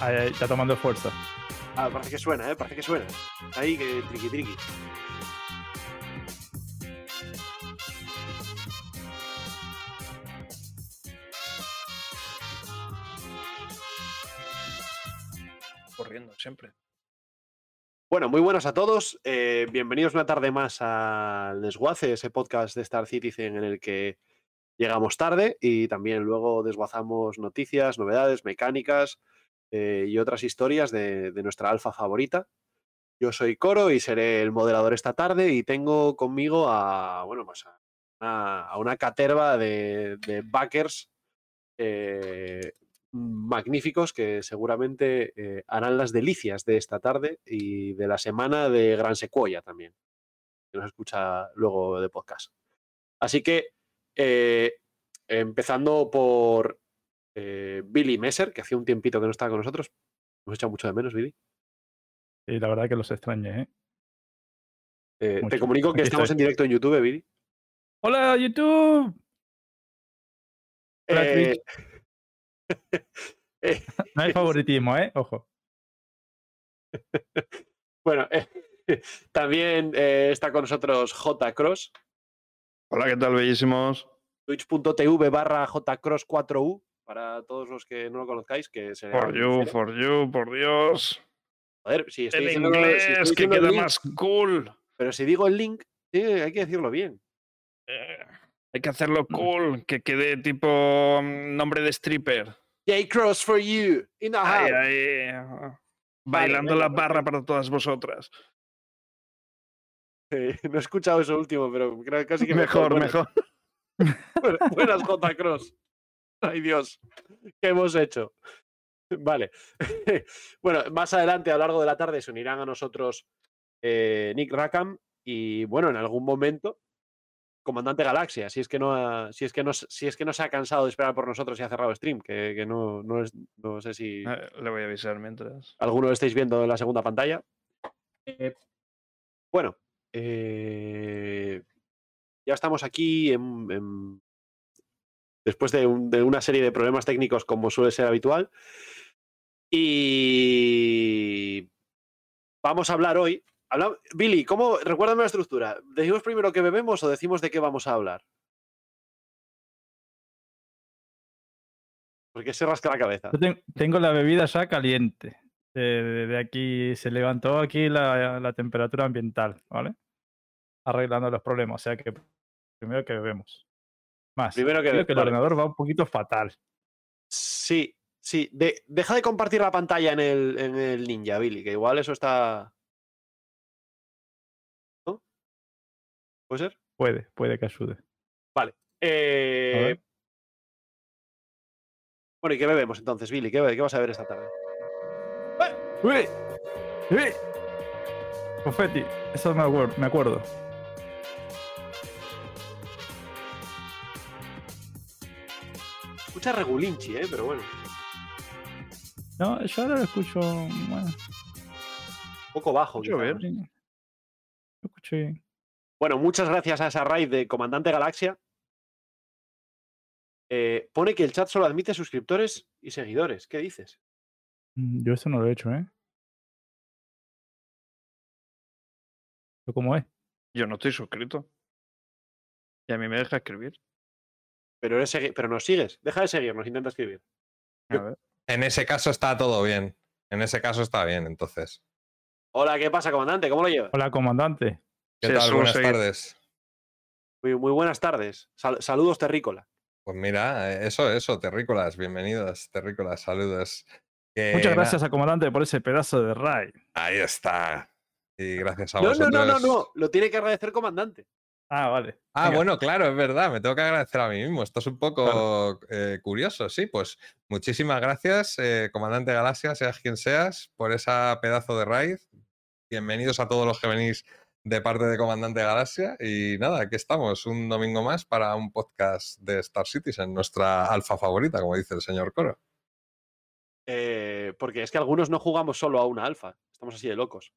Ahí, está tomando fuerza. Ah, parece que suena, ¿eh? Parece que suena. Ahí, que triqui triqui. Corriendo, siempre. Bueno, muy buenas a todos. eh, bienvenidos una tarde más al Desguace, ese podcast de Star Citizen en el que llegamos tarde y también luego desguazamos noticias, novedades, mecánicas eh, y otras historias de, nuestra alfa favorita. Yo soy Coro y seré el moderador esta tarde y tengo conmigo a, bueno, pues a una, caterva de, backers eh, magníficos que seguramente eh, harán las delicias de esta tarde y de la semana de Gran Secuoya también, que nos escucha luego de podcast. Así que, empezando por eh, Billy Messer, que hacía un tiempito que no estaba con nosotros, hemos echado mucho de menos, Billy. Y la verdad que los extrañé, ¿eh? Eh, te comunico que Aquí estamos estoy. en directo en YouTube, Billy. ¡Hola, YouTube! Hola, Eh, eh, No hay favoritismo, ¿eh? Ojo. bueno, eh, también eh, está con nosotros J Cross. Hola, ¿qué tal, bellísimos? twitch.tv barra jcross4u para todos los que no lo conozcáis, que se For you, for you, por Dios. Joder, si estoy El diciendo, si inglés, estoy que queda link, más cool. pero si digo el link, sí, hay que decirlo bien. Eh, hay que hacerlo cool, que quede tipo mm, nombre de stripper. J-Cross for you, in the Ahí, house. ahí, ah, Bailando venga, la barra para todas vosotras. Eh, no he escuchado eso último, pero creo que casi que Mejor, Buenas- mejor. Buenas, J Cross. Ay, Dios, ¿qué hemos hecho? Vale. bueno, más adelante, a lo largo de la tarde, se unirán a nosotros eh, Nick Rackham y, bueno, en algún momento, Comandante Galaxia, si es que no, ha- si es que no, si es que no se ha cansado de esperar por nosotros y ha cerrado stream, que, que no, no, es- no sé si Eh, Le voy a avisar mientras. alguno lo estáis viendo en la segunda pantalla. Eh, bueno, eh, ya estamos aquí en- en- después de, un- de una serie de problemas técnicos como suele ser habitual. Y vamos a hablar hoy. Billy, ¿cómo, recuérdame la estructura. ¿Decimos primero qué bebemos o decimos de qué vamos a hablar? Porque se rasca la cabeza. Yo ten- tengo la bebida ya caliente. De, de- de aquí se levantó aquí la, la temperatura ambiental, ¿vale? Arreglando los problemas. O sea que primero que bebemos. Más. Primero que creo que el vale. ordenador va un poquito fatal. Sí, sí. De- deja de compartir la pantalla en el, en el Ninja, Billy, que igual eso está. ¿No? ¿Puede ser? Puede, puede que ayude. Eh, ver. Bueno, ¿y qué bebemos entonces, Billy? ¿Qué, qué vas a ver esta tarde? ¡Uy! ¡Uy! Confetti, eso me acuerdo. Me acuerdo. Escucha regulinchi, ¿eh? Pero bueno, No, yo ahora lo escucho. Bueno, un poco bajo. ¿no? sí. Lo escucho bien. Bueno, muchas gracias a esa raid de Comandante Galaxia. Eh, pone que el chat solo admite suscriptores y seguidores. ¿Qué dices? Mm, Yo eso no lo he hecho, ¿eh? ¿Pero ¿Cómo es? Yo no estoy suscrito. Y a mí me deja escribir. Pero, eres pero nos sigues. Deja de seguirnos, intenta escribir. A ver. En ese caso está todo bien. En ese caso está bien, entonces. Hola, ¿qué pasa, comandante? ¿Cómo lo llevas? Hola, comandante. ¿Qué Sí, tal? Buenas seguir. tardes. Muy, muy buenas tardes. Sal- saludos, Terrícola. Pues mira, eh, eso, eso, terrícolas, bienvenidos, terrícolas, saludos. Que Muchas gracias a comandante por ese pedazo de raid. Ahí está. Y gracias a No, no, vosotros. no, no, no. Lo tiene que agradecer comandante. Ah, vale. Ah, Venga. bueno, claro, es verdad, me tengo que agradecer a mí mismo. Esto es un poco eh, curioso, sí. Pues muchísimas gracias, eh, comandante Galaxia, seas quien seas, por esa pedazo de raid. Bienvenidos a todos los que venís de parte de Comandante Galaxia. Y nada, aquí estamos, un domingo más para un podcast de Star Citizen, nuestra alfa favorita, como dice el señor Coro. Eh, porque es que algunos no jugamos solo a una alfa. Estamos así de locos.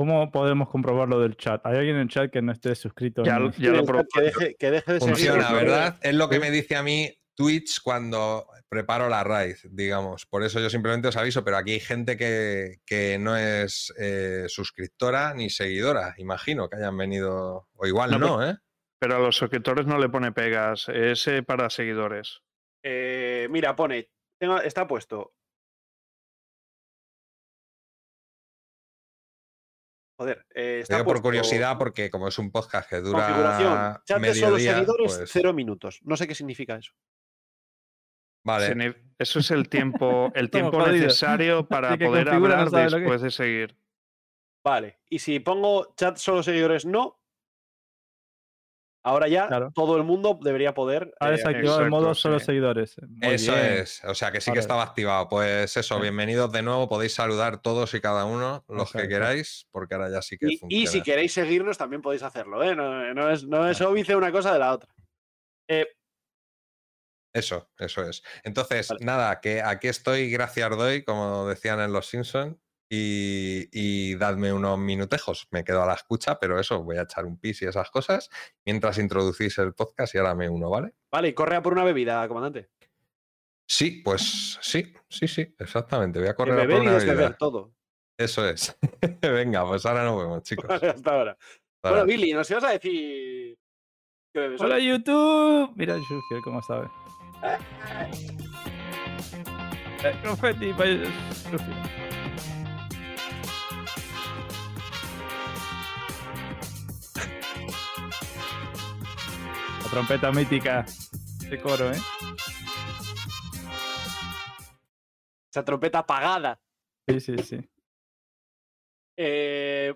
¿Cómo podemos comprobar lo del chat? ¿Hay alguien en el chat que no esté suscrito? Ya, lo- ya lo Que probé. deje, que deje de Funciona, seguirnos, ¿verdad? Es lo que me dice a mí Twitch cuando preparo la raid, digamos. Por eso yo simplemente os aviso, pero aquí hay gente que, que no es eh, suscriptora ni seguidora, imagino que hayan venido, o igual No, no, ¿eh? Pero a los suscriptores no le pone pegas, es eh, para seguidores. Eh, mira, pone, tengo- está puesto. Joder, eh, está Te digo por curiosidad, porque como es un podcast que dura Configuración, chat de solo seguidores, pues, cero minutos. No sé qué significa eso. Vale, Eso es el tiempo, el tiempo necesario para poder no hablar después de seguir. Vale, y si pongo chat solo seguidores no, ahora ya Claro. todo el mundo debería poder. Ha eh, desactivado el modo solo sí. seguidores. Muy Eso bien. es, o sea que sí que estaba activado. Pues eso, Sí. bienvenidos de nuevo, podéis saludar todos y cada uno, los que queráis, porque ahora ya sí que y, y funciona. si queréis seguirnos también podéis hacerlo, ¿eh? No, no es, no es óbice una cosa de la otra. Eh, Eso, eso es. Entonces, Vale. nada, que aquí estoy, gracias doy, como decían en Los Simpsons, y, y dadme unos minutejos. Me quedo a la escucha, pero eso, voy a echar un pis y esas cosas, mientras introducís el podcast y ahora me uno, ¿vale? vale, y corre a por una bebida, comandante. Sí, pues sí, sí, sí, exactamente. Voy a correr a por y una desbeber, bebida. todo. Eso es. Venga, pues ahora nos vemos, chicos. Vale, hasta ahora. Hasta Bueno, ahora. Billy, ¿nos ibas a decir qué bebes hoy? Hola YouTube. Mira el Shuffier, cómo sabe. Eh, La trompeta mítica de coro, ¿eh? Esa trompeta apagada. Sí, sí, sí. Eh,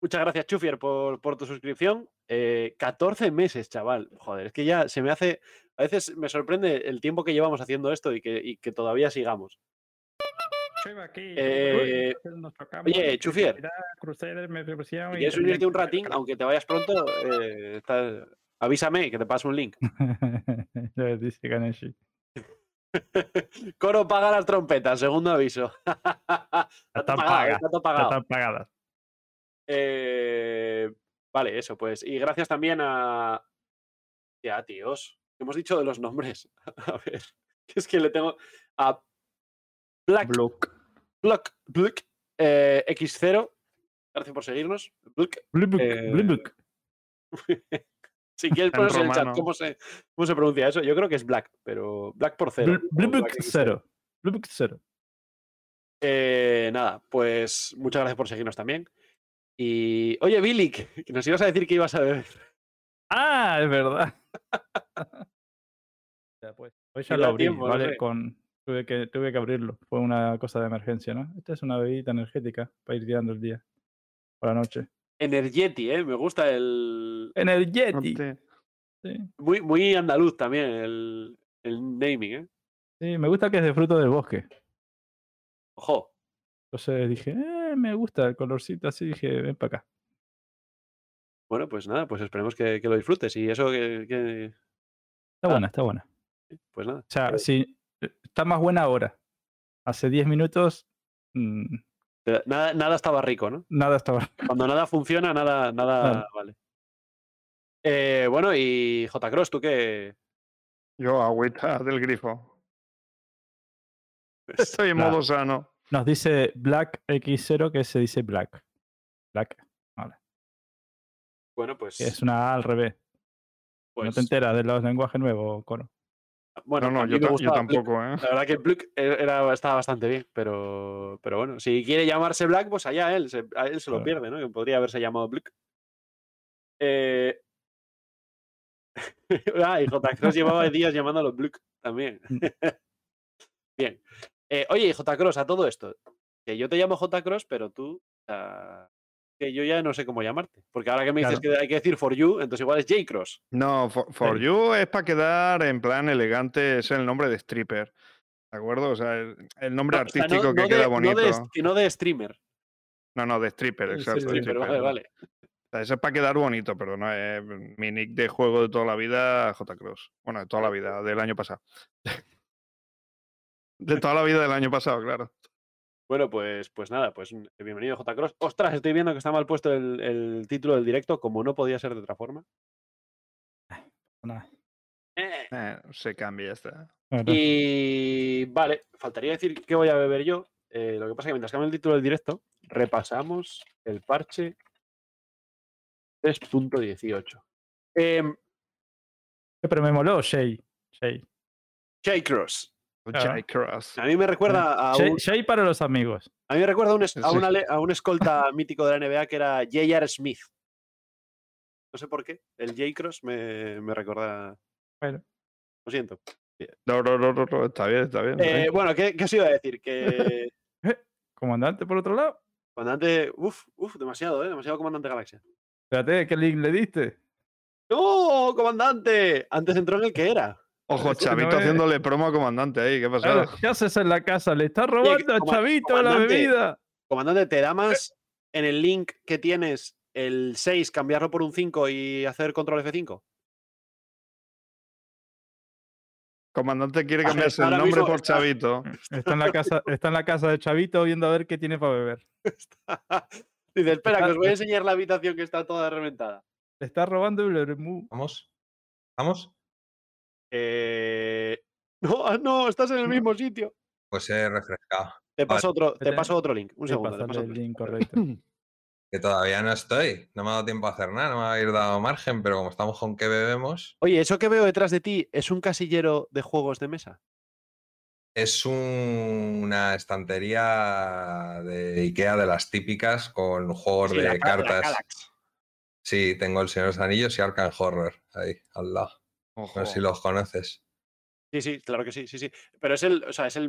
muchas gracias, Chufier, por, por tu suscripción. Eh, 14 meses, chaval. Joder, es que ya se me hace. A veces me sorprende el tiempo que llevamos haciendo esto y que, y que todavía sigamos. Eh, oye, Chufier. Quieres unirte un ratín, aunque te vayas pronto, eh, está- avísame que te paso un link. Ya dice Ganeshi. Coro paga las trompetas, segundo aviso. Están pagadas, están. Eh, vale, eso pues. Y gracias también a. Ya, tíos. ¿Qué hemos dicho de los nombres? A ver. Es que le tengo. A Black. Block. Black. Black. eh, X0. Gracias por seguirnos. Blibuk, Eh. Si quieres En ponerse en el chat cómo se, cómo se pronuncia eso, yo creo que es Black, pero Black por cero. Bl- Black X0. cero. Cero. Eh, nada, pues muchas gracias por seguirnos también. Y oye, Billy, que nos ibas a decir que ibas a beber. Ah, es verdad. ya, pues. Hoy ya lo abrí, tiempo, ¿vale? Con... Tuve, que, tuve que abrirlo. Fue una cosa de emergencia, ¿no? Esta es una bebida energética para ir tirando el día. Por la noche. Energeti, ¿eh? Me gusta el. Energeti. Sí. Muy, muy andaluz también el, el naming, ¿eh? Sí, me gusta que es de fruto del bosque. Ojo. Entonces dije, eh, me gusta el colorcito así. Dije, ven para acá. Bueno, pues nada, pues esperemos que, que lo disfrutes. Y eso que. que- Está Ah. buena, está buena. Pues nada. O sea, Eh, sí, está más buena ahora. Hace 10 minutos, mm, Nada, nada estaba rico, ¿no? nada estaba. Cuando nada funciona, nada, nada vale. Eh, bueno, y J. Cross, ¿tú qué? Yo, agüita del grifo. Estoy en modo sano. Nos dice Black X0 que se dice Black. Black. Bueno, pues. Es una A al revés. no pues, te enteras de los lenguajes nuevos, Coro. Bueno, no, no, yo, tampoco, ¿eh? La verdad que el Bluk era, estaba bastante bien, pero, pero bueno, si quiere llamarse Black, pues allá él, se, a él se lo pierde, ¿no? Que podría haberse llamado Bluk. Eh... ah, y J. Cross llevaba días llamándolo Bluk también. Mm. bien. Eh, oye, J. Cross, a todo esto, que yo te llamo J. Cross, pero tú, ah, que yo ya no sé cómo llamarte. Porque ahora que me dices que hay que decir for you, entonces igual es J. Cross. No, for, for Sí. you es para quedar en plan elegante, es el nombre de stripper. ¿De acuerdo? O sea, el, el nombre No, o sea, no- artístico que no queda de- bonito. No de, que no de streamer. No, no, de stripper, exacto. sí, de Stripper, vale, vale. O sea, eso es para quedar bonito, pero no es mi nick de juego de toda la vida, J. Cross. Bueno, de toda la vida, del año pasado. De toda la vida del año pasado, claro. Bueno, pues, pues nada, pues mm, bienvenido J. Cross. Ostras, estoy viendo que está mal puesto el, el título del directo, como no podía ser de otra forma. Nada. Eh, Eh, se cambia, ya está. Y vale, faltaría decir qué voy a beber yo. Eh, lo que pasa es que mientras cambio el título del directo, repasamos el parche 3.18. Em, Pero me moló Shay. Shay. Jay Cross. Jay Cross. A mí me recuerda a un, Shay para los amigos. a mí me recuerda a un, es- a Sí. una le- a un escolta mítico de la NBA que era J.R. Smith. No sé por qué. El J. Cross me, me recuerda. Bueno. Lo siento. No, no, no, no, no, está bien, está bien. Eh, bueno, ¿qué, ¿qué os iba a decir? Que Comandante, por otro lado. comandante. Uf, uf, demasiado, ¿eh? Demasiado comandante Galaxia. Espérate, ¿qué link le diste? ¡No, comandante! Antes entró en el que era. Ojo, no Chavito haciéndole promo a comandante ahí, ¿qué pasa? Claro, ¿Qué haces en la casa? Le estás robando a Chavito la bebida. Comandante, ¿te da más en el link que tienes el 6, cambiarlo por un 5 y hacer control F5? Comandante quiere cambiarse el nombre por está- Chavito. Está en la casa, está en la casa de Chavito viendo a ver qué tiene para beber. Dice, espera, que os voy a enseñar la habitación que está toda reventada. Le está robando el. ¿Vamos? ¿Vamos? Eh... No, ah, no, estás en el mismo sitio. Pues he refrescado. Te paso, otro, te paso otro link. Un segundo. te paso el otro. link correcto. Que todavía no estoy. No me ha dado tiempo a hacer nada, no me ir dado margen, pero como estamos con que bebemos, Oye, eso que veo detrás de ti es un casillero de juegos de mesa. es un- una estantería de Ikea de las típicas con juegos Sí, de la ca- la cartas. Sí, tengo el Señor de los Anillos y Arkham Horror ahí, al lado. Ojo. No sé si los conoces. Sí, sí, claro que sí, sí, sí. Pero es el, o sea, es el.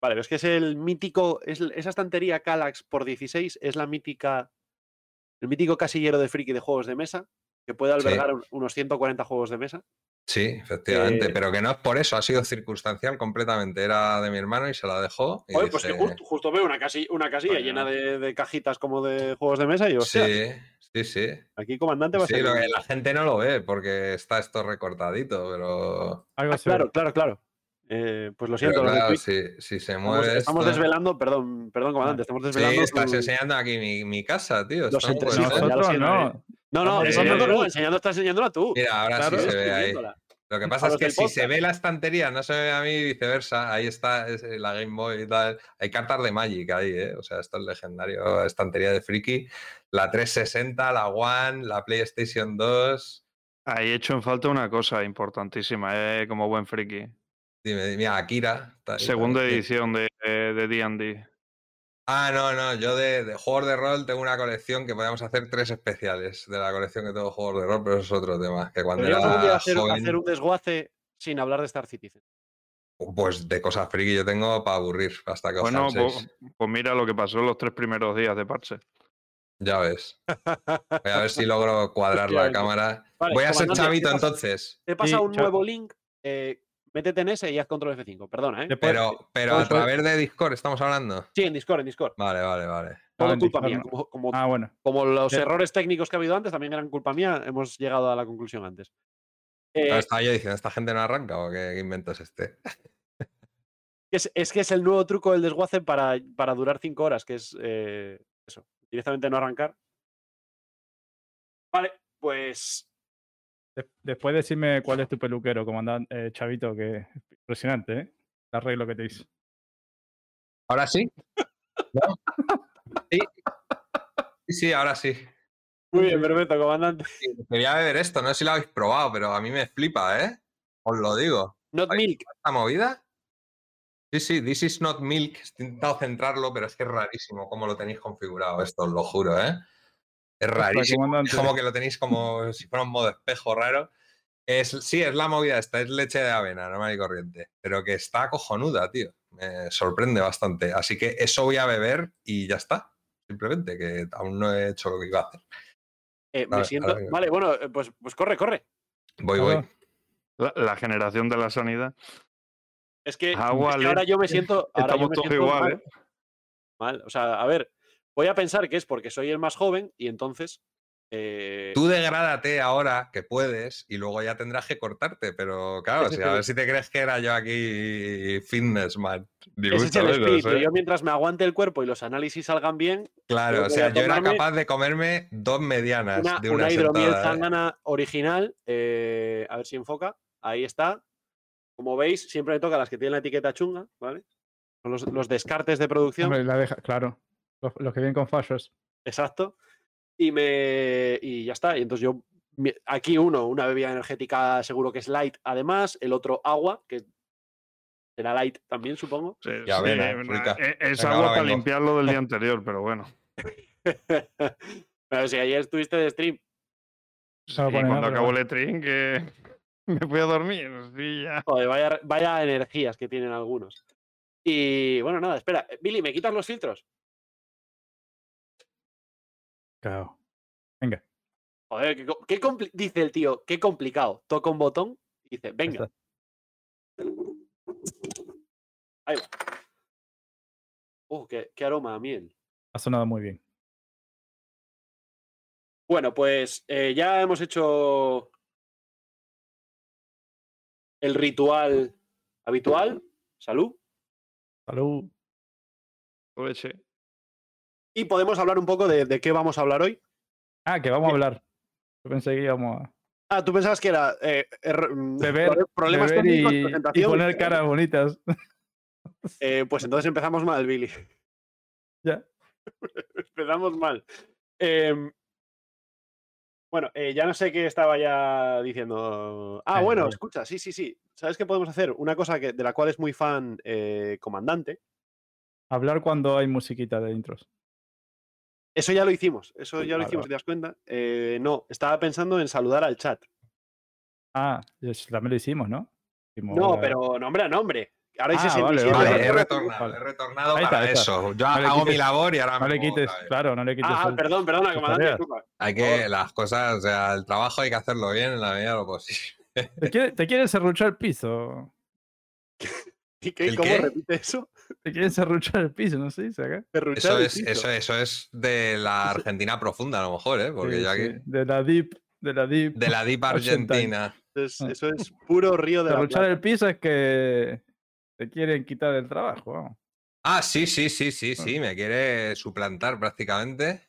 Vale, pero es que es el mítico. Es, esa estantería Calax por 16 es la mítica. El mítico casillero de friki de juegos de mesa. Que puede Sí. albergar un- unos 140 juegos de mesa. Sí, efectivamente, Eh, pero que no es por eso, ha sido circunstancial completamente. Era de mi hermano y se la dejó. y Oye, pues que justo, justo veo una, casi, una casilla llena de, de cajitas como de juegos de mesa y Sí, "Hostias, sí, sí. aquí comandante va a Sí, ser. lo un- que la gente no lo ve porque está esto recortadito, pero. Ah, claro, claro, claro. Eh, pues lo siento, claro, si, si se estamos, mueve. estamos esto- desvelando, perdón, perdón, comandante, estamos Sí, desvelando. estás tu- enseñando aquí mi, mi casa, tío. Los entre- sí, ser. Nosotros siento, no. No, no, no, enseñando estás enseñándola tú. Mira, ahora Claro, sí se ve ahí. Lo que pasa es que si se ve la estantería, no se ve a mí y viceversa. Ahí está es, eh, la Game Boy y tal. Hay cartas de Magic ahí, ¿eh? O sea, esto es legendario. Estantería de Friki. La 360, la One, la PlayStation 2. Ahí he hecho en falta una cosa importantísima, eh, como buen friki. Dime, mira, Akira. Segunda edición de de de D&D. Ah, no, no. Yo de, de juegos de rol tengo una colección que podemos hacer tres especiales de la colección que tengo de juegos de rol, pero eso es otro tema. Que cuando día hacer, joven, hacer un desguace sin hablar de Star Citizen. pues de cosas friki yo tengo para aburrir hasta que os Bueno, canséis. pues, pues mira lo que pasó los tres primeros días de parche. Ya ves. Voy a ver si logro cuadrar la cámara. Vale, Voy a ser chavito entonces. Te pasa Sí, un chao. nuevo link. eh, métete en ese y haz control F5. Perdona, ¿eh? Después- Pero, pero a través de Discord estamos hablando. Sí, en Discord, en Discord. Vale, vale, vale. Todo en culpa Discord mía. Como, como- Ah, bueno. como los errores técnicos que ha habido antes también eran culpa mía, hemos llegado a la conclusión antes. Eh, estaba yo diciendo, ¿esta gente no arranca o qué, qué invento es este? es, es que es el nuevo truco del desguace para, para durar cinco horas, que es eh, eso, directamente no arrancar. Vale, pues De- después decime cuál es tu peluquero, comandante eh, Chavito, que es impresionante, ¿eh? El arreglo que te hizo. ¿Ahora sí? ¿No? Sí. Sí, sí, ahora sí. muy bien, perfecto, comandante. Quería beber esto, no sé si lo habéis probado, pero a mí me flipa, ¿eh? Os lo digo. Not milk. ¿Esta movida? Sí, sí, this is not milk. He intentado centrarlo, pero es que es rarísimo cómo lo tenéis configurado esto, os lo juro, ¿eh? Es rarísimo. Es como que lo tenéis como si fuera un modo espejo raro. Es, sí, es la movida esta, es leche de avena, normal y corriente. Pero que está cojonuda, tío. Me sorprende bastante. Así que eso voy a beber y ya está. Simplemente, que aún no he hecho lo que iba a hacer. Eh, me ver, siento. Vale, bueno, eh, pues, pues corre, corre. Voy, voy. La, la generación de la sanidad. Es que, Agua, es que ahora yo me siento. Ahora yo Estamos me todos siento mal, iguales. mal. O sea, a ver, voy a pensar que es porque soy el más joven y entonces. eh, Tú degrádate ahora que puedes y luego ya tendrás que cortarte, pero claro, si, a ver si te crees que era yo aquí fitness man. Ni ese es el menos, espíritu. ¿eh? Yo mientras me aguante el cuerpo y los análisis salgan bien, Claro, o sea, yo era capaz de comerme dos medianas una, de una una hidromiel sentada, ¿eh? zángana original. eh, a ver si enfoca. ahí está. Como veis, siempre me toca las que tienen la etiqueta chunga, ¿vale? Son los, los descartes de producción. Hombre, la deja, claro. Los, los que vienen con fallos. Exacto. Y me. Y ya está. Y entonces yo. Aquí uno, una bebida energética seguro que es light, además. El otro agua, que será light también, supongo. Sí, Y avena, sí, rica. e- Es Venga, agua para limpiarlo del día anterior, pero bueno. Pero si ayer estuviste de stream. Sí, cuando nada, acabó pero el E3, que me fui a dormir. Sí, ya. Joder, vaya, vaya energías que tienen algunos. Y bueno, nada, espera. Billy, ¿me quitas los filtros? Claro. Venga. Joder, qué, co- qué compli- dice el tío, qué complicado. Toca un botón y dice, venga. Ahí va. Uh, qué, qué aroma a miel. Ha sonado muy bien. Bueno, pues eh, ya hemos hecho el ritual habitual. Salud. Salud. Leche. Y podemos hablar un poco de, de qué vamos a hablar hoy. Ah, que vamos a Bien. hablar. Yo pensé que íbamos a Ah, tú pensabas que era eh, er- mm, beber, problemas beber técnicos, y, poner caras bonitas. Eh, pues entonces empezamos mal, Billy. ya. empezamos mal. Em, bueno, eh, ya no sé qué estaba ya diciendo. Ah, Eh, bueno, escucha, sí, sí, sí. ¿Sabes qué podemos hacer? Una cosa que, de la cual es muy fan eh, Comandante. Hablar cuando hay musiquita de intros. Eso ya lo hicimos, eso ya lo hicimos. ¿te das cuenta? Eh, no, estaba pensando en saludar al chat. Ah, también lo hicimos, ¿no? Hicimos No, pero nombre a nombre. Ahora Ah, 67 vale, Vale, vale. he retornado, Vale. he retornado Ahí está, para ahí está. eso. Yo No hago mi labor y ahora No me le quites, claro, no le quites. Ah, el- perdón, perdona, comandante. Hay que, las cosas, o sea, el trabajo hay que hacerlo bien en la medida de lo posible. ¿Te quiere, te quieren serruchar el piso? ¿Y qué? ¿El ¿Cómo qué? repite eso? ¿Te quieren serruchar el piso? No acá. Ferruchar Eso es, eso, eso es de la Argentina profunda, a lo mejor, ¿eh? Porque Sí, yo aquí. sí, De la deep, de la deep. De la Deep Argentina. Ah. eso es puro río de la Serruchar Plata. el piso es que te quieren quitar el trabajo. vamos. Ah, sí, sí, sí, sí, Ah. sí. Me quiere suplantar prácticamente.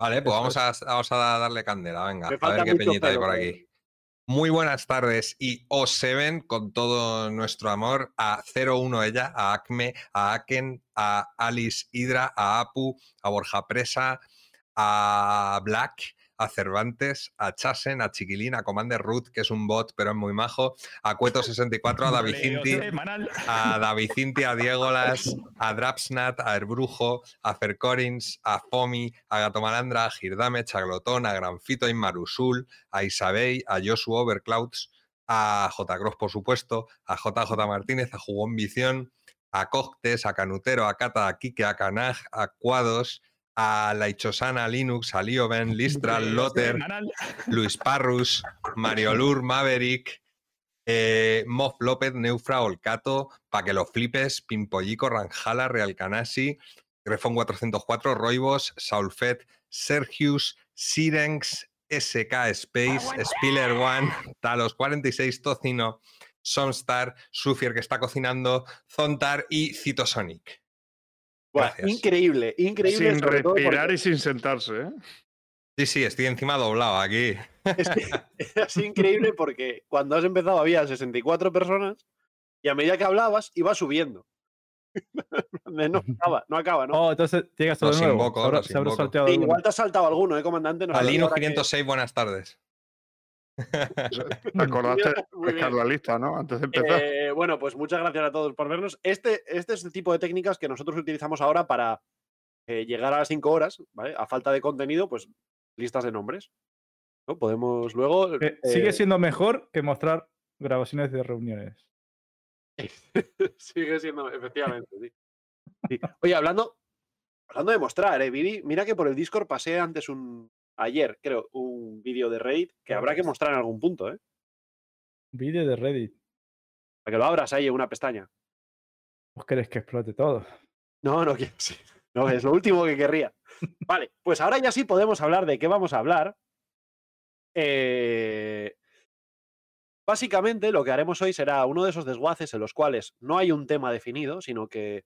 Vale, pues vamos a, vamos a darle candela, venga. Me A ver qué peñita hay por aquí. Muy buenas tardes y os se ven con todo nuestro amor a 01 ella, a Acme, a Aken, a Alice Hydra, a Apu, a Borja Presa, a Black, a Cervantes, a Chasen, a Chiquilín, a Commander Root, que es un bot pero es muy majo, a Cueto64, a David Cinti, a David Cinti, a Diegolas, a Drapsnat, a Herbrujo, a Fercorins, a Fomi, a Gato Malandra, a Girdame, Chaglotón, a Granfito, a Inmarusul, a Isabey, a Joshua Overclouds, a J. Cross, por supuesto, a JJ Martínez, a Jugón Visión, a Coctes, a Canutero, a Cata, a Kike, a Canaj, a Cuados, a Laichosana, Linux, a Lioben, Listra, Lotter, Luis Parrus, Mariolur, Maverick, eh, Moff López, Neufra, Olcato, Pa' que lo flipes, Pimpollico, Ranjala, Real Canasi, Grefón 404, Roibos, Saulfet, Sergius, Sirenx, SK Space, Spiller One, Talos 46, Tocino, Somstar, Sufier que está cocinando, Zontar y Citosonic. Buah, Gracias. increíble, increíble. Sin porque respirar y sin sentarse, ¿eh? Sí, sí, estoy encima doblado aquí. Es que increíble porque cuando has empezado había 64 personas y a medida que hablabas iba subiendo. no acaba, no acaba, ¿no? Oh, entonces llegas todo Los de nuevo. invoco, se habrá, los se habrá invoco. salteado Sí, alguno. igual te has saltado alguno, ¿eh, comandante? Nos A avisó Linux ahora que- 506, buenas tardes. ¿Te acordaste de la lista, no? Antes de empezar. Eh, bueno, pues muchas gracias a todos por vernos. Este, este es el tipo de técnicas que nosotros utilizamos ahora para eh, llegar a las 5 horas, ¿vale? A falta de contenido, pues listas de nombres. ¿no? Podemos luego. Eh, eh, Sigue siendo mejor que mostrar grabaciones de reuniones. Sigue siendo, efectivamente, sí. Sí. Oye, hablando, hablando de mostrar, eh, Viri, mira que por el Discord pasé antes un. Ayer, creo, un vídeo de Raid que habrá que mostrar en algún punto, ¿eh? Vídeo de Reddit. Para que lo abras ahí en una pestaña. ¿Vos querés que explote todo? No, no quiero. sí. No, es lo último que querría. Vale, pues ahora ya sí podemos hablar de qué vamos a hablar. Eh, Básicamente lo que haremos hoy será uno de esos desguaces en los cuales no hay un tema definido, sino que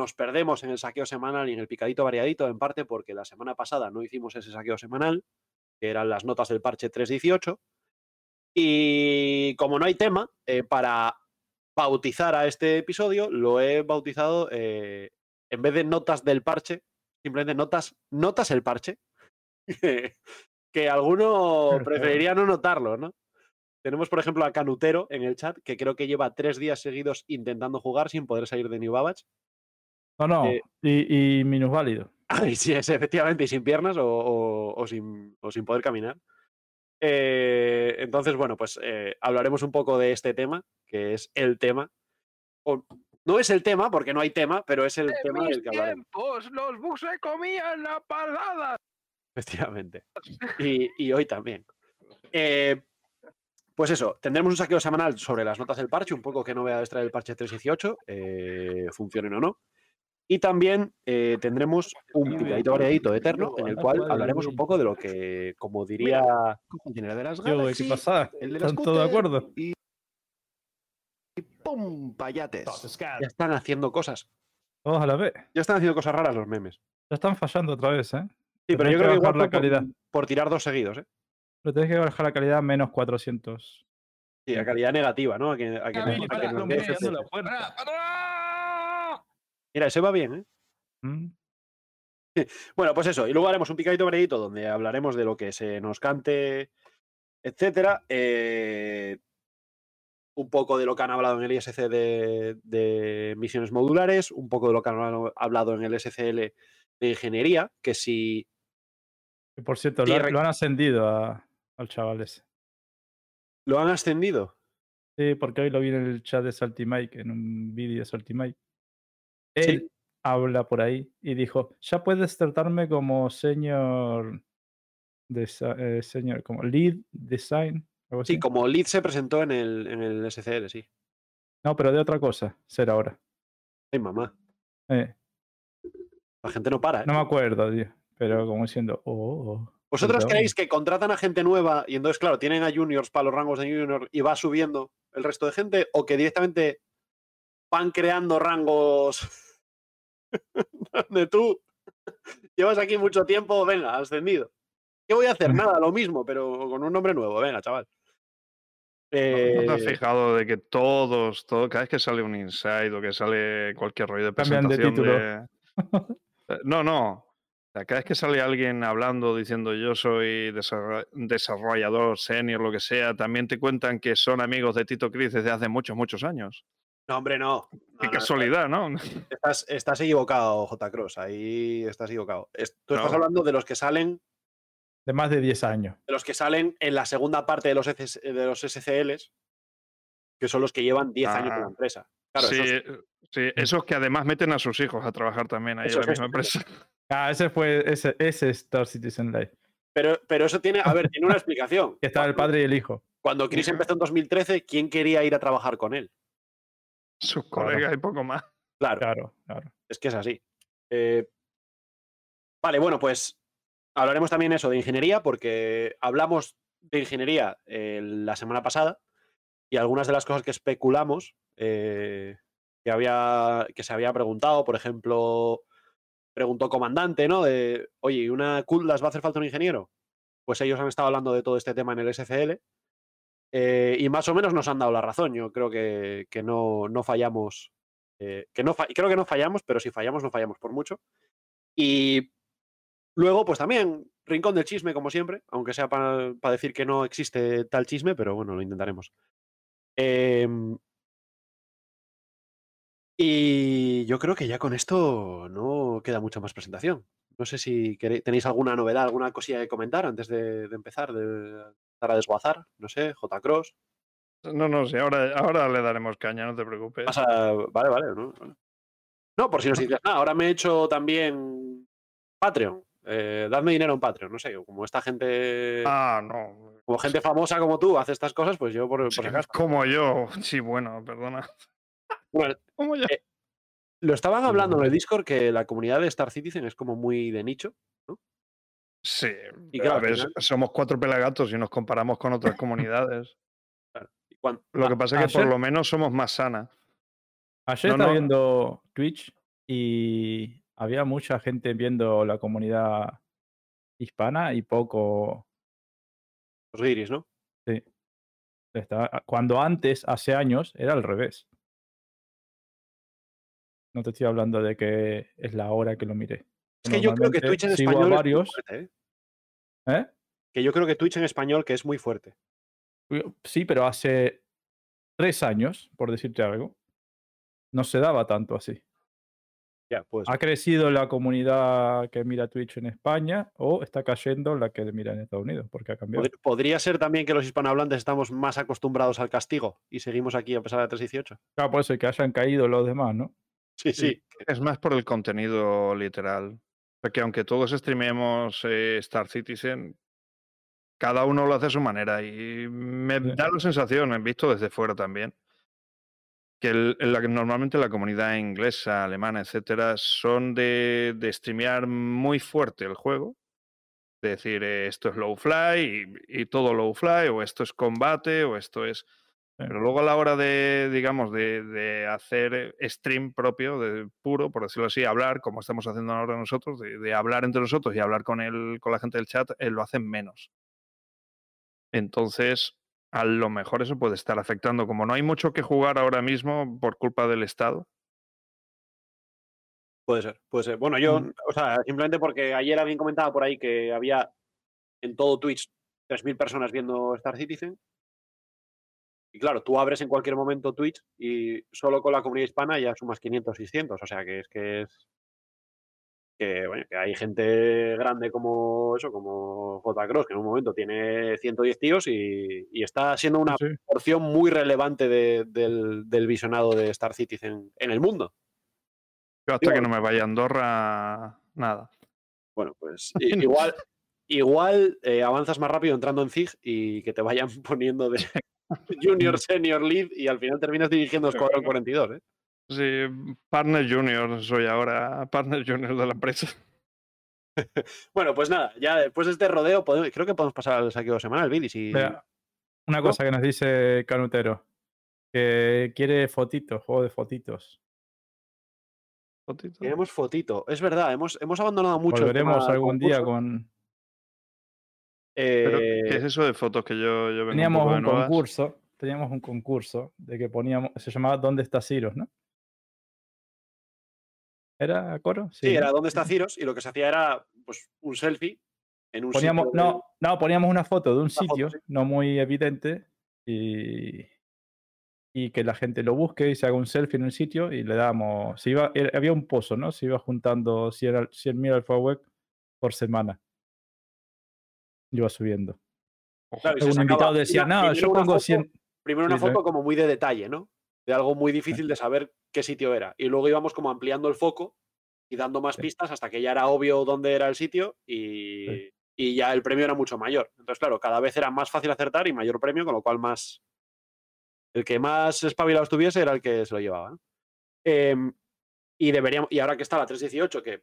nos perdemos en el saqueo semanal y en el picadito variadito, en parte porque la semana pasada no hicimos ese saqueo semanal, que eran las notas del parche 3.18. Y como no hay tema, eh, para bautizar a este episodio, lo he bautizado eh, en vez de notas del parche, simplemente notas, notas el parche. que alguno preferiría no notarlo, ¿no? Tenemos, por ejemplo, a Canutero en el chat, que creo que lleva tres días seguidos intentando jugar sin poder salir de New Babbage. No, no, Eh, y, y minusválido. Ay, sí, es efectivamente, y sin piernas o, o- o sin, o sin poder caminar. Eh, entonces, bueno, pues eh, hablaremos un poco de este tema, que es el tema. O, no es el tema, porque no hay tema, pero es el tema del que hablaremos. tiempos, los bugs se comían la palada. Efectivamente. Y, y hoy también. Eh, pues eso, tendremos un saqueo semanal sobre las notas del parche, un poco qué novedades trae el parche 318, eh, funcionen o no. Y también eh, tendremos un picadito variadito eterno en el cual hablaremos un poco de lo que, como diría Funcionario de las Yo, ¿Qué pasa? el de la ¿Están todos de acuerdo? Y, y ¡pum! Payates. ya están haciendo cosas. Todos a la vez. Ya están haciendo cosas raras los memes. Ya están fallando otra vez, ¿eh? Sí, pero yo que creo que igual bajar la por- calidad. Por, tirar dos seguidos, ¿eh? Pero tenés que bajar la calidad a menos 400. Sí, a calidad negativa, ¿no? A que, a que, a para, que nos no dé me FPS. llamo ¡Para, para! Mira, ese va bien, ¿eh? ¿Mm? Bueno, pues eso. Y luego haremos un picadito veredito donde hablaremos de lo que se nos cante, etcétera. Eh, un poco de lo que han hablado en el ISC de, de misiones modulares, un poco de lo que han hablado en el SCL de ingeniería, que si por cierto, lo, han ascendido a- al chaval ese. lo han ascendido. Sí, porque hoy lo vi en el chat de Saltimike, en un vídeo de Saltimike. Sí. Él habla por ahí y dijo, ya puedes tratarme como señor, eh, señor como lead design. algo Sí, así. como lead se presentó en el, en el SCL, sí. No, pero de otra cosa, será ahora. Ay, mamá. Eh, La gente no para. ¿eh? no me acuerdo, tío, pero como diciendo, oh, oh, ¿Vosotros creéis que contratan a gente nueva y entonces, claro, tienen a juniors para los rangos de junior y va subiendo el resto de gente? ¿O que directamente van creando rangos donde tú llevas aquí mucho tiempo, venga, ascendido? ¿Qué voy a hacer? Nada, lo mismo, pero con un nombre nuevo, venga, chaval. ¿No te has Eh, fijado de que todos, todo, cada vez que sale un inside o que sale cualquier rollo de de presentación título. de- Eh, No, no. Cada vez que sale alguien hablando diciendo yo soy desarroll- desarrollador senior, lo que sea, también te cuentan que son amigos de Tito Cris desde hace muchos, muchos años. No, hombre, no. Qué No, casualidad, ¿no? Estás, estás equivocado, J. Cross. Ahí estás equivocado. Tú estás hablando de los que salen de más de 10 años. de los que salen en la segunda parte de los, ECS de los SCLs, que son los que llevan 10 años en la Ah. empresa. Claro, sí, esos- sí, esos que además meten a sus hijos a trabajar también ahí en la misma es- empresa. Ah, ese fue, ese, ese es Star Citizen Live. pero, pero eso tiene, a ver, tiene una explicación. Que estaba el padre y el hijo. Cuando Chris empezó en 2013, ¿quién quería ir a trabajar con él? Sus Claro. colegas y poco más. Claro, Claro, claro. es que es así. Eh, vale, bueno, pues hablaremos también eso de ingeniería, porque hablamos de ingeniería eh, la semana pasada y algunas de las cosas que especulamos eh, que, había, que se había preguntado, por ejemplo, preguntó comandante, ¿no? De, oye, ¿y una Kudlas va a hacer falta un ingeniero? Pues ellos han estado hablando de todo este tema en el SCL eh, y más o menos nos han dado la razón. Yo creo que, que no, no fallamos, eh, que no fa- creo que no fallamos, pero si fallamos, no fallamos por mucho. Y luego, pues también, rincón del chisme, como siempre, aunque sea para decir que no existe tal chisme, pero bueno, lo intentaremos. Em, y yo creo que ya con esto no queda mucha más presentación. No sé si tenéis alguna novedad, alguna cosilla que comentar antes de empezar a desguazar. No sé, J. Cross. No, no, sí, ahora, ahora le daremos caña, no te preocupes. Pasa- Vale, vale. ¿no? No, por si nos dices, nada, ahora me he hecho también Patreon. Eh, dadme dinero en Patreon, no sé, como esta gente, Ah, no. como gente famosa como tú hace estas cosas, pues yo por, por Sí, acaso. como yo. Sí, bueno, perdona. Bueno, Como yo. Eh, lo estaban hablando en el Discord que la comunidad de Star Citizen es como muy de nicho. Sí, Y claro, a ver, final- somos cuatro pelagatos y nos comparamos con otras comunidades. Y Lo que pasa es que por lo menos somos más sanas. Ayer No, estaba no. viendo Twitch y había mucha gente viendo la comunidad hispana y poco. los guiris, ¿no? Sí. Cuando antes, hace años, era al revés. No te estoy hablando de que es la hora que lo miré. Es que yo creo que Twitch en español es muy fuerte, ¿eh? ¿eh? Que yo creo que Twitch en español que es muy fuerte. Sí, pero hace tres años, por decirte algo, no se daba tanto así. Ya, pues. ¿Ha crecido la comunidad que mira Twitch en España o está cayendo la que mira en Estados Unidos? Porque ha cambiado. Pod- Podría ser también que los hispanohablantes estamos más acostumbrados al castigo y seguimos aquí a pesar de 318. Claro, por eso que hayan caído los demás, ¿no? Sí, sí. Es más por el contenido literal. O sea, que aunque todos streamemos eh, Star Citizen, cada uno lo hace a su manera. Y me Sí. da la sensación, he visto desde fuera también, que el- la normalmente la comunidad inglesa, alemana, etcétera, son de, de streamear muy fuerte el juego. De decir, eh, esto es low fly y, y todo low fly, o esto es combate, o esto es. Pero luego a la hora de, digamos, de, de hacer stream propio, de puro, por decirlo así, hablar, como estamos haciendo ahora nosotros, de, de hablar entre nosotros y hablar con el, con la gente del chat, eh, lo hacen menos. Entonces, a lo mejor eso puede estar afectando. Como no hay mucho que jugar ahora mismo por culpa del Estado. Puede ser, puede ser. Bueno, yo, Mm. o sea, simplemente porque ayer alguien comentaba por ahí que había en todo Twitch 3.000 personas viendo Star Citizen. Y claro, tú abres en cualquier momento Twitch y solo con la comunidad hispana ya sumas 500, 600. O sea, que es que es. Que, bueno, que hay gente grande como eso, como J. Cross, que en un momento tiene 110 tíos y, y está siendo una Sí. porción muy relevante de- del, del visionado de Star Citizen en el mundo. Yo hasta que no me vaya a Andorra, nada. Bueno, pues igual, igual eh, avanzas más rápido entrando en ZIG y que te vayan poniendo de junior, senior, lead y al final terminas dirigiendo Escuadrón 42, ¿eh? Sí, partner junior soy ahora, partner junior de la empresa. Bueno, pues nada, ya después de este rodeo, podemos- creo que podemos pasar al saqueo semanal, Billy. Si... Vea, una ¿No? cosa que nos dice Canutero, que quiere fotitos, juego de fotitos. Fotito. Tenemos fotito. Es verdad, hemos, hemos abandonado mucho. el tema Volveremos algún día concurso. Pero, Eh, ¿Qué es eso de fotos que yo, yo un Teníamos un concurso, teníamos un concurso de que poníamos, se llamaba ¿Dónde está Ciros, no? ¿Era Coro? sí, era dónde está Ciros y lo que se hacía era pues, un selfie en un Poníamos, sitio. no, no, poníamos una foto de un sitio sí. no muy evidente y, y que la gente lo busque y se haga un selfie en un sitio y le damos, se iba, era- había un pozo, ¿no? Se iba juntando 100, al- 100.000 alfa web por semana. Iba subiendo. Claro, y se Un sacaba invitado decía, no, yo una pongo foto- 100. Primero una Sí, foto como muy de detalle, ¿no? De algo muy difícil de saber qué sitio era. Y luego íbamos como ampliando el foco y dando más Sí. pistas hasta que ya era obvio dónde era el sitio y, Sí. y ya el premio era mucho mayor. Entonces, claro, cada vez era más fácil acertar y mayor premio, con lo cual más... El que más espabilado estuviese era el que se lo llevaba. ¿no? Em, y deberíamos, y ahora que está la 318, que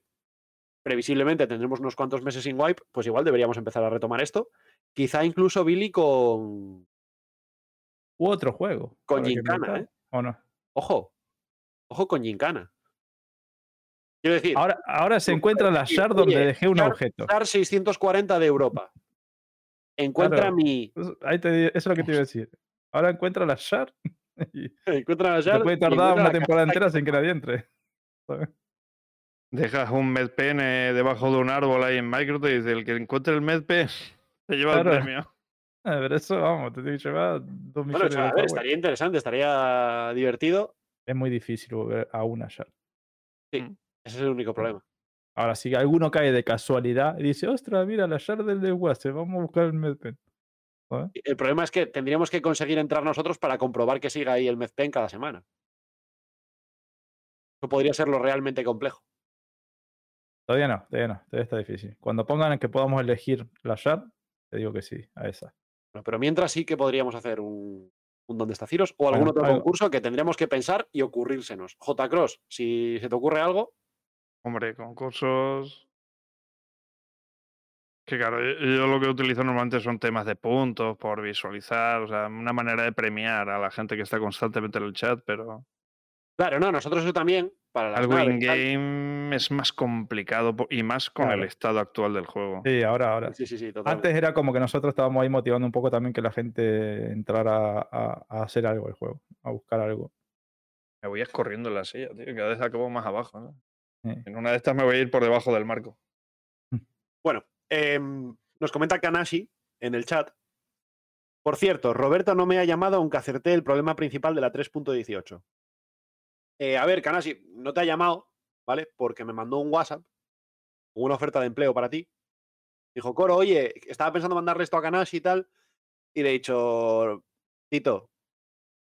previsiblemente tendremos unos cuantos meses sin wipe, pues igual deberíamos empezar a retomar esto. Quizá incluso Billy con, U otro juego. Con Gincana, ¿eh? ¿O no? Ojo, ojo con Gincana. Quiero decir, Ahora, ahora se encuentra la shard donde oye, dejé un shard- objeto. SAR 640 de Europa. Encuentra Claro. mi. Ahí te, eso es lo que te iba a decir. Ahora encuentra la shard y Encuentra la te shard puede tardar una temporada entera sin que nadie entre. Dejas un medpen eh, debajo de un árbol ahí en Microsoft y dice, el que encuentre el medpen se lleva Claro. el premio. Ah, Pero eso, vamos, te tiene que llevar dos Bueno, millones o sea, de a ver, estaría interesante, estaría divertido. Es muy difícil volver a una shard. Ese es el único problema. Ahora, si alguno cae de casualidad y dice, ostras, mira, la shard del de Wase, vamos a buscar el medpen. El problema es que tendríamos que conseguir entrar nosotros para comprobar que siga ahí el Mezpen cada semana. Eso podría ser lo realmente complejo. Todavía no, todavía no, todavía está difícil. Cuando pongan que podamos elegir la shard, te digo que sí, a esa. Bueno, pero mientras sí que podríamos hacer un, un ¿Dónde está Ciros? o algún Bueno, otro algo. concurso que tendríamos que pensar y ocurrírsenos. J. Cross, si se te ocurre algo, Hombre, concursos. Que claro, yo, yo lo que utilizo normalmente son temas de puntos por visualizar, o sea, una manera de premiar a la gente que está constantemente en el chat, pero Claro, no, nosotros eso también, para las Algo in-game es más complicado y más con el estado actual del juego. Sí, ahora, ahora. Sí, sí, sí, totalmente. Antes era como que nosotros estábamos ahí motivando un poco también que la gente entrara a, a hacer algo el juego, a buscar algo. Me voy escorriendo en la silla, tío. Cada vez acabo más abajo. ¿no? Sí. En una de estas me voy a ir por debajo del marco. Bueno, em, nos comenta Kanashi en el chat. Por cierto, Roberto no me ha llamado aunque acerté el problema principal de la 3.18. Eh, a ver, Kanashi, no te ha llamado, ¿vale? Porque me mandó un WhatsApp una oferta de empleo para ti. Dijo, Coro, oye, estaba pensando mandarle esto a Kanashi y tal. Y le he dicho, Tito,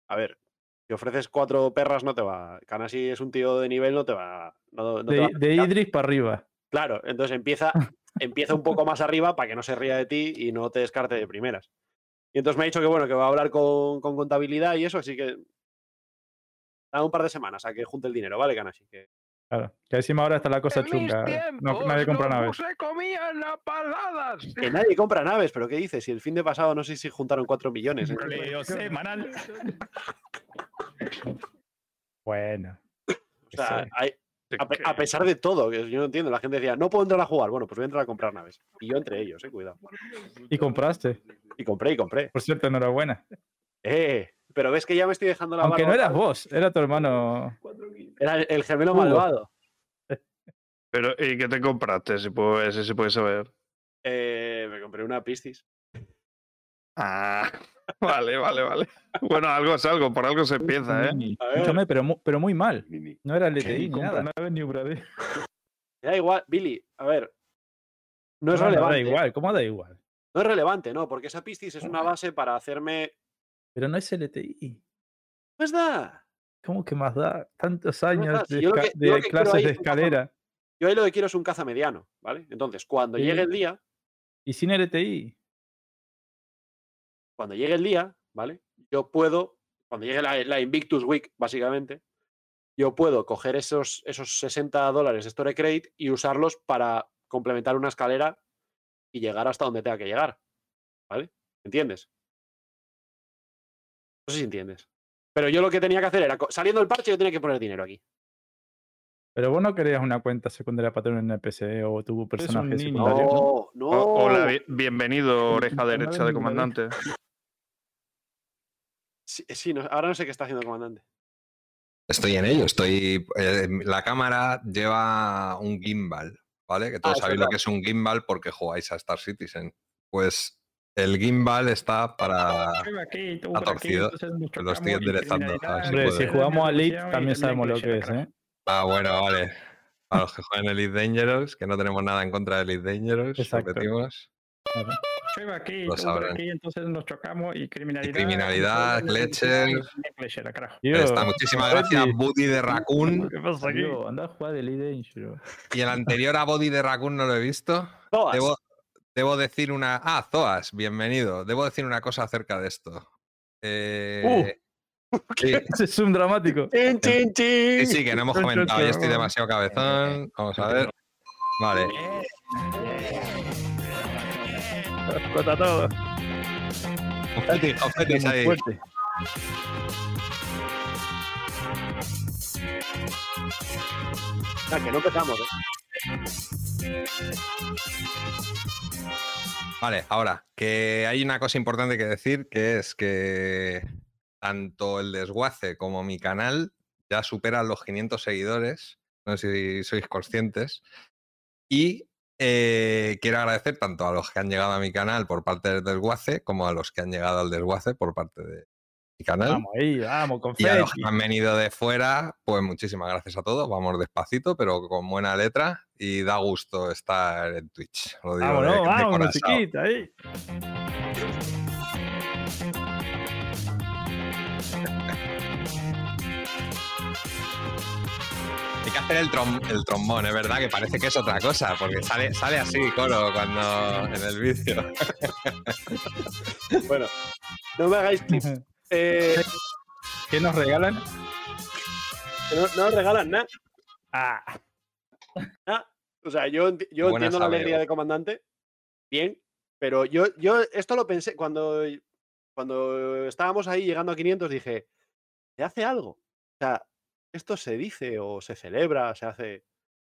a ver, si ofreces cuatro perras no te va. Kanashi es un tío de nivel, no te va. No, no te va De, de aceptar". Idris para arriba. Claro, entonces empieza, empieza un poco más arriba para que no se ría de ti y no te descarte de primeras. Y entonces me ha dicho que bueno, que va a hablar con, con contabilidad y eso, así que da un par de semanas a que junte el dinero, ¿vale, Kanashi? Que Claro. Que encima ahora está la cosa chunga. No, nadie compra naves. se comían las paladas. Que nadie compra naves, pero ¿qué dices? Si el fin de pasado no sé si juntaron 4 millones. ¿eh? semanal. Bueno. O sea, sí. hay- a, a pesar de todo, que yo no entiendo, la gente decía, no puedo entrar a jugar. Bueno, pues voy a entrar a comprar naves. Y yo entre ellos, eh, cuidado. Y compraste. Y compré y compré. Por cierto, enhorabuena. Eh, pero ves que ya me estoy dejando la Aunque no barba eras otra vez. vos, era tu hermano. Era el, el gemelo Hugo. malvado. Pero, ¿y qué te compraste? Si puede, si se puede saber. Eh, me compré una Piscis. Ah, vale, vale, vale. Bueno, algo es algo, por algo se empieza, ¿eh? Escúchame, pero, mu- pero muy mal. No era. LTI ni nada. ni. Me da igual, Billy, a ver. No es No, no, relevante. da igual, ¿cómo da igual? No es relevante, no, porque esa Piscis es una base para hacerme. Pero no es LTI. Pues da. ¿Cómo que más da? Tantos años de, que- clases de caza- escalera. Yo ahí lo que quiero es un caza mediano, ¿vale? Entonces, cuando Sí. llegue el día, Y sin LTI. cuando llegue el día, ¿vale? Yo puedo, cuando llegue la, la Invictus Week, básicamente, yo puedo coger esos, esos 60 dólares de Store Credit y usarlos para complementar una escalera y llegar hasta donde tenga que llegar, ¿vale? ¿Entiendes? No sé si entiendes. Pero yo lo que tenía que hacer era, saliendo del parche, yo tenía que poner dinero aquí. Pero vos no querías una cuenta secundaria para tener un NPC o tu personaje secundario. No, no. O- Hola, bi- bienvenido, oreja derecha de comandante. Sí, sí, no- ahora no sé qué está haciendo el comandante. Estoy en ello, estoy. eh, la cámara lleva un gimbal, ¿vale? Que todos es sabéis lo que es un gimbal porque jugáis a Star Citizen. Pues el gimbal está para. Está torcido, lo estoy enderezando, si Hombre, si puede. jugamos a Elite también sabemos lo que es, ¿eh? Ah, bueno, vale. Para los que juegan Elite Dangerous, que no tenemos nada en contra de Elite Dangerous, Exacto. repetimos. Claro. Yo aquí, Lo sabrán. aquí, entonces nos chocamos y criminalidad. criminalidad. Glitcher, carajo. Tío, Está, muchísimas gracias. Buddy de Raccoon. ¿Qué pasa aquí? Anda a jugar de Elite Dangerous. Y el anterior a Body de Raccoon no lo he visto. Todas. Debo, debo decir una. Ah, Zoas, bienvenido. Debo decir una cosa acerca de esto. Eh, sí, Ese es un dramático. Chin, chin, chin. sí, sí, que no hemos comentado. Yo estoy demasiado cabezón. Vamos a ver. Vale. Explota todo. Confetis Muy ahí. fuerte. Ah, que no empezamos, ¿eh? Vale, ahora, que hay una cosa importante que decir, que es que tanto el desguace como mi canal ya superan los 500 seguidores, no sé si sois conscientes, y eh, quiero agradecer tanto a los que han llegado a mi canal por parte del desguace, como a los que han llegado al desguace por parte de mi canal. Vamos ahí, vamos, con Y a los que han venido de fuera, pues muchísimas gracias a todos. Vamos despacito, pero con buena letra y da gusto estar en Twitch. Lo digo de- Vámonos, de vamos, corazón. musiquita ahí. Hay que hacer el, trom- el trombón, es verdad que parece que es otra cosa, porque sale, sale así, coro, cuando en el vídeo. Bueno, no me hagáis clips. Eh, ¿Qué nos regalan? no, no nos regalan nada. Ah, O sea, yo, yo entiendo la alegría de comandante. Bien. Pero yo, yo esto lo pensé cuando, cuando estábamos ahí llegando a 500, dije, ¿se hace algo? O sea, esto se dice o se celebra, se hace.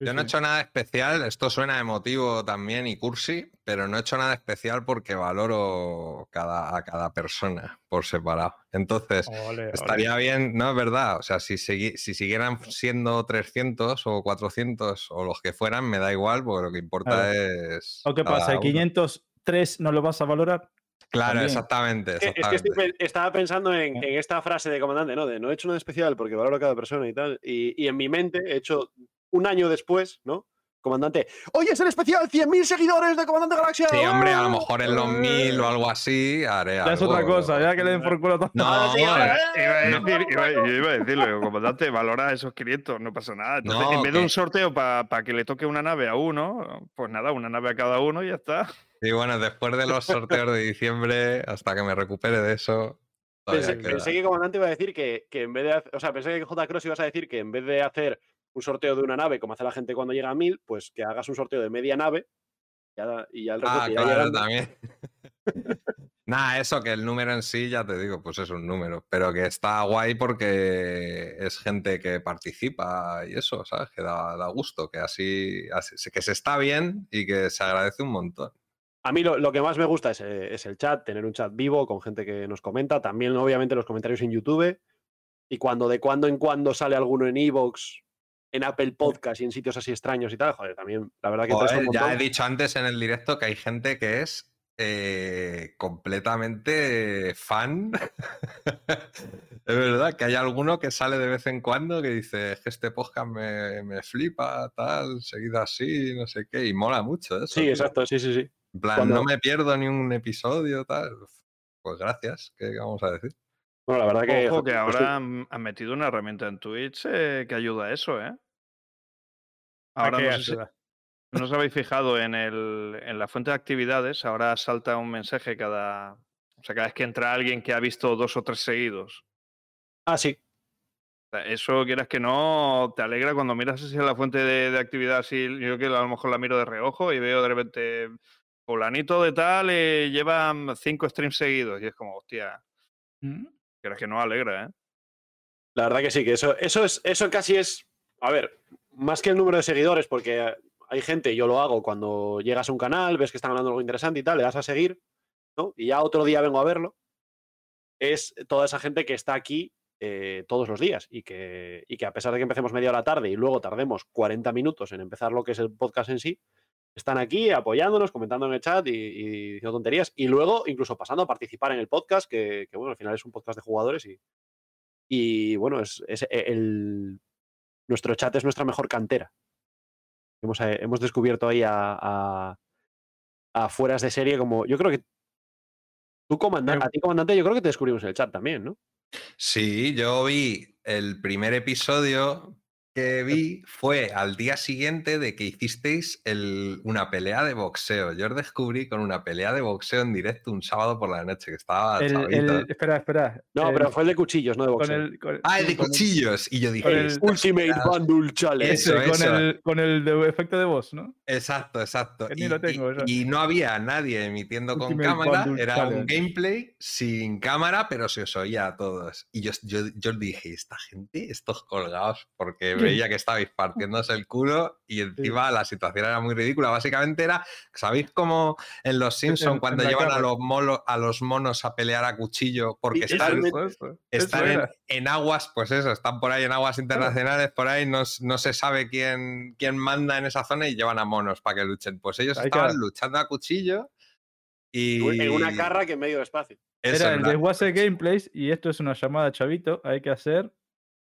Yo no he hecho nada especial, esto suena emotivo también y cursi, pero no he hecho nada especial porque valoro cada, a cada persona por separado. Entonces, Ole, ole. estaría bien, ¿no? Es verdad, o sea, si, segui- si siguieran siendo 300 o 400 o los que fueran, me da igual, porque lo que importa es... ¿O qué pasa? ¿El uno. 503 no lo vas a valorar? Claro, exactamente. Es que- es que exactamente. estoy pe- estaba pensando en, en esta frase de comandante, ¿no? De no he hecho nada especial porque valoro a cada persona y tal. Y, y en mi mente he hecho un año después, ¿no? Comandante, hoy es el especial 100.000 seguidores de Comandante Galaxia. Sí, hombre, a lo ¡Ah! mejor en los mil o algo así haré Ya es otra cosa, ya que le den por culo a todo. No, sí, ahora, Iba a No. decir, iba, yo iba a decirlo, comandante, valora esos 500, no pasa nada. Entonces, No, en vez de un sorteo para que le toque una nave a uno, pues nada, una nave a cada uno y ya está. Y bueno, después de los sorteos de diciembre, hasta que me recupere de eso. Pensé, pensé que Comandante iba a decir que, que en vez de hacer, o sea, pensé que J. Cross ibas a decir que en vez de hacer un sorteo de una nave, como hace la gente cuando llega a 1000, pues que hagas un sorteo de media nave y ya, el resto Ah, que ya claro, también. Nada, eso que el número en sí, ya te digo, pues es un número. Pero que está guay porque es gente que participa y eso, ¿sabes? Que da, da gusto, que así, así- que se está bien y que se agradece un montón. A mí lo, lo que más me gusta es, eh, es el chat, tener un chat vivo con gente que nos comenta. También, obviamente, los comentarios en YouTube. Y cuando de cuando en cuando sale alguno en Evox, en Apple Podcast y en sitios así extraños y tal, joder, también, la verdad que Joder, ya he dicho antes en el directo que hay gente que es eh, completamente fan. es verdad que hay alguno que sale de vez en cuando que dice "Es que este podcast me, me flipa, tal, seguido así, no sé qué, y mola mucho eso. Sí, tío. exacto, sí, sí, sí. En plan, Cuando- no me pierdo ni un episodio, tal. Pues gracias, ¿qué vamos a decir? Bueno, la verdad que. Ojo, que ahora han, han metido una herramienta en Twitch eh, que ayuda a eso, ¿eh? ¿A Ahora no sé si- no os habéis fijado en, el, en la fuente de actividades, ahora salta un mensaje cada, o sea, cada vez que entra alguien que ha visto dos o tres seguidos. Ah, sí. Eso, quieras que no, te alegra cuando miras en la fuente de, de actividad, así, yo que a lo mejor la miro de reojo y veo de repente, fulanito de tal, eh, lleva cinco streams seguidos y es como, hostia, ¿Mm? Quieras que no, alegra, ¿eh? La verdad que sí, que eso, eso es, eso casi es. A ver, más que el número de seguidores, porque hay gente, yo lo hago cuando llegas a un canal, ves que están hablando algo interesante y tal, le das a seguir, ¿no? Y ya otro día vengo a verlo. Es toda esa gente que está aquí eh, todos los días y que, y que a pesar de que empecemos media hora tarde y luego tardemos 40 minutos en empezar lo que es el podcast en sí, están aquí apoyándonos, comentando en el chat y, y diciendo tonterías y luego incluso pasando a participar en el podcast, que, que, bueno, al final es un podcast de jugadores y, y bueno, es, es el, nuestro chat es nuestra mejor cantera. Hemos, eh, hemos descubierto ahí a, a, a fueras de serie como. Yo creo que. Tú, comandante, a ti, comandante, yo creo que te descubrimos en el chat también, ¿no? Sí, yo vi el primer episodio que vi fue al día siguiente de que hicisteis el- una pelea de boxeo. Yo os descubrí con una pelea de boxeo en directo un sábado por la noche, que estaba El, espera, espera. No, el- pero fue el de cuchillos, no de con boxeo. el, con- Ah, el de con el- cuchillos. Y yo dije, con el- "Esto- Ultimate Bundle Challenge. Eso, con, el, con el de efecto de voz, ¿no? Exacto, exacto. Y, lo tengo, y- eso. y no había nadie emitiendo con Ultimate cámara, Bundle era un gameplay sin cámara, pero se os oía a todos. Y yo, yo, yo dije, esta gente, estos colgados, porque veía que estabais partiéndose el culo y encima la situación era muy ridícula. Básicamente era, ¿sabéis cómo en Los Simpsons en cuando llevan a los, molo- a los monos a pelear a cuchillo porque Sí, están, eso, eso, eso. están Eso en, aguas, pues eso, están por ahí en aguas internacionales, por ahí no, no se sabe quién, quién manda en esa zona y llevan a monos para que luchen. Pues ellos Hay estaban luchando a cuchillo y... En una carra que en medio de espacio. Eso, Era el de Gameplays y esto es una llamada chavito. Hay que hacer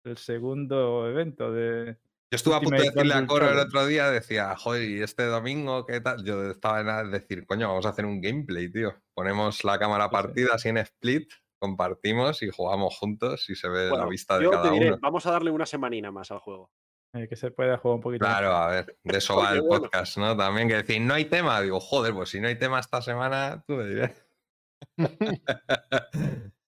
el segundo evento de. Yo estuve a punto de decirle a Coro el otro día, decía, joder, ¿y este domingo qué tal? Yo estaba en a decir, coño, vamos a hacer un gameplay, tío. Ponemos la cámara Sí, sí. partida así en split, compartimos y jugamos juntos y se ve Bueno, la vista de yo cada te diré, uno. vamos a darle una semanina más al juego. eh, que se pueda jugar un poquito. más. Claro, a ver, de eso va el bueno. podcast, ¿no? También que decir, no hay tema. Digo, joder, pues si no hay tema esta semana, tú me dirás.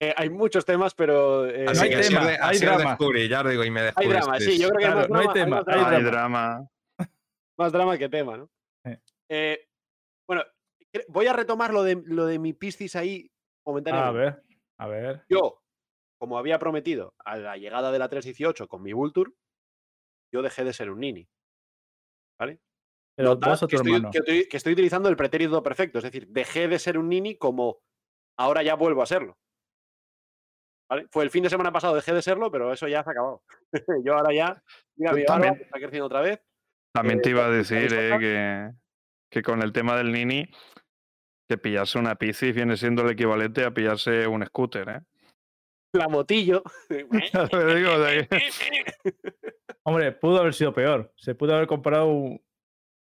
Eh, hay muchos temas, pero. eh, Así hay que tema, de- hay drama. descubrí, ya os digo, y me hay descubristeis. drama, sí, yo creo que hay Claro, más no hay tema, más hay drama, Hay drama. más drama que tema, ¿no? Sí. Eh, bueno, voy a retomar lo de, lo de mi piscis ahí Ah, a momentáneamente. ver, a ver. Yo, como había prometido a la llegada de la 318 con mi Vulture, yo dejé de ser un nini. ¿Vale? Pero Notad vos o que, tu estoy, que estoy- que estoy utilizando el pretérito perfecto, es decir, dejé de ser un nini como ahora ya vuelvo a serlo. ¿Vale? Fue el fin de semana pasado, dejé de serlo, pero eso ya se ha acabado. yo ahora ya, mira, mi barba está creciendo otra vez. También Eh, te iba a ¿sabéis decir eh, que, que con el tema del Nini, que pillarse una Piscis viene siendo el equivalente a pillarse un scooter, ¿eh? La motillo. Hombre, pudo haber sido peor. Se pudo haber comprado un,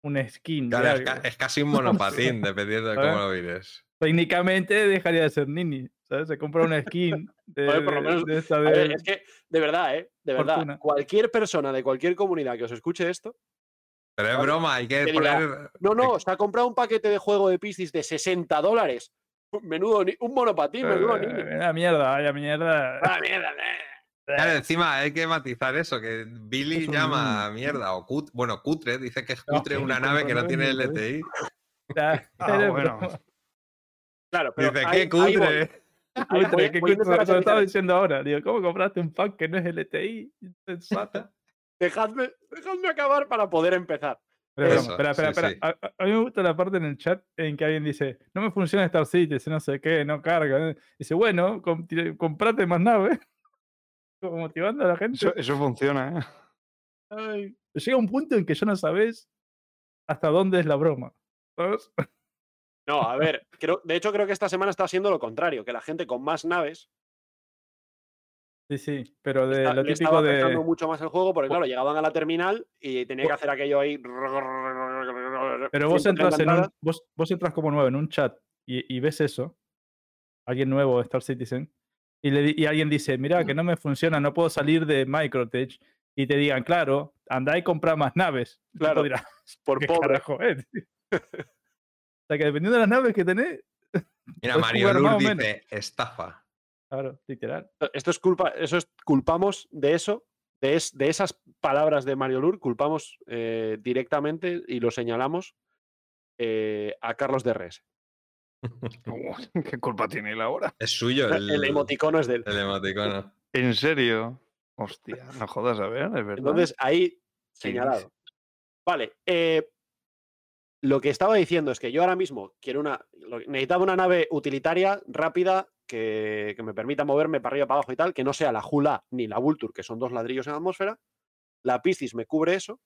un skin. Claro, es, algo. ca- es casi un monopatín, dependiendo de cómo lo mires. Técnicamente dejaría de ser Nini. ¿Sabes? Se compra una skin de, Joder, por lo de- menos- de esta de- ver, es que, de verdad, ¿eh? De verdad, Fortuna. cualquier persona de cualquier comunidad que os escuche esto, Pero es Vale. broma, hay que Que diga, poner. no, no, se ha comprado un paquete de juego de Piscis de 60 dólares. Menudo, ni- un monopatín, menudo nini. Eh, la mierda, vaya mierda. Ah, mierda, eh. Claro, encima hay que matizar eso, que Billy Es un- llama mierda o cut, bueno, cutre, dice que es No, cutre sí, una nave que no tiene. LTI. Ya, Ah, bueno. Claro, pero Dice, ahí- qué ahí voy, cutre. Cutre, voy- ¿qué voy Eso lo estaba diciendo ahora. Digo, ¿cómo compraste un pack que no es LTI? Insensato. Dejadme, dejadme acabar para poder empezar. Pero, Eso, espera, espera, sí, espera. A, a- a mí me gusta la parte en el chat en que alguien dice, no me funciona Star Citizen, no sé qué, no carga. ¿eh?". Dice, bueno, comprate más naves. Como motivando a la gente. Eso, eso funciona, ¿eh? Ay, Llega un punto en que ya no sabes hasta dónde es la broma. ¿sabes? No, a ver, creo, de hecho creo que esta semana está siendo lo contrario, que la gente con más naves Sí, sí, pero de está- lo le típico estaba afectando de... mucho más el juego, porque claro, llegaban a la terminal y tenía que hacer aquello ahí. Pero vos 130 entras, en un, vos, vos entras como nuevo en un chat y, y ves eso, alguien nuevo de Star Citizen, y, le, y alguien dice, mira, que no me funciona, no puedo salir de Microtech, y te digan, claro, andá y compra más naves. Claro, dirá, por ¿qué pobre. carajo? o sea, que dependiendo de las naves que tenés, Mira, Mario Lur dice estafa. claro, literal. Esto es culpa, eso es culpamos de eso, de, es- de esas palabras de Mario Lur, culpamos eh, directamente y lo señalamos eh, a Carlos DRS. ¿Qué culpa tiene él ahora? Es suyo el, El emoticono es de él. el emoticono. ¿En serio? Hostia, no jodas, a ver, es verdad. Entonces, ahí señalado. Vale, eh, lo que estaba diciendo es que yo ahora mismo quiero una. Necesitaba una nave utilitaria rápida que, que me permita moverme para arriba, para abajo y tal, que no sea la Jula ni la Vulture, que son dos ladrillos en la atmósfera. La Piscis me cubre eso.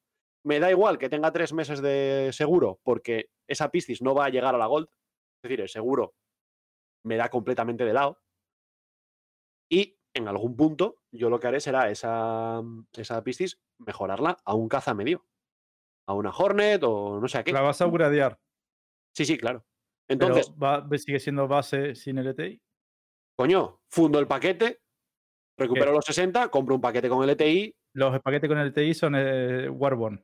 Me da igual que tenga tres meses de seguro, porque esa Piscis no va a llegar a la Gold. Es decir, el seguro me da completamente de lado. Y en algún punto, yo lo que haré será esa, esa Piscis mejorarla a un caza medio. A una Hornet o no sé a qué. La vas a upgradear, Sí, sí, claro. pero Entonces, va, sigue siendo base sin LTI. coño, fundo el paquete, recupero los 60, compro un paquete con LTI, Los paquetes con LTI son eh, Warbone.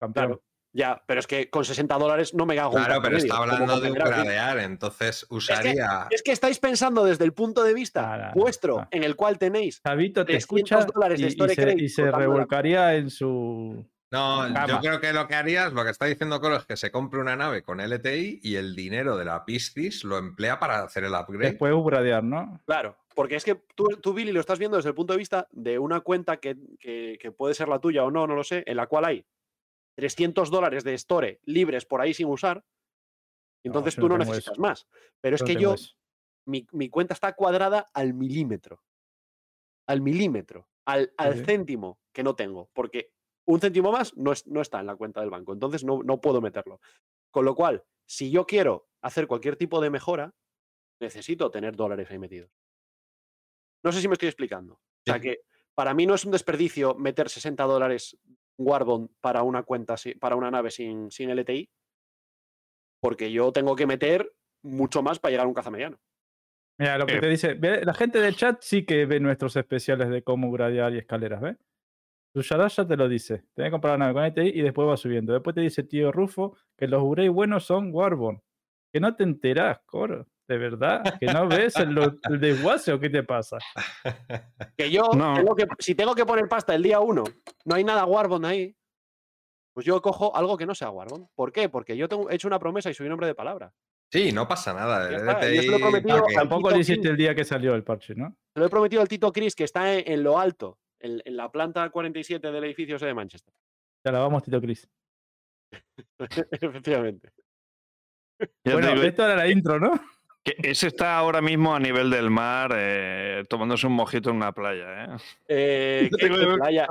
Campeón. claro. Ya, pero es que con 60 dólares no me hago un Claro, pero medio, está hablando de upgradear, entonces usaría. Es que estáis pensando desde el punto de vista vuestro, en el cual tenéis Chavito te 300 escucha dólares de y, y store se, y se revolcaría en su... No, yo creo que lo que harías, lo que está diciendo Colo, es que se compre una nave con LTI y el dinero de la Piscis lo emplea para hacer el upgrade. Después upgradear, ¿no? Claro, porque es que tú, tú, Billy, lo estás viendo desde el punto de vista de una cuenta que, que- que puede ser la tuya o no, no lo sé, en la cual hay 300 dólares de store libres por ahí sin usar. Entonces tú no necesitas eso. más. Pero es que yo, mi, mi cuenta está cuadrada al milímetro. Al milímetro. Al, al sí. céntimo que no tengo. Porque un céntimo más no, es- no está en la cuenta del banco. Entonces no, no puedo meterlo. Con lo cual, si yo quiero hacer cualquier tipo de mejora, necesito tener dólares ahí metidos. No sé si me estoy explicando. O sea que para mí no es un desperdicio meter 60 dólares Warbond para una cuenta, para una nave sin, sin LTI, porque yo tengo que meter mucho más para llegar a un caza mediano. Mira, lo que Eh, te dice, la gente del chat sí que ve nuestros especiales de cómo gradear y escaleras, ¿ves? Tushara ya te lo dice. Tenés que comprar la nave con LTI y después va subiendo. Después te dice tío Rufo que los upgrades buenos son Warbond. Que no te enterás, coro. De verdad. Que no ves el, el desguace o qué te pasa. Que yo, No. tengo que, si tengo que poner pasta el día uno, no hay nada Warbond ahí, pues yo cojo algo que no sea Warbond. ¿Por qué? Porque yo tengo, he hecho una promesa y soy un hombre de palabra. Sí, no pasa nada. Ya El está, yo se lo he LTI, prometido ¿pa' qué? al- Tampoco lo hiciste el día que salió el parche, ¿no? Se lo he prometido al Tito Chris que está en, en lo alto, en, en la planta 47 del edificio ese de Manchester. Te la vamos, Tito Chris. Efectivamente. Ya te Bueno, digo, esto era la intro, ¿no? que ese está ahora mismo a nivel del mar eh, tomándose un mojito en una playa. ¿eh? Eh, ¿qué, playa?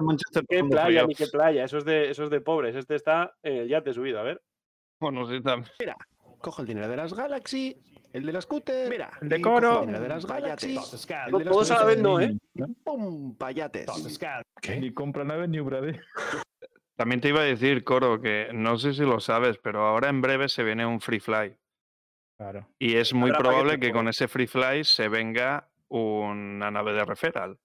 ¿Qué playa? frío. Ni qué playa. Eso es de, eso es de pobres. Este está en el yate subido. A ver. Bueno, sí, también. Cojo el dinero de las Galaxy, el de la scooter. Mira, el de Coro. El de las. Toscano. el de las Todos a la vez no, ¿eh? ¡Pum! Payates. Ni compra naves ni Ubrade. También te iba a decir, Coro, que no sé si lo sabes, pero ahora en breve se viene un free fly. Claro. Y es muy Habrá probable que con ese free fly se venga una nave de referral.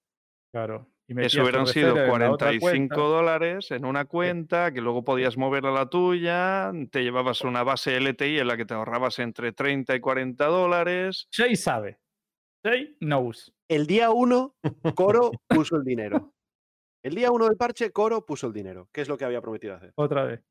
Claro. Y Eso hubieran sido referral en la otra 45 cuenta. dólares en una cuenta que luego podías mover a la tuya, te llevabas una base LTI en la que te ahorrabas entre 30 y 40 dólares. Jay sabe. Jay knows. El día 1, Coro puso el dinero. El día 1 del parche, Coro puso el dinero. ¿Qué es lo que había prometido hacer? Otra vez.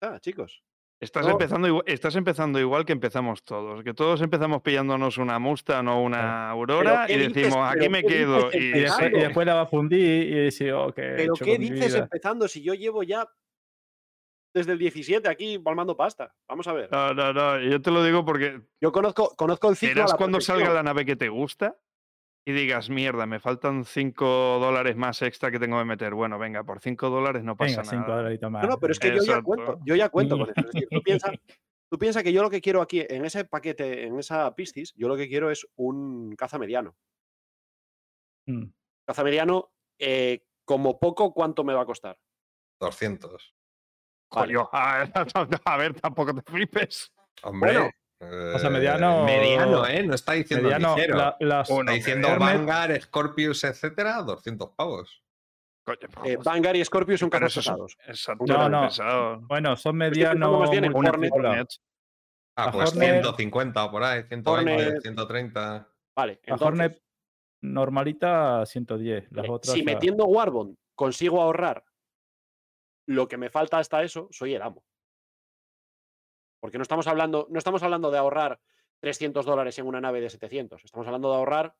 Ah, chicos. Estás, No. empezando igual, estás empezando igual que empezamos todos, que todos empezamos pillándonos una Mustang o una Aurora ¿qué y decimos, ¿Pero aquí me quedo. Y después, y después la va a fundir y decir, oh, ¿qué he ¿Pero qué dices empezando si yo llevo ya desde el 17 aquí palmando pasta? Vamos a ver. no, no, no, yo te lo digo porque Yo conozco, conozco el ciclo. verás cuando salga la nave que te gusta y digas, mierda, me faltan 5 dólares más extra que tengo que meter. Bueno, venga, por 5 dólares no pasa Venga, cinco nada. dolaritos más. No, no, pero es que yo ya cuento, yo ya cuento con eso. Es decir, tú piensas tú piensa que yo lo que quiero aquí, en ese paquete, en esa piscis, yo lo que quiero es un caza mediano. Mm. Caza mediano, eh, como poco, ¿cuánto me va a costar? 200. Vale. Coño, a ver, a ver, tampoco te flipes. Hombre. Bueno, o sea, eh, mediano- Mediano, ¿eh? No está diciendo Mediano, ligero. la- las Uno, Está diciendo Hornet- Vanguard, Scorpius, etcétera, 200 pavos. Coño, Eh. Vanguard y Scorpio son es- pesados. Exacto, No, no. pesado. Bueno, son que medianos en Hornet. multitripulados. Ah, La pues Hornet- 150 o por ahí, 120, Hornet- 130. Vale, La entonces, Hornet normalita 110. Las vale, otras si metiendo Warbond consigo ahorrar lo que me falta hasta eso, soy el amo. Porque no estamos hablando, no estamos hablando de ahorrar 300 dólares en una nave de 700. Estamos hablando de ahorrar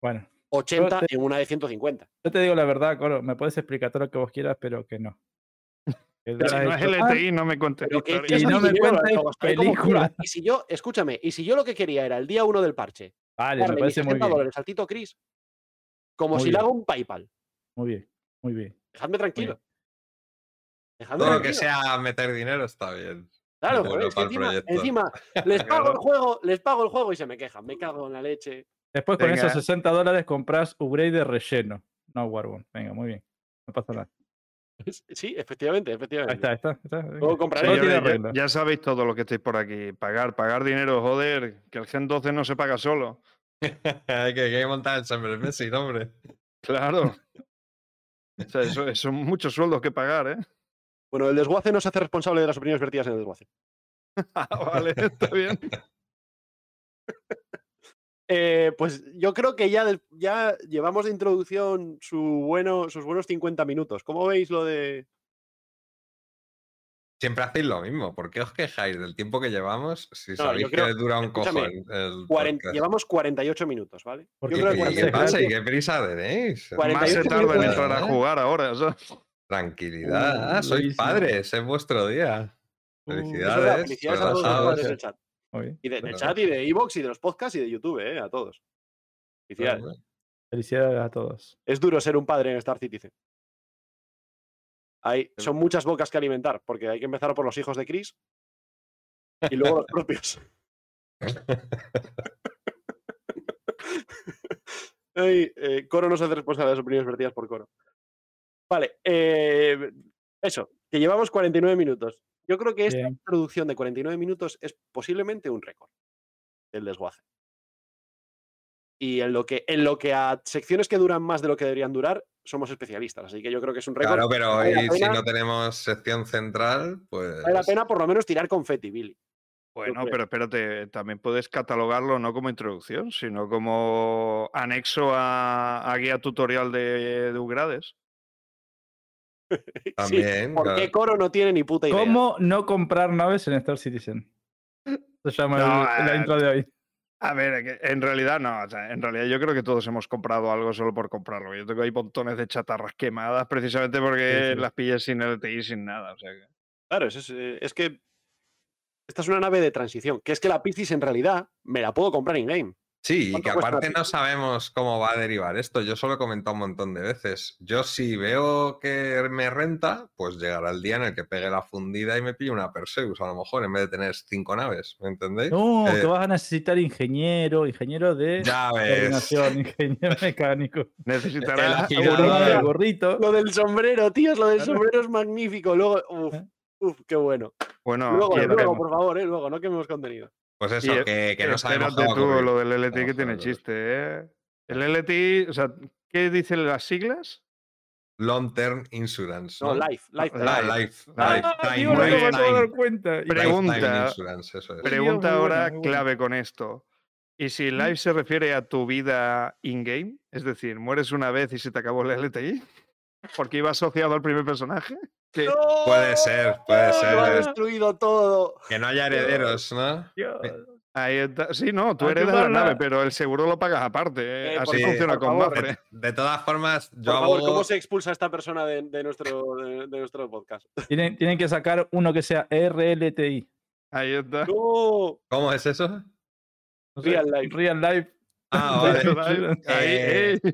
Bueno, 80 te- en una de 150. yo te digo la verdad, Coro, me puedes explicar todo lo que vos quieras, pero que no. Si no es LTI, no me es Y no me películas. Y si yo, escúchame, y si yo lo que quería era el día 1 del parche, Vale, me darle mis parece muy 60 bien. dólares al Tito Chris, como Muy si le hago un PayPal. Muy bien, muy bien. Dejadme tranquilo. Dejadme Todo lo que sea meter dinero está bien. Claro, es que encima, encima les pago el juego, les pago el juego y se me quejan. Me cago en la leche. Después con esos 60 dólares compras upgrade de relleno. No Warbone. Venga, muy bien. No pasa nada. Sí, efectivamente, Ahí efectivamente. está, ahí está. ahí está. Luego compraré. Ya, sabéis todo lo que estáis por aquí. Pagar, pagar dinero, joder, que el Gen 12 no se paga solo. hay, que, hay que montar el Summer Messi, hombre. Claro. O sea, eso, son muchos sueldos que pagar, ¿eh? Bueno, el desguace no se hace responsable de las opiniones vertidas en el desguace. Ah, vale, está bien. Eh, pues yo creo que ya, ya llevamos de introducción su bueno, sus buenos 50 minutos. ¿Cómo veis lo de...? Siempre hacéis lo mismo. ¿Por qué os quejáis del tiempo que llevamos si sabéis creo- que dura un cojón el 40 podcast? llevamos 48 minutos, ¿vale? Yo Porque- creo que ¿Y qué 48 pasa? ¿Y qué prisa tenéis? 40 Más se 48 tarda en entrar a ¿eh? jugar ahora. ¿sabes? Tranquilidad. Uh, Sois padres, es vuestro día. Uh, Felicidades. felicidades a todos los padres del chat. Y de- del Bueno. chat y de Evox y de los podcasts y de YouTube, ¿eh? A todos. Felicidades. Felicidades a todos. Es duro ser un padre en Star Citizen. Hay, son muchas bocas que alimentar, porque hay que empezar por los hijos de Chris y luego los propios. Ay, eh, Coro no se hace responsable de las opiniones vertidas por Coro. Vale, eh, eso, que llevamos 49 minutos. Yo creo que esta Bien. introducción de 49 minutos es posiblemente un récord del desguace. Y en lo que, en lo que a secciones que duran más de lo que deberían durar, somos especialistas. Así que yo creo que es un récord. Claro, pero Vale si no tenemos sección central, pues. Vale la pena por lo menos tirar confeti, Billy. Bueno, pero espérate, también puedes catalogarlo no como introducción, sino como anexo a, a guía tutorial de, de Ugrades. Sí, ¿Por qué claro. Coro no tiene ni puta idea? ¿Cómo no comprar naves en Star Citizen? Se llama No, el- la eh, intro de hoy. A ver, en realidad no, o sea, en realidad yo creo que todos hemos comprado algo solo por comprarlo. Yo tengo ahí montones de chatarras quemadas precisamente porque sí. las pillé sin LTI, sin nada. O sea que... Claro, eso es, eh, es que esta es una nave de transición, que es que la Piscis en realidad me la puedo comprar in-game. Sí, y ¿Cuánto que aparte no sabemos cómo va a derivar esto. Yo solo he comentado un montón de veces. Yo si veo que me renta, pues llegará el día en el que pegue la fundida y me pille una Perseus, a lo mejor, en vez de tener cinco naves, ¿me entendéis? No, Eh, que vas a necesitar ingeniero, ingeniero de Ya coordinación, ingeniero mecánico. Necesitarás de gorrito. Lo del sombrero, tíos, lo del sombrero es magnífico. Luego, uf, ¿Eh? uf, qué bueno. Bueno, luego, el luego, por favor, eh, luego, no quememos contenido. Pues Y eso, el- que, que no sabemos a tú lo del LTI que tiene ver. chiste, ¿eh? El LTI, o sea, ¿qué dicen las siglas? Long Term Insurance. No, ¿no? life, life. Ah, La- Life. Life, Ah, Lifetime, tío, no me acabo de dar cuenta. Y- Pregunta. Insurance, eso es. Pregunta ahora clave con esto. ¿Y si live se refiere a tu vida in-game? Es decir, mueres una vez y se te acabó el LTI. Porque iba asociado al primer personaje. Que- Puede ser, puede ser. Lo ha eh. destruido todo. Que no haya herederos, ¿no? Dios. Ahí está. Sí, no, tú heredas la nave, pero el seguro lo pagas aparte. ¿eh? Eh, Así funciona con favor. Mafre. De todas formas, yo Por favor, abogo- ¿cómo se expulsa a esta persona de, de nuestro, de, de nuestro podcast? Tienen, tienen que sacar uno que sea RLTI. Ahí está. No, ¿Cómo es eso? No sé, Real life. Real life. Ah, Real vale. life. Ahí, Eh, eh.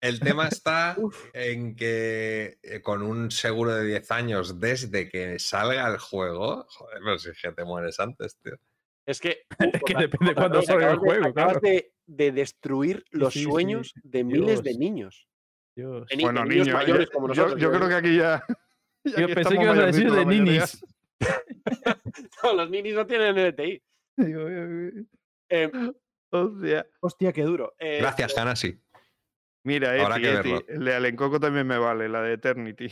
El tema está en que eh, con un seguro de 10 años desde que salga el juego, joder, pero si es que te mueres antes, tío. es que. Es que depende otra cuándo salga el de- juego, acabas claro. de, de destruir los sí, sí. sueños de miles de niños. Dios. De Bueno, de niños niño, mayores yo, como yo- nosotros. yo digo creo que aquí ya. ya Yo aquí pensé que ibas a decir de ninis. No, los ninis no tienen eh, Eh, hostia. hostia, qué duro. Eh, Gracias, Hanasi. Mira, Habrá Eti, Eti, el de Alencoco también me vale, la de Eternity.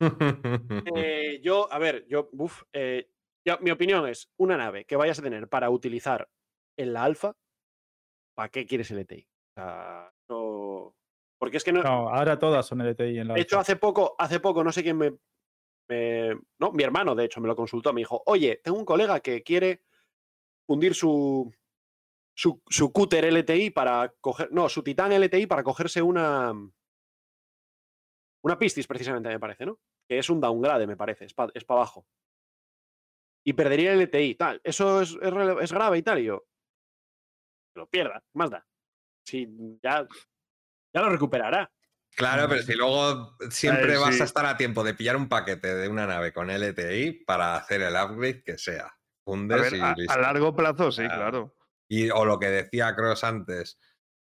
eh, yo, a ver, yo, uf, eh, yo- mi opinión es: una nave que vayas a tener para utilizar en la alfa, ¿para qué quieres LTI? O sea, no- Porque es que no. No, ahora todas son LTI en la De hecho, hace poco, hace poco, no sé quién me, me- No, mi hermano, de hecho, me lo consultó. Me dijo, oye, tengo un colega que quiere fundir su. Su, su cúter LTI para coger. No, su titán LTI para cogerse una. Una Pistis, precisamente, me parece, ¿no? Que es un downgrade, me parece, es para abajo. Y perdería el LTI, tal. Eso es, es grave y tal. Y yo. Que lo pierda, más da. Si ya. Ya lo recuperará. Claro, pero si luego siempre vas sí. a estar a tiempo de pillar un paquete de una nave con LTI para hacer el upgrade que sea. A, Fundes ver, y a, listo. a largo plazo, sí, Claro. claro. Y, o lo que decía Cross antes,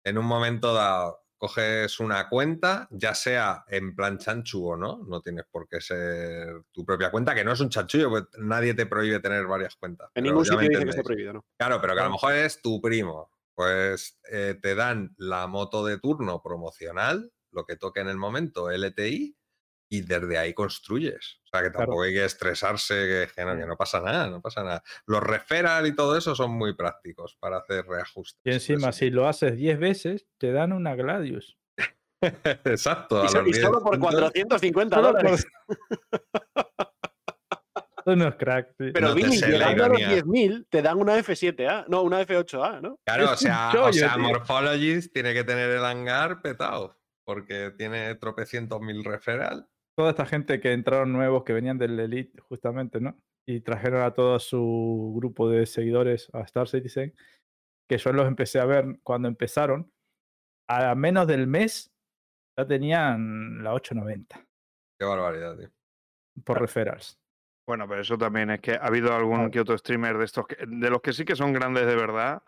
en un momento dado coges una cuenta, ya sea en plan chanchu o no, no tienes por qué ser tu propia cuenta, que no es un chanchullo, pues nadie te prohíbe tener varias cuentas. En ningún sitio dice que esté prohibido, ¿no? Claro, pero que a lo mejor es tu primo. Pues eh, te dan la moto de turno promocional, lo que toque en el momento, LTI, y desde ahí construyes. O sea, que Claro. tampoco hay que estresarse, que, que no, que no pasa nada, no pasa nada. Los referral y todo eso son muy prácticos para hacer reajustes. Y encima, si lo haces 10 veces, te dan una Gladius. Exacto. Y, a so- los y solo 10 por puntos, 450 Solo dólares. Unos cracks. sí. Pero No la llegando a los ironía. 10.000, te dan una F7A. No, una F8A, ¿no? Claro, Es o sea, o sea tío. Morphologies tiene que tener el hangar petado, porque tiene tropecientos mil referral. Toda esta gente que entraron nuevos, que venían del Elite, justamente, ¿no? Y trajeron a todo su grupo de seguidores a Star Citizen, que yo los empecé a ver cuando empezaron. A menos del mes ya tenían la 890 Qué barbaridad, tío. por referrals. Bueno, pero eso también es que ha habido algún que otro streamer de estos, que- de los que sí que son grandes de verdad,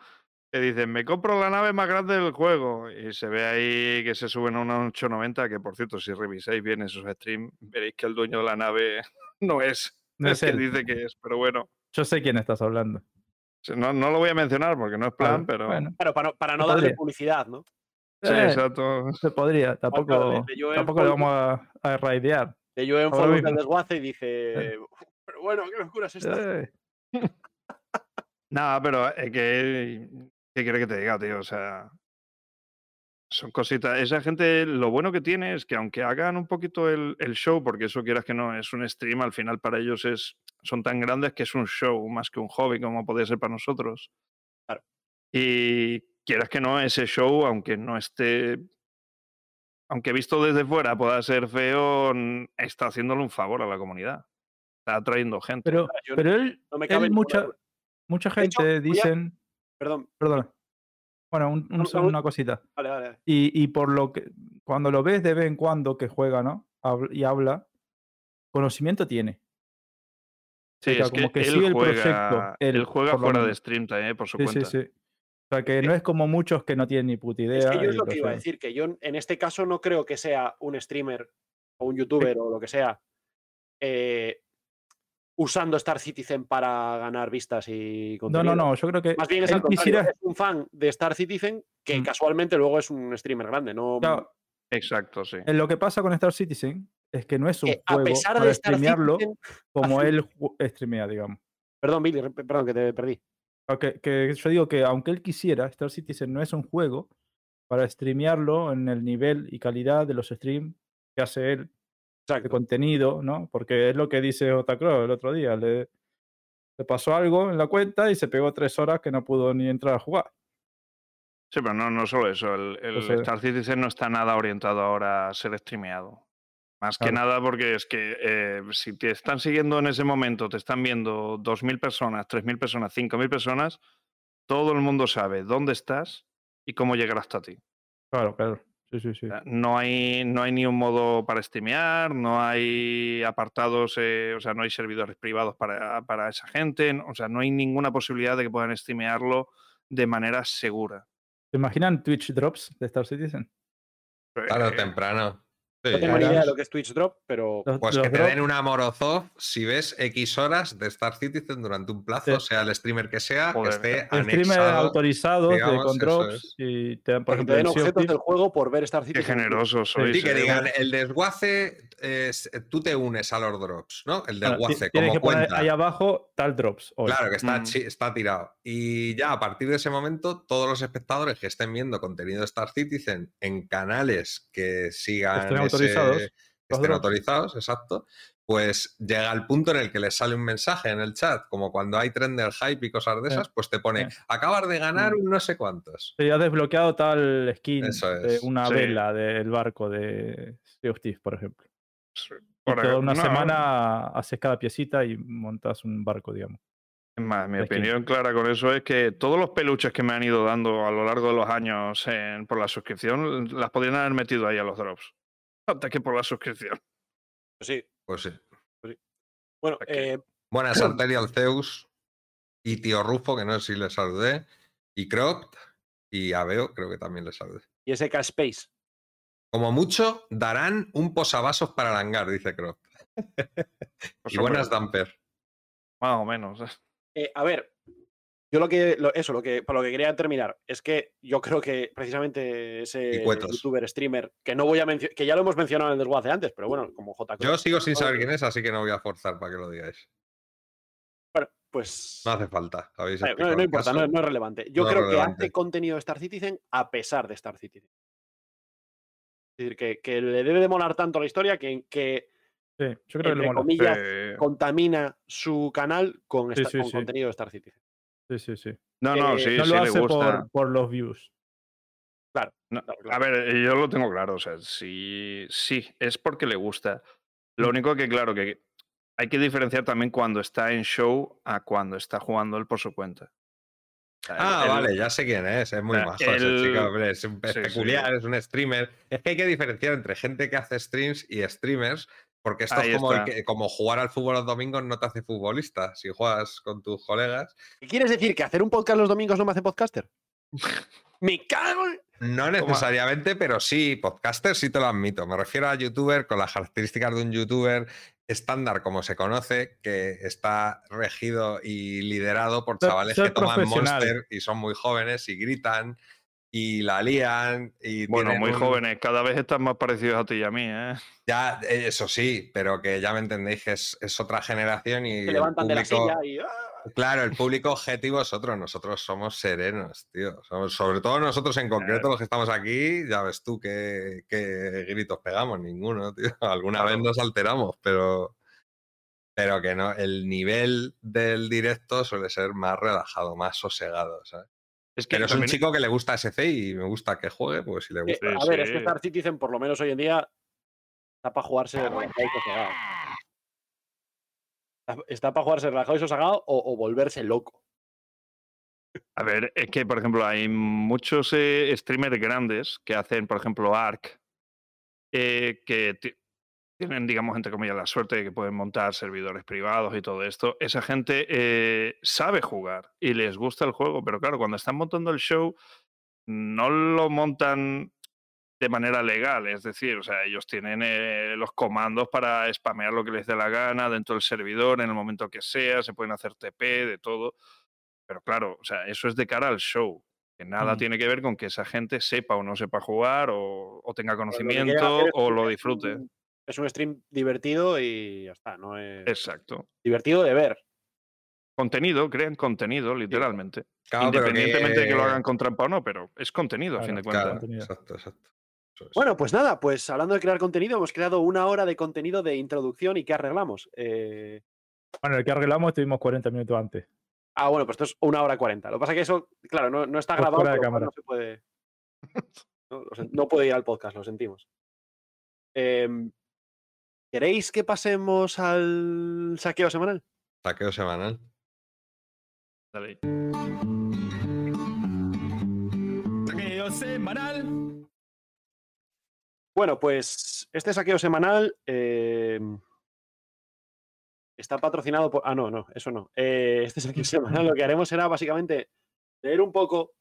que dicen, me compro la nave más grande del juego. Y se ve ahí que se suben a una 890, que por cierto, si revisáis bien esos streams, veréis que el dueño de la nave no es No el es que dice que es. Pero bueno, Yo sé quién estás hablando. no, no lo voy a mencionar porque no es plan, Claro, pero... Bueno, Claro, para, no- para no No darle podría. publicidad, ¿no? Sí, eh, exacto. se podría. Tampoco, claro, tampoco le vamos a, a raidear. De yo en Ahora foros mismo. del desguace y dice. Pero bueno, qué locura es esta. Eh, Nada, pero es que. ¿Qué quiere que te diga, tío? O sea. Son cositas. Esa gente, lo bueno que tiene es que aunque hagan un poquito el, el show, porque eso quieras que no, es un stream, al final para ellos es, son tan grandes que es un show más que un hobby, como podría ser para nosotros. Claro. Y quieras que no, ese show, aunque no esté. Aunque visto desde fuera pueda ser feo, está haciéndole un favor a la comunidad. Está atrayendo gente. Pero, pero él, no me él cabe ninguna mucha, mucha De hecho, gente voy a- Perdón, Perdona. Bueno, un- un- No, solo no, una cosita. vale, vale. Y, y por lo que. Cuando lo ves de vez en cuando que juega, ¿no? Y habla, conocimiento tiene. sí, o sea, es como que, que él sigue el juega, proyecto, él, él juega fuera de stream también, por su Sí, sí, cuenta. sí. O sea, que no es como muchos que no tienen ni puta idea. Es que yo es lo que iba a decir, que yo en este caso no creo que sea un streamer o un youtuber o lo que sea eh, usando Star Citizen para ganar vistas y No, contenido. no, no. Yo creo que Más bien es al quisiera. es un fan de Star Citizen que Mm. casualmente luego es un streamer grande. No, Claro, Exacto, sí. eh, lo que pasa con Star Citizen es que no es un que a juego pesar para de Star streamearlo Citizen. como él streamea, digamos. Perdón, Billy, perdón que te perdí. O que, que yo digo que aunque él quisiera, Star Citizen no es un juego para streamearlo en el nivel y calidad de los streams que hace él de contenido, ¿no? Porque es lo que dice Otacro el otro día. Le, le pasó algo en la cuenta y se pegó tres horas que no pudo ni entrar a jugar. Sí, pero no, no solo eso. El, el Entonces- Star Citizen no está nada orientado ahora a ser streameado. Más que nada porque es que eh, si te están siguiendo en ese momento, te están viendo 2.000 personas, 3.000 personas, 5.000 personas, todo el mundo sabe dónde estás y cómo llegar hasta ti. Claro, claro. Sí, sí, sí. No hay, no hay ni un modo para streamear, no hay apartados, eh, o sea, no hay servidores privados para, para esa gente, no- o sea, no hay ninguna posibilidad de que puedan streamearlo de manera segura. ¿Se imaginan Twitch Drops de Star Citizen? Tarde o Eh, temprano. Sí. No tengo ni idea de lo que es Twitch Drop, pero Pues los que te drop- den una Morozov si ves X horas de Star Citizen durante un plazo, Sí. sea el streamer que sea, Joder, que esté streamers anexado. autorizados de, digamos, con drops es. y te dan, por que te ejemplo, den objetos del juego por ver Star Qué Citizen. generosos sois. Sí, que eh. digan, el desguace, es- tú te unes a los drops, ¿no? El desguace, tienes como que poner cuenta. ahí abajo tal drops. hoy. Claro, que está, Mm. chi- está tirado. Y ya a partir de ese momento, todos los espectadores que estén viendo contenido de Star Citizen en canales que sigan Estén autorizados, los estén autorizados, exacto, pues llega el punto en el que les sale un mensaje en el chat, como cuando hay tren del hype y cosas de esas, pues te pone, acabas de ganar Mm. un no sé cuántos. Sí, has desbloqueado tal skin Eso de una sí. vela del barco de Sea of Thieves, por ejemplo. Sí, Y por toda ej- una no, semana haces cada piecita y montas un barco, digamos. es más, mi Es que- opinión clara con eso es que todos los peluches que me han ido dando a lo largo de los años en- por la suscripción, las podrían haber metido ahí a los drops. Hasta que por la suscripción. Sí. Pues sí. Bueno, Ok. eh, Buenas Arterial Zeus y Tío Rufo, que no sé si le saludé, y Croct y Aveo, creo que también le saludé. y SK Space. Como mucho, darán un posavasos para el hangar, dice Croc. Pues, y buenas Damper. Más o menos. Eh, a ver, yo lo que, lo- eso, lo que, para lo que quería terminar, es que yo creo que precisamente ese youtuber, streamer, que no voy a mencionar, que ya lo hemos mencionado en el desguace antes, pero bueno, como J. Yo sigo sin saber quién es, así que no voy a forzar para que lo digáis. Bueno, pues. No hace falta. habéis explicado no, importa, no, es relevante. Yo creo que hace contenido de Star Citizen a pesar de Star Citizen. Es decir, que, que le debe de molar tanto la historia que, que Sí, yo creo que entre le comillas, Eh, contamina su canal con, Sí, esta- sí, con sí. contenido de Star Citizen. Sí, sí, sí. no, no, eh, sí, no sí lo le hace gusta. por, por los views. No, Claro, A ver, eh, yo lo tengo claro, o sea, sí, sí, es porque le gusta. Lo único que, claro, que hay que diferenciar también cuando está en show a cuando está jugando él por su cuenta. O sea, Ah, vale, ya sé quién es. Es muy Ah, majo ese él- chico, hombre, Es, un- sí. peculiar, es un streamer. Es que hay que diferenciar entre gente que hace streams y streamers, porque esto Ahí es como, el está. que- como jugar al fútbol los domingos no te hace futbolista. Si juegas con tus colegas, ¿Qué quieres decir? ¿Que hacer un podcast los domingos no me hace podcaster? ¡Me cago! en- No necesariamente, pero sí, podcaster sí te lo admito. Me refiero a youtuber con las características de un youtuber estándar, como se conoce, que está regido y liderado por chavales ser que toman. Monster y son muy jóvenes y gritan y la lían y Bueno, muy un- jóvenes, cada vez están más parecidos a ti y a mí, ¿eh? Ya, eh, eso sí, pero que ya me entendéis que es, es otra generación y Se levantan de la silla y. ¡ah! Claro, el público objetivo es otro. Nosotros somos serenos, tío. Somos- sobre todo nosotros en concreto, los que estamos aquí, ya ves tú qué, qué gritos pegamos. Ninguno, tío. Alguna vez nos alteramos, pero, pero que no. El nivel del directo suele ser más relajado, más sosegado, ¿sabes? Es que Pero es un chico que le gusta SC y me gusta que juegue, pues si le Eh, gusta. a Sí, ver, sí. es que Star Citizen, por lo menos hoy en día, está para jugarse relajado y sosegado. Está- para jugarse relajado y sosegado o, o volverse loco. A ver, es que, por ejemplo, hay muchos eh, streamers grandes que hacen, por ejemplo, ARC, eh, que tienen, digamos, entre comillas, la suerte de que pueden montar servidores privados y todo esto. Esa gente eh, sabe jugar y les gusta el juego, pero claro, cuando están montando el show, no lo montan de manera legal, es decir, o sea, ellos tienen eh, los comandos para spamear lo que les dé la gana dentro del servidor en el momento que sea, se pueden hacer TP, de todo. Pero claro, o sea, eso es de cara al show. Que nada Mm. tiene que ver con que esa gente sepa o no sepa jugar o, o tenga lo conocimiento o lo disfrute. un- Es un stream divertido y ya está, no es Exacto. divertido de ver. Contenido, crean contenido, literalmente. Claro, pero Independientemente de que lo que- hagan con trampa o no, pero es contenido a fin de cuentas. Claro, contenido. exacto, exacto. Es. Bueno, pues nada, pues hablando de crear contenido, hemos creado una hora de contenido de introducción y qué arreglamos. Eh, Bueno, el que arreglamos estuvimos 40 minutos antes. Ah, bueno, pues esto es una hora cuarenta. Lo que pasa es que eso, claro, no, no está Por grabado, cámara. no se puede. No, no puede ir al podcast, lo sentimos. Em, ¿Queréis que pasemos al saqueo semanal? Saqueo semanal. Dale. Saqueo semanal. Bueno, pues este saqueo semanal em, está patrocinado por. Ah, no, no, eso no. Eh, este saqueo semanal lo que haremos será básicamente leer un poco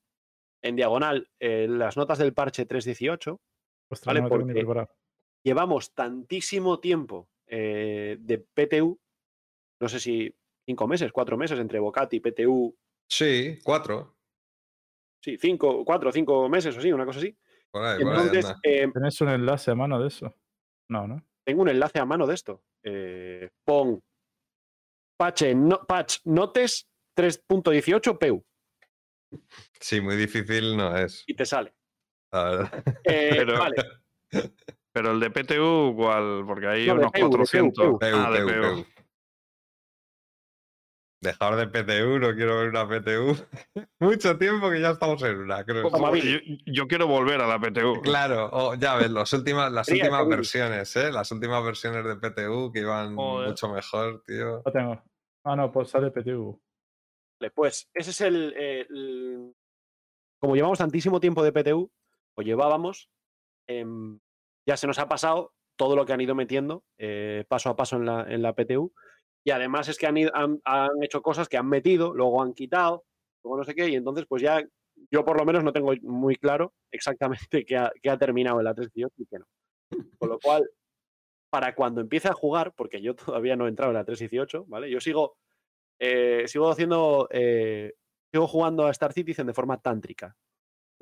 en diagonal eh, las notas del parche 318. Ostras, Vale, no lo tengo ni porque-. Llevamos tantísimo tiempo eh, de PTU, no sé si cinco meses, cuatro meses entre Bocati y PTU, Sí, cuatro. sí, cinco, cuatro, cinco meses o sí, una cosa así. Por ahí, por ahí Entonces, anda. eh, ¿Tenés un enlace a mano de eso? No, ¿no? tengo un enlace a mano de esto. Eh, pon patch, no, patch notes 3.18 PU Sí, muy difícil no es. y te sale. la verdad. Eh, Pero- vale, Pero el de PTU, ¿cuál? Porque hay No, de unos PU, de PU, 400. PU. PU, Ah, de PU, PU. PU. Dejar de PTU, no quiero ver una PTU. Mucho tiempo que ya estamos en una, creo. Yo, yo quiero volver a la PTU. Claro, oh, ya ves, las últimas, las últimas versiones, ¿eh? Las últimas versiones de PTU que iban Joder. mucho mejor, tío. Lo tengo. Ah, no, pues sale PTU. Vale, pues ese es el, eh, el- Como llevamos tantísimo tiempo de PTU, o llevábamos, em, ya se nos ha pasado todo lo que han ido metiendo eh, paso a paso en la, en la PTU. Y además es que han, han, han hecho cosas que han metido, luego han quitado, luego no sé qué, y entonces pues ya yo por lo menos no tengo muy claro exactamente qué ha, qué ha terminado en la 318 y qué no. Con lo cual, para cuando empiece a jugar, porque yo todavía no he entrado en la 318, ¿vale? Yo sigo eh, sigo haciendo. eh, sigo jugando a Star Citizen de forma tántrica.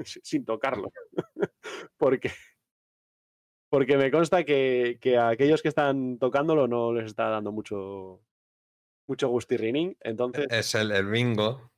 si- Sin tocarlo. porque. Porque me consta que, que a aquellos que están tocándolo no les está dando mucho. Mucho gustirrinín. Entonces. Es el, el bingo.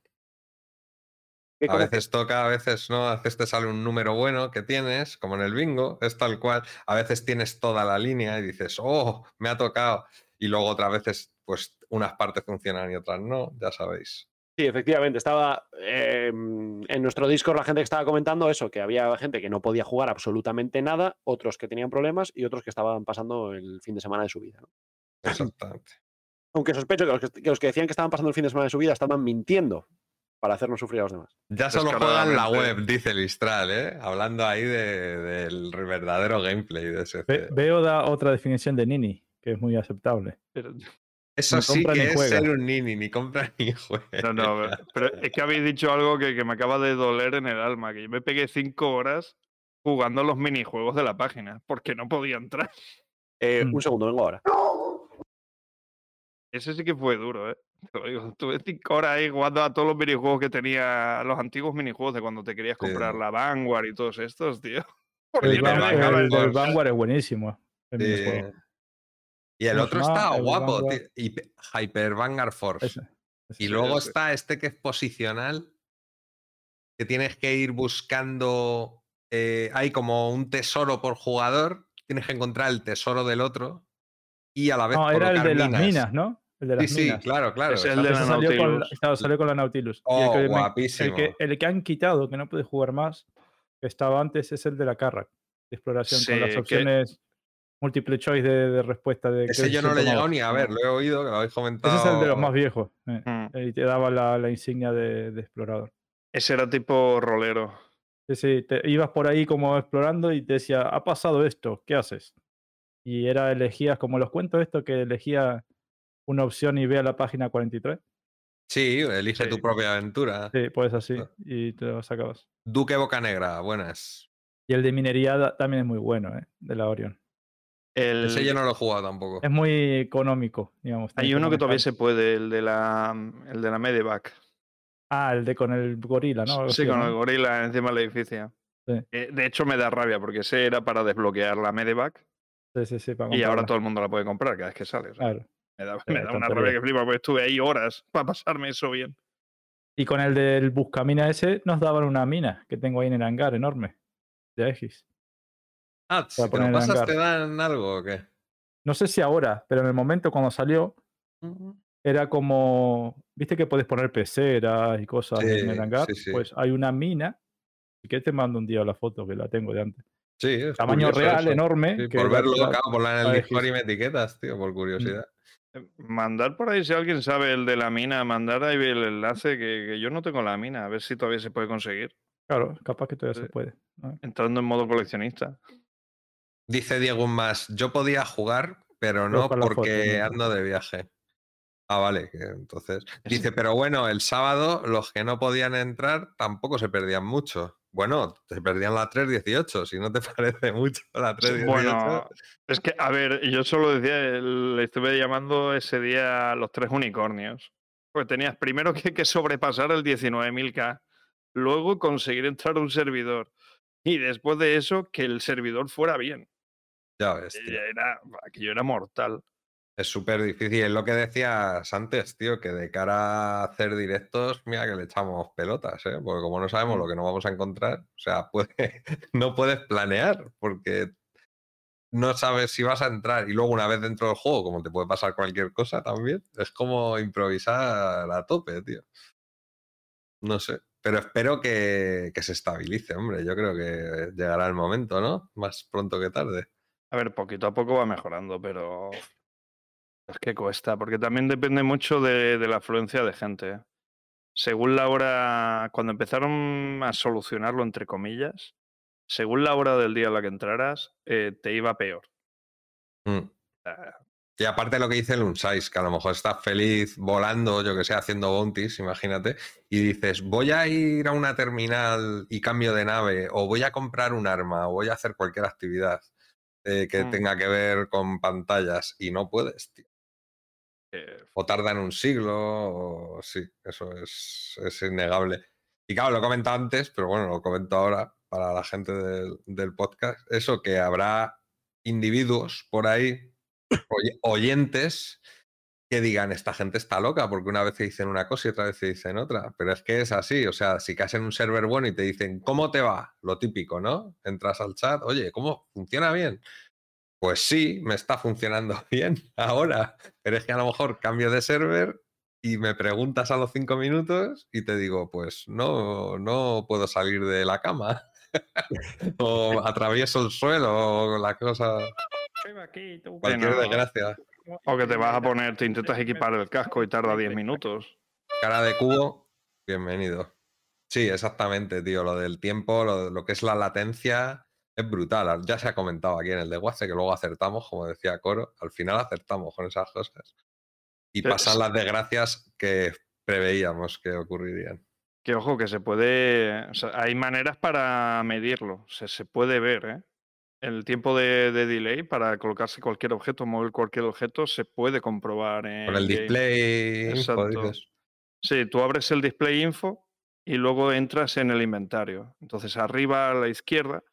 ¿qué A veces toca, a veces no. A veces te sale un número bueno que tienes, como en el bingo, es tal cual. A veces tienes toda la línea y dices, oh, me ha tocado. Y luego otras veces, pues unas partes funcionan y otras no, ya sabéis. Sí, efectivamente. Estaba eh, en nuestro Discord la gente que estaba comentando eso, que había gente que no podía jugar absolutamente nada, otros que tenían problemas y otros que estaban pasando el fin de semana de su vida. ¿no? Exactamente. Aunque sospecho que los que, que los que decían que estaban pasando el fin de semana de su vida estaban mintiendo para hacernos sufrir a los demás. Ya solo juegan la web, dice Listral, ¿eh? Hablando ahí de- del verdadero gameplay de ese. Ve- Veo da otra definición de Nini, que es muy aceptable. Pero- Eso sí que es juega. ser un nini, ni compra ni juega. No, no, pero es que habéis dicho algo que, que me acaba de doler en el alma, que yo me pegué cinco horas jugando los minijuegos de la página, porque no podía entrar. Eh, Mm. Un segundo, vengo ahora. Ese sí que fue duro, ¿eh? Te lo digo, Estuve cinco horas ahí jugando a todos los minijuegos que tenía, los antiguos minijuegos de cuando te querías comprar Sí. la Vanguard y todos estos, tío. Porque El, yo no me Van- dejaba el entrar. Vanguard es buenísimo. el Sí. minijuego. Y el ¿Cómo otro está guapo, y Hyper Vanguard Force. Ese, ese. Y luego ese. está este que es posicional, que tienes que ir buscando. eh, hay como un tesoro por jugador, tienes que encontrar el tesoro del otro y a la vez No, era el de las minas. ¿no? el de Sí, las sí, minas. claro, claro. Es el de la salió con, la- Nautilus. claro, salió con la Nautilus. Y Oh, el, que me- guapísimo. el, que, el que han quitado, que no puedes jugar más, que estaba antes, es el de la Carrack, de exploración, con Sí, las que- opciones múltiple choice de, de respuesta. De Ese yo no lo he llegado ni a ver, lo he oído, que lo habéis comentado. Ese es el de los más viejos. eh, Mm. Y te daba la, la insignia de, de explorador. Ese era tipo rolero. Sí, sí, te ibas por ahí como explorando y te decía, ha pasado esto, ¿qué haces? Y era, elegías, como los cuentos esto, que elegía una opción y ve a la página 43. Sí, elige Sí. tu propia aventura. Sí, pues así, Ah. y te lo sacabas. Duque Bocanegra, buenas. Y el de minería también es muy bueno, ¿eh? de la Orion. El- Ese yo no lo he jugado tampoco. Es muy económico, digamos. Hay uno que todavía se puede, el de la, el de la Medevac. Ah, el de con el gorila, ¿no? Sí, con ¿no? el gorila encima del edificio. Sí. Eh, de hecho, me da rabia porque ese era para desbloquear la Medevac Sí, sí, sí, para y ahora todo el mundo la puede comprar cada vez que sale. o sea, Claro. Me da, Sí, me da una rabia que flipa porque estuve ahí horas para pasarme eso bien. Y con el del buscamina ese nos daban una mina que tengo ahí en el hangar enorme de Aegis. Ah, si te lo en pasas. ¿te dan algo o qué? No sé si ahora, pero en el momento cuando salió era como, viste que puedes poner peceras y cosas en Sí, el hangar, sí, sí. pues hay una mina, y que te mando un día la foto que la tengo de antes. Sí, es Tamaño real, eso. enorme. Sí, que por la- verlo, la- claro, ponla en el la Discord y me etiquetas, tío, por curiosidad. Eh, Mandar por ahí, si alguien sabe el de la mina, mandar ahí el enlace que, que yo no tengo la mina, a ver si todavía se puede conseguir. Claro, capaz que todavía se Sí. puede. ¿no? Entrando en modo coleccionista. Dice Diego más, yo podía jugar, pero no porque ando de viaje. Ah, vale, que entonces. Dice, pero bueno, el sábado los que no podían entrar tampoco se perdían mucho. Bueno, se perdían la 3.18, si no te parece mucho la 3.18. Bueno, es que, a ver, yo solo decía, le estuve llamando ese día a los tres unicornios. Pues tenías primero que, que sobrepasar el 19.000K, luego conseguir entrar a un servidor y después de eso que el servidor fuera bien. Ya ves, tío. Era, aquello era mortal. Es súper difícil. Es lo que decías antes, tío, que de cara a hacer directos, mira que le echamos pelotas, ¿eh? Porque como no sabemos lo que nos vamos a encontrar, o sea, puede, no puedes planear, porque no sabes si vas a entrar. Y luego, una vez dentro del juego, como te puede pasar cualquier cosa también, es como improvisar a tope, tío. No sé. Pero espero que, que se estabilice, hombre. Yo creo que llegará el momento, ¿no? Más pronto que tarde. A ver, poquito a poco va mejorando, pero es que cuesta, porque también depende mucho de, de la afluencia de gente. ¿eh? Según la hora, cuando empezaron a solucionarlo, entre comillas, según la hora del día a la que entraras, eh, te iba peor. Mm. Y aparte lo que dice el Unsais, que a lo mejor estás feliz volando, yo que sé, haciendo bounties, imagínate, y dices, voy a ir a una terminal y cambio de nave, o voy a comprar un arma, o voy a hacer cualquier actividad eh, que Mm. tenga que ver con pantallas, y no puedes, tío. que O tardan un siglo, o sí, eso es, es innegable. Y claro, lo he comentado antes, pero bueno, lo comento ahora para la gente del, del podcast, eso que habrá individuos por ahí, oy- oyentes, que digan, esta gente está loca, porque una vez te dicen una cosa y otra vez te dicen otra. Pero es que es así, o sea, si caes en un server bueno y te dicen, ¿cómo te va? Lo típico, ¿no? Entras al chat, oye, ¿cómo funciona bien? Pues sí, me está funcionando bien ahora, pero es que a lo mejor cambio de server y me preguntas a los cinco minutos y te digo, pues no, no puedo salir de la cama. o atravieso el suelo o la cosa, cualquier desgracia. O que te vas a poner, te intentas equipar el casco y tarda 10 minutos. Cara de cubo, bienvenido. Sí, exactamente, tío. Lo del tiempo, lo, lo que es la latencia, es brutal. Ya se ha comentado aquí en el de Waze que luego acertamos, como decía Coro. Al final acertamos con esas cosas. Y pasan las desgracias que preveíamos que ocurrirían. Que ojo, que se puede. o sea, hay maneras para medirlo. Se, se puede ver, ¿eh? El tiempo de, de delay para colocarse cualquier objeto, mover cualquier objeto, se puede comprobar en. El game. display, Exacto. Sí, tú abres el display info y luego entras en el inventario. Entonces, arriba a la izquierda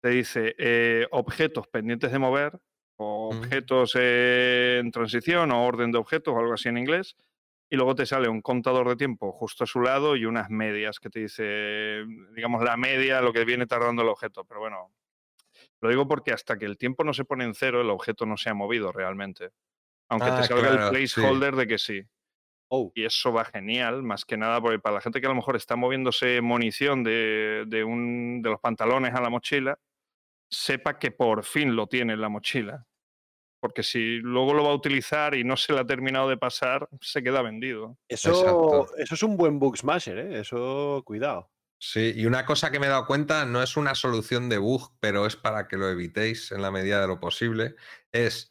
te dice eh, objetos pendientes de mover o Mm. objetos eh, en transición o orden de objetos o algo así en inglés. Y luego te sale un contador de tiempo justo a su lado y unas medias que te dice, digamos, la media, lo que viene tardando el objeto. Pero bueno, lo digo porque hasta que el tiempo no se pone en cero, el objeto no se ha movido realmente. Aunque Ah, te salga claro, el sí. placeholder de que sí. Oh, Y eso va genial, más que nada porque para la gente que a lo mejor está moviéndose munición de, de un, de los pantalones a la mochila, sepa que por fin lo tiene en la mochila. Porque si luego lo va a utilizar y no se le ha terminado de pasar, se queda vendido. eso, Exacto. eso es un buen bug smasher, ¿eh? Eso, cuidado. Sí, y una cosa que me he dado cuenta, no es una solución de bug, pero es para que lo evitéis en la medida de lo posible, es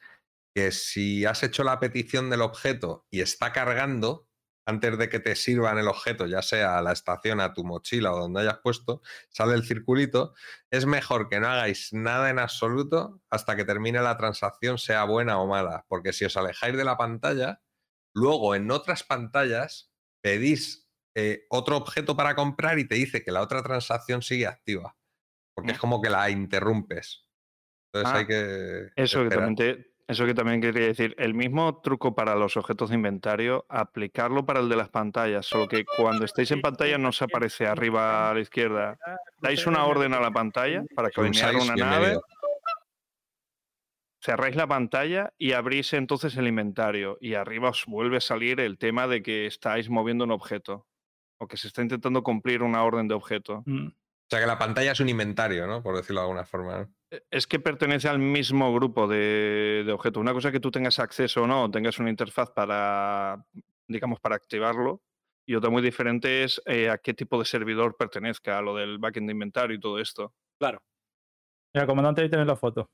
que si has hecho la petición del objeto y está cargando, antes de que te sirvan el objeto, ya sea a la estación, a tu mochila o donde hayas puesto, sale el circulito, es mejor que no hagáis nada en absoluto hasta que termine la transacción, sea buena o mala, porque si os alejáis de la pantalla, luego en otras pantallas pedís eh, otro objeto para comprar y te dice que la otra transacción sigue activa, porque es Mm. como que la interrumpes. Entonces Ah, hay que... Eso que, también te- eso que también quería decir, el mismo truco para los objetos de inventario, aplicarlo para el de las pantallas, solo que cuando estéis en pantalla no se aparece arriba a la izquierda. Dais una orden a la pantalla para Un alinear una nave, cerráis la pantalla y abrís entonces el inventario y arriba os vuelve a salir el tema de que estáis moviendo un objeto o que se está intentando cumplir una orden de objeto. Mm. O sea que la pantalla es un inventario, ¿no? Por decirlo de alguna forma. ¿no? E- Es que pertenece al mismo grupo de, de objetos. Una cosa es que tú tengas acceso o no, tengas una interfaz para, digamos, para activarlo. Y otra muy diferente es eh, a qué tipo de servidor pertenezca, a lo del backend de inventario y todo esto. Claro. Mira, comandante, ahí tenés la foto.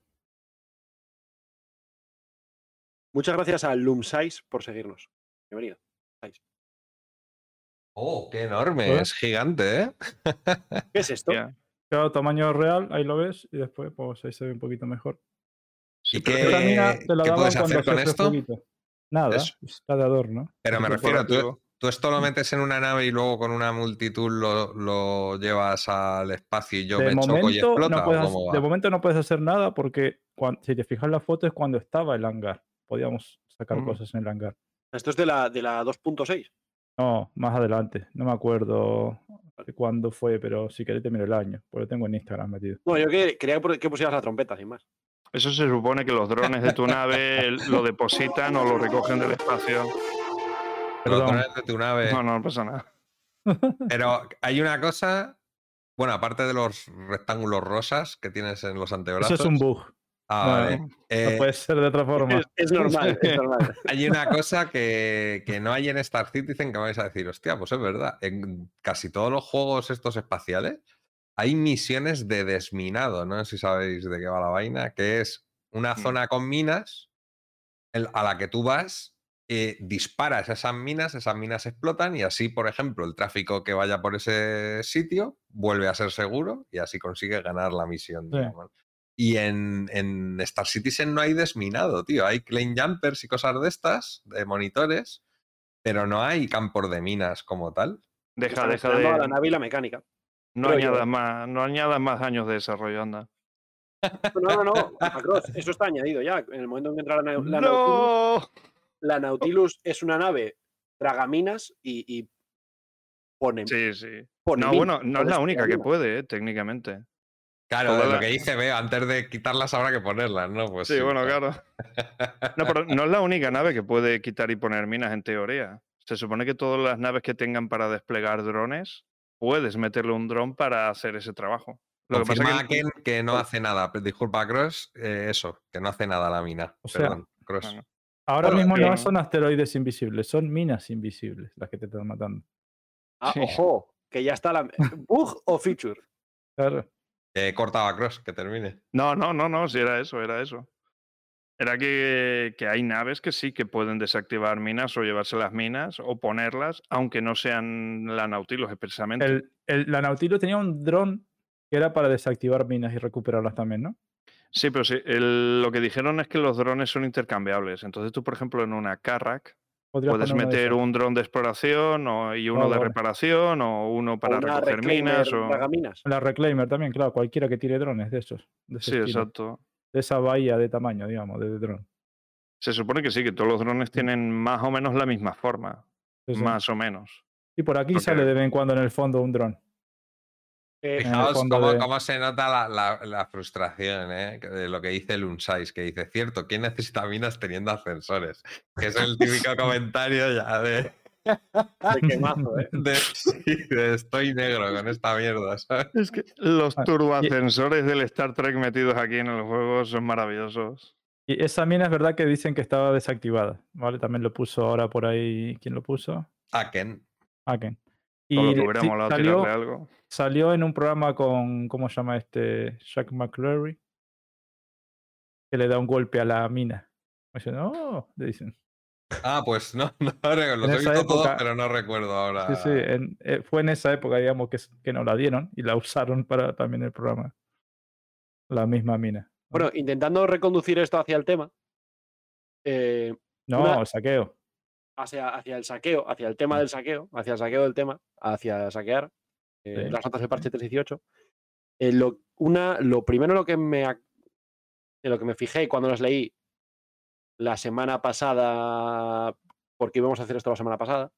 Muchas gracias a Loom6 por seguirnos. Bienvenido. Oh, qué enorme, ¿Eh? es gigante, ¿eh? ¿Qué es esto? Ya. Claro, tamaño real, ahí lo ves, y después pues ahí se ve un poquito mejor. ¿Y qué, te la qué daban puedes hacer con esto? Nada, Eso. está de adorno. Pero me refiero, tú, corporativo. tú esto lo metes en una nave y luego con una multitud lo, lo llevas al espacio y yo de, me choco y momento explota. no ¿o puedes, cómo hacer- va? de momento no puedes hacer nada porque si te fijas en la foto es cuando estaba el hangar. Podíamos sacar Mm. cosas en el hangar. Esto es de la, de la 2.6. No, más adelante. No me acuerdo cuándo fue, pero si querés te miro el año. Porque lo tengo en Instagram metido. No, yo que- quería que pusieras la trompeta, sin más. Eso se supone que los drones de tu nave lo depositan o lo recogen del espacio. Los Perdón. drones de tu nave. No, no pasa nada. Pero hay una cosa, bueno, aparte de los rectángulos rosas que tienes en los Eso antebrazos. es un bug. Ah, No, vale. no Eh, puede ser de otra forma. Es, es normal, es normal. Hay una cosa que, que no hay en Star Citizen que vais a decir, hostia, pues es verdad. En casi todos los juegos estos espaciales hay misiones de desminado, no sé si sabéis de qué va la vaina, que es una Mm. zona con minas el- a la que tú vas, eh, disparas esas minas, esas minas explotan y así, por ejemplo, el tráfico que vaya por ese sitio vuelve a ser seguro y así consigues ganar la misión. Sí. Y en, en Star Citizen no hay desminado, tío. Hay claim jumpers y cosas de estas, de monitores, pero no hay campos de minas como tal. Deja, deja a la de. nave y la mecánica. No yo. añadas, más, no añadas más años de desarrollo, anda. No, no, no. Macross, eso está añadido ya. En el momento en que entra la, la Nautilus, ¡No! la Nautilus es una nave tragaminas y, y pone. Sí, sí. pone No, bueno, no es la única que puede, eh, técnicamente. Claro, de lo la- que dice, veo, antes de quitarlas habrá que ponerlas, ¿no? Pues Sí, bueno, claro. No, pero no es la única nave que puede quitar y poner minas en teoría. Se supone que todas las naves que tengan para desplegar drones, puedes meterle un dron para hacer ese trabajo. Lo que pasa que Ken que no hace nada. Disculpa, Cross, eh, eso, que no hace nada la mina. O sea, Perdón, Cross. Bueno. Ahora Bueno, mismo no son asteroides invisibles, son minas invisibles las que te están matando. Ah, Sí. ojo, que ya está la. ¿Bug o feature? Claro. He cortado a Cross, que termine. No, no, no, no, si era eso, era eso. Era que, que hay naves que sí que pueden desactivar minas o llevarse las minas o ponerlas, aunque no sean la Nautilus expresamente. El, el- la Nautilus tenía un dron que era para desactivar minas y recuperarlas también, ¿no? Sí, pero sí, el- lo que dijeron es que los drones son intercambiables. Entonces tú, por ejemplo, en una Carrack Podrías puedes de meter un dron de exploración o, y uno de vale. reparación o uno para recoger minas. O... La Reclaimer también, claro, cualquiera que tire drones de esos. De, Sí, estilo, exacto. de esa bahía de tamaño, digamos, de dron. Se supone que sí, que todos los drones tienen más o menos la misma forma. Sí, sí. Más o menos. Y por aquí Porque- sale de vez en cuando en el fondo un dron. Eh, Fijaos cómo, de- cómo se nota la, la- la frustración ¿eh? de lo que dice el Unsais, que dice, cierto, ¿quién necesita minas teniendo ascensores? Que es el típico comentario ya de, de quemazo, ¿eh? de, sí, de estoy negro con esta mierda, ¿sabes? Es que los turboascensores del Star Trek metidos aquí en el juego son maravillosos. Y esa mina es verdad que dicen que estaba desactivada, ¿vale? También lo puso ahora por ahí. ¿Quién lo puso? Aken. Aken. Todo lo Y que hubiera sí, molado salió, tirarle algo. salió en un programa con, ¿cómo se llama este? Jack McClary. Que le da un golpe a la mina. Dicen, oh, le dicen. Ah, pues no, no los he visto todos, época- pero no recuerdo ahora. Sí, sí, en- eh, fue en esa época, digamos, que, que nos la dieron y la usaron para también el programa. La misma mina. Bueno, intentando reconducir esto hacia el tema, eh, No, una- saqueo. Hacia, hacia el saqueo, hacia el tema del saqueo, hacia el saqueo del tema, hacia saquear eh, Sí. las notas del parche 318. eh, lo, una, lo primero lo que me en lo que me fijé cuando las leí la semana pasada, porque íbamos a hacer esto la semana pasada,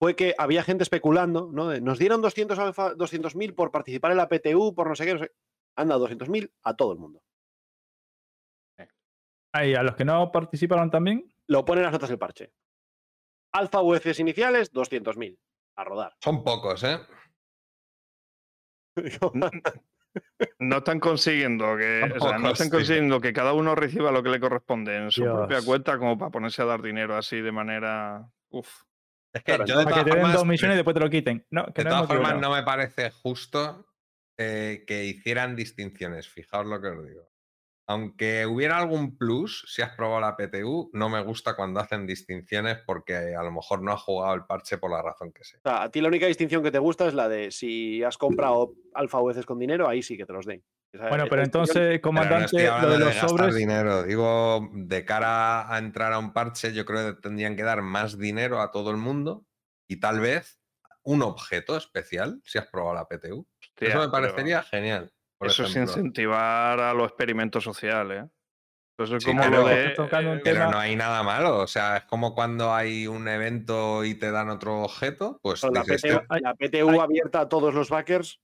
fue que había gente especulando, ¿no? De, Nos dieron 200 alfa- 200.000 por participar en la PTU, por no sé qué, no sé. Han dado 200.000 a todo el mundo. Ahí, a los que no participaron también, Lo ponen las notas del parche. Alfa UFs iniciales, 200.000. A rodar. Son pocos, ¿eh? No están consiguiendo que, o sea, no están consiguiendo que cada uno reciba lo que le corresponde en su propia cuenta como para ponerse a dar dinero así de manera. Uf. Es que Claro, yo de para todas que te den formas, dos millones y después te lo quiten. No, que de no todas formas no me parece justo eh, que hicieran distinciones. Fijaos lo que os digo. Aunque hubiera algún plus, si has probado la PTU, no me gusta cuando hacen distinciones porque a lo mejor no has jugado el parche por la razón que sea. O sea, a ti la única distinción que te gusta es la de si has comprado alfa con dinero, ahí sí que te los den. Esa- Bueno, pero entonces, Pero no comandante, estoy lo de de, los sobres. dinero. Digo, de cara a entrar a un parche, yo creo que tendrían que dar más dinero a todo el mundo y tal vez un objeto especial si has probado la PTU. Hostia, Eso me pero parecería genial. Por Eso es ejemplo. incentivar a los experimentos sociales. ¿eh? Eso es Sí, como pero- lo de. Estás tocando un eh, Pero tema- no hay nada malo. O sea, es como cuando hay un evento y te dan otro objeto, pues la, dices, PTU, "Tío, la PTU hay- abierta a todos los backers.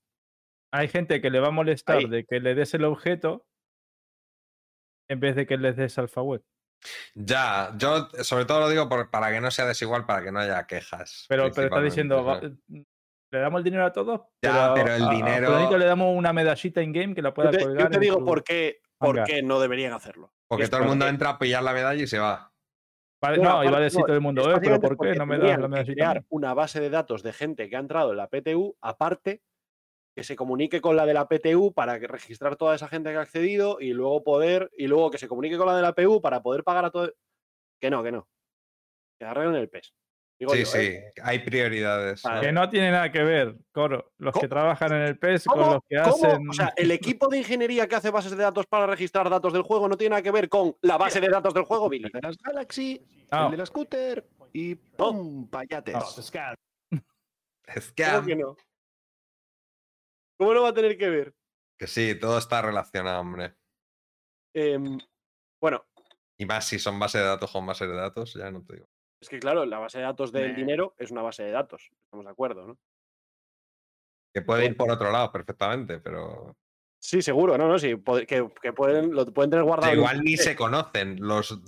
Hay gente que le va a molestar Ahí. de que le des el objeto en vez de que les des alfa web. Ya, yo sobre todo lo digo por- para que no sea desigual, para que no haya quejas. Pero, pero está diciendo, le damos el dinero a todos, Ya, pero el a- a dinero- fulanito le damos una medallita in-game que la pueda Yo te, yo te digo su- por qué, por qué no deberían hacerlo. Porque es todo el mundo porque- entra a pillar la medalla y se va. Vale, Bueno, no, iba a decir no, todo el mundo, "Eh, pero ¿por qué no me das la medallita? a crear mí?". una base de datos de gente que ha entrado en la PTU, aparte, que se comunique con la de la PTU para que registrar toda esa gente que ha accedido y luego poder, y luego que se comunique con la de la PU para poder pagar a todo. Que no, que no. Que arreglen el PES. Digo Sí, yo, sí, ¿eh? hay prioridades. Vale. ¿no? Que no tiene nada que ver, Coro, los que trabajan en el PES con los que ¿Cómo? hacen... O sea, el equipo de ingeniería que hace bases de datos para registrar datos del juego no tiene nada que ver con la base de datos del juego, Billy. El de las Galaxy, No. el de la Scooter y ¡pum! Payates. Es que, ¿Cómo que no? ¿Cómo no va a tener que ver? que sí, todo está relacionado, hombre. Em, bueno, Y más si son base de datos con base de datos, ya no te digo. Es que claro, la base de datos del dinero es una base de datos. Estamos de acuerdo, ¿no? Que puede ir por otro lado perfectamente, pero Sí, seguro, no, no, sí, que, que pueden, lo pueden tener guardado. un igual ni se conocen los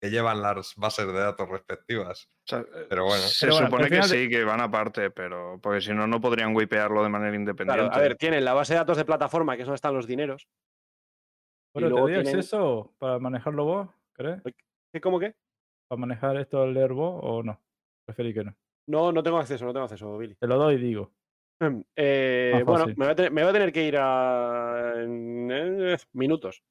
que llevan las bases de datos respectivas. O sea, eh, Pero bueno. Se Pero bueno, supone que sí, que van aparte, pero porque si no, no podrían wipearlo de manera independiente. Claro, a ver, tienen la base de datos de plataforma, que es donde están los dineros. Coro, luego ¿te doy tienen- acceso para manejarlo vos, crees? ¿Qué, ¿Cómo qué? ¿Para manejar esto al leer vos o no? Preferí que no. No, no tengo acceso, no tengo acceso, Billy. Te lo doy y digo. Eh, Más bueno, me voy, a tener, me voy a tener que ir a en, eh, minutos.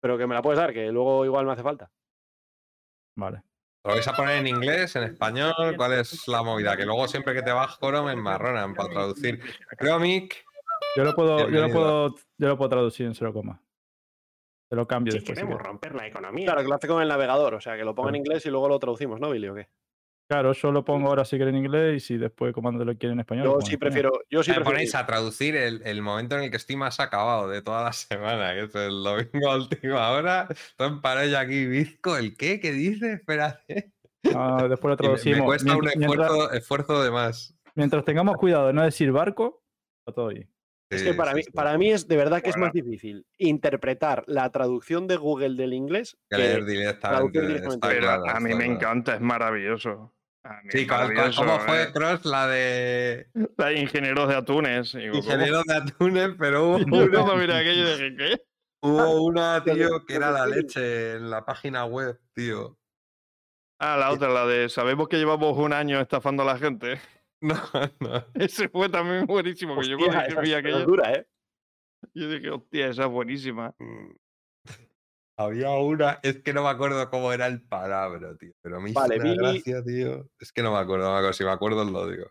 Pero que me la puedes dar, que luego igual me hace falta. Vale. ¿Lo vais a poner en inglés, en español? ¿Cuál es la movida? Que luego siempre que te vas coro me enmarronan para traducir. Chromic, Yo lo puedo, yo lo puedo, yo lo puedo traducir en 0, Te lo cambio Si después. queremos romper la economía. Claro, que lo hace con el navegador, o sea, que lo ponga en inglés y luego lo traducimos, ¿no, Billy? ¿O qué? Claro, yo lo pongo ahora si quieren en inglés y si después comando lo quieren en español. Yo sí prefiero. Yo sí me prefiero. ponéis a traducir el, el momento en el que estoy más acabado de toda la semana, que es el domingo a última hora. Estoy en parella aquí, bizco. ¿El qué? ¿Qué dice? Espérate. Ah, después lo me- traducimos. me cuesta un mientras, esfuerzo, esfuerzo de más. Mientras tengamos cuidado de no decir barco, está todo bien. Es que para mí, para mí es de verdad que es más difícil interpretar la traducción de Google del inglés Que que leer directamente. Pero claro, a mí me claro. encanta, es maravilloso. A mí Sí, es ¿cuál- cuál- maravilloso, ¿cómo fue eh. Cross la de La de ingenieros de atunes. Digo, ¿cómo? ingeniero de atunes? Pero hubo cuando miré aquello dije, ¿qué? hubo una, de- tío, que era de la leche en la página web, tío. Ah, la otra, la de sabemos que llevamos un año estafando a la gente. No, no. Ese fue también buenísimo. Que yo cuando esa vi es dura, ¿eh? yo dije, hostia, esa es buenísima. Mm. Había una, es que no me acuerdo cómo era el palabra, tío. Pero me hizo Vale, una vi- gracia, tío. Es que no me acuerdo, no me acuerdo. Si me acuerdo, os lo digo.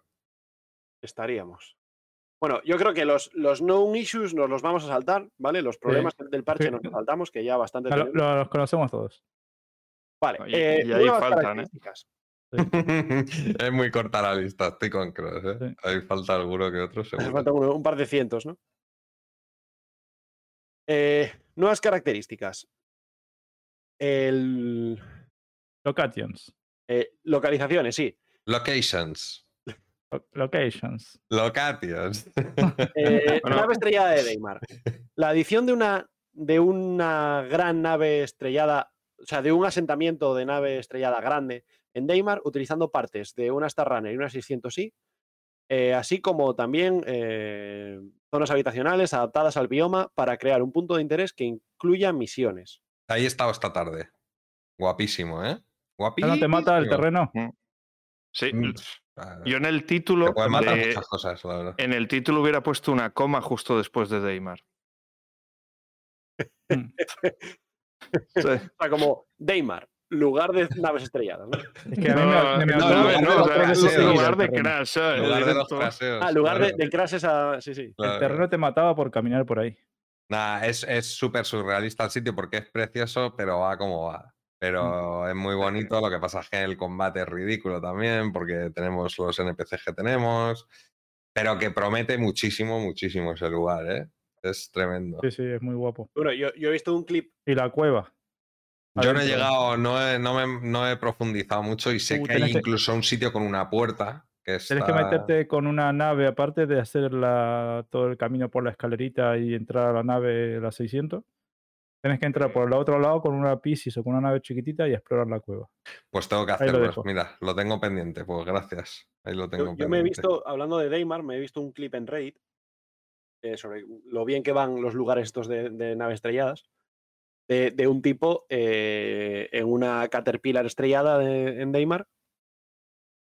Estaríamos. Bueno, yo creo que los, los known issues nos los vamos a saltar, ¿vale? Los problemas del parche Sí. nos los saltamos, que ya bastante Lo, lo- los conocemos todos. Vale, Y- eh, y ahí faltan, ¿eh? es muy corta la lista, estoy con Cross, ¿eh? Sí. Ahí falta alguno que otro, seguro. falta uno- un par de cientos, ¿no? Eh, nuevas características. El, Locations. eh, localizaciones, sí. Locations. Lo- Locations. Locations. Eh, Bueno. Nave estrellada de Deimar. La adición de una, de una gran nave estrellada, o sea, de un asentamiento de nave estrellada grande en Deimar, utilizando partes de una Star Runner y una 600i, eh, así como también eh, zonas habitacionales adaptadas al bioma para crear un punto de interés que incluya misiones. Ahí he estado esta tarde. Guapísimo, ¿eh? ¿Ya Guapísimo. no te mata el terreno? Sí, Mm, yo en el título, te puede matar de- muchas cosas, la verdad. en el título hubiera puesto una coma justo después de Deimar. Mm. Sí. O sea, como Deimar, lugar de naves estrelladas. ¿no? Es que a mí me, No, me, me no, no, o sea, sí, lugar de crash, ¿sabes? Lugar de los. Ah, lugar de, claro. de crashes a. Sí, sí. Claro. El terreno te mataba por caminar por ahí. Nah, es es súper surrealista el sitio porque es precioso, pero va como va. Pero es muy bonito, lo que pasa es que el combate es ridículo también, porque tenemos los NPCs que tenemos, pero que promete muchísimo, muchísimo ese lugar, ¿eh? Es tremendo. Sí, sí, es muy guapo. Bueno, yo, yo he visto un clip. Y la cueva. Yo no he llegado, no he, no me- no he profundizado mucho y sé Uh, que hay que- incluso un sitio con una puerta que está... Tienes que meterte con una nave, aparte de hacer la- todo el camino por la escalerita y entrar a la nave, la 600. Tienes que entrar por el otro lado con una Piscis o con una nave chiquitita y explorar la cueva. Pues tengo que lo hacerlo. Mira, lo tengo pendiente, pues gracias. Ahí lo tengo Yo, yo pendiente. me he visto, hablando de Deimar, me he visto un clip en Reddit eh, sobre lo bien que van los lugares estos de, de naves estrelladas. De, de un tipo eh, en una Caterpillar estrellada de- en Deimar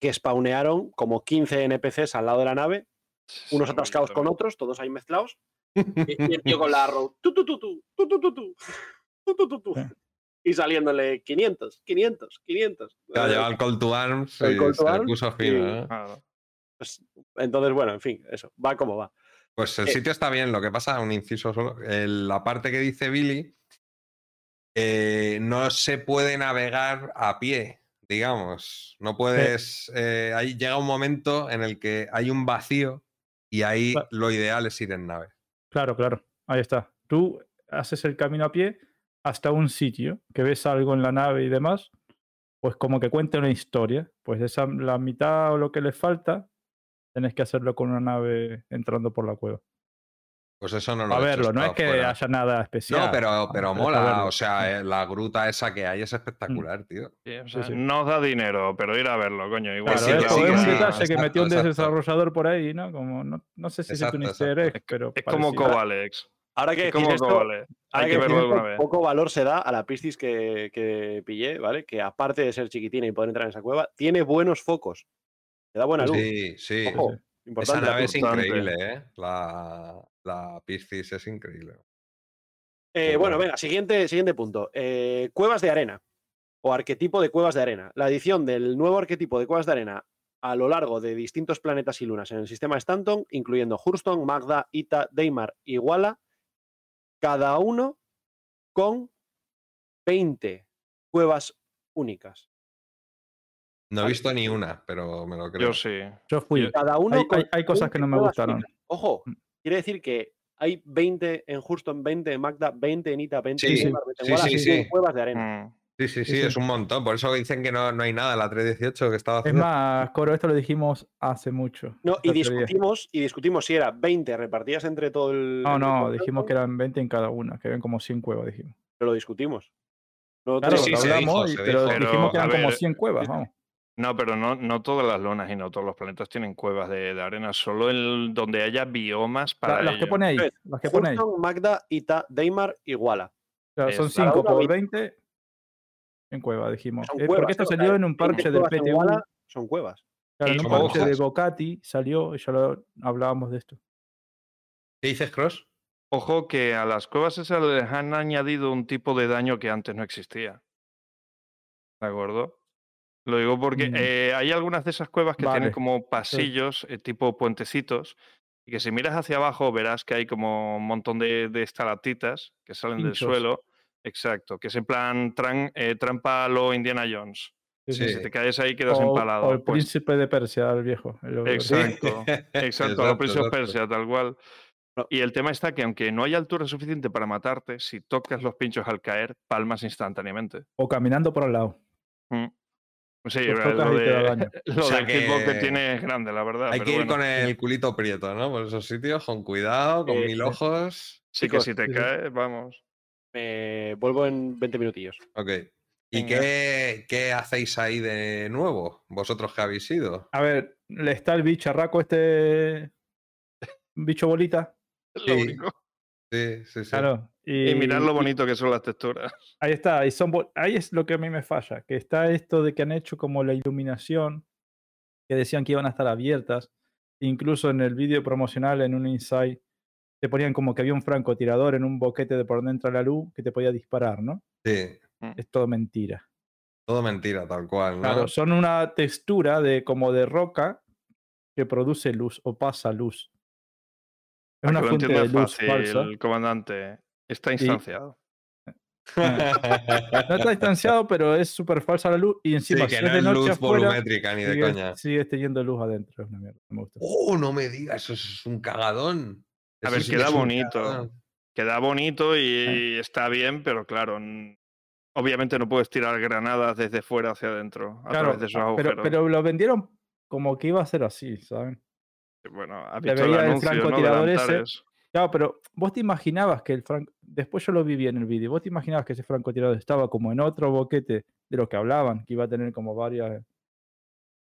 que spawnearon como 15 NPCs al lado de la nave, unos atascados con otros, todos ahí mezclados, y, el tío con la arrow, tu, tu, tu, tu, tu, tu, tu, tu, tu, tu, tu, tu, Sí. y saliéndole 500, 500, 500. Claro, Eh, lleva el call to arms el call to se le arms puso fino, ¿eh? Pues, entonces, bueno, en fin, eso, va como va. Pues el Eh, sitio está bien, lo que pasa, un inciso solo, el- la parte que dice Billy, eh, no se puede navegar a pie, digamos. No puedes. eh, ahí llega un momento en el que hay un vacío y ahí lo ideal es ir en nave. Claro, claro. Ahí está. Tú haces el camino a pie hasta un sitio que ves algo en la nave y demás, pues como que cuenta una historia. Pues esa, la mitad o lo que le falta, tenés que hacerlo con una nave entrando por la cueva. Pues eso no lo A he hecho, verlo, no es que fuera. haya nada especial. No, pero, pero mola. O sea, eh, la gruta esa que hay es espectacular, tío. Sí, o Sí, sea, sí. No os da dinero, pero ir a verlo, coño. Igual Claro, es que un sí, detalle que exacto, metió un exacto. desarrollador por ahí, ¿no? Como no, no sé si es Exacto, un easter egg, pero es como. Cobalex. Ahora que Es como decís esto, Cobalex. Hay que verlo alguna vez. poco valor se da a la Piscis que, que pillé, ¿vale? Que aparte de ser chiquitina y poder entrar en esa cueva, tiene buenos focos. Te da buena luz. Sí, sí. Ojo, sí. importante. Esa nave es increíble, ¿eh? La, la Piscis es increíble. Eh, bueno, venga, siguiente, siguiente punto. Eh, cuevas de arena o arquetipo de cuevas de arena. La adición del nuevo arquetipo de cuevas de arena a lo largo de distintos planetas y lunas en el sistema Stanton, incluyendo Hurston, Magda, Ita, Deimar y Walla, cada uno con 20 cuevas únicas. No he visto ni una, pero me lo creo. Yo sí. Yo fui. Cada uno Hay- con hay- hay cosas que 20 no me gustaron. únicas. Ojo, Mm. Quiere decir que hay 20 en Hurston, 20 en Magda, 20 en Ita, 20 Sí, en Deimar, 20 en sí, sí, 100 sí. cuevas de arena. Mm. Sí, sí, sí, sí. es un montón. Por eso dicen que no, no hay nada en la 318 que estaba Es haciendo. más, Coro, esto lo dijimos hace mucho. No, y discutimos, y discutimos si era 20 repartidas entre todo el. No, no, el dijimos que eran 20 en cada una, que eran como 100 cuevas, dijimos. Pero lo discutimos. No Claro, sí, lo se hablamos, dijo, y- pero dijo. dijimos que eran como ver, 100 cuevas, vamos. No, pero no, no todas las lunas y no todos los planetas tienen cuevas de, de arena, solo el donde haya biomas para que ello. pone ahí, Entonces, las que pone ahí. Fulton, Magda, Ita, Deimar y Walla. Claro, son es- cada 5 una por 20. 20 en cueva, dijimos. Son Eh, porque esto. O salió en un 20 parche del. Walla Son cuevas. Claro, en un parche de. Bocati salió y ya lo hablábamos de esto. ¿Qué dices, Cross? Ojo que a las cuevas esas les han añadido un tipo de daño que antes no existía. ¿De acuerdo? Lo digo porque Mm. eh, hay algunas de esas cuevas que tienen Vale, como pasillos, eh, tipo puentecitos, y que si miras hacia abajo verás que hay como un montón de, de estalactitas que salen del Pinchos. suelo. Exacto, que es en plan tran- eh, trampa lo Indiana Jones. Sí. Si te caes ahí quedas O, empalado. o el pues, príncipe de Persia, el viejo. el- el- Exacto, exacto, a lo Prince of exacto. Persia, tal cual. Y el tema está que aunque no hay altura suficiente para matarte, si tocas los pinchos al caer, palmas instantáneamente. O caminando por al lado. Mm. Sí, eh, lo, de, lo O sea del hitbox que que tiene es grande, la verdad. Hay pero que ir bueno. con el culito prieto, ¿no? Por esos sitios, con cuidado, con Eh, mil ojos. Sí, que si te sí, sí. caes, vamos. Eh, vuelvo en 20 minutillos. Ok. ¿Y qué, qué hacéis ahí de nuevo? ¿Vosotros que habéis ido? A ver, le está el bicharraco este. Bicho bolita. Lo Sí. único. Sí, sí, sí. Claro. Y, Y mirad lo y- bonito que son las texturas. Ahí está, y son, ahí es lo que a mí me falla, que está esto de que han hecho como la iluminación, que decían que iban a estar abiertas, incluso en el vídeo promocional, en un insight, te ponían como que había un francotirador en un boquete de por dentro de la luz que te podía disparar, ¿no? Sí, Es todo mentira. todo mentira, tal cual, ¿no? Claro, son una textura de como de roca que produce luz o pasa luz. Es una fuente de luz fácil, falsa. comandante. Está instanciado. No está distanciado, pero es súper falsa la luz y Sí, encima que si no es de es noche luz afuera, volumétrica ni de sigue, coña. sigue teniendo luz adentro. Es una mierda. me gusta. ¡Oh, no me digas! Eso es un cagadón. A Eso ver, sí que queda bonito. cagadón. Queda bonito y está bien, pero claro, obviamente no puedes tirar granadas desde fuera hacia adentro a Claro, través de esos ah, pero, agujeros. pero lo vendieron como que iba a ser así, ¿saben? Bueno, has se visto el veía el anuncio, ¿no? francotirador ese. Claro, pero vos te imaginabas que el franco. Después yo lo viví en el vídeo. Vos te imaginabas que ese francotirador estaba como en otro boquete de lo que hablaban, que iba a tener como varios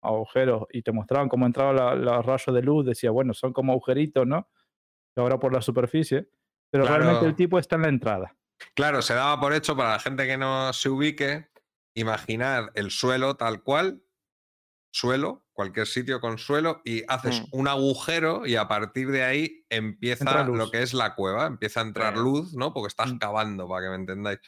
agujeros y te mostraban cómo entraba la- rayos de luz. Decía, bueno, son como agujeritos, ¿no? Que ahora por la superficie. Pero realmente Claro. el tipo está en la entrada. Claro, se daba por hecho para la gente que no se ubique, imaginar el suelo tal cual, suelo, cualquier sitio con suelo, y haces Mm. un agujero y a partir de ahí empieza lo que es la cueva, empieza a entrar Sí. luz, ¿no? Porque estás Mm. cavando, para que me entendáis.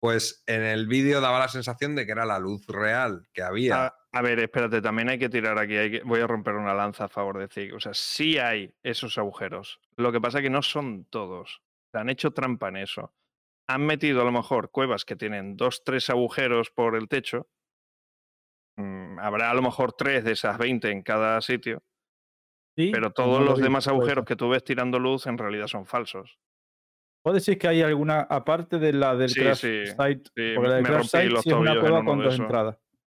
Pues en el vídeo daba la sensación de que era la luz real que había. A, a ver, espérate, también hay que tirar aquí. hay que- voy a romper una lanza a favor de Zig. O sea, sí hay esos agujeros. Lo que pasa es que no son todos. Se han hecho trampa en eso. Han metido a lo mejor cuevas que tienen dos, tres agujeros por el techo. Mm, habrá a lo mejor tres de esas 20 en cada sitio. ¿sí? Pero todos lo los vi, demás agujeros que tú ves tirando luz en realidad son falsos. ¿Vos decís que hay alguna, aparte de la del Sí, Crash sí, Site, porque la del me Crash rompí Site es una cueva con dos entradas.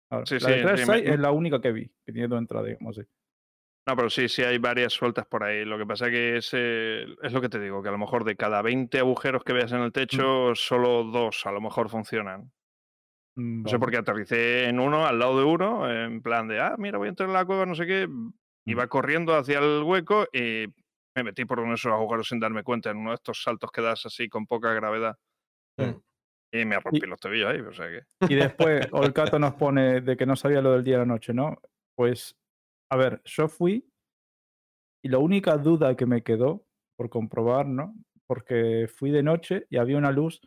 Ahora, la del sí, Crash sí, me- Site es la única que vi, que tiene dos entradas, digamos así. No, pero sí, sí hay varias sueltas por ahí. Lo que pasa que es, eh, es lo que te digo, que a lo mejor de cada 20 agujeros que veas en el techo, solo dos a lo mejor funcionan. Mm, No sé por qué aterricé en uno, al lado de uno, en plan de, ah, mira, voy a entrar en la cueva, no sé qué. Iba corriendo hacia el hueco y me metí por uno de esos agujeros sin darme cuenta, en uno de estos saltos que das así con poca gravedad. Mm. Y me rompí los tobillos ahí, o sea que... Y después Olcato nos pone de que no sabía lo del día y la noche, ¿no? Pues, a ver, yo fui y la única duda que me quedó por comprobar, ¿no? Porque fui de noche y había una luz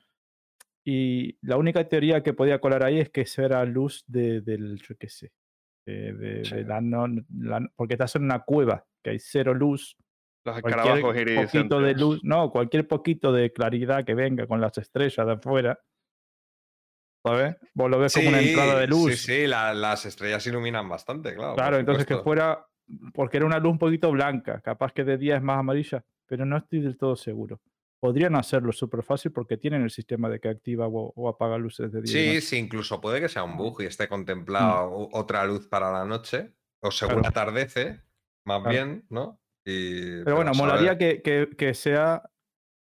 y la única teoría que podía colar ahí es que eso era luz de, del, yo qué sé, de, de- de Sí. la, no, la- porque estás en una cueva, que hay cero luz, Los cualquier poquito de luz, no, cualquier poquito de claridad que venga con las estrellas de afuera, ¿sabes? Vos lo ves como una entrada de luz. Sí, sí, la- las estrellas iluminan bastante, claro. Claro, entonces que fuera, porque era una luz un poquito blanca, capaz que de día es más amarilla, pero no estoy del todo seguro. Podrían hacerlo súper fácil porque tienen el sistema de que activa o, o apaga luces de día. Sí, sí, incluso puede que sea un bug y esté contemplado o- otra luz para la noche, o según Claro. atardece, más Claro. bien, ¿no? Y, Pero bueno, molaría que, que- que sea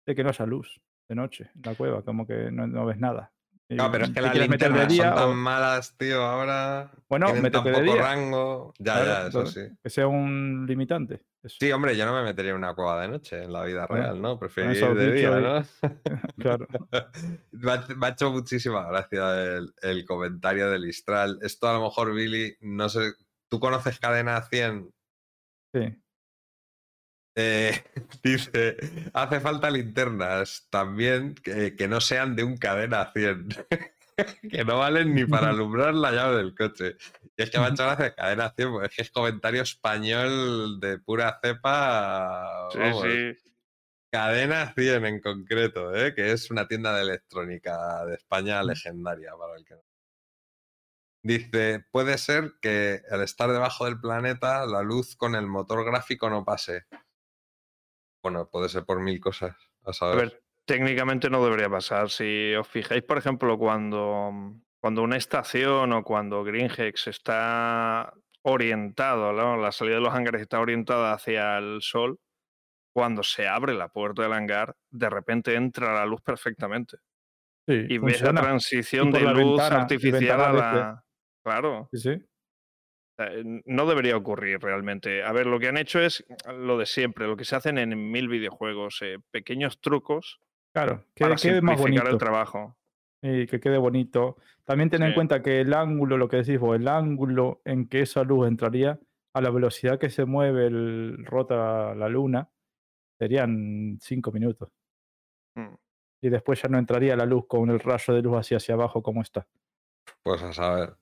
de que no haya luz de noche en la cueva, como que no, no ves nada. No, pero es que las linternas son tan o- malas, tío, ahora. Bueno, tienen tan métete de día. rango. Ya, Claro, ya, eso sí. Que sea un limitante. eso. Sí, hombre, yo no me metería en una cueva de noche en la vida Bueno, real, ¿no? Preferiría ir de día. ¿no? Claro. me, ha, me ha hecho muchísima gracia el, el comentario del Istral. Esto a lo mejor, Billy, no sé. ¿Tú conoces Cadena 100? Sí. Eh, dice, hace falta linternas también que, que no sean de un cadena 100, que no valen ni para alumbrar la llave del coche. Y es que me ha hecho gracia cadena 100, porque es que es comentario español de pura cepa. Vamos, sí. Cadena 100 en concreto, ¿eh? que es una tienda de electrónica de España Mm. legendaria para el que no. Dice, puede ser que al estar debajo del planeta la luz con el motor gráfico no pase. Bueno, puede ser por mil cosas. A A saber. ver, técnicamente no debería pasar. Si os fijáis, por ejemplo, cuando, cuando una estación o cuando Greenhex está orientado, ¿no? la salida de los hangares está orientada hacia el sol, cuando se abre la puerta del hangar, de repente entra la luz perfectamente. Sí, Y ves la funciona. transición de la luz ventana, artificial a la... Claro. Sí, sí. No debería ocurrir realmente. A ver, lo que han hecho es lo de siempre, lo que se hacen en mil videojuegos, eh, pequeños trucos Claro, que para quede más simplificar el bonito. trabajo. Y que quede bonito. También ten en cuenta que el ángulo, lo que decís vos, el ángulo en que esa luz entraría a la velocidad que se mueve el rota la luna, serían cinco minutos. Mm. Y después ya no entraría la luz con el rayo de luz hacia hacia abajo como está. Pues a saber.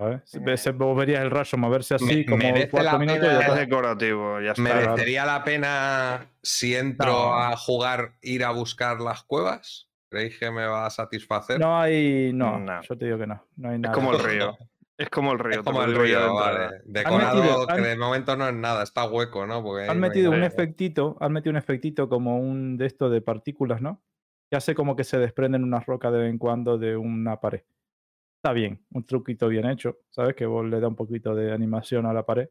¿Sabes? Vos verías el rayo moverse así Me- como merece cuatro la minutos y pena- ya Es está. decorativo, ya está. ¿Merecería la pena si entro No. a jugar ir a buscar las cuevas? ¿Creéis que me va a satisfacer? No hay, no, No. yo te digo que no, no hay Es nada. como el río. Es como el río. Es como el de río, vale. Decorado metido- que han- de momento no es nada, está hueco, ¿no? Porque Han no metido un efectito, han metido un efectito como un de esto de partículas, ¿no? Que hace como que se desprenden unas rocas de vez en cuando de una pared. Está bien, un truquito bien hecho, ¿sabes? Que vos le da un poquito de animación a la pared.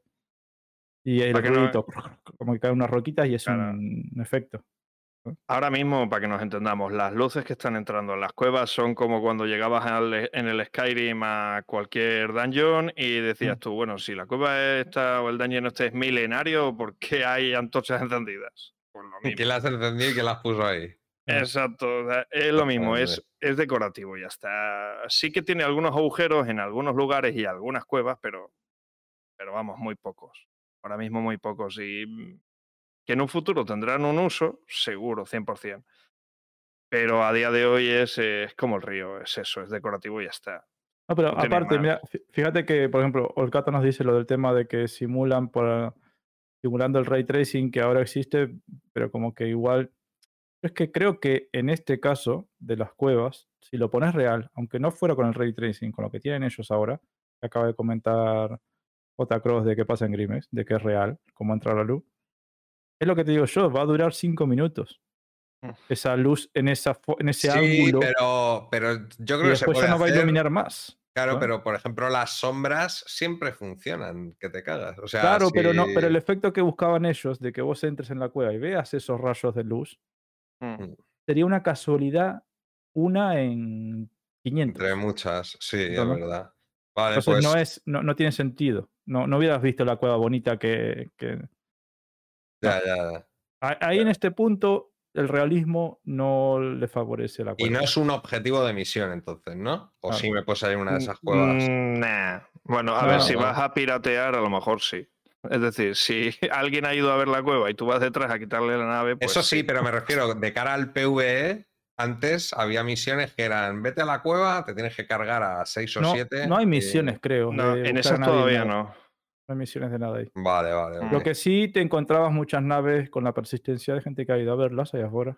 Y el que no- como que caen unas roquitas y es Claro. un efecto. Ahora mismo, para que nos entendamos, las luces que están entrando en las cuevas son como cuando llegabas al- en el Skyrim a cualquier dungeon y decías Mm. tú, bueno, si la cueva esta o el dungeon este es milenario, ¿por qué hay antorchas encendidas? Pues lo mismo. ¿Quién las encendió y quién las puso ahí? Exacto, o sea, es lo mismo, es, es decorativo, ya está. Sí que tiene algunos agujeros en algunos lugares y algunas cuevas, pero, pero vamos, muy pocos. Ahora mismo muy pocos. Y mm, que en un futuro tendrán un uso, seguro, 100%. Pero a día de hoy es, es como el río, es eso, es decorativo y ya está. No, pero No aparte, mira, fí- fíjate que, por ejemplo, Olcata nos dice lo del tema de que simulan por simulando el ray tracing que ahora existe, pero como que igual. Es que creo que en este caso de las cuevas, si lo pones real, aunque no fuera con el ray tracing, con lo que tienen ellos ahora, que acaba de comentar J. Cross de qué pasa en Grimes, de que es real, cómo entra la luz. Es lo que te digo yo, va a durar cinco minutos. Mm. Esa luz en, esa, en ese Sí, ángulo. pero, pero yo y creo que se después puede ya no va a hacer. iluminar más. Claro, ¿no? pero por ejemplo, las sombras siempre funcionan, que te cagas. O sea, Claro, pero no, pero el efecto que buscaban ellos de que vos entres en la cueva y veas esos rayos de luz, Mm. sería una casualidad una en 500. Entre muchas, sí, es verdad. Vale, Entonces pues no es, no, no tiene sentido. No, no hubieras visto la cueva bonita que, que- ya, ya. a- Ahí en este punto el realismo no le favorece la Y cueva. no es un objetivo de misión, entonces, ¿no? O Claro. sí me puede salir una de esas cuevas. Nah. Bueno, a No, ver, si no. vas a piratear, a lo mejor sí. Es decir, si alguien ha ido a ver la cueva y tú vas detrás a quitarle la nave, pues Eso sí, pero me refiero, de cara al PvE, antes había misiones que eran, vete a la cueva, te tienes que cargar a 6 o no, 7. no hay misiones, creo. No, en esas todavía no. No hay misiones de nada ahí. Vale, vale. Mm. Lo que sí te encontrabas muchas naves con la persistencia de gente que ha ido a verlas allá afuera.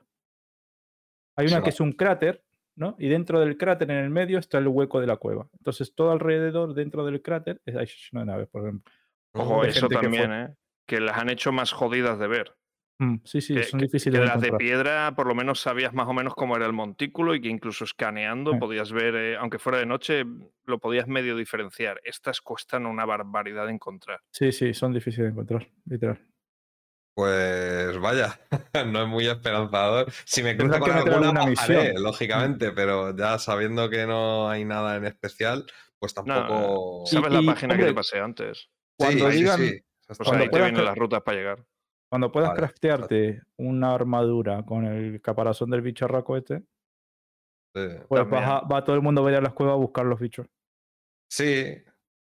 Hay una Sí. que es un cráter, ¿no? Y dentro del cráter, en el medio, está el hueco de la cueva. Entonces, todo alrededor, dentro del cráter, es- hay lleno de naves, por ejemplo. Ojo, de eso que también. ¿eh? Que las han hecho más jodidas de ver. Mm, sí, sí, Que, son que- difíciles que de las de piedra por lo menos sabías más o menos cómo era el montículo y que incluso escaneando Sí. podías ver, eh, aunque fuera de noche, lo podías medio diferenciar. Estas cuestan una barbaridad de encontrar. Sí, sí, son difíciles de encontrar, literal. Pues vaya, no es muy esperanzador. Si me cruzo que con alguna, alguna bajaré, lógicamente, pero ya sabiendo que no hay nada en especial, pues No, tampoco. ¿Sabes Y- la y, página que te pasé antes? Sí, Cuando sí, digan, sí, está cuando ahí bien. te puedas vienen las rutas para llegar. cuando puedas Vale, craftearte una armadura con el caparazón del bicharraco este, Sí. pues va todo el mundo a ir a las cuevas a buscar los bichos. Sí,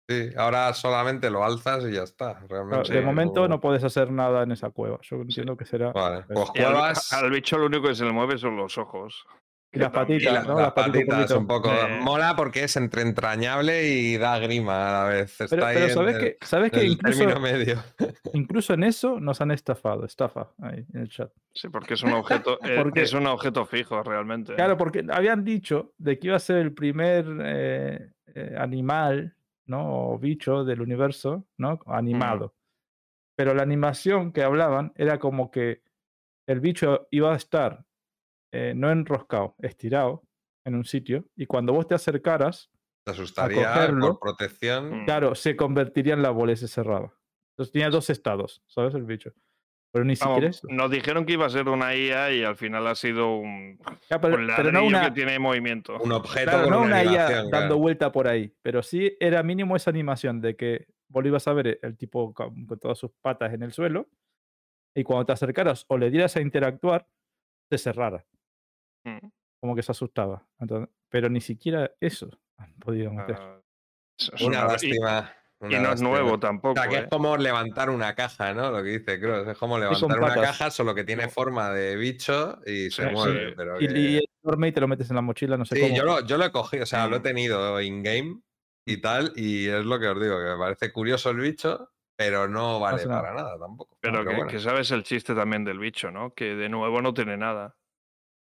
sí, ahora solamente lo alzas y ya está. Claro, Realmente. de momento no- no puedes hacer nada en esa cueva. Yo entiendo que será. Vale, pues Y al, cuevas al bicho lo único que se le mueve son los ojos. Y las y patitas, la- ¿no? las patitas un patitas un poquito. poco. Eh. Mola porque es entre entrañable y da grima a la vez. Está Pero, ahí pero en sabes el- que, sabes que incluso, medio. incluso en eso nos han estafado. Estafa ahí en el chat. Sí, porque es un objeto, eh, Porque- es un objeto fijo realmente. Claro, porque habían dicho de que iba a ser el primer eh, eh, animal, ¿no? O bicho del universo, ¿no? Animado. Pero la animación que hablaban era como que el bicho iba a estar eh, no enroscado, estirado en un sitio, y cuando vos te acercaras, Te asustaría cogerlo. por protección. Mm. claro, se convertiría en la bolsa cerrada. Entonces tenía dos estados, ¿sabes? El bicho. Pero ni siquiera eso. nos dijeron que iba a ser una IA y al final ha sido un, Ya, pero, un pero no una, que tiene movimiento. Un objeto Claro, con no una, una IA dando vuelta por ahí, pero sí era mínimo esa animación de que vos lo ibas a ver el tipo con, con todas sus patas en el suelo y cuando te acercaras o le dieras a interactuar, se cerrara, Mm. como que se asustaba. Entonces, pero ni siquiera eso han podido meter. Ah, es- Una lástima. Y, una no es nuevo O tampoco. sea, que ¿eh? es como levantar una caja, ¿no? Lo que dice Cross. Es como levantar una caja, solo que tiene forma de bicho y se Sí, mueve. sí. Pero Y, que- y y te lo metes en la mochila, no sé Sí, cómo. yo lo, yo lo he cogido, o sea, lo he Mm. tenido in-game y tal, y es lo que os digo, que me parece curioso el bicho, pero no vale para nada tampoco. Pero, que, bueno. que sabes el chiste también del bicho, ¿no? Que de nuevo no tiene nada.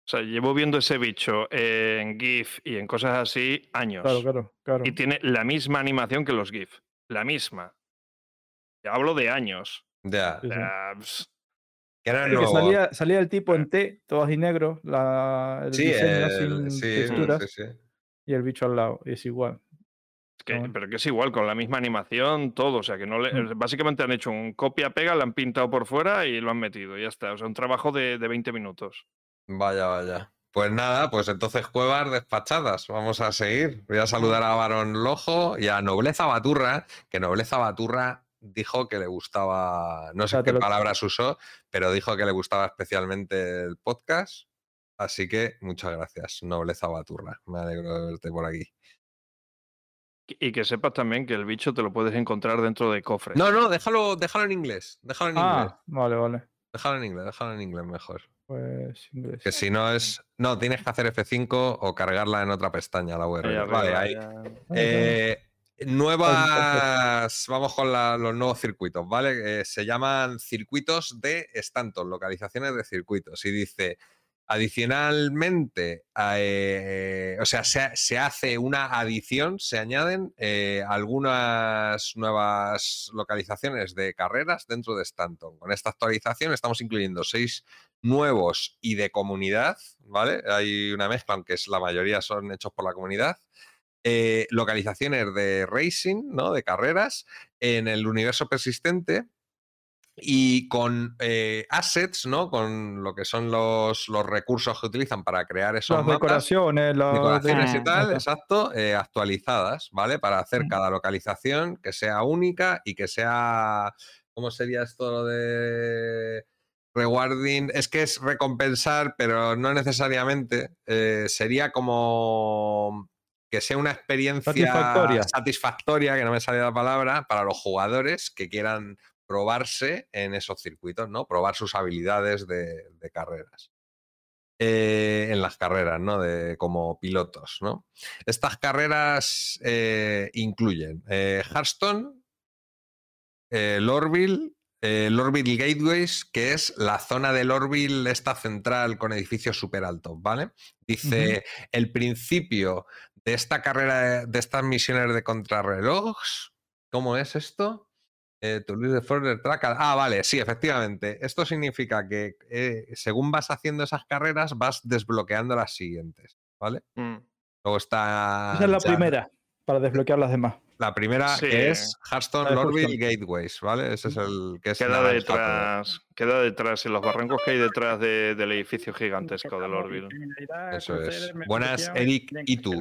O sea, llevo viendo ese bicho en GIF y en cosas así años. Claro, claro, claro. Y tiene la misma animación que los GIF. La misma. Hablo de años. Ya, ps, que Sí, que salía, salía el tipo en T, todo así negro, la, el Sí, diseño el- sin sí, texturas, sí, sí. y el bicho al lado, y es igual. es que- Ah, pero que es igual, con la misma animación, todo. O sea, que no le, Mm. básicamente han hecho un copia-pega, lo han pintado por fuera y lo han metido. Y ya está. O sea, un trabajo de, de 20 minutos. Vaya, vaya. Pues nada, pues entonces cuevas despachadas. Vamos a seguir. Voy a saludar a Barón Lojo y a Nobleza Baturra, que Nobleza Baturra dijo que le gustaba, no sé qué palabras usó, pero dijo que le gustaba especialmente el podcast. Así que muchas gracias, Nobleza Baturra. Me alegro de verte por aquí. Y que sepas también que el bicho te lo puedes encontrar dentro de cofres. No, no, déjalo, déjalo en inglés. Déjalo en inglés. Ah, vale, vale. Déjalo en inglés, déjalo en inglés mejor. Pues inglés. Que si no es. No, tienes que hacer F5 o cargarla en otra pestaña la URL. Vale, ahí. ya. Ah, Eh, nuevas. Vamos con la- los nuevos circuitos, ¿vale? Eh, se llaman circuitos de Stanton, localizaciones de circuitos. Y dice. Adicionalmente, eh, o sea, se, se hace una adición, se añaden eh, algunas nuevas localizaciones de carreras dentro de Stanton. Con esta actualización estamos incluyendo seis nuevos y de comunidad, ¿vale? Hay una mezcla, aunque es, la mayoría son hechos por la comunidad. Eh, localizaciones de racing, ¿no? De carreras en el universo persistente y con eh, assets, ¿no? Con lo que son los, los recursos que utilizan para crear esos Las mapas decoraciones, las decoraciones y tal, exacto, eh, actualizadas, ¿vale? Para hacer Mm. cada localización que sea única y que sea. ¿Cómo sería esto lo de rewarding? Es que es recompensar, pero no necesariamente. eh, sería como que sea una experiencia Satisfactoria. satisfactoria, que no me sale la palabra, para los jugadores que quieran probarse en esos circuitos, ¿no? Probar sus habilidades de, de carreras eh, en las carreras, ¿no? De, como pilotos, ¿no? Estas carreras eh, incluyen eh, Hearthstone, Lorville, eh, Lorville Gateways, que es la zona de Lorville, esta central con edificios súper altos, ¿vale? Dice, el principio de esta carrera, de estas misiones de contrarreloj, ¿cómo es esto? Eh, to lose the further track. Ah, vale, sí, efectivamente. Esto significa que eh, según vas haciendo esas carreras, vas desbloqueando las siguientes, ¿vale? Mm. Luego está. Esa es la ya- primera, para desbloquear las demás. La primera Sí. es Hearthstone Hearthstone. Gateways, ¿vale? Ese es el que es Queda detrás, queda detrás, en los barrancos que hay detrás de- del edificio gigantesco de Lordville. Eso es. Buenas, Eric y tú.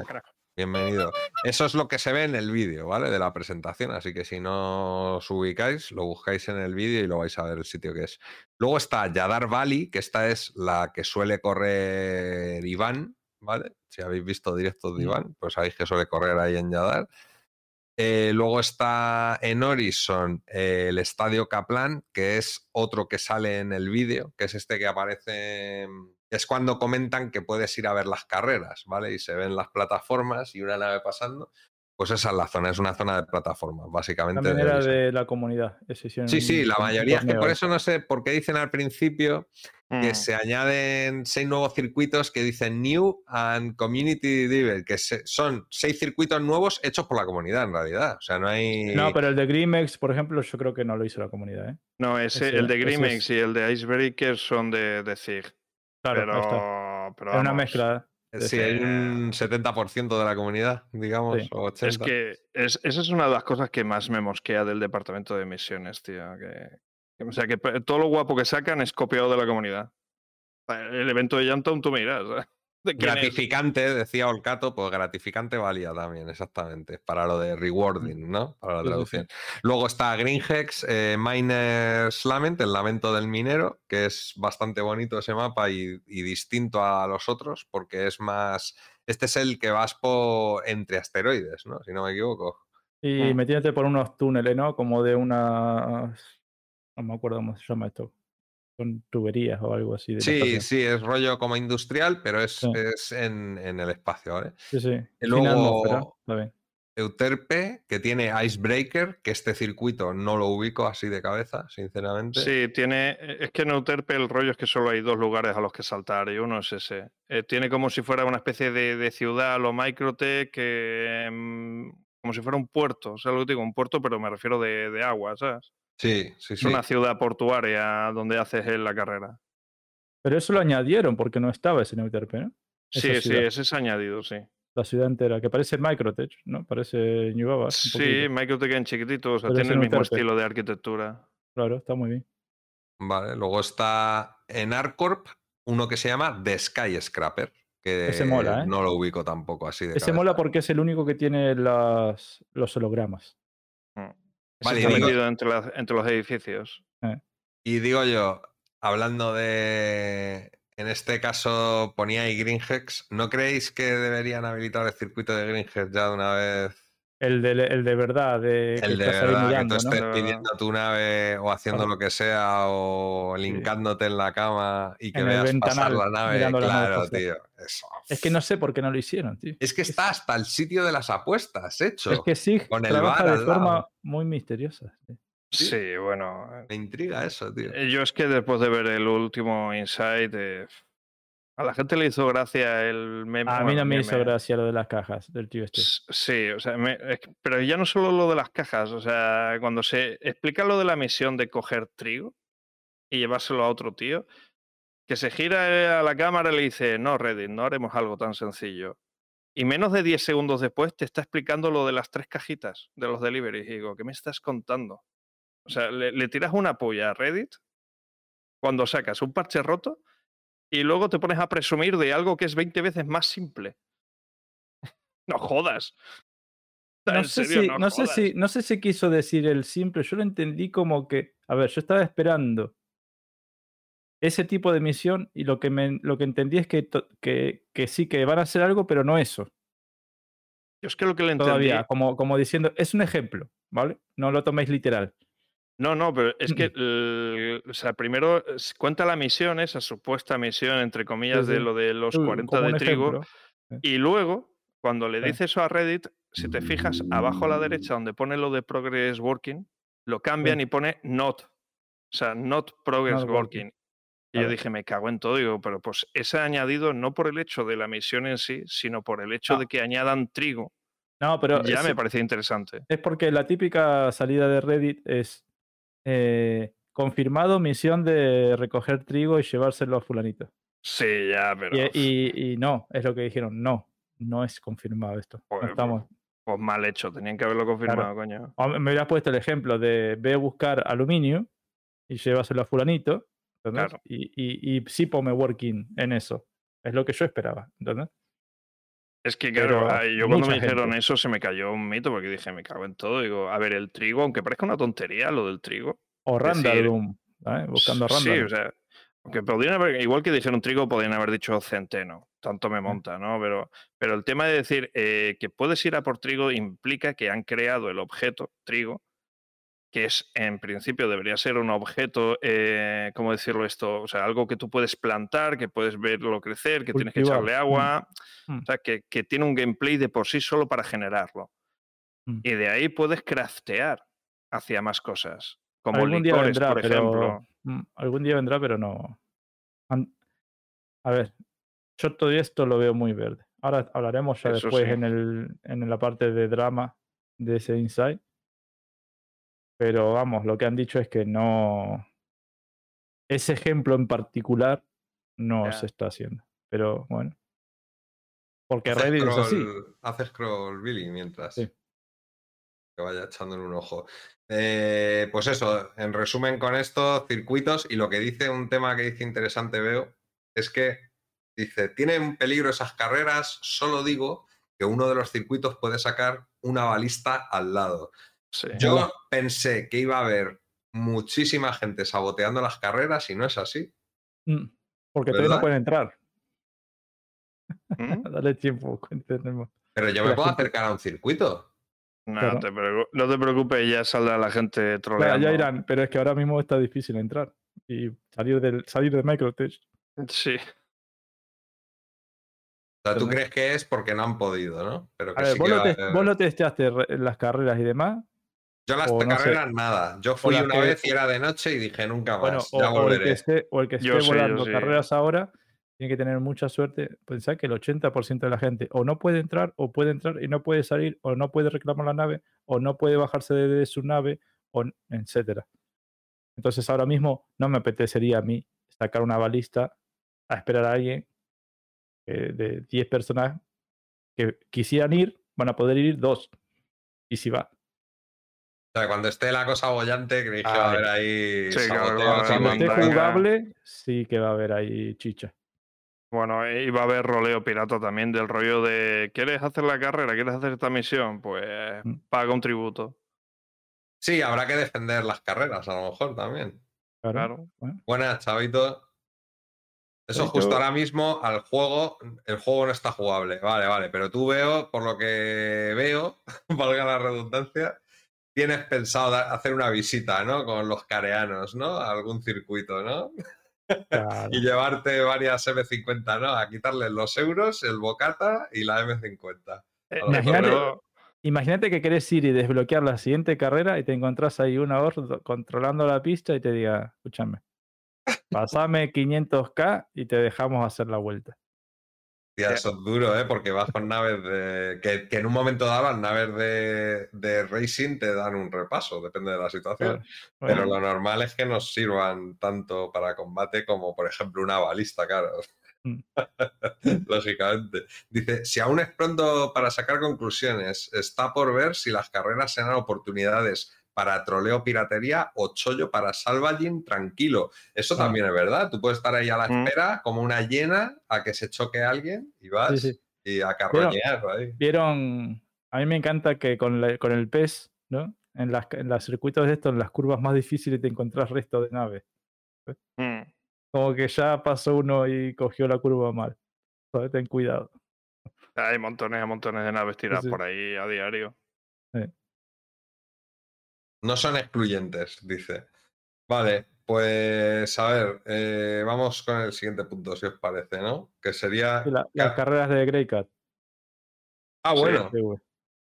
Bienvenido. Eso es lo que se ve en el vídeo, ¿vale? De la presentación. Así que si no os ubicáis, lo buscáis en el vídeo y lo vais a ver el sitio que es. Luego está Yadar Valley, que esta es la que suele correr Iván, ¿vale? Si habéis visto directos de Mm. Iván, pues sabéis que suele correr ahí en Yadar. Eh, luego está en Horizon eh, el Estadio Kaplan, que es otro que sale en el vídeo, que es este que aparece. Es cuando comentan que puedes ir a ver las carreras, ¿vale? Y se ven las plataformas y una nave pasando. Pues esa es la zona, es una zona de plataformas, básicamente. También de era de la comunidad. Sí, sí, la mayoría es que por eso no sé por qué dicen al principio que Mm. se añaden seis nuevos circuitos que dicen New and Community Driven, que se- son seis circuitos nuevos hechos por la comunidad en realidad. O sea, no hay. No, pero el de Grimex, por ejemplo, yo creo que no lo hizo la comunidad. ¿eh? No, ese, Ese- el de ese Grimex es- y el de Icebreaker son de, de Zig. Claro, pero, ahí está. pero Es una mezcla. Sí, hay un 70% de la comunidad, digamos, Sí. o 80%. Es que es, esa es una de las cosas que más me mosquea del departamento de misiones, tío. Que- o sea, que todo lo guapo que sacan es copiado de la comunidad. El evento de Yanton, tú. ¿eh? ¿De quién es? Gratificante, decía Olcato, pues gratificante valía también, exactamente, para lo de rewarding, ¿no? Para la traducción. Luego está Greenhex, eh, Miner's Lament, el lamento del minero, que es bastante bonito ese mapa y, y distinto a los otros, porque es más. Este es el que vas por entre asteroides, ¿no? Si no me equivoco. Y Mm. metiéndote por unos túneles, ¿no? Como de una. No me acuerdo cómo se llama esto. Son tuberías o algo así. De Sí, sí, es rollo como industrial, pero es, Sí. es en, en el espacio, ¿vale? Sí, sí. Y luego-. Euterpe, que tiene Icebreaker, que este circuito no lo ubico así de cabeza, sinceramente. Sí, tiene. eh, Es que en Euterpe el rollo es que solo hay dos lugares a los que saltar y uno es ese. Eh, tiene como si fuera una especie de, de ciudad a lo Microtech, que, mm, como si fuera un puerto. O sea, lo que digo, un puerto, pero me refiero de, de agua, ¿sabes? Sí, sí, una ciudad portuaria donde haces la carrera. Pero eso lo añadieron porque no estaba ese Neuterpe, ¿no? Esa Sí, sí, ese es añadido, sí. La ciudad entera, que parece Microtech, ¿no? Parece New Babas. un Sí, poquito. Microtech en chiquitito, o sea, Pero tiene el mismo estilo de arquitectura. Claro, está muy bien. Vale, luego está en Arcorp uno que se llama The Skyscraper, que Ese mola, ¿eh? no lo ubico tampoco así de Ese cabeza. mola porque es el único que tiene las, los hologramas. Mm. Ese Vale, Está y digo- metido entre, los edificios. Y digo yo, hablando de, en este caso ponía ahí Greenhex, ¿no creéis que deberían habilitar el circuito de Greenhex ya de una vez? El de, el de verdad, de que El de estás verdad, mirando, que tú ¿no? estés pidiendo tu nave o haciendo Claro. lo que sea o linkándote en la cama y que En veas pasar ventanal, la nave. mirando la nave Claro, tío. Eso. Es que no sé por qué no lo hicieron, tío. Es que está hasta el sitio de las apuestas hecho. Es que sí, con el trabaja bar de forma lado. muy misteriosa. sí. Sí. Sí, bueno. Me intriga eso, tío. eh, Yo es que después de ver el último Insight, eh, a la gente le hizo gracia el meme. A mí no me meme. hizo gracia lo de las cajas del tío este. Sí, o sea, me- es que- pero ya no solo lo de las cajas, o sea, cuando se explica lo de la misión de coger trigo y llevárselo a otro tío, que se gira eh, a la cámara y le dice, no, Reddit, no haremos algo tan sencillo. Y menos de 10 segundos después te está explicando lo de las tres cajitas de los deliveries. Y digo, ¿qué me estás contando? O sea, le, le tiras una polla a Reddit cuando sacas un parche roto y luego te pones a presumir de algo que es 20 veces más simple. no jodas. No sé, serio, si, no no, sé si, no sé si quiso decir el simple, yo lo entendí como que, a ver, yo estaba esperando ese tipo de misión y lo que, me, lo que entendí es que, que, que sí, que van a hacer algo, pero no eso, Yo es que lo que le entendí. todavía, como, como diciendo, es un ejemplo, ¿vale? No lo toméis literal. No, no, pero es que, el- o sea, primero cuenta la misión, esa supuesta misión, entre comillas, de lo de los Uh, 40 como de trigo. Y luego, cuando le Sí. dice eso a Reddit, si te fijas abajo a la derecha donde pone lo de Progress Working, lo cambian y pone not. O sea, not Progress Working. Y yo dije, me cago en todo. Digo, pero pues ese añadido no por el hecho de la misión en sí, sino por el hecho de que añadan trigo. No, pero ya es, me parecía interesante. es porque la típica salida de Reddit es eh, confirmado misión de recoger trigo y llevárselo a fulanito. Sí, ya, pero. Y, y- y no, es lo que dijeron, no, no es confirmado esto. no Pues, estamos, Pues mal hecho, tenían que haberlo confirmado, coño. O me hubieras puesto el ejemplo de ve a buscar aluminio y llévaselo a fulanito, ¿entendés? Claro. Y, y, y sí ponme working en eso. Es lo que yo esperaba, ¿entendés? Es que, claro, yo cuando me dijeron eso se me cayó un mito porque dije, me cago en todo. Digo, a ver, el trigo, aunque parezca una tontería lo del trigo. O Decir, Random, ¿sabes? buscando Sí, o sea, aunque podrían haber, igual que dijeron trigo, podrían haber dicho centeno. Tanto Mm. me monta, ¿no? Pero, pero el tema de decir eh, que puedes ir a por trigo implica que han creado el objeto trigo, que es en principio debería ser un objeto, eh, ¿cómo decirlo esto? O sea, algo que tú puedes plantar, que puedes verlo crecer, que tienes que echarle mm, agua, mm. o sea, que, que tiene un gameplay de por sí solo para generarlo. Mm. Y de ahí puedes craftear hacia más cosas, como algún día vendrá, por pero ejemplo. mm, algún día vendrá, pero no. A ver, yo todo esto lo veo muy verde. Ahora hablaremos ya Eso después sí. en el en la parte de drama de ese insight. Pero vamos, lo que han dicho es que no. Ese ejemplo en particular no se está haciendo. Pero bueno. Porque Hace Reddit es así. scroll, hace scroll Billy mientras. Sí. Que vaya echándole un ojo. Eh, pues eso, en resumen con esto, circuitos, y lo que dice un tema que dice interesante, veo, es que dice, tienen peligro esas carreras, solo digo que uno de los circuitos puede sacar una balista al lado. Sí. Yo pensé que iba a haber muchísima gente saboteando las carreras y no es así. Mm, Porque todavía no pueden entrar. ¿Mm? Dale tiempo. entendemos. Pero yo me la puedo gente- acercar a un circuito. No, Claro. te preocu- no te preocupes, ya saldrá la gente Claro, troleando. ya irán, pero es que ahora mismo está difícil entrar y salir del salir de Microtech. Sí. O sea, tú crees que es porque no han podido, ¿no? Pero que A ver, sí vos que lo, va a haber- vos lo testeaste las carreras y demás. Yo las sé. carreras nada. Yo fui una que- vez y era de noche y dije nunca más. Bueno, o, ya o el volveré. que esté, o el que esté yo volando sí. carreras ahora tiene que tener mucha suerte. Pensá que el 80% de la gente o no puede entrar, o puede entrar y no puede salir, o no puede reclamar la nave, o no puede bajarse de, de su nave, o etcétera. Entonces ahora mismo no me apetecería a mí sacar una balista a esperar a alguien eh, de 10 personas que quisieran ir, van a poder ir dos. Y si va. O sea, cuando esté la cosa bollante, creéis que va a haber ahí Sí, saboteo va a haber así Cuando de esté jugable, sí que va a haber ahí chicha. Bueno, y va a haber roleo pirata también del rollo de ¿quieres hacer la carrera? ¿Quieres hacer esta misión? Pues Mm. paga un tributo. Sí, habrá que defender las carreras, a lo mejor también. Claro. Claro. Bueno, Buenas, chavito. Eso justo ahora mismo al juego, el juego no está jugable. Vale, vale, pero tú veo, por lo que veo, valga la redundancia, tienes pensado hacer una visita, ¿no? Con los careanos, ¿no? A algún circuito, ¿no? claro. Y llevarte varias M50, ¿no? A quitarles los euros, el bocata y la M50. Eh, Imagínate- que querés ir y desbloquear la siguiente carrera y te encontrás ahí una horda controlando la pista y te diga, escúchame, pasame 500k y te dejamos hacer la vuelta. Tía, eso es duro, ¿eh? Porque vas con naves de. Que, que en un momento dado las naves de, de racing te dan un repaso, depende de la situación. Claro. Pero lo normal es que nos sirvan tanto para combate como, por ejemplo, una balista, claro. Mm. Lógicamente. Dice: si aún es pronto para sacar conclusiones, está por ver si las carreras serán oportunidades para troleo piratería o chollo para salvaging tranquilo. Eso Ah. también es verdad. Tú puedes estar ahí a la Mm. espera, como una hiena, a que se choque alguien y vas sí, sí. y a carroñear ahí. Vieron, a mí me encanta que con, la- con el PES, ¿no? En las, en los circuitos de estos, en las curvas más difíciles te encontrás resto de naves. mm, Como que ya pasó uno y cogió la curva mal. ¿sabes? Ten cuidado. Hay montones y montones de naves tiradas sí. por ahí a diario. No son excluyentes, dice. Vale, pues a ver, eh, vamos con el siguiente punto, si os parece, ¿no? Que sería. La- las carreras de Grey Cat. Ah, bueno. Sí.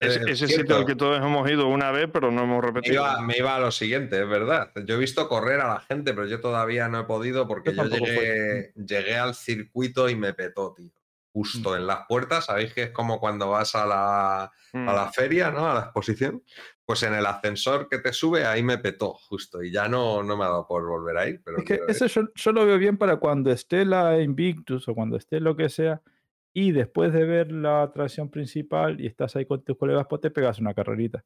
Es- eh, ese cierto. sitio al que todos hemos ido una vez, pero no hemos Me repetido. iba, me iba a lo siguiente, es verdad. Yo he visto correr a la gente, pero yo todavía no he podido porque Yo llegué, llegué al circuito y me petó, tío. Justo en las puertas. Sabéis que es como cuando vas a la, a la Mm. feria, ¿no? A la exposición. Pues en el ascensor que te sube, ahí me petó justo. Y ya no, no me ha dado por volver a ir. Pero Es que eso yo, yo lo veo bien para cuando esté la Invictus o cuando esté lo que sea. Y después de ver la atracción principal y estás ahí con tus colegas, pues te pegas una carrerita.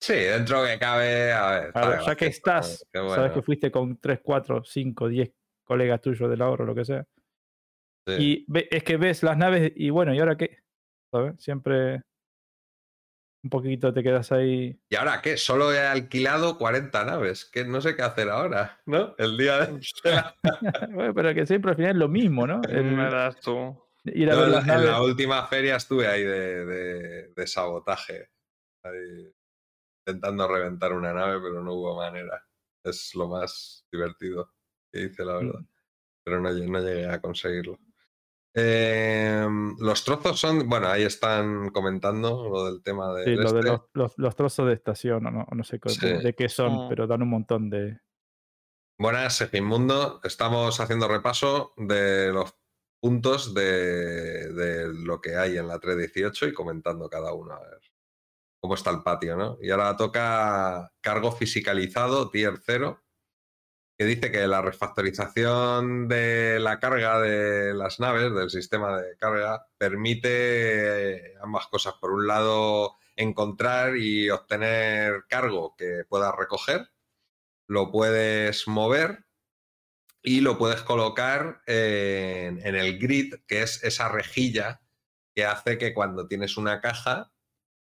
Sí, dentro que cabe. A ver, está ya que estás, sabes que fuiste con 3, 4, 5, 10 colegas tuyos del ahorro, lo que sea. Sí. Y ve- es que ves las naves y bueno, ¿y ahora qué? ¿Sabes? Siempre un poquito te quedas ahí. ¿Y ahora qué? Solo he alquilado 40 naves. Que no sé qué hacer ahora, ¿no? El día de. Bueno, pero que siempre al final es lo mismo, ¿no? El Me das tú. ir a Yo ver en, las en naves. la última feria estuve ahí de, de- de sabotaje. ahí intentando reventar una nave, pero no hubo manera. Es lo más divertido que hice, la verdad. Mm. Pero no, lle- no llegué a conseguirlo. Em, los trozos son, bueno, ahí están comentando lo del tema de Sí, lo de este. los, los- los trozos de estación, o no, no sé de, qué son, Mm. pero dan un montón de. Buenas, Segimundo. Estamos haciendo repaso de los puntos de, de lo que hay en la 318 y comentando cada uno a ver cómo está el patio, ¿no? Y ahora toca cargo fisicalizado, tier 0, que dice que la refactorización de la carga de las naves, del sistema de carga, permite ambas cosas. Por un lado, encontrar y obtener cargo que puedas recoger lo puedes mover y lo puedes colocar en, en el grid, que es esa rejilla que hace que cuando tienes una caja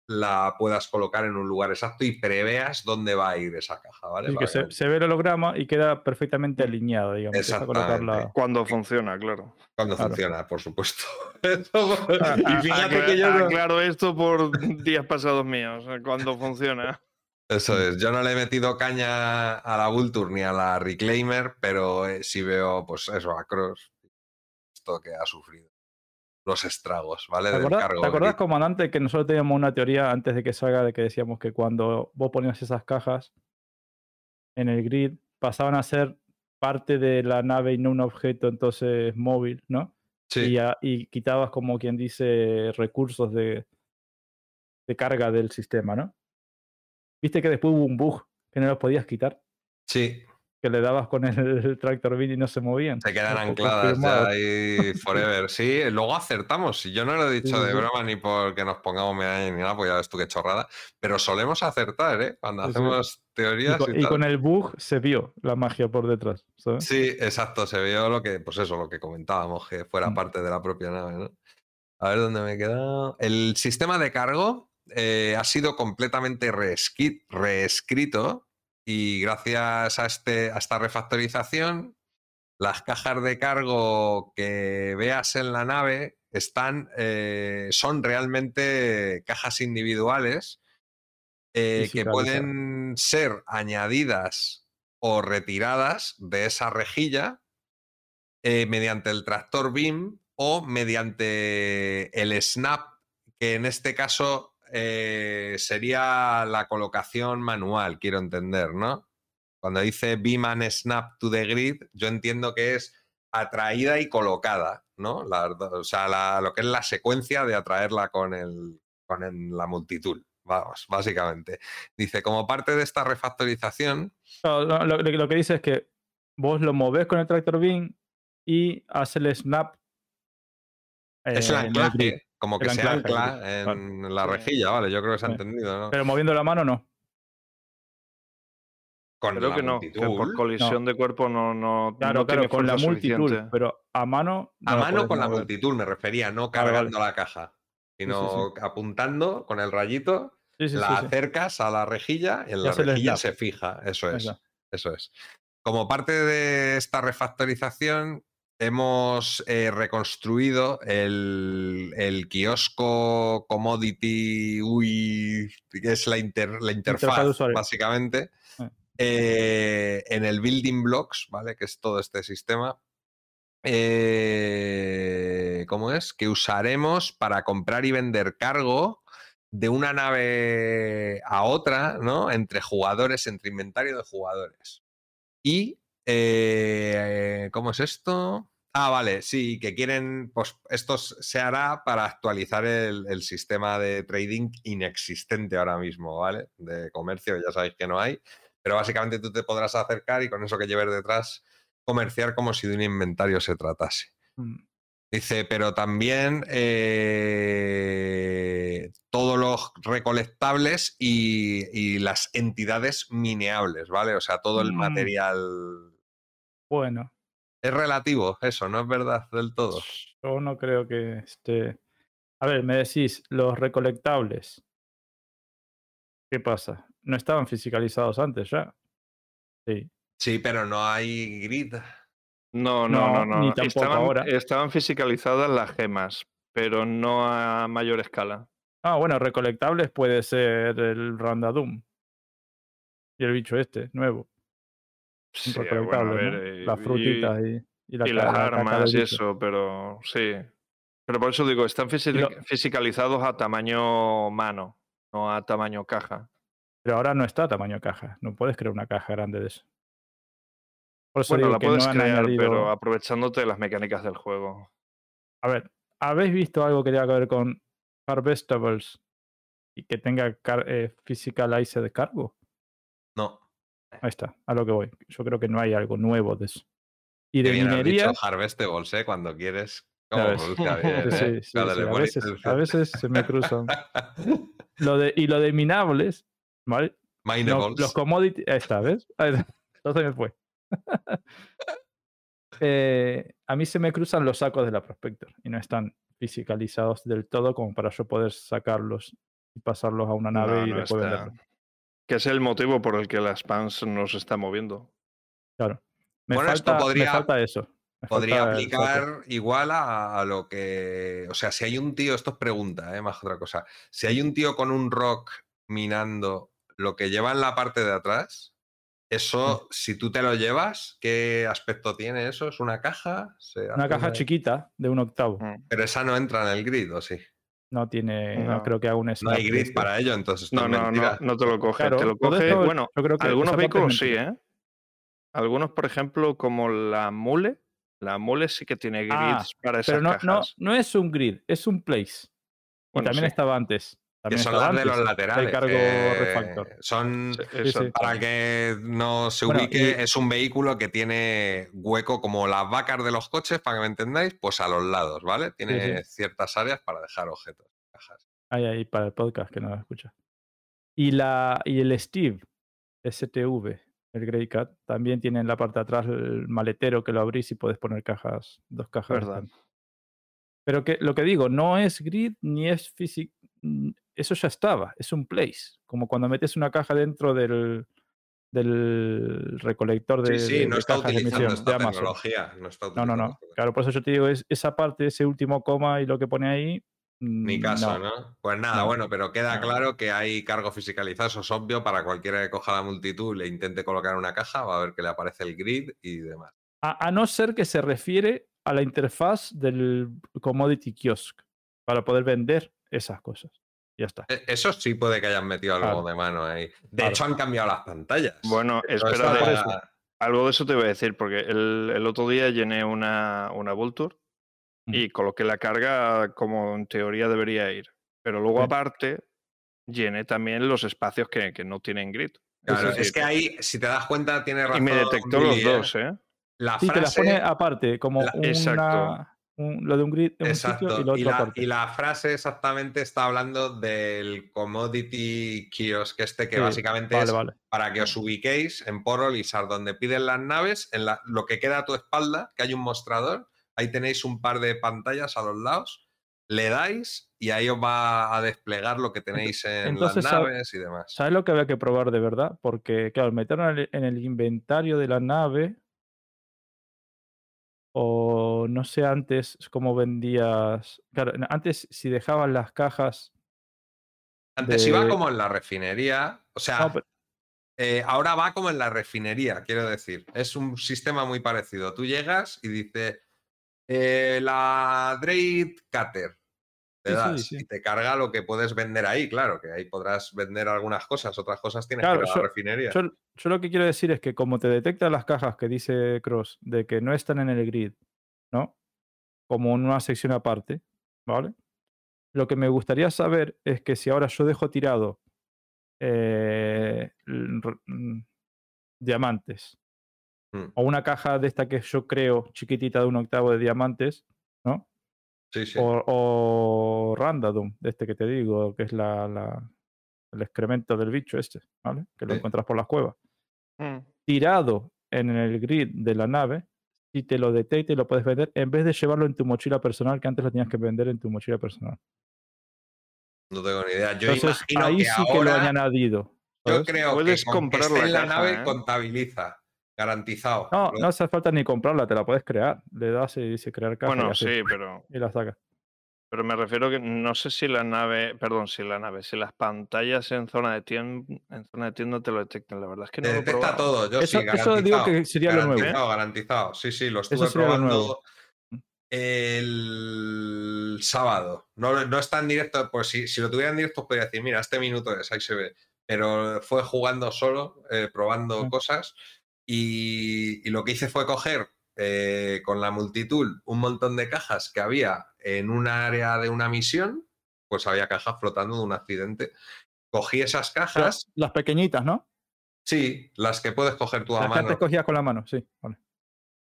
la puedas colocar en un lugar exacto y preveas dónde va a ir esa caja, ¿vale? Así que se, se ve el holograma y queda perfectamente alineado, digamos. deja colocar la- Exactamente. Cuando funciona, claro. Cuando Claro. funciona, por supuesto. Eso- Ah, y fíjate que yo no- Claro, esto por días pasados míos, eh, cuando funciona. Eso es, yo no le he metido caña a la Vulture ni a la Reclaimer, pero eh, sí veo, pues eso, a Cross, esto que ha sufrido. Los estragos, ¿vale? ¿Te Del acordás, cargo te acordás, comandante, que nosotros teníamos una teoría antes de que salga de que decíamos que cuando vos ponías esas cajas en el grid pasaban a ser parte de la nave y no un objeto entonces móvil, ¿no? Sí, Y, a- y quitabas como quien dice recursos de, de carga del sistema, ¿no? Viste que después hubo un bug que no los podías quitar, sí, que le dabas con el, tractor beam y no se movían. se quedan ancladas ya ahí forever. Sí, luego acertamos. Yo no lo he dicho Sí, de sí. broma ni porque nos pongamos medalla ni nada, pues ya ves tú qué chorrada. Pero solemos acertar, ¿eh? Cuando Sí, hacemos Y teorías con, y y tal. con el bug se vio la magia por detrás. ¿sabes? Sí, exacto, se vio lo que, pues eso, lo que comentábamos, que fuera Mm. parte de la propia nave, ¿no? A ver dónde me he quedado. El sistema de cargo eh, ha sido completamente reescrito y gracias a, este, a esta refactorización, las cajas de cargo que veas en la nave están, eh, son realmente cajas individuales eh, que pueden ser añadidas o retiradas de esa rejilla eh, mediante el tractor beam o mediante el snap, que en este caso eh, sería la colocación manual, quiero entender, ¿no? Cuando dice beam and snap to the grid, yo entiendo que es atraída y colocada, ¿no? La- o sea, la- lo que es la secuencia de atraerla con, el, con el- la multitud, vamos, básicamente. Dice, como parte de esta refactorización, No, lo, lo- lo que dice es que vos lo movés con el tractor beam y hace el snap. es eh, el anclaje. Como que el se anclaje, ancla en la rejilla, vale, yo creo que se ha entendido, ¿no? Pero moviendo la mano no. con Creo la que no, que por colisión de cuerpo no, no, Claro, no claro, tiene con la multitud. suficiente. Pero a mano. no A mano con la multitud me refería, no Vale, vale. cargando la caja, sí, sino apuntando con el rayito, Sí, sí, la sí, sí. acercas a la rejilla y en la rejilla se fija, eso es. Eso es. Como parte de esta refactorización, hemos eh, reconstruido el, el kiosco commodity UI, que es la, inter- la Interfaz básicamente, Ah. eh, en el building blocks, ¿vale? Que es todo este sistema. eh, ¿Cómo es? Que usaremos para comprar y vender cargo de una nave a otra, ¿no? Entre jugadores, entre inventario de jugadores. Y, eh, ¿cómo es esto? Ah, vale, sí, que quieren, pues esto se hará para actualizar el, el sistema de trading inexistente ahora mismo, ¿vale? De comercio, ya sabéis que no hay, pero básicamente tú te podrás acercar y con eso que lleves detrás, comerciar como si de un inventario se tratase. Mm, Dice, pero también eh, todos los recolectables y, y las entidades mineables, ¿vale? O sea, todo el Mm. material. Bueno, Es relativo, eso, no es verdad del todo. yo no creo que esté. A ver, me decís, los recolectables. ¿Qué pasa? ¿No estaban fiscalizados antes ya? Sí. Sí, pero no hay grid. No, no, no, No, no. ni tampoco estaban, ahora. estaban fiscalizadas las gemas, pero no a mayor escala. Ah, bueno, recolectables puede ser el Randadum. Y el bicho este, nuevo. Sí, bueno, eh, Las y- frutitas y, y la y las armas y eso, pero sí. Pero por eso digo, están fisi- lo- fisicalizados a tamaño mano, no a tamaño caja. Pero ahora no está a tamaño caja. No puedes crear una caja grande de eso. Por eso Bueno, la que puedes no crear, añadido. pero aprovechándote de las mecánicas del juego. A ver, ¿habéis visto algo que tenga que ver con Harvestables y que tenga car eh, Physicalized cargo? No. Ahí está, a lo que voy. Yo creo que no hay algo nuevo de eso. Y de minería. dicho Harvestables, ¿eh? Cuando quieres. A, veces, se me cruzan. Lo de, y lo de minables, ¿vale? No, los commodities. Ahí está, ¿ves? Entonces me fue. Eh, a mí se me cruzan los sacos de la Prospector y no están fisicalizados del todo como para yo poder sacarlos y pasarlos a una nave No, y no después venderlos. Que es el motivo por el que la Spans nos está moviendo. Claro. Me, Bueno, esto me podría- falta eso. me Podría falta aplicar igual a, a lo que. O sea, si hay un tío, esto es pregunta, ¿eh? más que otra cosa. Si hay un tío con un rock minando lo que lleva en la parte de atrás, eso, si tú te lo llevas, ¿qué aspecto tiene eso? ¿Es una caja? ¿Se Una caja chiquita de un octavo. Mm. Pero esa no entra en el grid, ¿o sí? No tiene, no, No. creo que haga un No hay grid para ello, entonces No, es no, no, no te lo coge. Claro, te lo coge. esto bueno, yo creo que algunos es vehículos sí. ¿eh? Algunos, por ejemplo, como la Mule. La Mule sí que tiene grids Ah, para esas Pero no, no, cajas. no es un grid, es un place. Y Bueno, también sí. estaba antes. Que También son estaba las de los laterales. El cargo que refactor. Son, Sí, sí. exacto. para que no se Bueno, ubique, y- es un vehículo que tiene hueco como las vacas de los coches, para que me entendáis, pues a los lados, ¿vale? Tiene ciertas áreas para dejar objetos. cajas. Ahí, ahí, para el podcast que no lo escucha. Y, la, y el Steve, STV, el Grey Cat, también tiene en la parte de atrás el maletero que lo abrís y puedes poner cajas, dos cajas. Verdad. Pero que lo que digo, no es grid ni es físico. Eso ya estaba, es un place. Como cuando metes una caja dentro del, del recolector de, Sí, sí, de- no de está cajas de utilizando emisión esta tecnología. No, está No, no, utilizando no. esta Claro, por eso yo te digo, es esa parte, ese último coma y lo que pone ahí. Ni mm, caso, no. ¿no? Pues nada, No. bueno, pero queda No. claro que hay cargo fisicalizado, eso es obvio, para cualquiera que coja la multitud y le intente colocar una caja, va a ver que le aparece el grid y demás. A, a no ser que se refiere a la interfaz del commodity kiosk para poder vender esas cosas. Ya está. E- Eso sí puede que hayan metido algo Claro. de mano ahí. De Claro. hecho, han cambiado las pantallas. Bueno, espera, esa- de- eso. algo de eso te voy a decir, porque el, el otro día llené una, una Vulture y coloqué la carga como en teoría debería ir. Pero luego, Sí. aparte, llené también los espacios que, que no tienen grid. Claro, es que ahí, si te das cuenta, tiene razón. y me detectó los ¿eh? dos, ¿eh? La Sí, te las frase, pone aparte, como la- una, Exacto. Un- lo de un grid en un exacto, sitio y lo y otro la, aparte. y la frase exactamente está hablando del commodity kiosk este que Sí, básicamente vale, es vale. para que os ubiquéis en Porolisar, donde piden las naves, en la- lo que queda a tu espalda, que hay un mostrador, ahí tenéis un par de pantallas a los lados, le dais y ahí os va a desplegar lo que tenéis en entonces, las ¿sab- naves y demás. ¿Sabes lo que había que probar de verdad? Porque, claro, el, en el inventario de la nave. O no sé antes cómo vendías. Claro, antes si dejabas las cajas. Antes iba como en la refinería, o sea, No, pero- eh, ahora va como en la refinería, quiero decir. Es un sistema muy parecido. Tú llegas y dices, eh, la Dreid Cutter. Te Sí, sí, das sí. y te carga lo que puedes vender ahí, claro, que ahí podrás vender algunas cosas, otras cosas tienes Claro, que ir a yo- la refinería. Yo, yo lo que quiero decir es que como te detecta las cajas que dice Cross de que no están en el grid, ¿no? Como en una sección aparte, ¿vale? Lo que me gustaría saber es que si ahora yo dejo tirado eh, mm, diamantes Mm, o una caja de esta que yo creo chiquitita de un octavo de diamantes, ¿no? Sí, sí. O, o random, de este que te digo, que es la, la- el excremento del bicho este, ¿vale? Que lo Sí. encuentras por las cuevas. Mm. Tirado en el grid de la nave, si te lo detecta y lo puedes vender, en vez de llevarlo en tu mochila personal, que antes lo tenías que vender en tu mochila personal. No tengo ni idea. Yo Entonces, imagino ahí que sí que lo han añadido. Yo creo Puedes que con que comprar esté la en la caja, nave ¿eh? contabiliza. Garantizado. No, Lo- no hace falta ni comprarla, te la puedes crear. Le das y dice crear caja y, Bueno, sí, pero, y la sacas. pero me refiero que no sé si la nave, perdón, si la nave, si las pantallas en zona de tienda, en zona de tienda te lo detectan. La verdad es que no Te lo detecta probado. todo. Yo Eso- sí, eso digo garantizado. que sería lo nuevo. Garantizado, garantizado. Sí, sí, lo estuve probando el sábado. No, no está en directo, pues si, si lo tuviera en directo podría decir, mira, este minuto es, ahí se ve. Pero fue jugando solo, eh, probando cosas. Y, y lo que hice fue coger eh, con la multitud un montón de cajas que había en un área de una misión. Pues había cajas flotando de un accidente. Cogí esas cajas, Las, las pequeñitas, ¿no? sí, las que puedes coger tú a Las que mano. antes cogías con la mano, sí. Vale.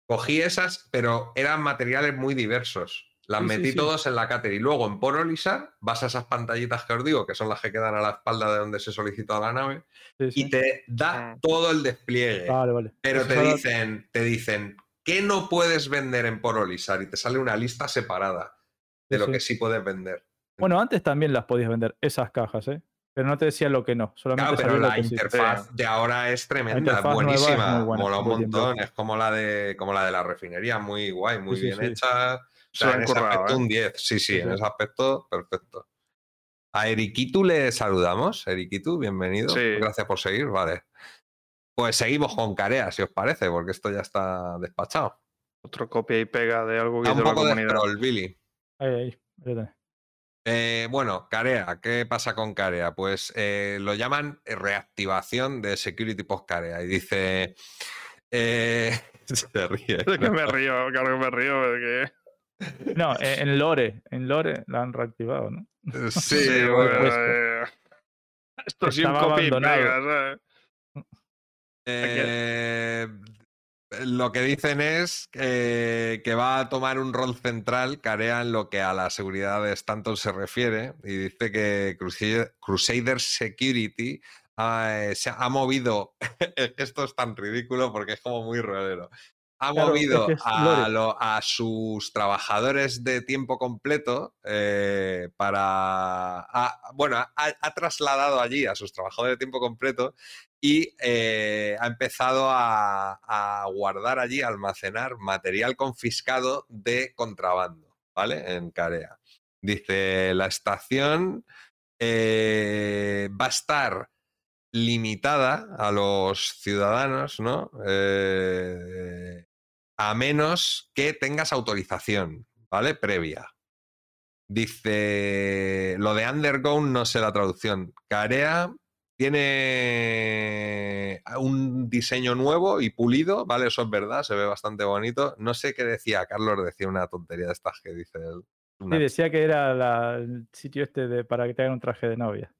Cogí esas, pero eran materiales muy diversos. Las Sí, sí, metí sí. todos en la cáter y luego en Porolizar vas a esas pantallitas que os digo, que son las que quedan a la espalda de donde se solicita la nave, Sí, sí. y te da Mm. todo el despliegue. Vale, vale. pero Eso te solo- dicen, te dicen, ¿qué no puedes vender en Porolizar? Y te sale una lista separada de Sí, lo sí. que sí puedes vender. Bueno, antes también las podías vender, esas cajas, ¿eh? Pero no te decía lo que no, solamente Claro, pero la sí. interfaz de ahora es tremenda, interfaz es buenísima, muy buena, mola un bien montón, es como la de como la de la refinería, muy guay, muy sí, bien sí. hecha. Sea, en ese currado, aspecto ¿eh? un 10, sí, sí, Sí, en ese aspecto, perfecto. A Eriquitu le saludamos. Eriquitu, bienvenido. Sí. Gracias por seguir, vale. Pues seguimos con Carea, si os parece, porque esto ya está despachado. Otro copia y pega de algo que la de comunidad. scroll, Billy. Ahí, ahí. Eh, bueno, Carea, ¿qué pasa con Carea? Pues eh, lo llaman reactivación de Security Post Carea y dice. eh, se ríe. Es que me río, claro que me río, porque... No, en en Lore, en Lore la han reactivado, ¿no? Sí, Sí, bueno, bueno, puesto. eh, Esto sí un Estaba copia y abandonado. pega, ¿sabes? Eh, lo que dicen es que, que va a tomar un rol central, Carea, en lo que a la seguridad de Stanton se refiere, y dice que Crusader, Crusader Security ha, eh, se ha movido, esto es tan ridículo porque es como muy rolero, ha Claro, es movido que a, Lore. lo- a sus trabajadores de tiempo completo eh, para, bueno, ha, ha trasladado allí a sus trabajadores de tiempo completo y eh, ha empezado a, a guardar allí, a almacenar material confiscado de contrabando, ¿vale? En Carea. Dice, la estación eh, va a estar limitada a los ciudadanos, ¿no? Eh, a menos que tengas autorización, ¿vale? Previa. Dice, lo de undergone no sé la traducción. Carea tiene un diseño nuevo y pulido, ¿vale? Eso es verdad, se ve bastante bonito. No sé qué decía, Carlos decía una tontería de estas que dice él. Sí, decía que era la- el sitio este de, para que te hagan un traje de novia.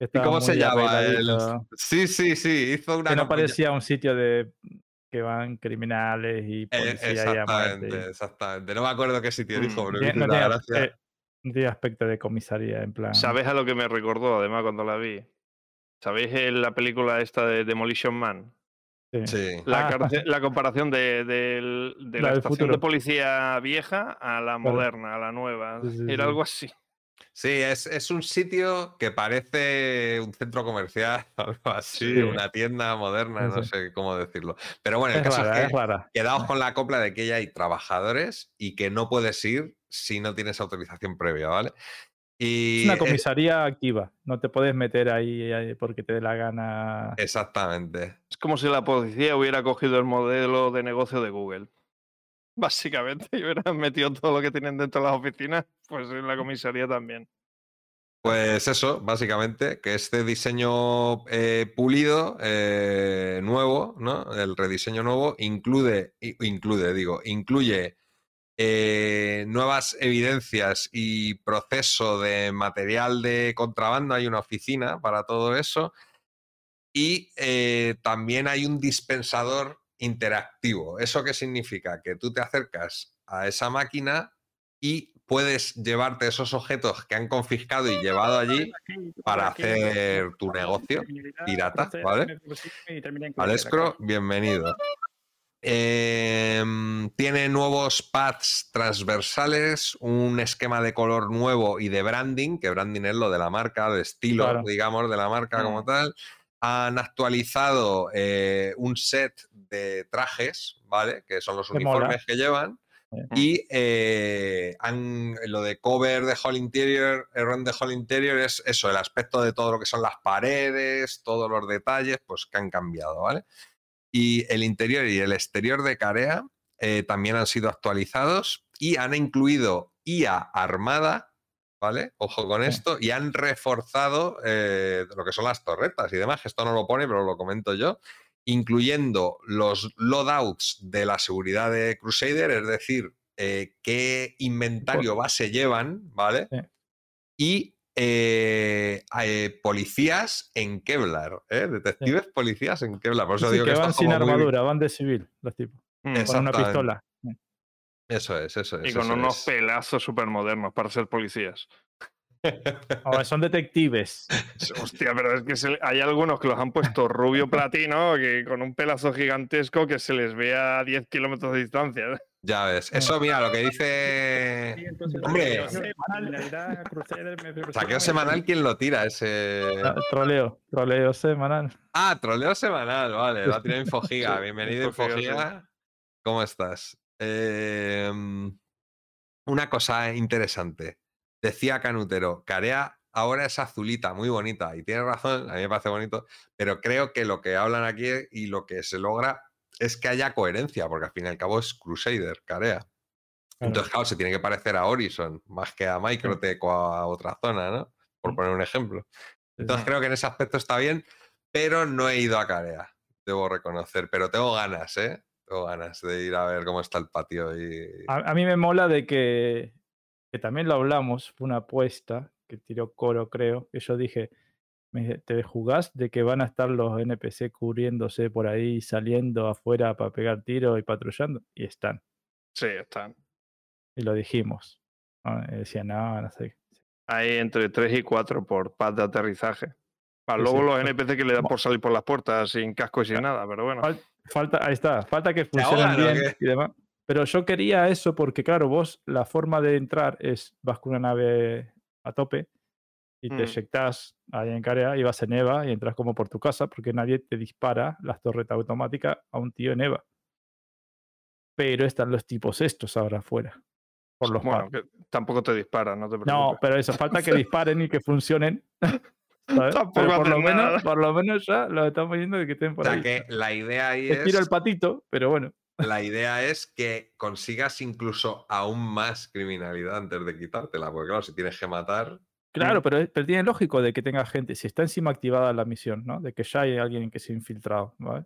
¿Y cómo se llama? El... Sí, sí, sí, hizo una Que no campaña- parecía un sitio de que van criminales y Eh, policía y a muerte. exactamente, exactamente. No me acuerdo qué sitio Mm, dijo, pero no tiene, gracia. eh, no tiene aspecto de comisaría, en plan. ¿Sabes a lo que me recordó, además, cuando la vi? ¿Sabéis la película esta de Demolition Man? Sí. Sí. La, Ah. cárcel- la comparación de, La estación de policía vieja a la moderna, a la nueva. Sí, sí, Era sí. algo así. Sí, es, es un sitio que parece un centro comercial, algo así, Sí. una tienda moderna, Sí, no sí. sé cómo decirlo. Pero bueno, el Es caso rara, es es que quedaos con la copla de que ya hay trabajadores y que no puedes ir si no tienes autorización previa, ¿vale? Y Es una comisaría activa. No te puedes meter ahí, ahí porque te dé la gana. exactamente. Es como si la policía hubiera cogido el modelo de negocio de Google. Básicamente, y hubieran metido todo lo que tienen dentro de las oficinas, pues en la comisaría también. Pues eso, básicamente, que este diseño eh, pulido, eh, nuevo, ¿no? El rediseño nuevo incluye, incluye, digo, incluye eh, nuevas evidencias y proceso de material de contrabando. Hay una oficina para todo eso. Y también hay un dispensador interactivo. ¿Eso qué significa? Que tú te acercas a esa máquina y puedes llevarte esos objetos que han confiscado y llevado allí para hacer tu negocio pirata, ¿vale? Alescro, bienvenido. Em, tiene nuevos pads transversales, un esquema de color nuevo y de branding, que branding es lo de la marca, de estilo, Claro. digamos, de la marca como Mm. tal. Han actualizado eh, un set de trajes, ¿vale? Que son los Que mola. uniformes que llevan. Y eh, han, lo de cover de Hall Interior, el run de Hall Interior es eso, el aspecto de todo lo que son las paredes, todos los detalles, pues que han cambiado, ¿vale? Y el interior y el exterior de Carea eh, también han sido actualizados y han incluido IA armada, ¿vale? Ojo con Sí. esto, y han reforzado eh, lo que son las torretas y demás, que esto no lo pone, pero lo comento yo incluyendo los loadouts de la seguridad de Crusader, es decir, eh, qué inventario base llevan, ¿vale? Sí. Y eh, eh, policías en Kevlar, ¿eh? detectives policías en Kevlar. Por eso Sí, digo que que, van sin como muy- armadura, van de civil, los tipos. Con una pistola. Eso es, eso es. Y con unos es. pelazos súper modernos para ser policías. Ahora son detectives. Hostia, pero es que se hay algunos que los han puesto rubio platino, que con un pelazo gigantesco que se les ve a 10 kilómetros de distancia. Ya ves. Eso, mira, lo que dice. Hombre, saqueo semanal, ¿quién lo tira? Ese. Ah, Troleo, troleo semanal. Ah, troleo semanal, vale, lo ha tirado Infogiga. Bienvenido. Infogiga. ¿Cómo estás? Eh, una cosa interesante. Decía Canutero, Carea ahora es azulita, muy bonita, y tiene razón, a mí me parece bonito, pero creo que lo que hablan aquí y lo que se logra es que haya coherencia, porque al fin y al cabo es Crusader, Carea. Entonces, claro, se tiene que parecer a Horizon, más que a Microtech o a otra zona, ¿no? Por poner un ejemplo. Entonces creo que en ese aspecto está bien, pero no he ido a Carea, debo reconocer. Pero tengo ganas, ¿eh? Tengo ganas de ir a ver cómo está el patio. Y... A, a mí me mola de que, que también lo hablamos, fue una apuesta que tiró Coro, creo, que yo dije, me ¿te jugás de que van a estar los NPC cubriéndose por ahí, saliendo afuera para pegar tiro y patrullando? Y están, Sí, están. y lo dijimos. ¿no? Y decía, no, no sé. Hay entre 3 y 4 por pad de aterrizaje. Sí, luego sí. los NPC que le dan por salir por las puertas sin casco y sin nada, pero bueno. Fal- falta, ahí está, falta que funcionen bien y demás. Pero yo quería eso porque, claro, vos la forma de entrar es vas con una nave a tope y te Mm. eyectás ahí en Carea y vas en EVA y entras como por tu casa porque nadie te dispara las torretas automáticas a un tío en EVA. Pero están los tipos estos ahora afuera. Por los Bueno, que tampoco te disparan, no te No, preocupes. pero eso, falta que disparen y que funcionen. Pero por lo, menos, nada. por lo menos ya lo estamos viendo de que estén O por sea ahí. que la idea ahí Te es. tiro el patito, pero bueno. La idea es que consigas incluso aún más criminalidad antes de quitártela. Porque claro, si tienes que matar. Claro, pero, es- pero tiene lógico de que tenga gente, si está encima activada la misión, ¿no? De que ya hay alguien que se ha infiltrado, ¿vale?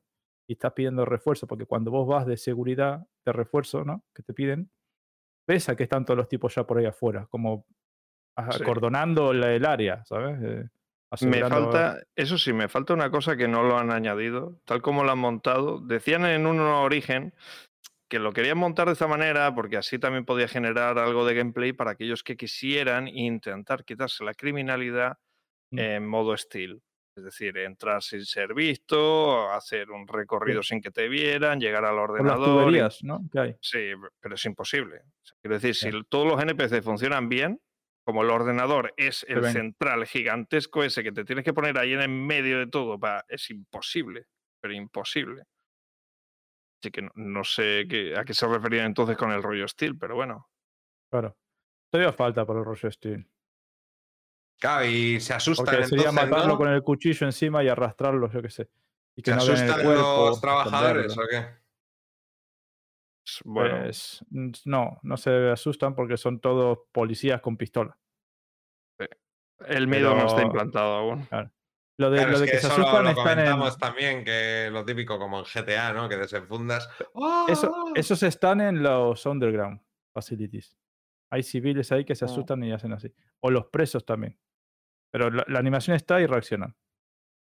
Y estás pidiendo refuerzo, porque cuando vos vas de seguridad, de refuerzo, ¿no? Que te piden, ves a que están todos los tipos ya por ahí afuera, como Sí. acordonando la- el área, ¿sabes? Eh, Me falta, eso sí, me falta una cosa que no lo han añadido, tal como lo han montado. Decían en un origen que lo querían montar de esta manera porque así también podía generar algo de gameplay para aquellos que quisieran intentar quitarse la criminalidad Mm. en modo steel. Es decir, entrar sin ser visto, hacer un recorrido sin que te vieran, llegar al por las ordenador. y- tuberías, ¿no? Hay. Sí, pero es imposible. Quiero decir, si todos los NPC funcionan bien, como el ordenador es el central gigantesco ese que te tienes que poner ahí en el medio de todo, pa- es imposible, pero imposible. Así que no, no sé qué- a qué se referían entonces con el rollo Steel, pero bueno. Claro. Todavía falta para el rollo Steel. Claro, y se asustan. Porque sería entonces, matarlo ¿no? con el cuchillo encima y arrastrarlo, yo qué sé. Y que ¿Se no vean el asustan cuerpo, los trabajadores o qué? Bueno, Pues, no, no se asustan porque son todos policías con pistola. El miedo no está implantado aún. Lo de, Claro, lo es de que, que, se eso lo, asustan lo están en. comentamos también, que lo típico como en GTA, ¿no? Que desenfundas. Eso, ¡Ah! esos están en los underground facilities. Hay civiles ahí que se Ah. asustan y hacen así. O los presos también. Pero la, la animación está y reaccionan.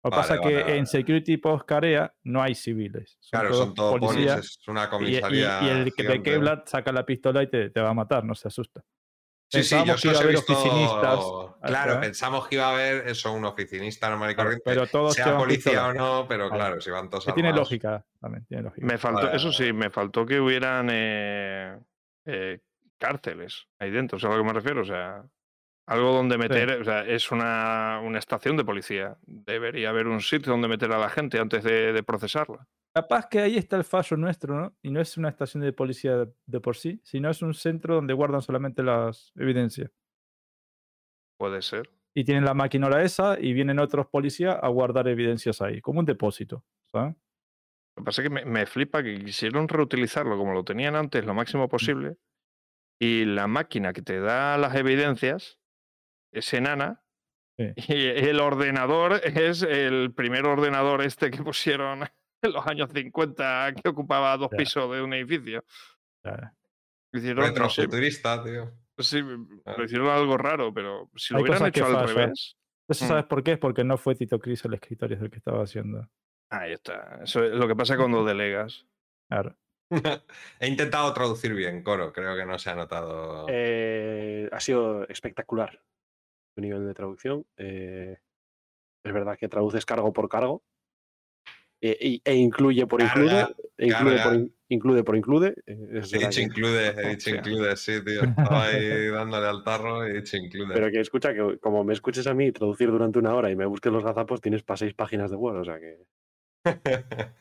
Lo que Vale, pasa es vale, que vale. en Security Post Carea no hay civiles. Son Claro, todos son todos policías. es una y, y- comisaría. y el que de gigante. Kevlar saca la pistola y te, te va a matar, no se asusta. Sí, sí, yo que iba a haber visto- oficinistas, Claro, ¿eh? pensamos que iba a haber eso, un oficinista normal y corriente. pero todos sea policía pistola. o no, pero Claro. claro, si van todos Que tiene lógica también, tiene lógica. Me faltó, Vale, eso vale, sí, me faltó que hubieran eh, eh, cárceles ahí dentro, ¿sabes a lo que me refiero? O sea, algo donde meter, o sea, es una, una estación de policía. Debería haber un sitio donde meter a la gente antes de, de procesarla. Capaz que ahí está el fallo nuestro, ¿no? Y no es una estación de policía de, de por sí, sino es un centro donde guardan solamente las evidencias. Puede ser. Y tienen la maquinola esa y vienen otros policías a guardar evidencias ahí, como un depósito, ¿sabes? Lo que pasa es que me, me flipa que quisieron reutilizarlo como lo tenían antes lo máximo posible y la máquina que te da las evidencias es enana Sí. y el ordenador es el primer ordenador este que pusieron en los años 50 que ocupaba dos pisos de un edificio. Hicieron, no sé, Retrofuturista, tío. sí, Claro. lo hicieron algo raro, pero si lo Hay hubieran hecho al fallan. revés, Eso Mm. sabes por qué? Es porque no fue Tito Cris el escritor, es el que estaba haciendo. ahí está. Eso es lo que pasa cuando delegas. Claro. He intentado traducir bien, Coro. Creo que no se ha notado. Eh, ha sido espectacular nivel de traducción. eh, es verdad que traduces cargo por cargo. eh, e incluye por include. Carga, e incluye, por, include por include. eh, es He dicho include, he dicho include, sí, tío. Estaba ahí dándole al tarro y he dicho include. pero que escucha, que como me escuches a mí traducir durante una hora y me busques los gazapos, tienes para seis páginas de Word. O sea que.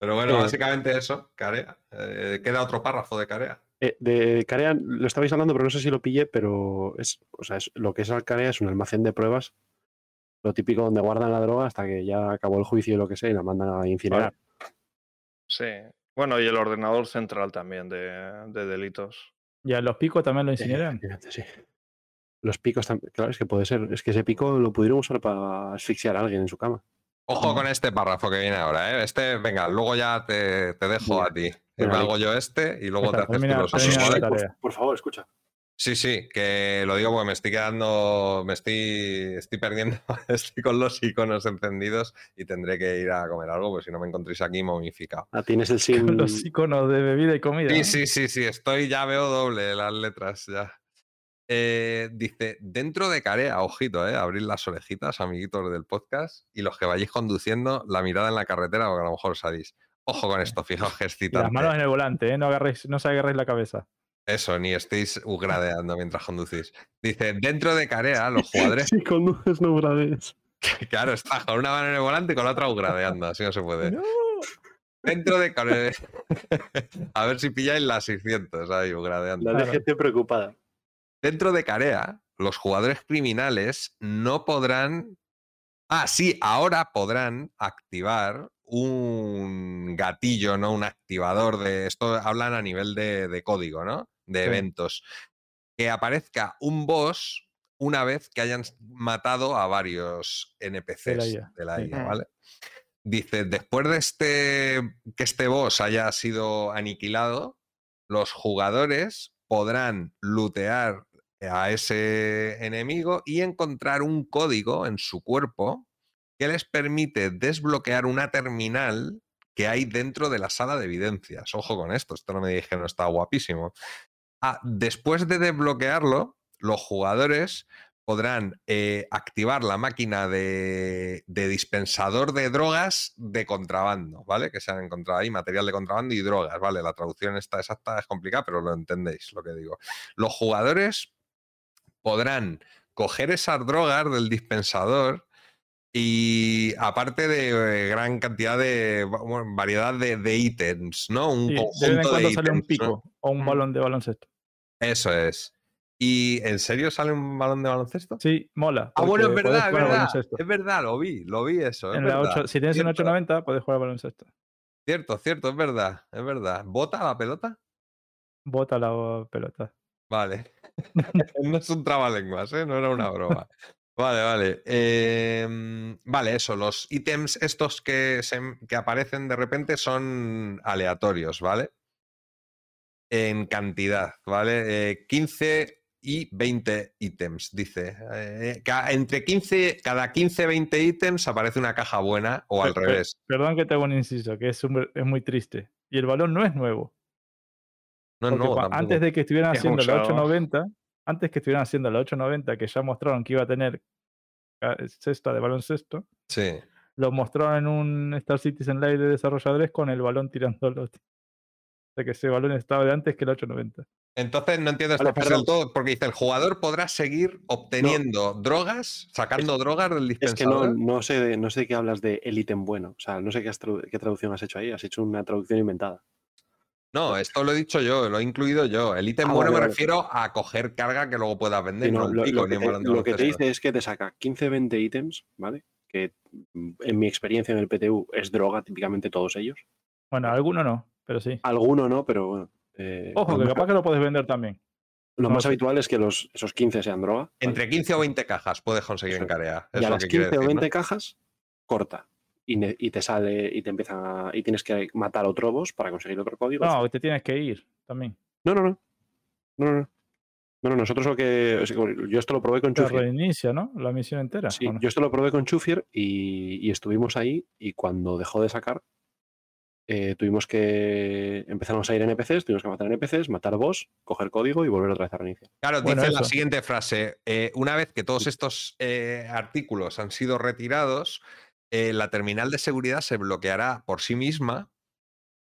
Pero bueno, básicamente eso, Carea. Eh, queda otro párrafo de Carea. Eh, de Carea lo estabais hablando, pero no sé si lo pillé, pero es, o sea, es- lo que es Alcarea es un almacén de pruebas, lo típico donde guardan la droga hasta que ya acabó el juicio y lo que sea y la mandan a incinerar. Sí. Bueno, y el ordenador central también de, de delitos. ¿Y a los picos también lo Eh, incineran? sí. Los picos también, claro, es que puede ser, es que ese pico lo pudieron usar para asfixiar a alguien en su cama. Ojo con este párrafo que viene ahora, ¿eh? Este, venga, luego ya te, te dejo a ti. Venga, Me hago yo este y luego te haces tú los termina otros, tarea. Por favor, escucha. Sí, sí, que lo digo porque me estoy quedando, me estoy, estoy perdiendo, estoy con los iconos encendidos y tendré que ir a comer algo, porque si no me encontréis aquí momificado. Ah, tienes el Con sin. los iconos de bebida y comida. Sí, sí, sí, sí, estoy, ya veo doble las letras, ya. Eh, dice, dentro de Carea, ojito, eh, abrir las orejitas, amiguitos del podcast, y los que vayáis conduciendo, la mirada en la carretera, porque a lo mejor salís. Ojo con esto, fijaos que Y las excitante. manos en el volante, ¿eh? No, agarréis, no se agarréis la cabeza. Eso, ni estéis ugradeando mientras conducís. Dice, dentro de Carea, los jugadores Si conduces, no grades. Claro, está con una mano en el volante y con la otra ugradeando, así no se puede. No. Dentro de... A ver si pilláis las 600 ahí ugradeando. La. DGT preocupada. Dentro de Carea, los jugadores criminales no podrán... Ah, sí, ahora podrán activar un gatillo, ¿no? Un activador de... Esto hablan a nivel de, de código, ¿no? De Sí. eventos. Que aparezca un boss una vez que hayan matado a varios NPCs IA, de la sí. IA, Mm. ¿vale? Dice, después de este que este boss haya sido aniquilado, los jugadores podrán lootear a ese enemigo y encontrar un código en su cuerpo que les permite desbloquear una terminal que hay dentro de la sala de evidencias. Ojo con esto, esto no me dije no está guapísimo. Ah, después de desbloquearlo, los jugadores podrán eh, activar la máquina de, de dispensador de drogas de contrabando, ¿vale? Que se han encontrado ahí, material de contrabando y drogas, ¿vale? La traducción está exacta, es complicada, pero lo entendéis lo que digo. Los jugadores podrán coger esas drogas del dispensador y aparte de eh, gran cantidad de bueno, variedad de, de ítems, ¿no? Un Sí, de conjunto de cuando sale un pico o un balón de baloncesto. Eso es. ¿Y en serio sale un balón de baloncesto? Sí, mola. Ah, bueno, es verdad, es verdad. Es verdad, lo vi, lo vi eso. Es En la verdad. ocho- si tienes un Cierto, 890, puedes jugar al baloncesto. Cierto, cierto, es verdad, es verdad. ¿Bota la pelota? Bota la pelota. Vale. no es un trabalenguas, ¿eh? No era una broma. Vale, vale. Em, vale, eso, los ítems estos que, se, que aparecen de repente son aleatorios, ¿vale? En cantidad, ¿vale? Eh, 15 y 20 ítems, dice. Eh, entre 15, cada 15, 20 ítems aparece una caja buena o al Per- per- revés. Perdón que te hago un inciso, que es, un- es muy triste. Y el balón no es nuevo. No, no, antes de que estuvieran Es haciendo la usado. 890, antes que estuvieran haciendo la 890, que ya mostraron que iba a tener ca- cesta de baloncesto, Sí. lo mostraron en un Star Citizen Live de desarrolladores con el balón tirándolo. O sea que ese balón estaba de antes que el 890. Entonces no entiendo esta perdón. del todo, porque dice, el jugador podrá seguir obteniendo drogas, sacando drogas del Es que no, dispensador. no sé de, no sé de qué hablas de el ítem bueno. O sea, no sé qué, has qué traducción has hecho ahí. Has hecho una traducción inventada. No, esto lo he dicho yo, lo he incluido yo. El ítem Ah, bueno vale, me vale. refiero a coger carga que luego puedas vender. Sí, no, no un lo, pico lo ni que te, lo que dice es que te saca 15-20 ítems, ¿vale? Que mm, en mi experiencia en el PTU es droga, típicamente todos ellos. Bueno, alguno no, pero sí. Alguno no, pero bueno. eh, Ojo, que capaz que lo puedes vender también. lo no más habitual es que los, esos 15 sean droga. ¿vale? Entre 15 o 20 cajas puedes conseguir Eso en es. Carea. y a lo las que quiere 15 o decir, ¿no? 20 cajas, corta. Y, y te sale y te empiezan a- y tienes que matar otro boss para conseguir otro código. No, te tienes que ir también. no, no. No, no, no. No, no, nosotros lo que. Yo esto lo probé con Chufier. reinicia, ¿no? La misión entera. Sí, yo esto lo probé con Chufier y, y estuvimos ahí. Y cuando dejó de sacar, eh, tuvimos que. Empezamos a ir NPCs, tuvimos que matar NPCs, matar boss, coger código y volver otra vez a reiniciar. Claro, Bueno, dice la siguiente frase. eh, una vez que todos estos eh, artículos han sido retirados, eh, la terminal de seguridad se bloqueará por sí misma,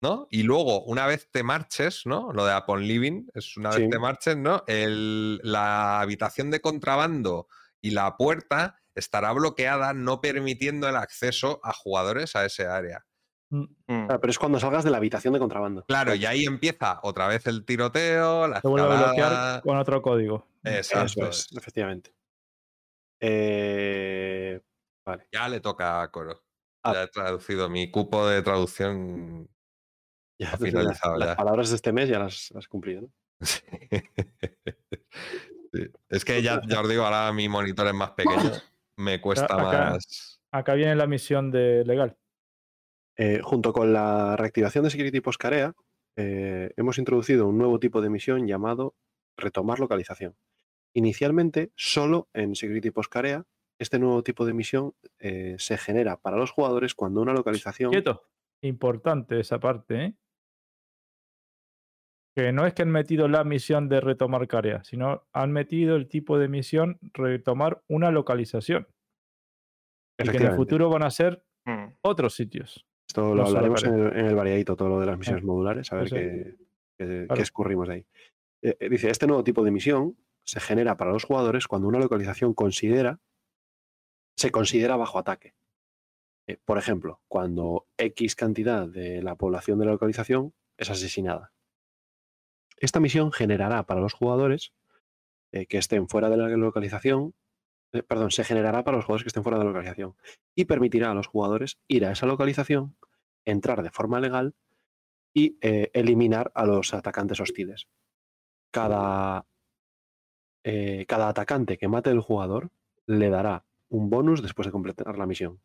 ¿no? Y luego, una vez te marches, ¿no? Lo de Upon Living, es una vez te marches, ¿no? El- la habitación de contrabando y la puerta estará bloqueada, no permitiendo el acceso a jugadores a ese área. Mm, Mm. Claro, pero es cuando salgas de la habitación de contrabando. Claro, y ahí empieza otra vez el tiroteo, la Te vuelve a bloquear con otro código. Exacto. Eso es, efectivamente. Eh, vale. Ya le toca a Coro. Ah. Ya he traducido mi cupo de traducción. Ya, Ha finalizado las, ya. palabras de este mes ya las has cumplido. ¿no? Sí. Sí. Es que ya, ya os digo, ahora mi monitor es más pequeño. Me cuesta acá- más. Acá viene la misión de legal. Eh, junto con la reactivación de Security Postcarea, eh, hemos introducido un nuevo tipo de misión llamado retomar localización. Inicialmente, solo en Security Postcarea, este nuevo tipo de misión eh, se genera para los jugadores cuando una localización. Quieto. Importante esa parte, ¿eh? Que no es que han metido la misión de retomar Carea, sino han metido el tipo de misión retomar una localización. Y que en el futuro van a ser Mm. otros sitios. Esto lo no hablaremos en el, en el variadito, todo lo de las misiones modulares, a ver sí. qué, qué- qué Claro. escurrimos de ahí. Eh, eh, dice, este nuevo tipo de misión se genera para los jugadores cuando una localización considera, se considera bajo ataque. Eh, por ejemplo, cuando X cantidad de la población de la localización es asesinada. Esta misión generará para los jugadores eh, que estén fuera de la localización, eh, perdón, se generará para los jugadores que estén fuera de la localización y permitirá a los jugadores ir a esa localización, entrar de forma legal y eliminar a los atacantes hostiles. Cada, cada atacante que mate el jugador le dará un bonus después de completar la misión.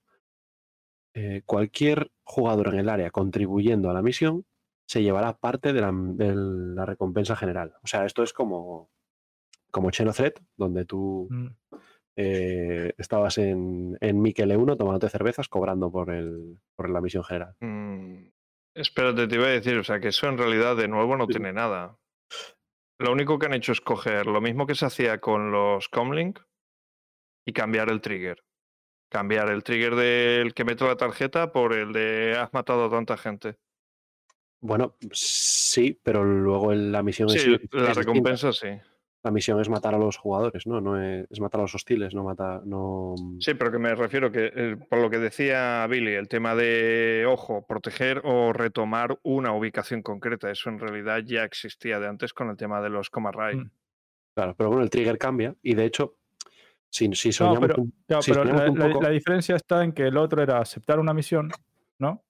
Eh, cualquier jugador en el área contribuyendo a la misión se llevará parte de la, de la recompensa general. O sea, esto es como, como Cheno Threat, donde tú Mm. eh, estabas en, en Mikel 1 tomándote cervezas cobrando por, el, por la misión general. Mm, Espérate, te iba a decir, o sea, que eso en realidad de nuevo no Sí. tiene nada. Lo único que han hecho es coger lo mismo que se hacía con los Comlink y cambiar el trigger. Cambiar el trigger del que meto la tarjeta por el de has matado a tanta gente. Bueno, sí, pero luego la misión es, Sí, es la recompensa sí. La misión es matar a los jugadores, ¿no? no es, es matar a los hostiles, no matar. No... Sí, pero que me refiero que, eh, por lo que decía Billy, el tema de, ojo, proteger o retomar una ubicación concreta, eso en realidad ya existía de antes con el tema de los Coma. Mm. Claro, pero bueno, el trigger cambia y de hecho, si, si No, soñamos pero, un- claro, si pero la, poco- la diferencia está en que el otro era aceptar una misión, ¿no?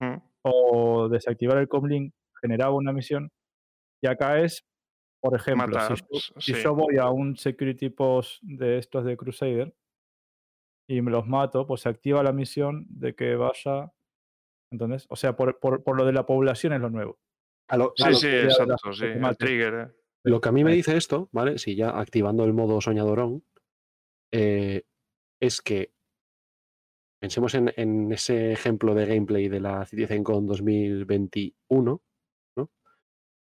Mm. O desactivar el comlink generaba una misión. Y acá es Por ejemplo, matar. si, yo, si voy a un security post de estos de Crusader y me los mato, pues se activa la misión de que vaya. ¿Entendés? O sea, por, por, por lo de la población es lo nuevo. A lo, a Sí, lo- sí, la exacto, sí. que El trigger, ¿eh? lo que a mí me dice esto, ¿vale? Si ya activando el modo soñadorón, eh, es que pensemos en, en ese ejemplo de gameplay de la CitizenCon 2021, ¿no?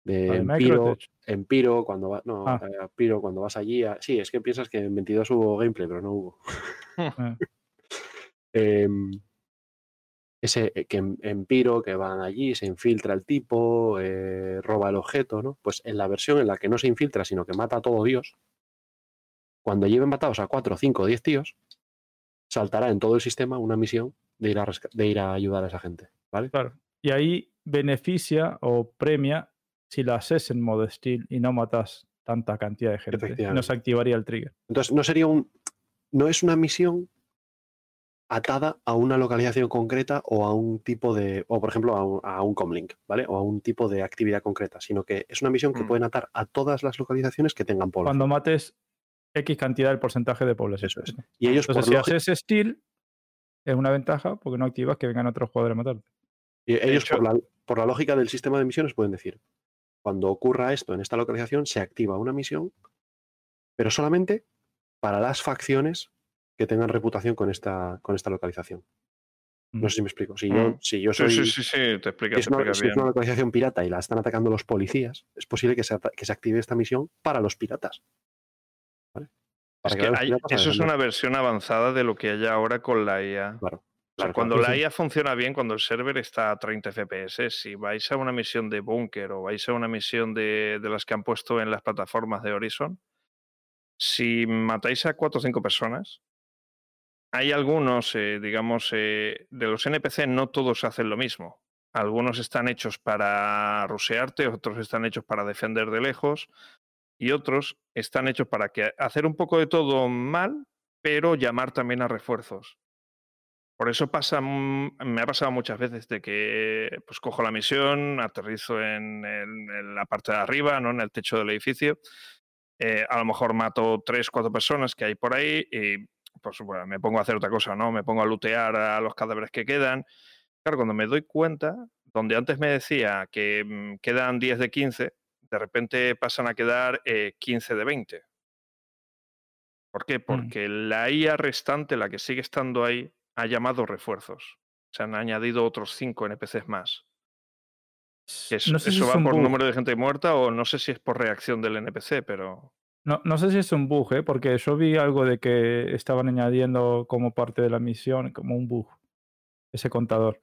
De Empiro. Empiro, cuando va, no, Ah. eh, Empiro, cuando vas allí. a- sí, es que piensas que en 22 hubo gameplay, pero no hubo. Eh, Em, ese eh, que en, en Piro, que van allí, se infiltra el tipo, eh, roba el objeto, ¿no? Pues en la versión en la que no se infiltra, sino que mata a todo Dios, cuando lleven matados a 4, 5 o 10 tíos, saltará en todo el sistema una misión de ir a, de ir a ayudar a esa gente, ¿vale? Claro. Y ahí beneficia o premia si la haces en modo steel y no matas tanta cantidad de gente. y No se activaría el trigger. Entonces, no sería un. No es una misión atada a una localización concreta o a un tipo de. O, por ejemplo, a un, a un comlink, ¿vale? O a un tipo de actividad concreta, sino que es una misión que Mm. pueden atar a todas las localizaciones que tengan población. Cuando mates X cantidad del porcentaje de población. Eso es. Y ellos, por, Entonces, si lógica- haces steel, es una ventaja porque no activas que vengan otros jugadores a matarte. y ellos hecho- por, la, por la lógica del sistema de misiones pueden decir: cuando ocurra esto en esta localización, se activa una misión, pero solamente para las facciones que tengan reputación con esta, con esta localización. No Mm. sé si me explico. Si yo, Mm. si yo Sí, soy. sí, sí, sí, te si te es, una, explica si es una localización pirata y la están atacando los policías, es posible que se, que se active esta misión para los piratas. Es que hay- eso es una versión avanzada de lo que hay ahora con la IA. Claro, O sea, cuando la. IA funciona bien, cuando el server está a 30 FPS, si vais a una misión de búnker o vais a una misión de, de las que han puesto en las plataformas de Horizon, si matáis a 4 o 5 personas, hay algunos, eh, digamos, eh, de los NPC no todos hacen lo mismo. Algunos están hechos para rusearte, otros están hechos para defender de lejos y otros están hechos para hacer un poco de todo mal, pero llamar también a refuerzos. Por eso pasa, me ha pasado muchas veces de que pues cojo la misión, aterrizo en, la parte de arriba, ¿no? en el techo del edificio. eh, a lo mejor mato tres, cuatro personas que hay por ahí y pues bueno, me pongo a hacer otra cosa, ¿no? Me pongo a lootear a los cadáveres que quedan. Claro, cuando me doy cuenta, donde antes me decía que mm, quedan 10 de 15, de repente pasan a quedar eh, 15 de 20. ¿Por qué? Porque la IA restante, la que sigue estando ahí, ha llamado refuerzos. Se han añadido otros 5 NPCs más. Eso no sé si eso es va por bug. número de gente muerta o no sé si es por reacción del NPC, pero No, no sé si es un bug, ¿eh? porque yo vi algo de que estaban añadiendo como parte de la misión, como un bug, ese contador.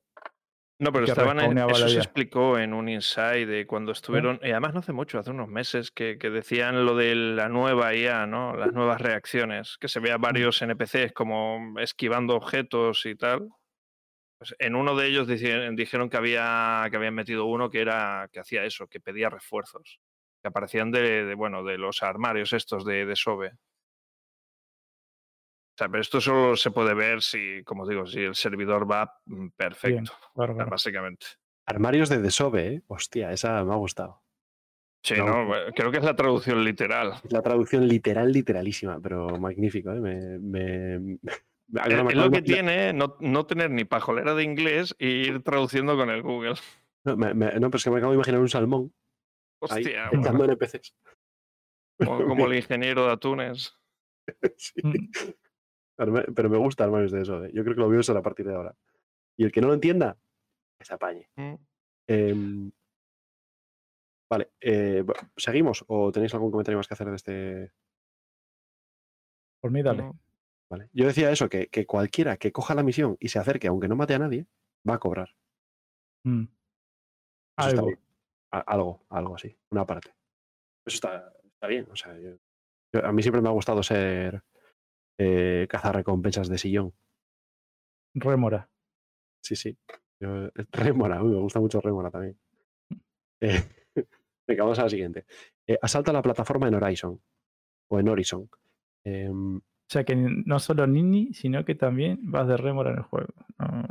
No, pero estaban en- eso se explicó en un inside de cuando estuvieron, y además no hace mucho, hace unos meses, que, que decían lo de la nueva IA, ¿no? Las nuevas reacciones, que se vea varios NPCs como esquivando objetos y tal. Pues en uno de ellos dijeron que había que habían metido uno que era que hacía eso, que pedía refuerzos, que aparecían de, de, bueno de los armarios estos de, de Sobe. O sea, pero esto solo se puede ver si, como digo, si el servidor va mm, perfecto, Claro, claro. básicamente. Armarios de Desove, ¿eh? Hostia, esa me ha gustado. Sí, No, no, Bueno, creo que es la traducción literal. La traducción literal, literalísima, pero magnífico, ¿eh? Me, me- Es me es lo que tiene no, no tener ni pajolera de inglés e ir traduciendo con el Google. No, me- me- no, pero es que me acabo de imaginar un salmón ahí, Hostia, echando NPCs. como, como el ingeniero de atunes. Sí. Mm, Pero me, pero me gusta Armarios de Desove. Yo creo que lo voy a usar a partir de ahora. Y el que no lo entienda, que se apañe. Mm. Em, vale, eh, ¿seguimos o tenéis algún comentario más que hacer de este? Por mí, dale. No. Vale. Yo decía eso, que, que cualquiera que coja la misión y se acerque, aunque no mate a nadie, va a cobrar. Mm. Eso Algo. algo, algo así, una parte. Eso está, está bien. O sea, yo- yo- a mí siempre me ha gustado ser eh, cazar recompensas de sillón. Rémora. Sí, sí. Yo- Rémora, uy, me gusta mucho Rémora también. Eh, venga, vamos a la siguiente. Eh, asalto a la plataforma en Horizon. O en Horizon. Em, O sea que no solo Nini, sino que también vas de rémora en el juego. No,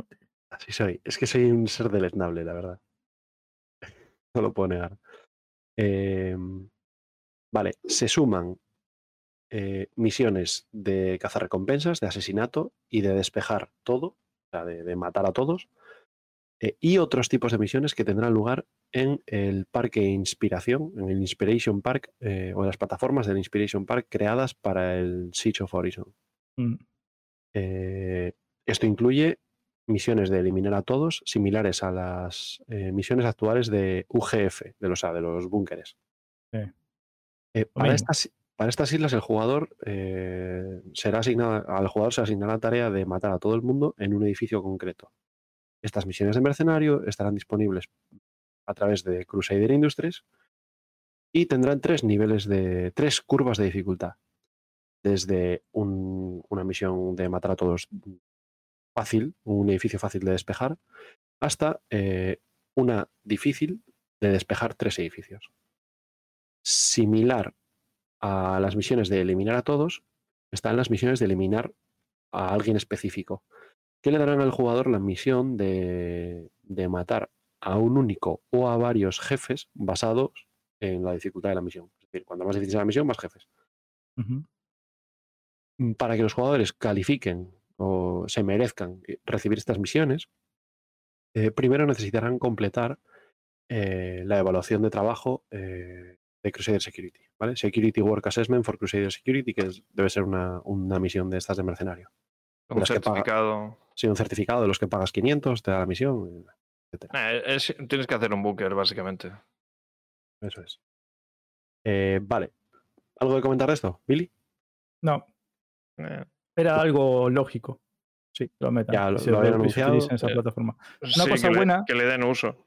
así soy. Es que soy un ser deleznable, la verdad. No lo puedo negar. Em, Vale, se suman eh, misiones de cazarrecompensas, de asesinato y de despejar todo, o sea, de, de matar a todos, eh, y otros tipos de misiones que tendrán lugar en el parque Inspiración, en el Inspiration Park, eh, o en las plataformas del Inspiration Park creadas para el Siege of Horizon. Mm. Esto incluye misiones de eliminar a todos, similares a las misiones actuales de UGF, de los, de los búnkeres. Sí. Eh, para, mismo. Para estas islas, el jugador eh, será asignado, al jugador se asignará la tarea de matar a todo el mundo en un edificio concreto. Estas misiones de mercenario estarán disponibles a través de Crusader Industries y tendrán tres niveles de tres curvas de dificultad. Desde un- una misión de matar a todos fácil, un edificio fácil de despejar, hasta eh, una difícil de despejar tres edificios. Similar a las misiones de eliminar a todos, están las misiones de eliminar a alguien específico, que le darán al jugador la misión de, de matar a un único o a varios jefes basados en la dificultad de la misión. Es decir, cuando más difícil sea la misión, más jefes. Mm, Para que los jugadores califiquen o se merezcan recibir estas misiones, eh, primero necesitarán completar eh, la evaluación de trabajo eh, de Crusader Security, ¿vale? Security Work Assessment for Crusader Security, que es- debe ser una, una misión de estas de mercenario. Un Las que paga- certificado. Sí, un certificado de los que pagas 500, te da la misión, eh, etc. Nah, es- tienes que hacer un búnker, básicamente. Eso es. Eh, vale. ¿Algo de comentar de esto, Billy? No, Eh, era algo lógico. Sí, lo metan. ya lo- lo habían anunciado, en esa eh, plataforma. sí, cosa que, le- buena- que le den uso.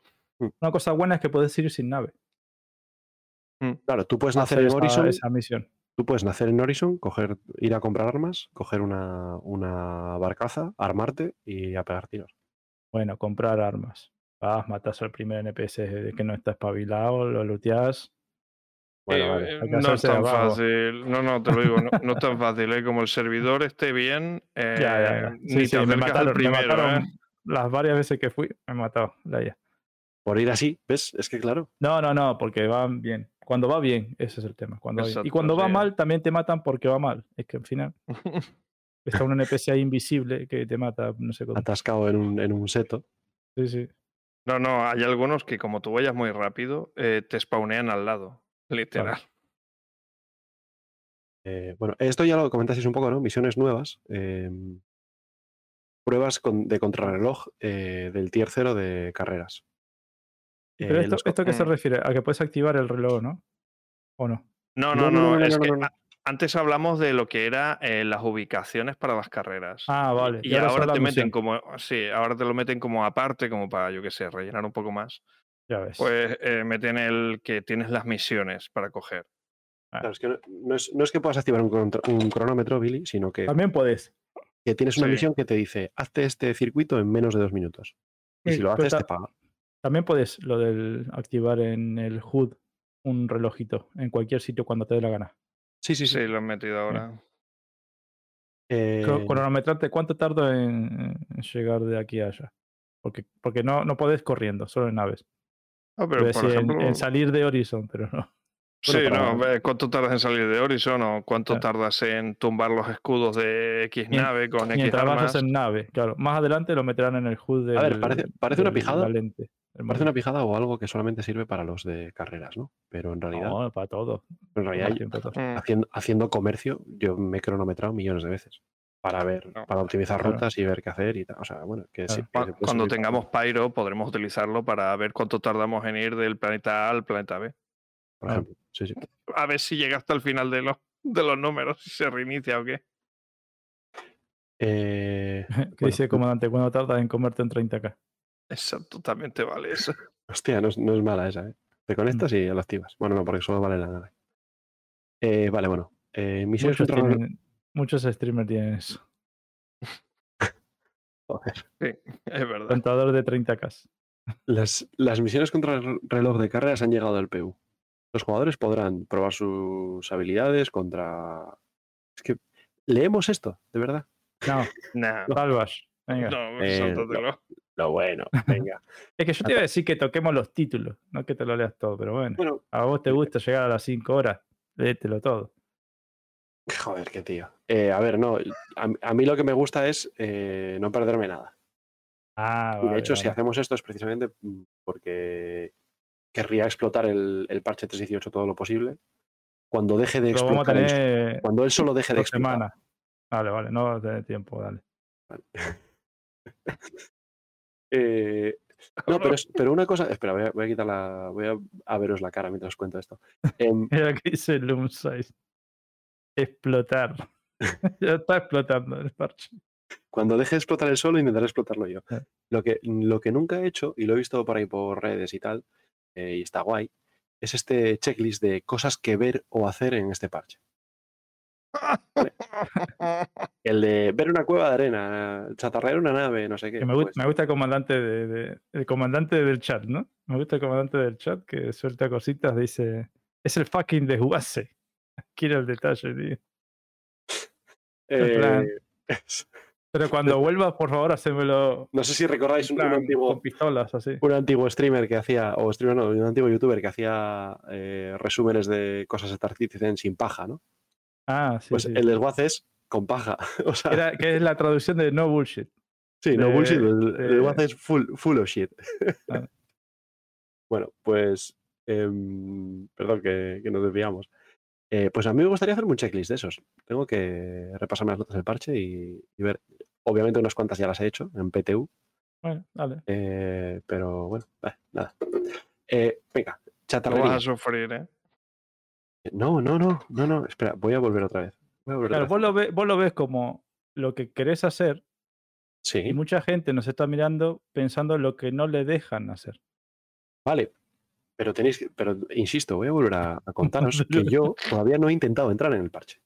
Una cosa buena es que puedes ir sin nave. Claro, tú puedes nacer en esa, Horizon. esa misión. Tú puedes nacer en Horizon, coger, ir a comprar armas, coger una, una barcaza, armarte y a pegar tiros. Bueno, comprar armas. Vas, matas al primer NPC de que no está espabilado, lo looteas. Bueno, Eh, vale. eh, no es tan abajo. fácil. No, no, te lo digo, no, no es tan fácil. ¿eh? Como el servidor esté bien, eh, Ya, ya, ya. Sí, ni sí, te me al mataron, me primero. mataron ¿eh? las varias veces que fui, me he matado. Por ir así, ¿ves? Es que claro. No, no, no, porque van bien. Cuando va bien, ese es el tema. Cuando va bien. Y cuando va mal, también te matan porque va mal. Es que al final está un NPC ahí invisible que te mata, no sé cómo. Atascado en un, en un seto. Sí, sí. No, no, hay algunos que como tú vayas muy rápido, eh, te spawnean al lado. Literal. Eh, bueno, esto ya lo comentasteis un poco, ¿no? Misiones nuevas. eh, pruebas con- de contrarreloj eh, del tier 0 de carreras. Pero Eh, esto, los co- ¿esto qué se Mm. refiere? A que puedes activar el reloj, ¿no? ¿O no? No, No, no, es no, que antes hablamos de lo que era eh, las ubicaciones para las carreras. Ah, vale. Y, Y ahora te meten como, sí, ahora te lo meten como aparte, como para, yo qué sé, rellenar un poco más. Ya ves. Pues eh, meten el que tienes las misiones para coger. claro, es que no, no es, no es que puedas activar un, cronómetro, Billy, sino que, También puedes. que tienes una Sí. misión que te dice, hazte este circuito en menos de dos minutos. Y Sí, si lo haces, te paga. También puedes lo del activar en el HUD un relojito en cualquier sitio cuando te dé la gana. Sí, sí, Sí, sí. lo han metido ahora. Eh, Cro- Cronometrarte cuánto tardo en, llegar de aquí a allá. Porque, porque no, no puedes corriendo, solo en naves. Ah, pero por decir, en- ejemplo, en, salir de Horizon, pero no. sí, para- no, ¿cuánto tardas en salir de Horizon o cuánto Claro. tardas en tumbar los escudos de X nave con X Mientras armas? en nave, claro. Más adelante lo meterán en el HUD del, A ver, parece- parece una pijada. la del Parece una pijada o algo que solamente sirve para los de carreras, ¿no? Pero en realidad, No, para todo. en realidad todo. Mm. haciendo, haciendo comercio, yo me he cronometrado millones de veces para ver, No. para optimizar Claro. rutas y ver qué hacer y tal. O sea, bueno, que sí. Claro. que Cuando tengamos Pyro podremos utilizarlo para ver cuánto tardamos en ir del planeta A al planeta B. por Ah. ejemplo. Sí, sí. A ver si llega hasta el final de los, de los números, si se reinicia o qué. Eh, bueno, dice el comandante, ¿cuándo tardas en comerte en 30k? Exacto, también te vale eso. hostia, no es, no es mala esa, ¿eh? Te conectas y lo activas. Bueno, no, porque solo vale la nave. Eh, vale, bueno. Eh, misiones Muchos, contra- tienen- muchos streamers tienen eso. Joder. Es verdad. Contador de 30k. Las, las misiones contra el reloj de carreras han llegado al PU. Los jugadores podrán probar sus habilidades contra. Es que leemos esto, de verdad. No, Nah, salvas. Venga. no, Eh. Lo bueno, venga. Es que yo te iba a decir que toquemos los títulos, no que te lo leas todo, pero bueno. bueno, A vos te gusta llegar a las 5 horas. léetelo todo. Joder, qué tío. Eh, a ver, no, a, a mí lo que me gusta es eh, no perderme nada. Ah, Y de vale, hecho, si vale. hacemos esto es precisamente porque querría explotar el, el parche 318 todo lo posible. Cuando deje de Lo vamos a explotar, tener cuando él solo deje de explotar. semanas. Vale, vale, no va a tener tiempo, dale. Eh, no, pero, pero una cosa, espera, voy a, voy a quitar la, voy a, a veros la cara mientras os cuento esto. Em, Mira que dice Loom Size. Explotar. ya está explotando el parche. cuando deje de explotar el solo, intentaré explotarlo yo. Eh. Lo que, lo que nunca he hecho, y lo he visto por ahí por redes y tal, eh, y está guay, es este checklist de cosas que ver o hacer en este parche. El de ver una cueva de arena, chatarrear una nave, no sé qué. Me, gu- pues, me gusta el comandante de, de- el comandante del chat, ¿no? Me gusta el comandante del chat que suelta cositas, dice. Es el fucking desguace. Quiero el detalle, tío. plan- eh, Pero cuando vuelvas, por favor, hacémelo no sé si recordáis un, antiguo, con pistolas, así. un antiguo streamer que hacía, o streamer no, un antiguo youtuber que hacía eh, resúmenes de cosas de Star Citizen sin paja, ¿no? Ah, sí. Pues sí. el desguace es con paja. O sea, Era- que es la traducción de no bullshit. sí, no de- bullshit, el, el de- es full, full of shit. Ah. bueno, pues, em, perdón que, que nos desviamos. Eh, pues a mí me gustaría hacer un checklist de esos. Tengo que repasarme las notas del parche y, y ver. Obviamente unas cuantas ya las he hecho en PTU, Bueno, dale. eh, pero bueno, nada. Eh, venga, Lo chatarrería. vas a sufrir, ¿eh? No, no, no, no, no, espera, voy a volver otra vez. Claro, vos lo, ve- vos lo ves como lo que querés hacer. Sí, y mucha gente nos está mirando pensando lo que no le dejan hacer. vale. Pero tenéis que, pero insisto, voy a volver a, a contaros que yo todavía no he intentado entrar en el parche.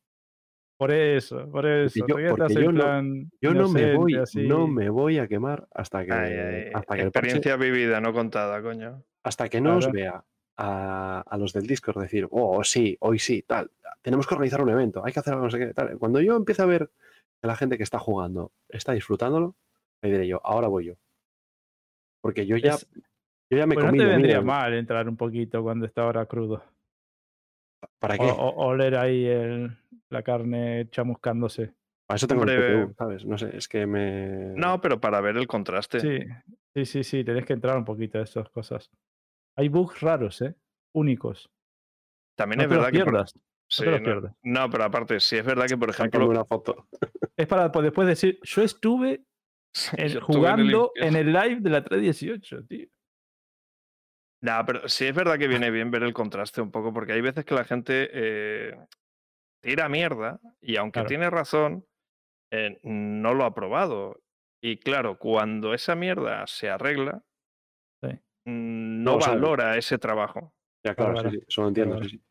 Por eso, por eso. yo- yo no- Yo no me voy, así. no me voy a quemar hasta que, Ay, ay, hasta que el parche- experiencia vivida, no contada, coño. hasta que no os vea a, a los del Discord decir, oh, sí, hoy sí, tal, tenemos que organizar un evento, hay que hacer algo, no sé qué, tal. Cuando yo empiece a ver que la gente que está jugando está disfrutándolo, le diré yo, ahora voy yo. Porque yo ya, Es- yo ya me Pues no comí te vendría mal entrar un poquito cuando está ahora crudo. ¿Para O, qué? o- oler ahí el- la carne chamuscándose. Para eso tengo el Hombre, PTU, ¿sabes? No sé, es que me... No, pero para ver el contraste. Sí, sí, sí, sí, tenés que entrar un poquito a esas cosas. Hay bugs raros, ¿eh? Únicos. También No es te los verdad que. por- te los no, pierdas. no, pero aparte, sí es verdad que, por ejemplo. una foto. Es para pues, después decir, yo estuve en- yo estuve en el jugando en el live de la 318, tío. No, pero sí es verdad que viene bien ver el contraste un poco, porque hay veces que la gente eh, tira mierda y aunque Claro. tiene razón, eh, no lo ha probado. Y claro, cuando esa mierda se arregla, Sí. mm, No sabe. valora ese trabajo. Ya, claro, sí, sí, eso lo entiendo, sí, sí.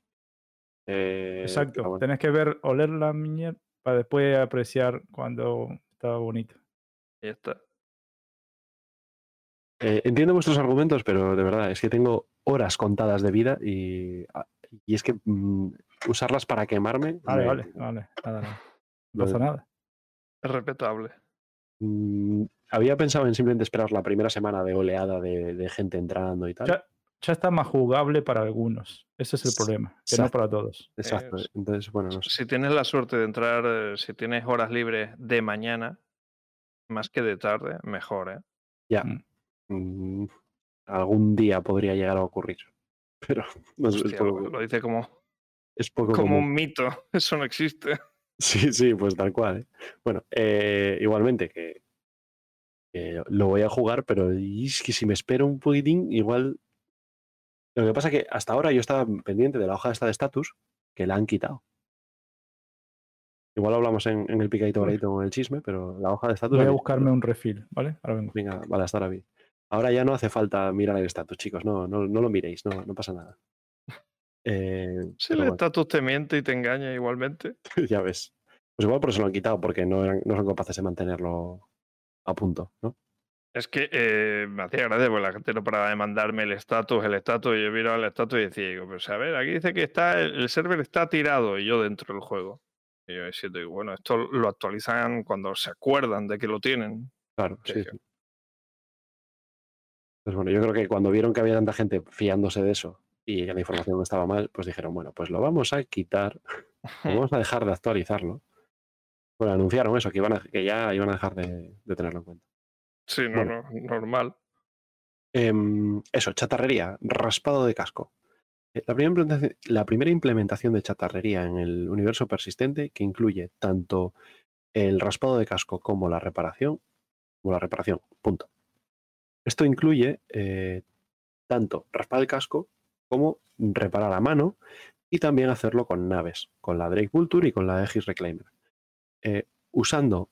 Eh, Exacto. bueno. Tenés que ver, oler la mierda para después apreciar cuando está bonito. Ya está. Eh, entiendo vuestros argumentos, pero de verdad, es que tengo horas contadas de vida y, ah, y es que mm, usarlas para quemarme. Vale, me- vale, vale. Nada, nada. No pasa nada. Es respetable. mm, había pensado en simplemente esperar la primera semana de oleada de, de gente entrando y tal. Ya, ya está más jugable para algunos. Ese es el problema, que no Exacto. para todos. Exacto. es- Entonces, bueno, no sé. Si tienes la suerte de entrar, eh, si tienes horas libres de mañana, más que de tarde, mejor, ¿eh? Ya. Mm. mm, algún día podría llegar a ocurrir. Pero no es poco, lo, lo dice como, es poco como común. un mito. Eso no existe. Sí, sí, pues tal cual. ¿eh? Bueno, eh, igualmente que, que lo voy a jugar, pero y es que si me espero un poquitín, igual. Lo que pasa es que hasta ahora yo estaba pendiente de la hoja esta de estatus, que la han quitado. Igual hablamos en, en el picadito baradito con el chisme, pero la hoja de estatus. Voy a buscarme un refill, ¿vale? Ahora vengo. Venga, vale, hasta ahora bien. Ahora ya no hace falta mirar el estatus, chicos. No, no, no lo miréis, no, no pasa nada. Eh, Si el estatus te miente y te engaña igualmente. ya ves. Pues igual por eso lo han quitado, porque no, eran, no son capaces de mantenerlo a punto, ¿no? Es que eh, me hacía gracia porque la gente no paraba de mandarme el estatus, el estatus, y yo miro el estatus y decía, digo, pues a ver, aquí dice que está el, el server está tirado y yo dentro del juego. Y yo decía, digo, bueno, esto lo actualizan cuando se acuerdan de que lo tienen. Claro, Sí, sí. Pues bueno, yo creo que cuando vieron que había tanta gente fiándose de eso y la información estaba mal, pues dijeron, bueno, pues lo vamos a quitar, vamos a dejar de actualizarlo. Bueno, anunciaron eso, que, iban a- que ya iban a dejar de, de tenerlo en cuenta. Sí, no, Bueno. no, normal. Em, eso, chatarrería, raspado de casco. Eh, La primera, implementación, la primera implementación de chatarrería en el universo persistente que incluye tanto el raspado de casco como la reparación, como la reparación, punto. Esto incluye eh, tanto raspar el casco como reparar a mano y también hacerlo con naves, con la Drake Vulture y con la Aegis Reclaimer. Eh, usando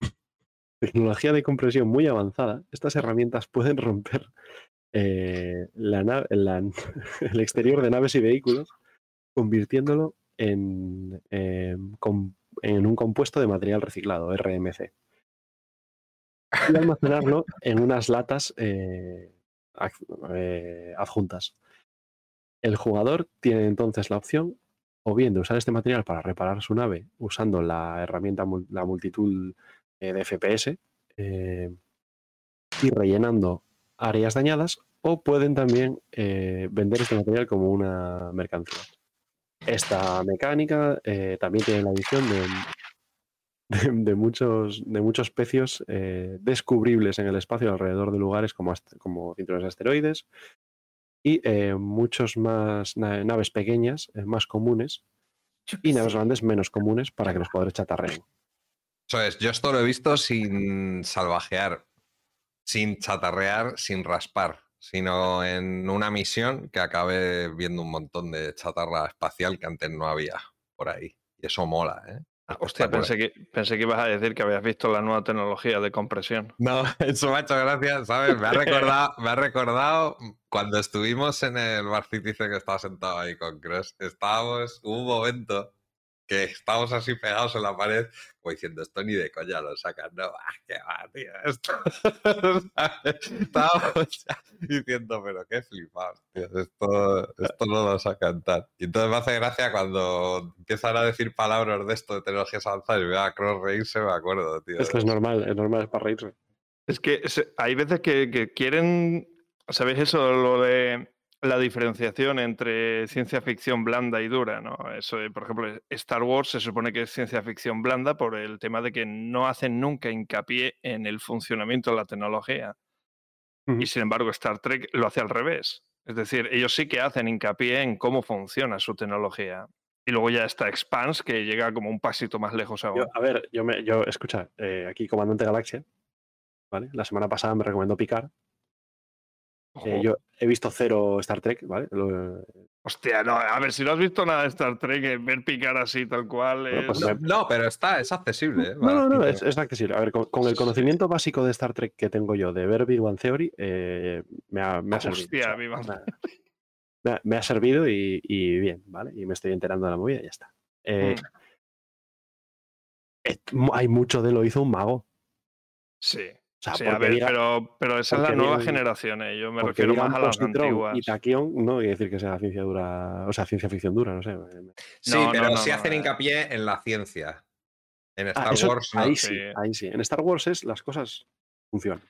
tecnología de compresión muy avanzada, estas herramientas pueden romper eh, la el exterior de naves y vehículos, convirtiéndolo en, em, com- en un compuesto de material reciclado, RMC. Y almacenarlo en unas latas eh, adjuntas. El jugador tiene entonces la opción o bien de usar este material para reparar su nave usando la herramienta, la multitud eh, de FPS eh, y rellenando áreas dañadas, o pueden también eh, vender este material como una mercancía. Esta mecánica también tiene la adición de, muchos, de muchos pecios descubribles en el espacio alrededor de lugares como, como cinturones de asteroides y eh, muchos más na- naves pequeñas, eh, más comunes, y naves grandes menos comunes para que los jugadores chatarreen. Eso es, yo esto lo he visto sin salvajear, sin chatarrear, sin raspar, sino en una misión que acabé viendo un montón de chatarra espacial que antes no había por ahí. Y eso mola, ¿eh? Ah, Hostia, pensé que, pensé que ibas a decir que habías visto la nueva tecnología de compresión. No, eso me ha hecho gracia, ¿sabes? Me ha recordado, me ha recordado cuando estuvimos en el Bar Citizen que estaba sentado ahí con Cross. Estábamos, hubo un momento que estábamos así pegados en la pared, como diciendo, esto ni de coña lo sacan, no, ah, qué va, tío, esto. diciendo, pero qué flipados, tío, esto, esto no lo sacan tal. Y entonces me hace gracia cuando empiezan a decir palabras de esto de tecnologías avanzadas y veo a Cross reírse, me acuerdo, tío. Es que es normal, es normal, es para reírse. Es que hay veces que, que quieren, ¿sabéis eso? Lo de la diferenciación entre ciencia ficción blanda y dura, ¿no? Eso, por ejemplo, Star Wars se supone que es ciencia ficción blanda por el tema de que no hacen nunca hincapié en el funcionamiento de la tecnología. Y sin embargo, Star Trek lo hace al revés. Es decir, ellos sí que hacen hincapié en cómo funciona su tecnología. Y luego ya está Expanse, que llega como un pasito más lejos aún. Yo, a ver, yo, me, yo escucha, eh, aquí Comandante Galaxia, ¿vale? La semana pasada me recomendó Picar. Eh, yo he visto cero Star Trek, ¿vale? Lo- Hostia, no, a ver, si no has visto nada de Star Trek, eh, ver picar así tal cual Bueno, pues me- No, pero está, es accesible. ¿eh? No, no, no, es, es accesible. A ver, con, con el conocimiento básico de Star Trek que tengo yo de ver Big Bang Theory, eh, me, ha, me ha servido. Hostia, Big Bang me, ha, me ha- me ha servido y, y bien, ¿vale? Y me estoy enterando de la movida y ya está. Eh, Mm. hay mucho de lo hizo un mago. Sí. O sea, sí, a porque ver, diga- pero, pero esa es la nueva generación, eh, yo me refiero más a las positron antiguas. Y taquión no quiere decir que sea ciencia dura, o sea, ciencia ficción dura, no sé. Sí, No, pero no, sí no, hacen eh. hincapié en la ciencia. En Ah, Star eso- Wars no. ahí sí. sí, ahí sí. En Star Wars es las cosas funcionan.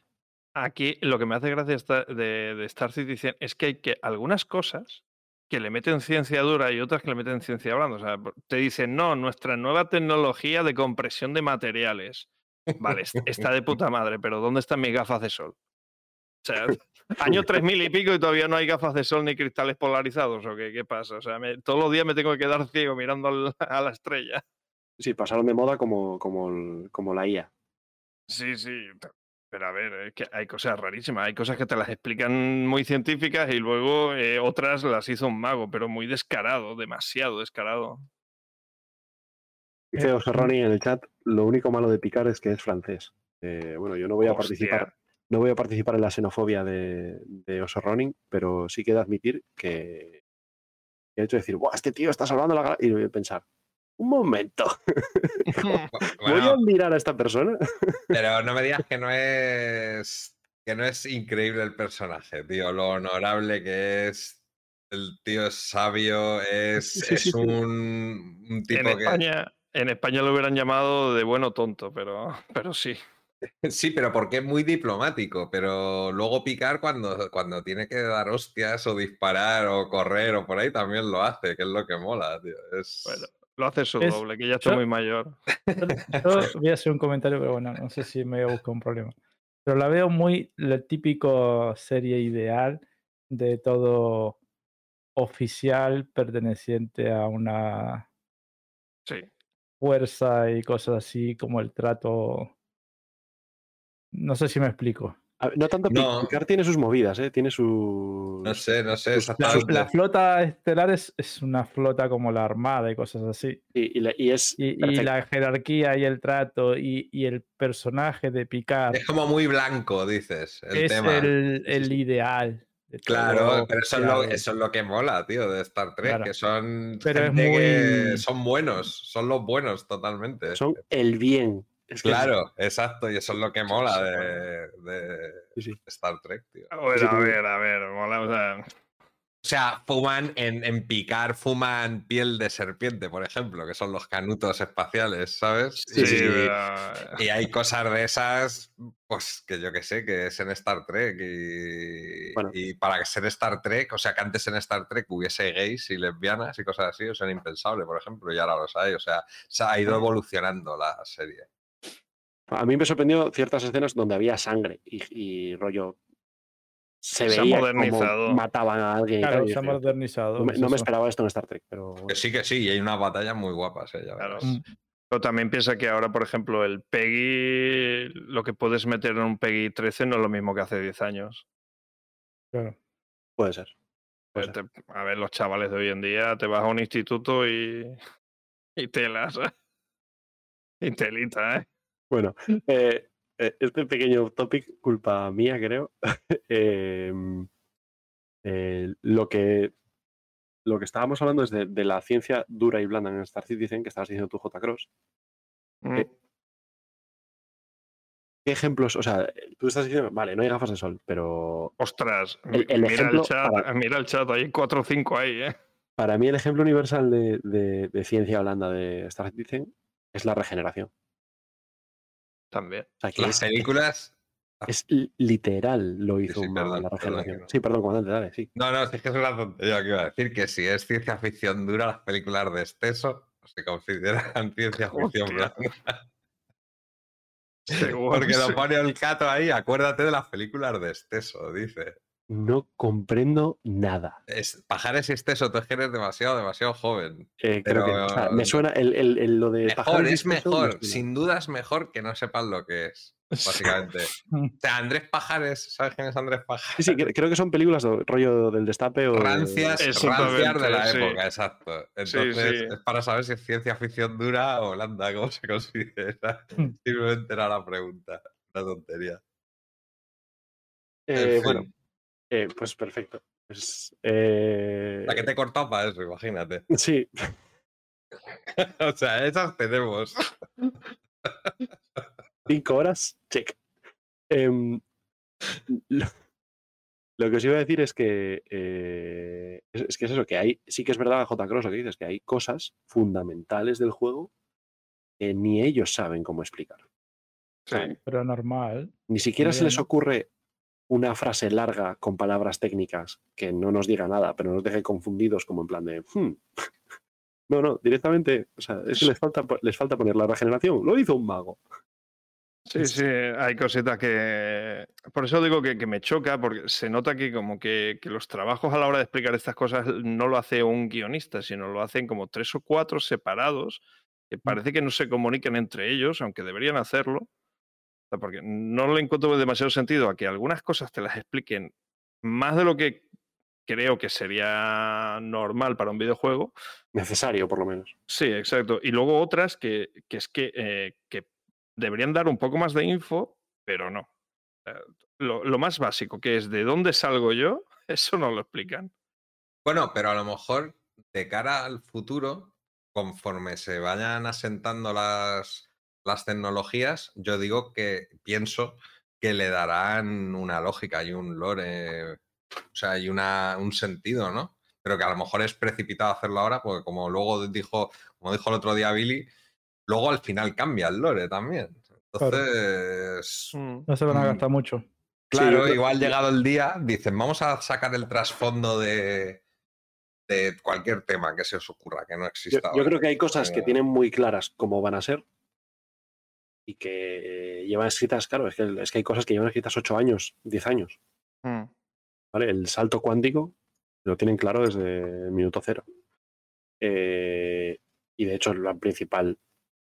Aquí lo que me hace gracia de, de Star Citizen es que hay que algunas cosas que le meten ciencia dura y otras que le meten ciencia blanda. O sea, te dicen, no, nuestra nueva tecnología de compresión de materiales. Vale, est- está de puta madre, pero ¿dónde están mis gafas de sol? O sea, año 3000 y pico y todavía no hay gafas de sol ni cristales polarizados, ¿o qué, qué pasa? O sea, me- todos los días me tengo que quedar ciego mirando al- a la estrella. Sí, pasaron de moda como, como, el- como la IA. Sí, sí. pe- Pero a ver, es que hay cosas rarísimas. Hay cosas que te las explican muy científicas y luego eh, otras las hizo un mago, pero muy descarado, demasiado descarado. Dice José Ronnie en el chat, lo único malo de Picard es que es francés. Eh, bueno, yo no voy a Hostia. participar, no voy a participar en la xenofobia de, de Oso Ronin, pero sí que he de admitir que que he hecho decir, Buah, este tío está salvando la galaxia. Y voy a pensar, un momento, voy a Bueno, mirar a esta persona. pero no me digas que no es que no es increíble el personaje, tío. Lo honorable que es. El tío es sabio, es, Sí, es sí, sí. un, un tipo En que. España, en España lo hubieran llamado de bueno tonto, pero, pero sí. Sí, pero porque es muy diplomático, pero luego picar cuando, cuando tiene que dar hostias o disparar o correr o por ahí también lo hace, que es lo que mola, tío. Es... Bueno, lo hace su Es- doble, que ya está yo- muy mayor. Yo voy a hacer un comentario, pero bueno, no sé si me voy a buscar un problema. Pero la veo muy la típico serie ideal de todo oficial perteneciente a una Sí. Fuerza y cosas así, como el trato. No sé si me explico. Ver, no tanto No. Picard tiene sus movidas, ¿eh? Tiene su. No sé, no sé La, exactamente. la flota estelar es, es una flota como la armada y cosas así. Y, y la- y es. Y, la jerarquía y el trato y, y el personaje de Picard Es como muy blanco, dices, el es tema. el, Sí, el sí. ideal. Claro, pero eso es, lo, oficial. eso es lo que mola, tío, de Star Trek, Claro. que son Pero es gente que muy- son buenos, son los buenos totalmente. Son el bien. Es que es- Claro, exacto, y eso es lo que mola de, de Sí, sí. Star Trek, tío. A ver, a ver, a ver, mola, o sea, O sea, fuman en, en picar, fuman piel de serpiente, por ejemplo, que son los canutos espaciales, ¿sabes? Sí, sí, y, sí. y hay cosas de esas, pues que yo que sé, que es en Star Trek. Y, Bueno. y para ser Star Trek, o sea, que antes en Star Trek hubiese gays y lesbianas y cosas así, o sea, impensable, por ejemplo, y ahora los hay. O sea, se ha ido evolucionando la serie. A mí me sorprendió ciertas escenas donde había sangre y, y rollo. Se Se ha veía modernizado. como mataban a alguien. Claro, se ha modernizado. no, me, es no me eso. esperaba esto en Star Trek, pero. Que sí, que sí, y hay unas batallas muy guapas, ¿eh? ya Claro. verás. Mm. Pero también piensa que ahora, por ejemplo, el PEGI, lo que puedes meter en un PEGI 13 no es lo mismo que hace 10 años. Claro. Puede ser. Puede ser. te- a ver, los chavales de hoy en día, te vas a un instituto y, y telas. ¿eh? Y telita, ¿eh? Bueno, eh, este pequeño topic, culpa mía, creo. em, eh, lo que lo que estábamos hablando es de, de la ciencia dura y blanda en Star Citizen, que estabas diciendo tú, J. Cross. Mm. Eh, ¿Qué ejemplos? O sea, tú estás diciendo, vale, no hay gafas de sol, pero Ostras, El- el mira, ejemplo el chat, para- mira el chat, hay 4 o 5 ahí, ¿eh? para mí el ejemplo universal de, de- de ciencia blanda de Star Citizen es la regeneración. También. O sea, que Las es, películas. es li- literal lo hizo sí, mago, perdón, la perdón, no. Sí, perdón, comandante, dale, sí. No, no, es que es una tontería que iba a decir, que si es ciencia ficción dura, las películas de exceso se consideran ciencia ficción blanda. Porque lo sí. pone el cato ahí, acuérdate de las películas de exceso, dice. No comprendo nada. Es, Pajares y exceso, tú es que eres demasiado, demasiado joven. Eh, creo que, o sea, me suena el, el- el- lo de Mejor, pajares es exceso, mejor, sin duda es mejor que no sepan lo que es, básicamente. O sea, Andrés Pajares, ¿sabes quién es Andrés Pajares? Sí, sí, cre- creo que son películas de rollo del destape o. de- Rancias, rancias de la sí. época, exacto. Entonces, sí. es para saber si es ciencia ficción dura o blanda, cómo se considera. Hmm. Simplemente era la pregunta. Una tontería. En Eh, fin, bueno, eh, pues perfecto. Pues, eh, La que te he cortado para eso, imagínate. Sí, o sea, esas tenemos. cinco horas, check. Em, lo, lo que os iba a decir es que eh, es, es que es eso, que hay, sí que es verdad, J. Cross, lo que dices, que hay cosas fundamentales del juego que ni ellos saben cómo explicar. Sí. Pero normal. Ni siquiera se les ocurre una frase larga con palabras técnicas que no nos diga nada, pero nos deje confundidos como en plan de... "Hmm". No, no, directamente, o sea, es que les falta, les falta poner la regeneración. Lo hizo un mago. Sí, sí, hay cositas que... Por eso digo que, que me choca, porque se nota que como que, que los trabajos a la hora de explicar estas cosas no lo hace un guionista, sino lo hacen como tres o cuatro separados, que parece que no se comunican entre ellos, aunque deberían hacerlo. Sea, porque no le encuentro demasiado sentido a que algunas cosas te las expliquen más de lo que creo que sería normal para un videojuego, Necesario, por lo menos. Sí, exacto. Y luego otras que, que es que, eh, que deberían dar un poco más de info, pero no. Eh, Lo, lo más básico, que es de dónde salgo yo, eso no lo explican. Bueno, pero a lo mejor de cara al futuro, conforme se vayan asentando las, las tecnologías, yo digo que pienso que le darán una lógica y un lore, o sea, y una, un sentido, ¿no? Pero que a lo mejor es precipitado hacerlo ahora, porque como luego dijo, como dijo el otro día Billy, luego al final cambia el lore también. Entonces, Mm. No se van a Mm. gastar mucho. claro, igual llegado el día, dicen, vamos a sacar el trasfondo de, de cualquier tema que se os ocurra, que no exista. yo creo que hay cosas que Como- tienen muy claras cómo van a ser y que llevan escritas, claro, es que, es que hay cosas que llevan escritas 8 años, 10 años. Mm. ¿vale? El salto cuántico lo tienen claro desde el minuto cero. Eh, y de hecho la principal,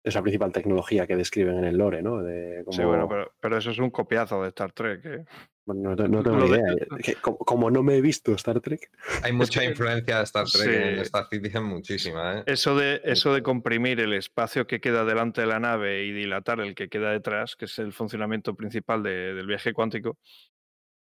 es la principal tecnología que describen en el lore, ¿no? De Sí, bueno, pero, pero eso es un copiazo de Star Trek. ¿eh? No, te- no tengo lo ni de- idea. como, como no me he visto Star Trek, Hay mucha que- influencia de Star Trek en Sí. Star Citizen, muchísima. ¿eh? Eso de, eso de comprimir el espacio que queda delante de la nave y dilatar el que queda detrás, que es el funcionamiento principal de- del viaje cuántico,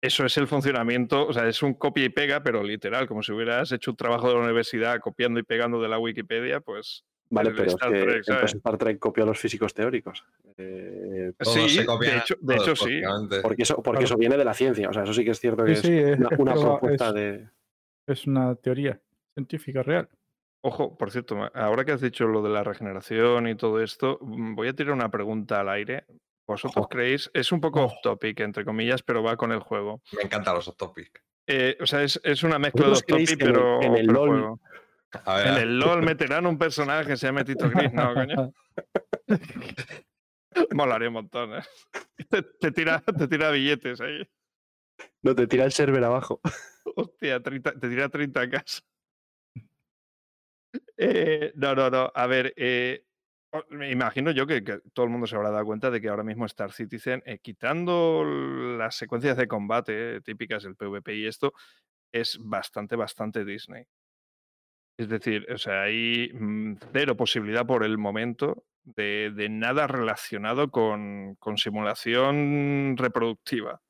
eso es el funcionamiento, o sea, es un copia y pega, pero literal, como si hubieras hecho un trabajo de la universidad copiando y pegando de la Wikipedia, pues vale, El pero es Star que Trek, entonces. Star Trek copió a los físicos teóricos. Eh, Todos sí, se de a hecho, de hecho sí. porque eso, porque Claro. eso viene de la ciencia. O sea, eso sí que es cierto que Sí, es sí, es, una, una es- propuesta es- de. es una teoría científica real. Ojo, por cierto, ahora que has dicho lo de la regeneración y todo esto, mm, voy a tirar una pregunta al aire. ¿Vosotros Ojo. creéis? Es un poco off topic, entre comillas, pero va con el juego. Me encantan los off-topic. Eh, o sea, es, es una mezcla de ¿Vosotros off topic, que en el- pero, en el pero LOL juego. En el LOL meterán un personaje que se llame Tito Gris, no, coño. Molaría un montón, ¿eh? Te, te tira, te tira billetes ahí. No te tira el server abajo. Hostia, 30 te tira 30 a casa. Eh, no, no, no. A ver, eh, me imagino yo que, que todo el mundo se habrá dado cuenta de que ahora mismo Star Citizen, eh, quitando las secuencias de combate eh, típicas del PvP y esto, es bastante, bastante Disney. Es decir, o sea, hay mm, cero posibilidad por el momento de, de nada relacionado con, con simulación reproductiva.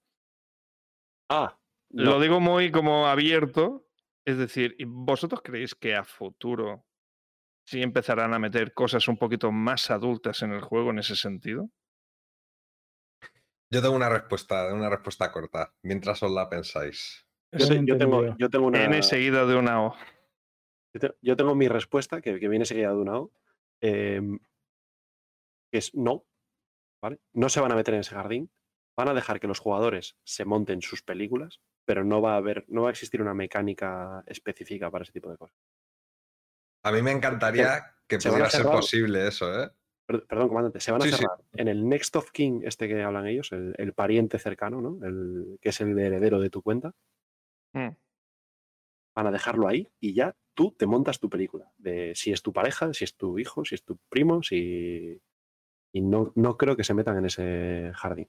Ah, Lo digo muy como abierto. Es decir, ¿y ¿vosotros creéis que a futuro sí empezarán a meter cosas un poquito más adultas en el juego en ese sentido? yo tengo una respuesta, una respuesta corta, mientras os la pensáis. Yo, yo tengo, yo tengo una. N seguida de una O. Yo, te- yo tengo mi respuesta, que, que viene seguida de una O, em, que es no, ¿vale? No se van a meter en ese jardín, van a dejar que los jugadores se monten sus películas, pero no va a haber, no va a existir una mecánica específica para ese tipo de cosas. A mí me encantaría que se pudiera ser posible eso, ¿eh? Per- Perdón, comandante, se van a Sí, sí. cerrar en el Next of King, este que hablan ellos, el, el pariente cercano, ¿no? El, que es el heredero de tu cuenta, Mm. van a dejarlo ahí y ya tú te montas tu película. De si es tu pareja, si es tu hijo, si es tu primo, si. Y no, no creo que se metan en ese jardín.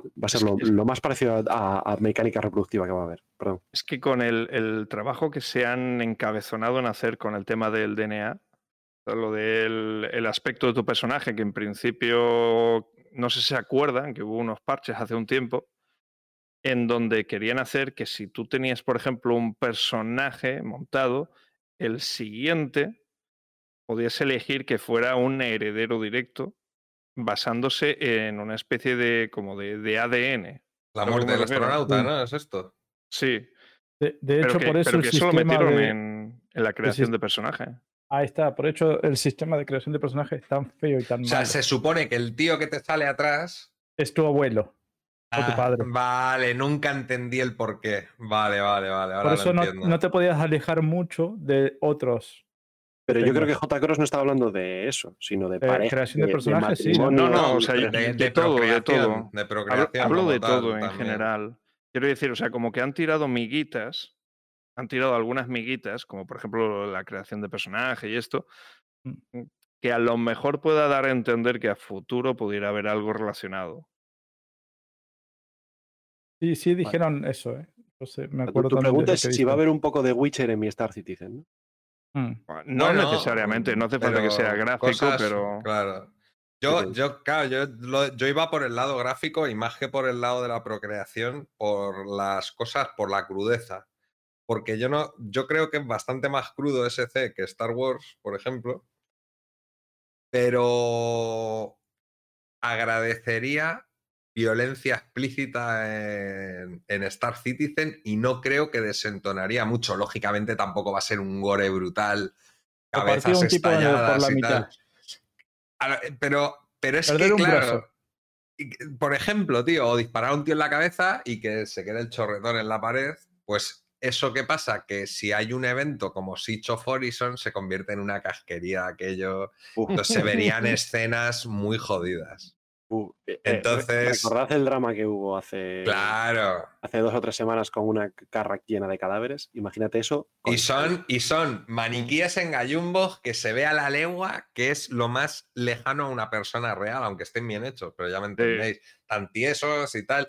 Va a ser lo, lo más parecido a, mecánica reproductiva que va a haber. Perdón. Es que con el, el trabajo que se han encabezonado en hacer con el tema del DNA, lo del el aspecto de tu personaje, que en principio no sé si se acuerdan que hubo unos parches hace un tiempo, en donde querían hacer que si tú tenías, por ejemplo, un personaje montado, el siguiente podías elegir que fuera un heredero directo basándose en una especie de como de, de ADN. La ¿Sabes muerte del astronauta, Mm. ¿no? Es esto. Sí, De, hecho, que, por eso pero el que eso lo sistema metieron de... en, en la creación de personaje. Ahí está, por hecho el sistema de creación de personajes es tan feo y tan O sea, malo. se supone que el tío que te sale atrás. Es tu abuelo. Tu Ah, padre. Vale, nunca entendí el porqué. Vale, vale, vale. Ahora Por eso lo no, te podías alejar mucho de otros. Pero yo creo que. J. Cross no estaba hablando de eso, sino de Eh, pareja. creación de personajes, sí, ¿no? No, no, o sea, de- de- de, todo, de todo. De Hablo, procreación. hablo como de tal, todo en también. general. Quiero decir, o sea, como que han tirado miguitas, han tirado algunas miguitas, como por ejemplo la creación de personaje y esto, Mm. que a lo mejor pueda dar a entender que a futuro pudiera haber algo relacionado. Sí, sí dijeron eso, ¿eh? No sé, me Tu, acuerdo tu de pregunta es que si va a haber un poco de Witcher en mi Star Citizen. ¿no? Mm. No Bueno, necesariamente, no hace falta que sea gráfico, cosas- pero Claro. Yo, yo, claro, yo, lo- yo iba por el lado gráfico y más que por el lado de la procreación, por las cosas, por la crudeza. Porque yo no, yo creo que es bastante más crudo SC que Star Wars, por ejemplo. Pero agradecería violencia explícita en, en Star Citizen y no creo que desentonaría mucho. Lógicamente tampoco va a ser un gore brutal, cabezas un tipo de- por estalladas la y mitad. tal. La- Pero Pero es Perder que, claro, brazo. por ejemplo, tío, o disparar a un tío en la cabeza y que se quede el chorretón en la pared, pues eso que pasa, que si hay un evento como Siege of Horizon, se convierte en una casquería aquello. Uf, Entonces se verían escenas muy jodidas. Eh, eh, Entonces- ¿Recordad el drama que hubo hace, Claro. hace dos o tres semanas con una carra llena de cadáveres? Imagínate eso. con Y son, y son maniquíes en gallumbos que se ve a la legua que es lo más lejano a una persona real, aunque estén bien hechos, pero ya me entendéis, tan tiesos y tal.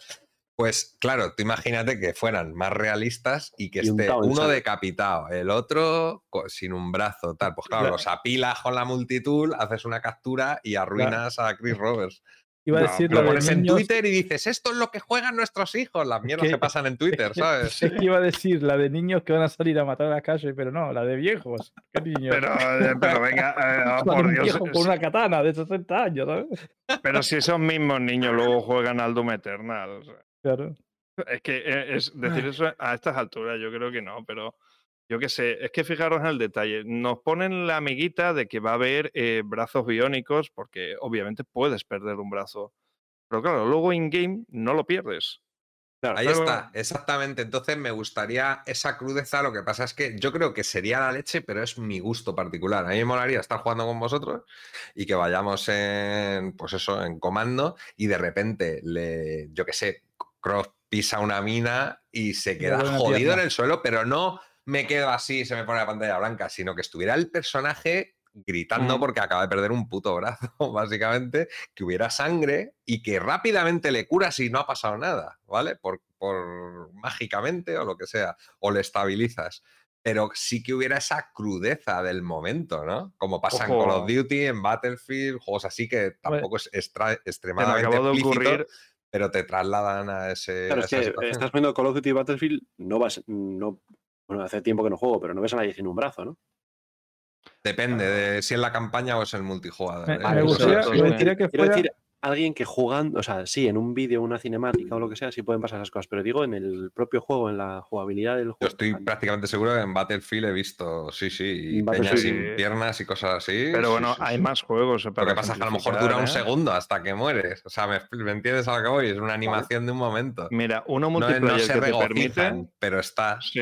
Pues claro, tú imagínate que fueran más realistas y que Y esté uno decapitado, el otro sin un brazo, tal. Pues claro, Claro. los apilas con la multitud, haces una captura y arruinas a Chris Roberts. Iba a No, decir Lo lo de pones en niños, Twitter y dices, esto es lo que juegan nuestros hijos. Las mierdas que- pasan en Twitter, ¿sabes? Es que iba a decir la de niños que van a salir a matar a la calle, pero no, la de viejos. ¿Qué niños? Pero, eh, pero venga, eh, de por Dios. viejo con una katana de 60 años, ¿sabes? Pero si esos mismos niños luego juegan al Doom Eternal. o sea, Claro. Es que eh, es decir eso a estas alturas, yo creo que no, pero yo qué sé, es que fijaros en el detalle. Nos ponen la amiguita de que va a haber eh, brazos biónicos, porque obviamente puedes perder un brazo. Pero claro, luego in-game no lo pierdes. Claro, Ahí Pero- está, exactamente. Entonces me gustaría esa crudeza. Lo que pasa es que yo creo que sería la leche, pero es mi gusto particular. A mí me molaría estar jugando con vosotros y que vayamos en, pues eso, en comando y de repente le, yo qué sé, Cross pisa una mina y se queda jodido en el suelo, pero no me quedo así y se me pone la pantalla blanca, sino que estuviera el personaje gritando Mm. porque acaba de perder un puto brazo, básicamente, que hubiera sangre y que rápidamente le curas y no ha pasado nada, ¿vale? Por, por mágicamente o lo que sea, o le estabilizas. Pero sí que hubiera esa crudeza del momento, ¿no? Como pasa en Call of. Duty, en Battlefield, juegos así que tampoco es extra- extremadamente acabó de explícito, ocurrir. pero te trasladan a ese. Claro, a es esa que situación. estás viendo Call of Duty Battlefield, no vas, no, bueno, hace tiempo que no juego, pero no ves a nadie sin un brazo, ¿no? Depende de si es la campaña o es el multijugador. ¿eh? me gustaría- me decir, quiero alguien que jugando, o sea, sí, en un vídeo, una cinemática o lo que sea, sí pueden pasar esas cosas, pero digo en el propio juego, en la jugabilidad del juego. Yo estoy prácticamente seguro que en Battlefield he visto, sí, sí, y peñas sin piernas y cosas así. Pero sí, bueno, sí, hay más juegos. Lo que pasa es que a lo mejor dura un segundo hasta que mueres. O sea, ¿me, entiendes a lo que voy? Es una animación de un momento. Mira, uno No, multiplayer no se que te permite. pero está. Sí.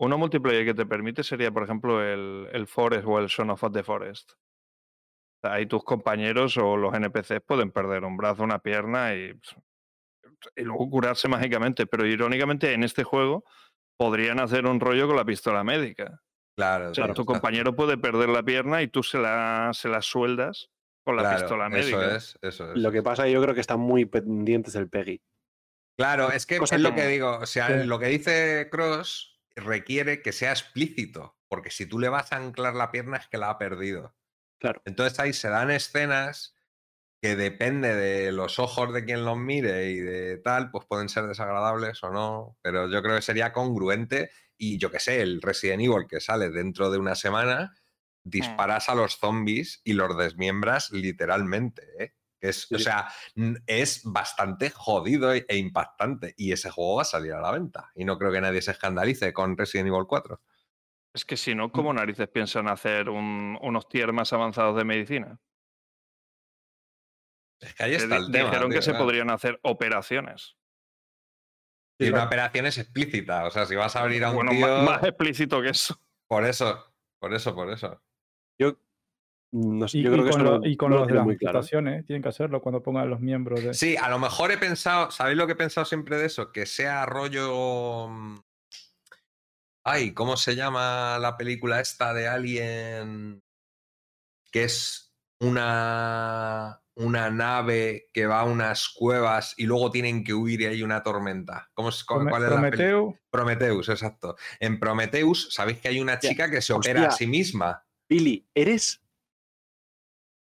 Uno multiplayer que te permite sería, por ejemplo, el, el Forest o el Son of the Forest. Ahí tus compañeros o los NPCs pueden perder un brazo, una pierna y, y luego curarse mágicamente. Pero irónicamente, en este juego podrían hacer un rollo con la pistola médica. Claro, O sea, claro, tu compañero puede perder la pierna y tú se la, se la sueldas con la claro, pistola médica. Eso es, eso es. Lo que pasa, yo creo que están muy pendientes del Peggy. Claro, es que Cosa es lo que- que digo. O sea, Sí. lo que dice Cross requiere que sea explícito. Porque si tú le vas a anclar la pierna es que la ha perdido. Claro. Entonces ahí se dan escenas que depende de los ojos de quien los mire y de tal, pues pueden ser desagradables o no, pero yo creo que sería congruente y yo qué sé, el Resident Evil que sale dentro de una semana, disparas a los zombies y los desmiembras literalmente, ¿eh? Es, Sí, o sea, es bastante jodido e e impactante y ese juego va a salir a la venta y no creo que nadie se escandalice con Resident Evil 4. Es que si no, ¿cómo narices piensan hacer un- unos tier más avanzados de medicina? Es que ahí está el tema. Dijeron que se podrían hacer operaciones. Y una operación es explícita, o sea, si vas a abrir a un Bueno, tío... ma- más explícito que eso. Por eso, por eso, por eso. Yo, no sé, Y, yo y creo que con, eso lo- no- y con no lo los de las claro. amputaciones, tienen que hacerlo cuando pongan los miembros de. Sí, a lo mejor he pensado, ¿sabéis lo que he pensado siempre de eso? Que sea rollo... mm, Ay, ¿cómo se llama la película esta de Alien? Que es una, una nave que va a unas cuevas y luego tienen que huir y hay una tormenta. ¿Cómo es, cuál, Prome- cuál es la película? Prometeo, Prometheus, exacto. En Prometheus, sabéis que hay una chica que se opera a sí misma. Billy, eres.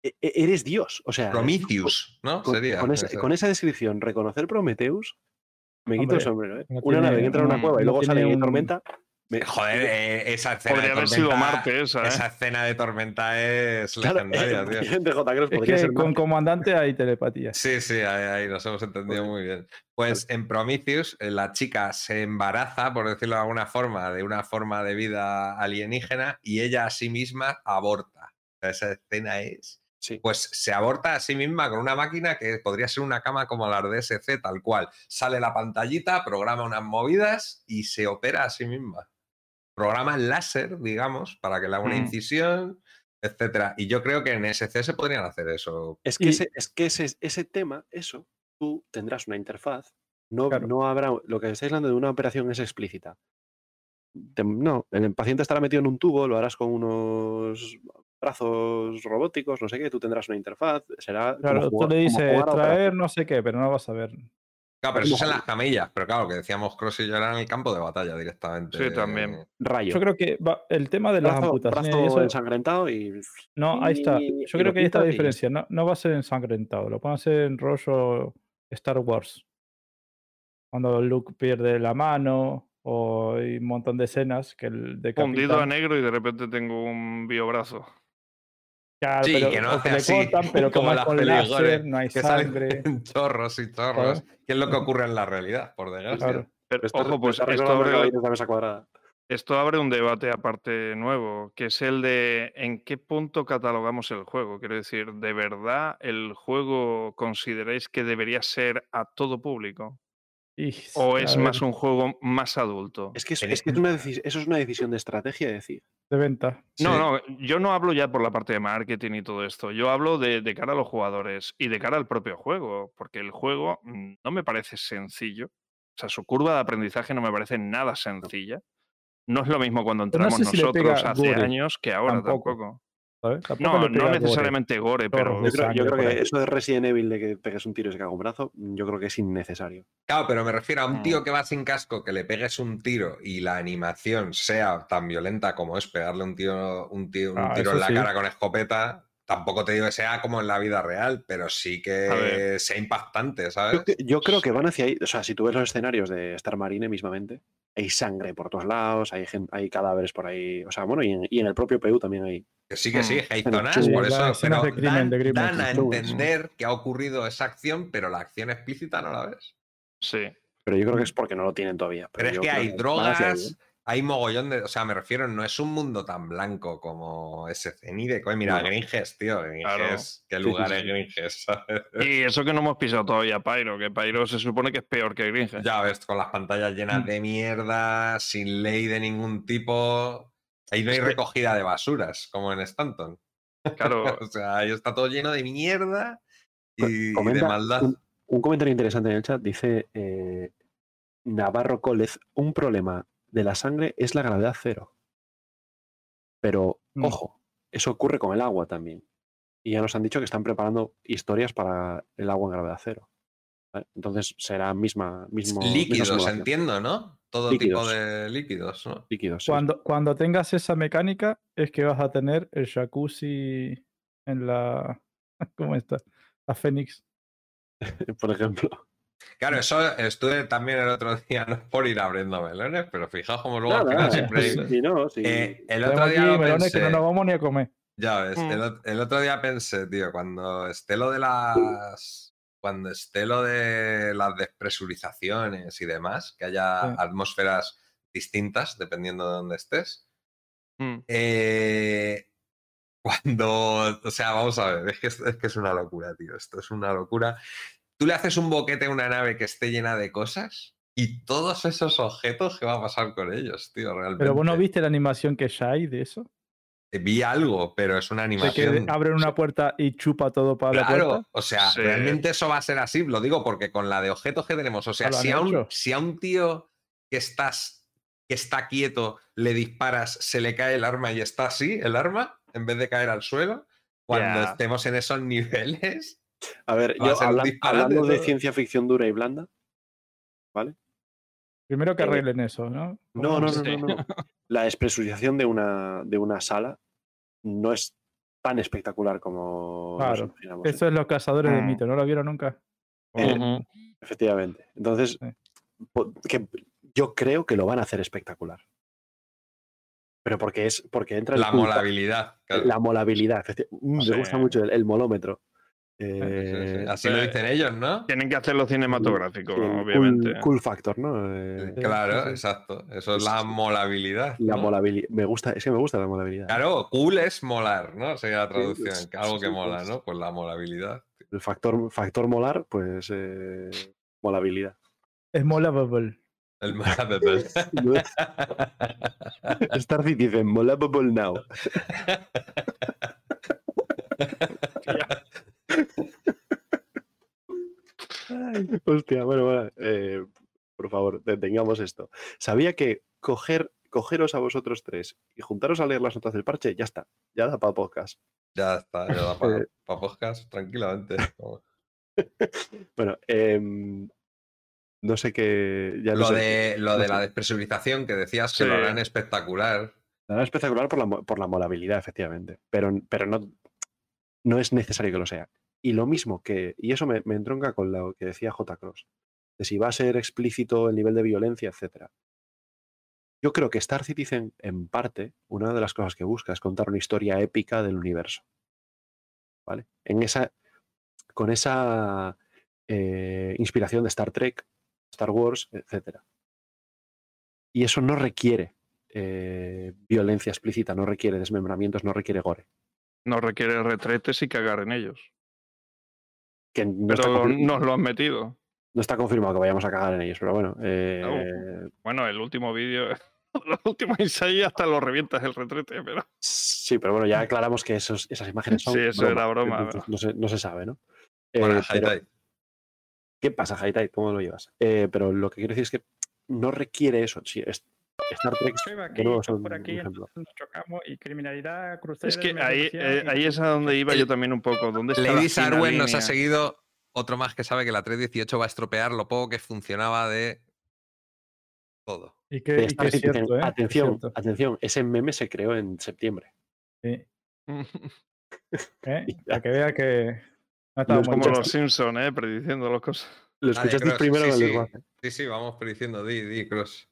E- e- Eres Dios. O sea, Prometheus, ¿no? con, Sería. con esa, esa. con esa descripción, reconocer Prometheus, me quito el Hombre, sombrero. ¿eh? no Una tiene nave que entra en una un- cueva y luego sale tiene y hay un- tormenta. me- Joder, eh, esa escena podría de haber sido tormenta- Marte esa, ¿eh? Esa escena de tormenta es Claro, legendaria, tío. Es podría que ser con comandante hay telepatía. Sí, sí, ahí, ahí nos hemos entendido muy bien. Pues en Prometheus, eh, la chica se embaraza, por decirlo de alguna forma, de una forma de vida alienígena y ella a sí misma aborta. Esa escena es Sí. pues se aborta a sí misma con una máquina que podría ser una cama como la de DSC, tal cual. Sale la pantallita, programa unas movidas y se opera a sí misma. Programa el láser, digamos, para que le haga una Mm. incisión, etcétera. Y yo creo que en SC se podrían hacer eso. Es que, Y- ese, es que ese, ese tema, eso, tú tendrás una interfaz. No, Claro. no habrá. Lo que estáis hablando de una operación es explícita. Te- no, el paciente estará metido en un tubo, lo harás con unos brazos robóticos, no sé qué, tú tendrás una interfaz, será. Claro, tú le dices traer no sé qué, pero no vas a ver. Claro, pero eso es en las camillas. Pero claro, que decíamos Cross y yo era en el campo de batalla directamente. Sí, también. rayo. Yo creo que va- el tema de las brazo, amputaciones y brazo eso, ensangrentado y. no, ahí está. y- Yo y creo que ahí está la y diferencia. No, no va a ser ensangrentado, lo van a hacer en rollo Star Wars. Cuando Luke pierde la mano o hay un montón de escenas que el de Fundido a negro y de repente tengo un biobrazo. Claro, Sí, pero- que no hace le así, cortan, pero como las láser, no hay que salen sangre. chorros y chorros. ¿sabes? Que es lo que ocurre en la realidad, por desgracia. Claro. Pero, Me está- ojo, pues esto abre, Caballeros de la mesa cuadrada. esto abre un debate aparte nuevo, que es el de en qué punto catalogamos el juego. Quiero decir, ¿de verdad el juego consideráis que debería ser a todo público? ¿O es ver, más un juego más adulto? Es que, es, En es que es una eso es una decisión de estrategia, decir. de venta. No, Sí. no, yo no hablo ya por la parte de marketing y todo esto. Yo hablo de, de cara a los jugadores y de cara al propio juego, porque el juego mm, no me parece sencillo. O sea, su curva de aprendizaje no me parece nada sencilla. No es lo mismo cuando no entramos sé si le nosotros hace gore, años que ahora tampoco. tampoco. No, no gore. necesariamente gore, pero Yo creo, yo que eso de Resident Evil de que pegues un tiro y se caga un brazo, yo creo que es innecesario. Claro, pero me refiero a un tío Mm. que va sin casco, que le pegues un tiro y la animación sea tan violenta como es pegarle un tiro, un tiro, un Ah, tiro en la sí. cara con escopeta. Tampoco te digo que sea como en la vida real, pero sí que sea impactante, Yo, ¿sabes? yo creo que van hacia ahí. O sea, si tú ves los escenarios de Star Marine mismamente, hay sangre por todos lados, hay, gen- hay cadáveres por ahí. O sea, bueno, y en, y en el propio PU también hay. Que sí, que sí, Mm. zonas, sí, por eso. Pero de crimen, dan, de crimen, dan a sí. entender que ha ocurrido esa acción, pero la acción explícita no la ves. sí. Pero yo creo que es porque no lo tienen todavía. Pero es que hay drogas, ¿eh? hay mogollón de. O sea, me refiero, no es un mundo tan blanco como SC ni de. coño, Mira, No. Gringes, tío. Gringes, Claro. qué Sí, sí, lugar sí, es. Gringes, ¿sabes? Y eso que no hemos pisado todavía Pyro, que Pyro se supone que es peor que Gringe. Ya ves, con las pantallas llenas Mm. de mierda, sin ley de ningún tipo. Ahí no hay recogida de basuras, como en Stanton. Claro, O sea, ahí está todo lleno de mierda y, y de maldad. Un, un comentario interesante en el chat dice eh, Navarro Cólez: un problema de la sangre es la gravedad cero. Pero, Mm. ojo, eso ocurre con el agua también. Y ya nos han dicho que están preparando historias para el agua en gravedad cero. ¿vale? Entonces será misma, mismo. misma líquidos, simulación. entiendo, ¿no? Todo Líquidos. tipo de líquidos, ¿no? Líquidos. sí. Cuando, cuando tengas esa mecánica, es que vas a tener el jacuzzi en la. ¿Cómo está? La Fénix. Por ejemplo. Claro, eso estuve también el otro día, no por ir abriendo melones, pero fijaos como luego Nada, al final siempre sí. sí, no, sí. Eh, el otro día lo melones que no pensé. nos vamos ni a comer. Ya ves, Mm. el otro día pensé, tío, cuando esté lo de las. Cuando esté lo de las despresurizaciones y demás, que haya Sí. atmósferas distintas dependiendo de dónde estés. Mm. eh, cuando. O sea, vamos a ver, es que es, es que es una locura, tío. Esto es una locura. Tú le haces un boquete a una nave que esté llena de cosas y todos esos objetos, ¿qué va a pasar con ellos, tío? Realmente. Pero vos no viste la animación que ya hay de eso. Vi algo, pero es una De que animación. abren una puerta y chupa todo para la Claro, puerta. o sea, Sí. realmente eso va a ser así, lo digo porque con la de objetos que tenemos, o sea, si a, un, si a un tío que estás que está quieto le disparas, se le cae el arma y está así el arma en vez de caer al suelo, cuando estemos en esos niveles, A ver, a yo habla- hablando de todo. ciencia ficción dura y blanda. ¿Vale? Primero que Eh, arreglen eso, ¿no? No, no, no, no, no. La despresurización de una, de una sala no es tan espectacular como nos Claro, imaginamos, ¿eh? Eso es los cazadores de Mm. mito, ¿no lo vieron nunca? Eh. Efectivamente. Entonces, Sí. que yo creo que lo van a hacer espectacular. Pero porque es porque entra la molabilidad. claro. la molabilidad. Mm, Me gusta mucho el, el molómetro. Eh, Así lo dicen ellos, ¿no? Tienen que hacerlo cinematográfico, sí, obviamente. Cool, factor, ¿no? Eh, Claro, exacto. Eso es la molabilidad. la ¿no? molabilidad. Me gusta, es que me gusta la molabilidad. Claro, cool es molar, ¿no? Sería la traducción. algo que mola. ¿no? Pues la molabilidad. El factor, factor molar, pues eh, molabilidad. Es mola bubble. El molable. Star Citizen, molable now. Ay, hostia, bueno, bueno, eh, por favor, detengamos esto. Sabía que coger, cogeros a vosotros tres y juntaros a leer las notas del parche, ya está, ya da para podcast. ya está, ya da para podcast tranquilamente. Bueno, em, no sé qué. Ya no Lo sé. de, lo no de sé. la despresurización que decías que lo harán espectacular. La verdad, espectacular por la, mo- por la molabilidad, efectivamente. Pero, pero no, no es necesario que lo sea. Y lo mismo que. Y eso me, me entronca con lo que decía J. Cross. De si va a ser explícito el nivel de violencia, etcétera. Yo creo que Star Citizen, en parte, una de las cosas que busca es contar una historia épica del universo. ¿Vale? En esa. Con esa eh, inspiración de Star Trek, Star Wars, etcétera. Y eso no requiere eh, violencia explícita, no requiere desmembramientos, no requiere gore. No requiere retretes y cagar en ellos. Que no, está, Pero nos lo han metido. no está confirmado que vayamos a cagar en ellos, pero bueno. eh, Bueno, el último vídeo, los últimos ensayos hasta lo revientas el retrete, pero Sí, pero bueno, ya aclaramos que esos, esas imágenes son. Sí, eso era broma, entonces no, se, no se sabe, ¿no? Eh, Bueno, pero- Haitai. ¿Qué pasa, Haitai? ¿Cómo lo llevas? Eh, pero lo que quiero decir es que no requiere eso. Sí, es- Star Trek, aquí, nuevo, son por aquí, nos chocamos y criminalidad, crucero. es que ahí, eh, ahí es a donde iba yo también un poco. ¿Dónde está la Lady Sarwen nos ha seguido. Otro más que sabe que la 318 va a estropear lo poco que funcionaba de todo. Y que, y que es Citizen. cierto, ¿eh? Es atención, cierto, atención, ese meme se creó en septiembre. sí, ¿eh? Para que vea que no estaba Como los Simpsons, ¿eh? prediciendo las cosas. Lo Dale, Cross. primero sí, en el sí. lenguaje. sí, sí, vamos prediciendo. Di, di, Cross.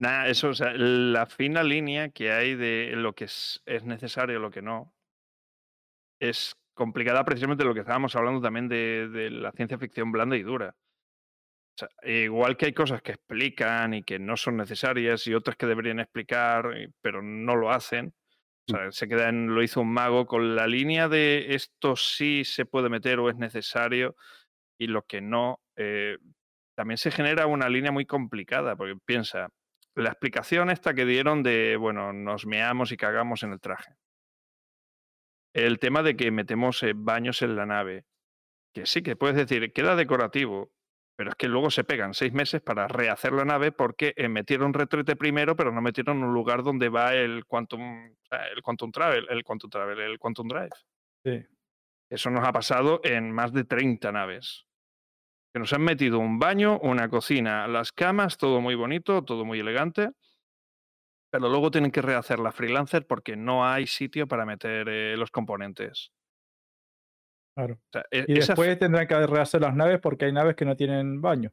Nada, eso, o sea, la fina línea que hay de lo que es, es necesario y lo que no es complicada precisamente lo que estábamos hablando también de, de la ciencia ficción blanda y dura. O sea, igual que hay cosas que explican y que no son necesarias y otras que deberían explicar, y- pero no lo hacen. O sea, se queda en lo hizo un mago con la línea de esto sí se puede meter o es necesario y lo que no. eh, también se genera una línea muy complicada, porque piensa, la explicación esta que dieron de, bueno, nos meamos y cagamos en el traje. El tema de que metemos eh, baños en la nave, que sí que puedes decir, queda decorativo, pero es que luego se pegan seis meses para rehacer la nave porque eh, metieron retrete primero, pero no metieron un lugar donde va el Quantum, sea, el Quantum Travel, el Quantum Travel, el Quantum Drive. Sí. Eso nos ha pasado en más de 30 naves. Que nos han metido un baño, una cocina, las camas, todo muy bonito, todo muy elegante. Pero luego tienen que rehacer la freelancer porque no hay sitio para meter eh, los componentes. Claro. O sea, e- Y esa después tendrán que rehacer las naves porque hay naves que no tienen baño.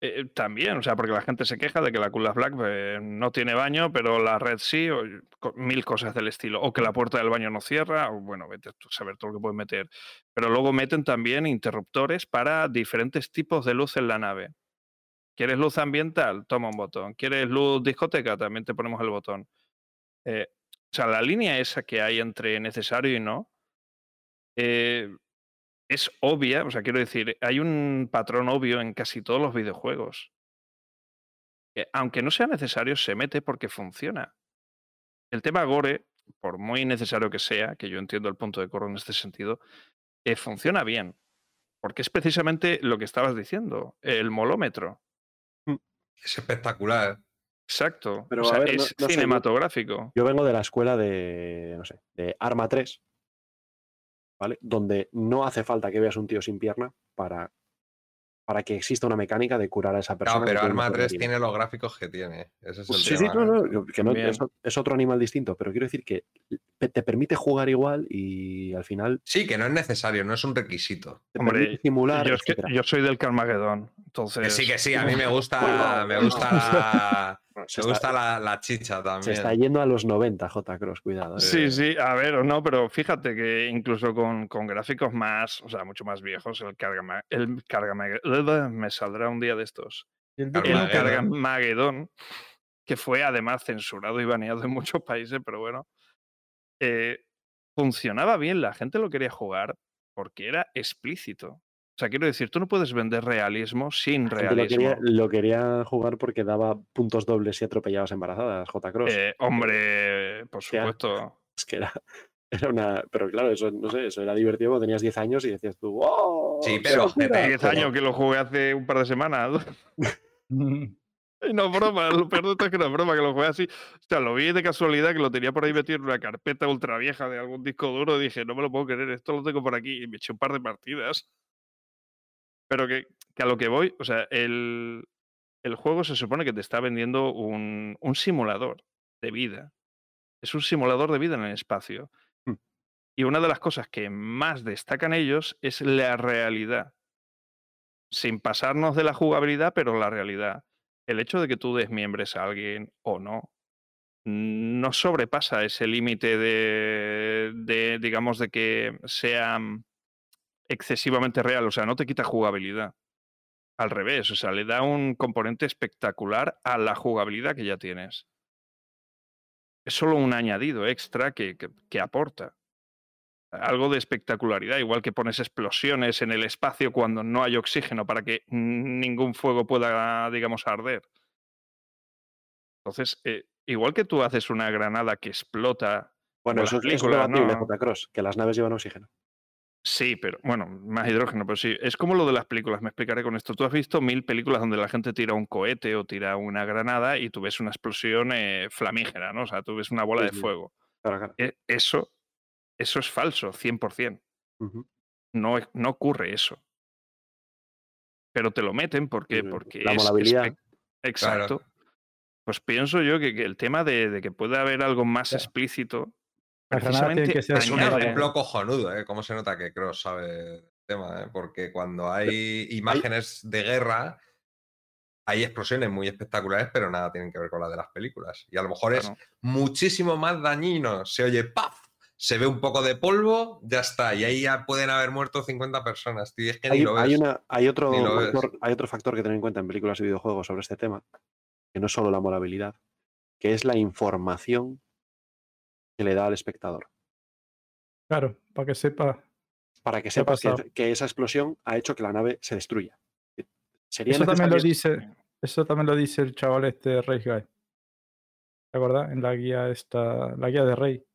Eh, también, o sea, porque la gente se queja de que la Kula Black eh, no tiene baño, pero la red sí, o mil cosas del estilo. O que la puerta del baño no cierra, o bueno, vete a saber todo lo que pueden meter. Pero luego meten también interruptores para diferentes tipos de luz en la nave. ¿Quieres luz ambiental? Toma un botón. ¿Quieres luz discoteca? También te ponemos el botón. Eh, o sea, la línea esa que hay entre necesario y no eh, es obvia. O sea, quiero decir, hay un patrón obvio en casi todos los videojuegos. Que, aunque no sea necesario, se mete porque funciona. El tema Gore, por muy necesario que sea, que yo entiendo el punto de Coro en este sentido, eh, funciona bien. Porque es precisamente lo que estabas diciendo, el molómetro. Es espectacular. Exacto. Pero, o a sea, ver, no- es no sé, yo- cinematográfico. Yo vengo de la escuela de, no sé, de Arma 3, ¿vale? Donde no hace falta que veas un tío sin pierna para, para que exista una mecánica de curar a esa persona. Claro, que pero Arma una 3 herida. tiene los gráficos que tiene. Ese es el Sí, sí, tema. no, no, que no- es, es otro animal distinto, pero quiero decir que te permite jugar igual y al final Sí, que no es necesario, no es un requisito. te Hombre, permite simular, Yo, es que- etcétera. yo soy del Carmageddon, entonces... Que sí, que sí, a mí me gusta, me gusta la, se me está- gusta la, la chicha Se también. está yendo a los 90, J. Cross, cuidado. eh. Sí, sí, a ver, no, pero fíjate que incluso con, con gráficos más, o sea, mucho más viejos, el Cargama, el me saldrá un día de estos. El El Cargamageddon, que fue además censurado y baneado en muchos países, pero bueno, eh, funcionaba bien, la gente lo quería jugar porque era explícito. O sea, quiero decir, tú no puedes vender realismo sin lo realismo. quería, lo quería jugar porque daba puntos dobles y atropellabas embarazadas, J. Cross. Eh, hombre, por supuesto. Es que era, era una. Pero claro, eso no sé, eso era divertido cuando tenías 10 años y decías tú, ¡wow! Sí, pero locura". GTA 10 años que lo jugué hace un par de semanas. Y no broma, lo peor de todo es que no es broma, que lo jugué así. O sea, lo vi de casualidad que lo tenía por ahí metido en una carpeta ultra vieja de algún disco duro y dije, no me lo puedo creer, esto lo tengo por aquí. Y me eché un par de partidas. Pero que, que a lo que voy, o sea, el, el juego se supone que te está vendiendo un, un simulador de vida. Es un simulador de vida en el espacio. Mm. Y una de las cosas que más destacan ellos es la realidad. Sin pasarnos de la jugabilidad, pero la realidad. El hecho de que tú desmiembres a alguien o no, no sobrepasa ese límite de, digamos, de que sea mm, excesivamente real. O sea, no te quita jugabilidad. Al revés, o sea, le da un componente espectacular a la jugabilidad que ya tienes. Es solo un añadido extra que aporta algo de espectacularidad, igual que pones explosiones en el espacio cuando no hay oxígeno para que ningún fuego pueda, digamos, arder. Entonces, eh, igual que tú haces una granada que explota, Bueno, eso, es- debatible, ¿no? J. Cross, que las naves llevan oxígeno. Sí, pero bueno, más hidrógeno, pero sí. Es como lo de las películas, me explicaré con esto. Tú has visto mil películas donde la gente tira un cohete o tira una granada y tú ves una explosión eh, flamígera, ¿no? O sea, tú ves una bola Sí, de fuego. Claro, claro. E- Eso, eso es falso, 100%. Ujú. No, no ocurre eso. Pero te lo meten porque, Sí, porque la es Exacto. Pues pienso yo que, que el tema de, de que pueda haber algo más explícito, precisamente que ser Es un ejemplo cojonudo, ¿eh? Cómo se nota que Cross sabe del tema, ¿eh? Porque cuando hay imágenes de guerra, hay explosiones muy espectaculares, pero nada tienen que ver con las de las películas. Y a lo mejor es muchísimo más dañino. Se oye ¡paf! Se ve un poco de polvo, ya está. Y ahí ya pueden haber muerto 50 personas. tío, y es que ni Hay, lo ves. hay una, hay, otro Ni lo ves. factor, hay otro factor que tener en cuenta en películas y videojuegos sobre este tema, que no es solo la morabilidad, que es la información que le da al espectador. Claro, para que sepa. Para que ha sepas que, esa explosión ha hecho que la nave se destruya. Sería Eso también lo dice, eso también lo dice el chaval este Race Guy. ¿Te acuerdas? En la guía esta, la guía de Rey.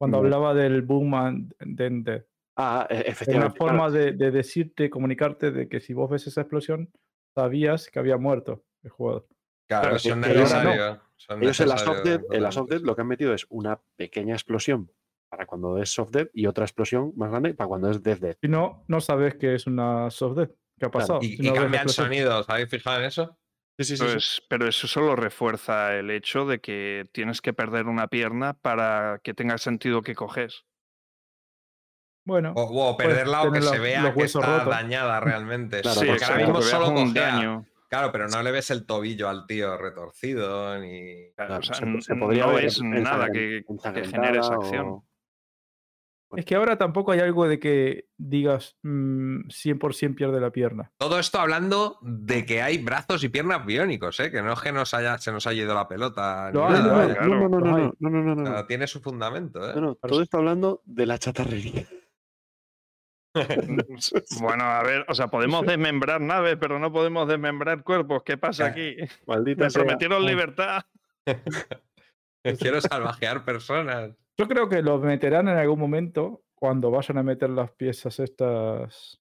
Cuando No. hablaba del boom and then death. Ah, e- una efectivamente. claro. forma de, de decirte, comunicarte de que si vos ves esa explosión, sabías que había muerto el jugador. Claro, Claro, son no. necesarios. son Ellos en la soft dead, en la soft dead lo que han metido es una pequeña explosión para cuando es soft dead y otra explosión más grande para cuando es death dead. Si no, no sabes que es una soft death. ¿Qué ha pasado? Y, Si y no cambian sonidos, ¿habéis fijado en eso? Sí, sí, sí. sí. Pues, pero eso solo refuerza el hecho de que tienes que perder una pierna para que tenga sentido que coges. Bueno, O, o Puedes perderla o que se vea los que está rotos. dañada realmente. Claro, sí, porque ahora mismo solo un daño. Claro, pero no le ves el tobillo al tío retorcido ni. Claro, o sea, se- n- se podría no ver es nada que, que genere esa acción. o- es que ahora tampoco hay algo de que digas mm, 100% pierde la pierna. Todo esto hablando de que hay brazos y piernas biónicos, ¿eh? que no es que nos haya, se nos haya ido la pelota. No, no, no, no, no, hay. no, no, no, tiene su fundamento. ¿eh? No, no, Claro, todo sí. está hablando de la chatarrería. Bueno, a ver, o sea, podemos desmembrar naves, pero no podemos desmembrar cuerpos. ¿Qué pasa aquí? Maldita Me prometieron libertad. Quiero salvajear personas. Yo creo que lo meterán en algún momento cuando vayan a meter las piezas estas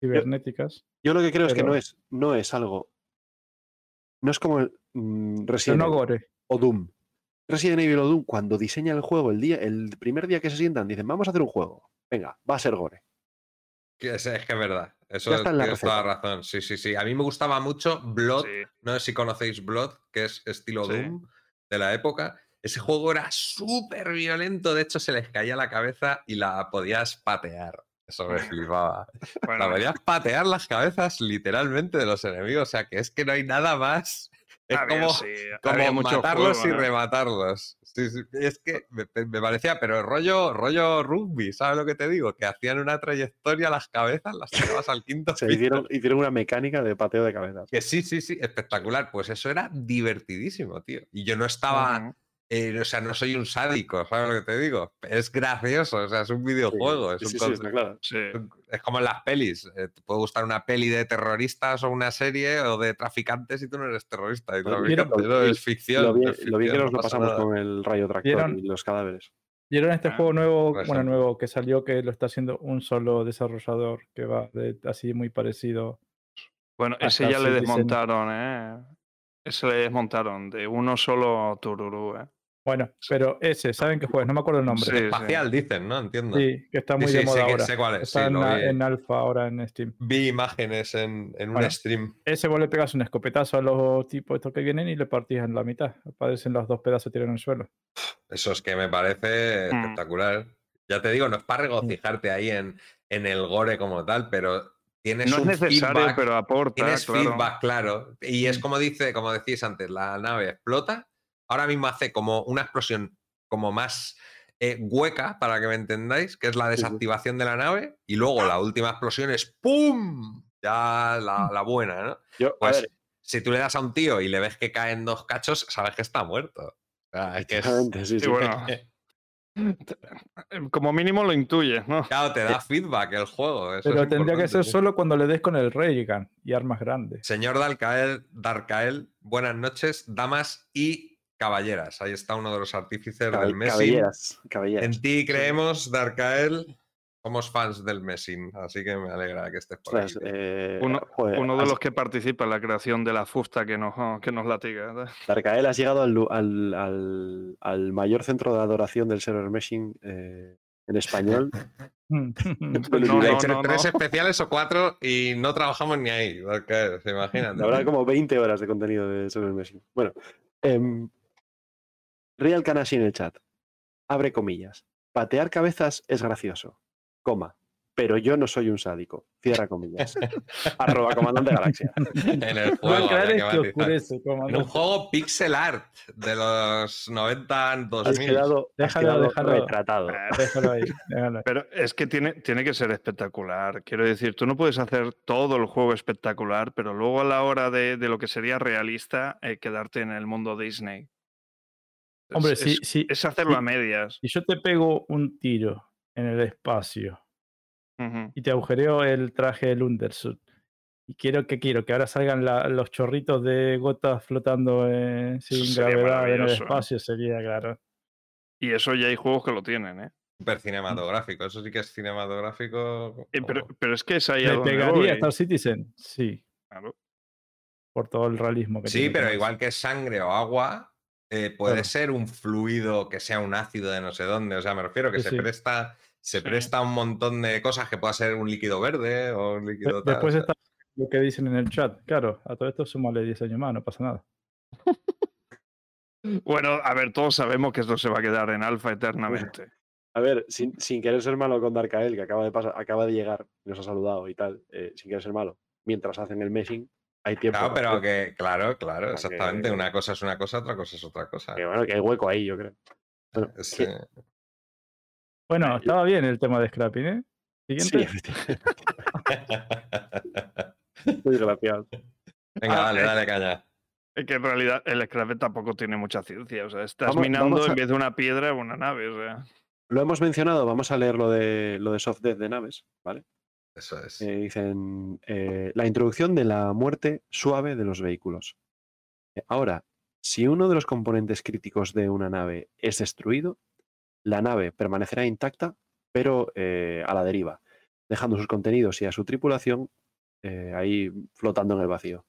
cibernéticas. Yo lo que creo es que no es, no es algo. No es como el, mm, Resident no Evil gore. o Doom. Resident Evil o Doom, cuando diseñan el juego, el día, el primer día que se sientan, dicen, vamos a hacer un juego. Venga, va a ser gore. Es, es que es verdad. Eso Ya está en la tienes toda receta. razón. Sí, sí, sí. A mí me gustaba mucho Blood. Sí. No sé si conocéis Blood, que es estilo Sí. Doom de la época. Ese juego era súper violento, de hecho se les caía la cabeza y la podías patear. Eso me flipaba. La podías patear las cabezas literalmente de los enemigos, o sea que es que no hay nada más. Es había- como, sí, como matarlos juego, y ¿no? rematarlos. Sí, sí, Es que me, me parecía, pero rollo, rollo rugby, ¿sabes lo que te digo? Que hacían una trayectoria las cabezas, las tirabas al quinto Se hicieron, hicieron una mecánica de pateo de cabezas. Que sí, sí, sí, espectacular. Pues eso era divertidísimo, tío. Y yo no estaba. Eh, o sea, no soy un sádico, ¿sabes lo que te digo? Es gracioso, o sea, es un videojuego. Sí, es, sí, un sí, conce- está claro. Sí. es como en las pelis. eh, te puede gustar una peli de terroristas o una serie o de traficantes y tú no eres terrorista y no, y es ficción. Lo bien, es lo bien que nos no lo pasa pasamos nada. con el rayo tractor ¿Vieron? y los cadáveres. ¿Vieron este Ah, juego nuevo, por bueno, nuevo que salió que lo está haciendo un solo desarrollador que va de- así muy parecido? Bueno, ese ya le desmontaron, ¿eh? Ese le desmontaron de uno solo tururú, ¿eh? Bueno, pero ese, ¿saben qué juego? No me acuerdo el nombre. Sí, sí. Espacial, dicen, ¿no? Entiendo. Sí, que está muy sí, de moda sé, que- ahora. sé cuál es. Está sí, en, alfa ahora en Steam. Vi imágenes en, en un stream. Ese vos le pegas un escopetazo a los tipos estos que vienen y le partís en la mitad. Aparecen los dos pedazos tirados en el suelo. Eso es que me parece Mm. espectacular. Ya te digo, no es para regocijarte ahí en, en el gore como tal, pero tienes No es necesario, feedback, pero aporta, tienes claro. feedback claro. Y es Mm. como dice, como decís antes, la nave explota. Ahora mismo hace como una explosión como más eh, hueca, para que me entendáis, que es la desactivación de la nave. Y luego la última explosión es ¡pum! Ya la, la buena, ¿no? Yo, a Pues ver, si tú le das a un tío y le ves que caen dos cachos, sabes que está muerto. O sea, es que es- sí, Sí, sí. bueno. Como mínimo lo intuyes, ¿no? Claro, te da feedback el juego. eso Pero es tendría que ser sí. solo cuando le des con el Raygun y armas grandes. Señor Darkael, Darkael, buenas noches, damas y caballeras. Ahí está uno de los artífices Cab- del Messi. En ti creemos, Darkael. Somos fans del Messi, así que me alegra que estés por Ostras, aquí. eh, Uno, joder, uno de has- los que participa en la creación de la fusta que nos, que nos latiga. Darkael, has llegado al, al, al- al mayor centro de adoración del server meshing eh, en español. del No, no, no, Tres no. especiales o cuatro y no trabajamos ni ahí, se imaginan. Habrá como 20 horas de contenido de server meshing. Bueno, em, Real Kanashi en el chat. Abre comillas. Patear cabezas es gracioso. Coma. Pero yo no soy un sádico. Cierra comillas. Arroba comandante galaxia. En el juego. oscurece, En un juego pixel art de los 90, Has 2000. quedado, has Déjalo, quedado déjalo. retratado. Ah, Déjalo ahí, déjalo ahí. Pero es que tiene, tiene que ser espectacular. Quiero decir, tú no puedes hacer todo el juego espectacular, pero luego a la hora de, de lo que sería realista, eh, quedarte en el mundo Disney. Es- Hombre, es, si, si, es hacerlo a medias. si yo te pego un tiro en el espacio y te agujereo el traje del undersuit y quiero que quiero que ahora salgan la- los chorritos de gotas flotando eh, sin sería gravedad en el ¿eh? espacio sería claro. Y eso ya hay juegos que lo tienen, ¿eh? Súper cinematográfico, eso sí que es cinematográfico. Eh, pero, pero es que es ahí a ¿Me donde pegaría voy. Star Citizen? Sí, Claro. por todo el realismo que Sí, tiene pero igual que sangre o agua, eh, puede Claro. ser un fluido que sea un ácido de no sé dónde. O sea, me refiero que Sí, se sí. presta. Se Sí. presta a un montón de cosas que pueda ser un líquido verde o un De- líquido tal, Después está lo que dicen en el chat. Claro, a todo esto súmale 10 años más, no pasa nada. Bueno, a ver, todos sabemos que esto se va a quedar en alfa eternamente. A ver, sin, sin querer ser malo con Darkael, que acaba de, pasar, acaba de llegar, nos ha saludado y tal, eh, sin querer ser malo, mientras hacen el meshing, hay tiempo. Claro, pero que, claro, claro, exactamente. Una cosa es una cosa, otra cosa es otra cosa. que bueno, que hay hueco ahí, yo creo. Bueno, que- eh, Bueno, estaba bien el tema de scrapping, ¿eh? sí, Siguiente. efectivamente. Muy gracioso. Venga, Ah, dale, eh. dale caña. Es que en realidad el Scrapper tampoco tiene mucha ciencia. O sea, estás Vamos- minando vamos a- en vez de una piedra una nave. O sea. Lo hemos mencionado, vamos a leer lo de, lo de Soft Death de naves, ¿vale? Eso es. Dicen eh, la introducción de la muerte suave de los vehículos. Eh, Ahora, si uno de los componentes críticos de una nave es destruido, la nave permanecerá intacta, pero eh, a la deriva, dejando sus contenidos y a su tripulación ahí flotando en el vacío.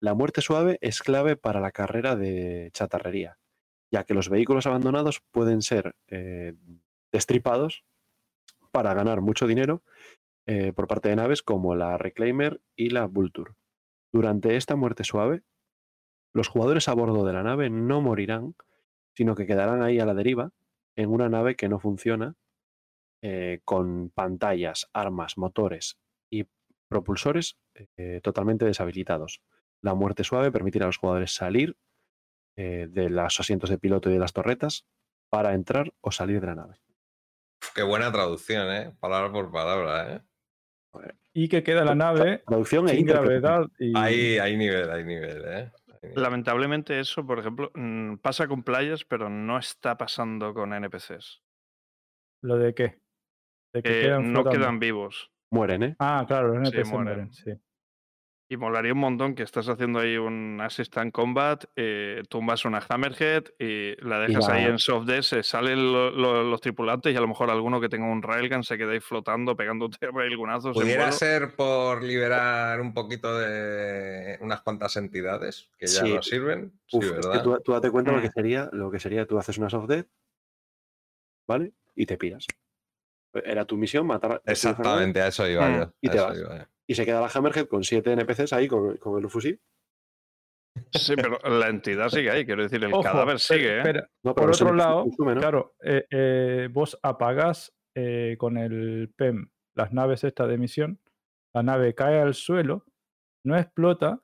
La muerte suave es clave para la carrera de chatarrería, ya que los vehículos abandonados pueden ser destripados para ganar mucho dinero eh, por parte de naves como la Reclaimer y la Vulture. Durante esta muerte suave, los jugadores a bordo de la nave no morirán sino que quedarán ahí a la deriva en una nave que no funciona, eh, con pantallas, armas, motores y propulsores eh, totalmente deshabilitados. La muerte suave permitirá a los jugadores salir de los asientos de piloto y de las torretas para entrar o salir de la nave. Qué buena traducción, ¿eh? Palabra por palabra, ¿eh? Y que queda la nave Traducción e sin interpretación. gravedad y Ahí hay nivel, hay nivel, ¿eh? Lamentablemente eso, por ejemplo, mm, pasa con playas, pero no está pasando con NPCs. lo de qué. De que quedan no quedan vivos. Mueren, ¿eh? Ah, claro, los Sí, NPC mueren. mueren, sí. Y molaría un montón que estás haciendo ahí un Assistant Combat, eh, tumbas una Hammerhead y la dejas ahí en soft desk, se salen lo- lo- los tripulantes y a lo mejor alguno que tenga un railgun se queda ahí flotando, pegándote railgunazos. Pudiera ser por liberar un poquito de unas cuantas entidades que ya Sí. no sirven. Sí, Uf, es que ¿verdad? tú, tú date cuenta lo que Mm. sería, lo que sería, tú haces una soft dead, ¿vale? Y te piras. Era tu misión matar nave, Exactamente, a eso iba Mm. yo. Y a te vas. iba yo. Y se queda la Hammerhead con siete NPCs ahí con, con el fusil. Sí, pero la entidad sigue ahí, quiero decir, el Ojo, cadáver sigue, ¿eh? espera, No, Por otro lado, consume, ¿no? claro, eh, eh, vos apagás eh, con el PEM las naves estas de misión, la nave cae al suelo, no explota,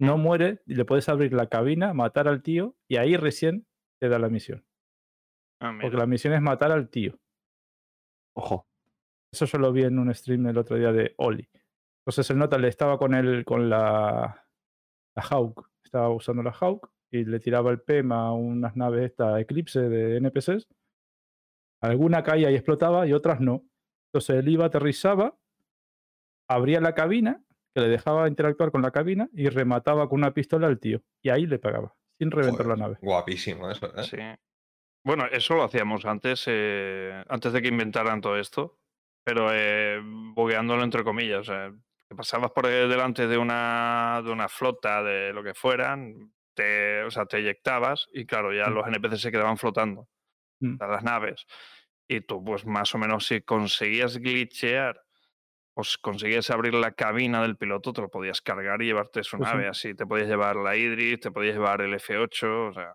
no muere, y le puedes abrir la cabina, matar al tío, y ahí recién te da la misión. Ah. Porque la misión es matar al tío. Ojo. Eso yo lo vi en un stream el otro día de Oli. Entonces el nota le estaba con el, con la, la Hawk, estaba usando la Hawk y le tiraba el PEM a unas naves esta Eclipse de NPCs. Alguna caía y explotaba y otras no. Entonces él iba, aterrizaba, abría la cabina, que le dejaba interactuar con la cabina y remataba con una pistola al tío. Y ahí le pagaba, sin reventar Joder, la nave. Guapísimo eso, ¿eh? Sí. Bueno, eso lo hacíamos antes, eh, antes de que inventaran todo esto, pero eh, bugueándolo entre comillas. O sea, que pasabas por delante de una, de una flota, de lo que fueran, te, o sea, te eyectabas y claro, ya Mm. los NPC se quedaban flotando, Mm. las naves. Y tú, pues más o menos, si conseguías glitchear, pues conseguías abrir la cabina del piloto, te lo podías cargar y llevarte su sí. nave. Así te podías llevar la Idris, te podías llevar el F8, o sea.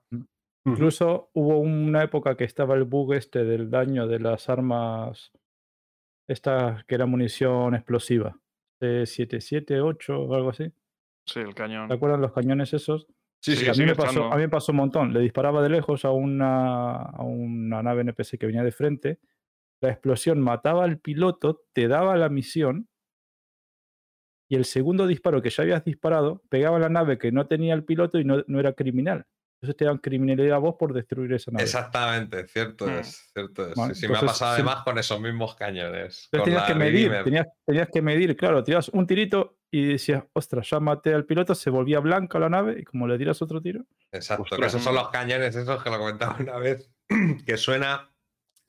Incluso hubo una época que estaba el bug este del daño de las armas, estas que era munición explosiva, C77, 8 o algo así. Sí, el cañón. ¿Te acuerdan los cañones esos? Sí, Sí, a, mí me pasó, a mí me pasó un montón. Le disparaba de lejos a una, a una nave NPC que venía de frente. La explosión mataba al piloto, te daba la misión. Y el segundo disparo que ya habías disparado pegaba a la nave que no tenía el piloto y no, no era criminal. Entonces te dan criminalidad a vos por destruir esa nave. Exactamente, cierto Mm. es, cierto es. Vale, Sí, me ha pasado sí. además con esos mismos cañones. Entonces con tenías la que medir, tenías, tenías que medir, claro, tiras un tirito y decías, ostras, ya maté al piloto, se volvía blanca la nave y como le tiras otro tiro, Exacto, que esos son los cañones esos que lo comentaba una vez, que suena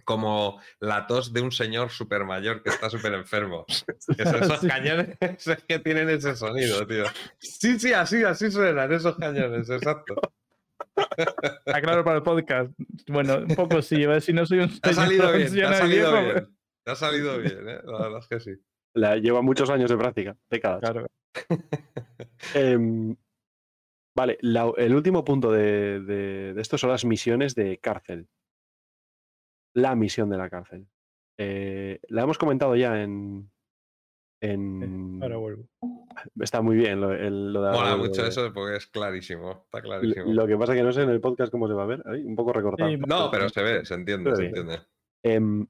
como la tos de un señor súper mayor que está súper enfermo. Esos Sí. cañones es que tienen ese sonido, tío. Sí, sí, así, así suenan esos cañones, exacto. aclaro para el podcast. Bueno, un poco sí, a decir, no soy un Te ha salido bien, te ha anciano y salido viejo, bien. Te ha salido bien, ¿eh? La verdad es que sí. La, lleva muchos años de práctica, décadas. Claro. Em, vale, la- el último punto de, de, de esto son las misiones de cárcel. La misión de la cárcel. Eh, la hemos comentado ya en. En Ahora vuelvo. está muy bien lo, el- lo de Mola lo mucho de- eso porque es clarísimo, está Lo, clarísimo. lo que pasa que no sé en el podcast cómo se va a ver. Un poco recortado. Sí, No, pero se ve, se entiende, Pero se bien. entiende. Em,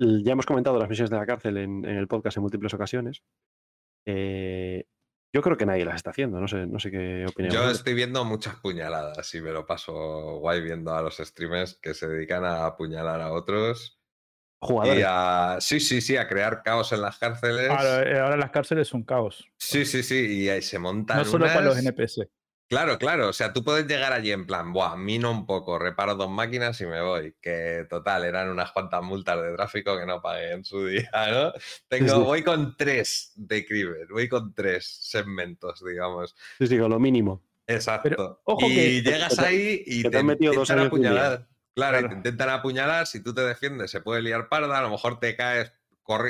ya hemos comentado las misiones de la cárcel en, en el podcast en múltiples ocasiones. Eh, yo creo que nadie las está haciendo. No sé, no sé qué opinión. Yo estoy viendo muchas puñaladas y me lo paso guay viendo a los streamers que se dedican a apuñalar a otros. Y Jugadores. a, sí, sí, sí, a crear caos en las cárceles. Ahora, eh, ahora las cárceles son caos. Sí, sí, sí, y ahí se montan No solo para los unas- NPC. Claro, claro, o sea, tú puedes llegar allí en plan, buah, mino un poco, reparo dos máquinas y me voy. Que total, eran unas cuantas multas de tráfico que no pagué en su día, ¿no? Tengo, sí. voy con tres de crimen, voy con tres segmentos, digamos. Sí, sí, con lo mínimo. Exacto. ojo y que- llegas ahí y que te te, han metido dos años apuñalar. Claro, y te intentan apuñalar, si tú te defiendes se puede liar parda, a lo mejor te caes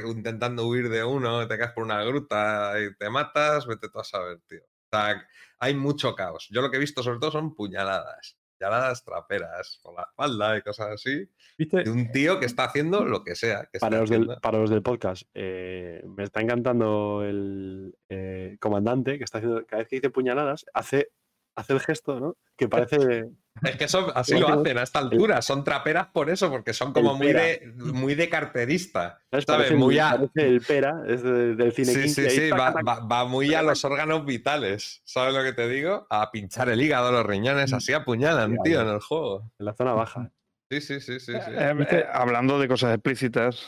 intentando huir de uno, te caes por una gruta y te matas, vete tú a saber, tío. sea, hay mucho caos. Yo lo que he visto sobre todo son puñaladas. Puñaladas traperas por la espalda y cosas así. ¿Viste? De un tío que está haciendo lo que sea. que Para esté los, del, haciendo. para los del podcast, eh, me está encantando el eh, comandante que está haciendo, cada vez que dice puñaladas, hace, hace el gesto, ¿no? Que parece. Es que son, así lo hacen a esta altura. Son traperas por eso, porque son como muy de, muy de carterista. ¿sabes? ¿Sabes? Parece, Muy el- a- parece el pera, es de- del cine Sí, 15, sí, sí, va, va- va muy a los órganos vitales. ¿Sabes lo que te digo? A pinchar el hígado, los riñones, así apuñalan, tío, ya. en el juego. en la zona baja. Sí, sí, sí, sí. Sí, Eh, eh, hablando de cosas explícitas,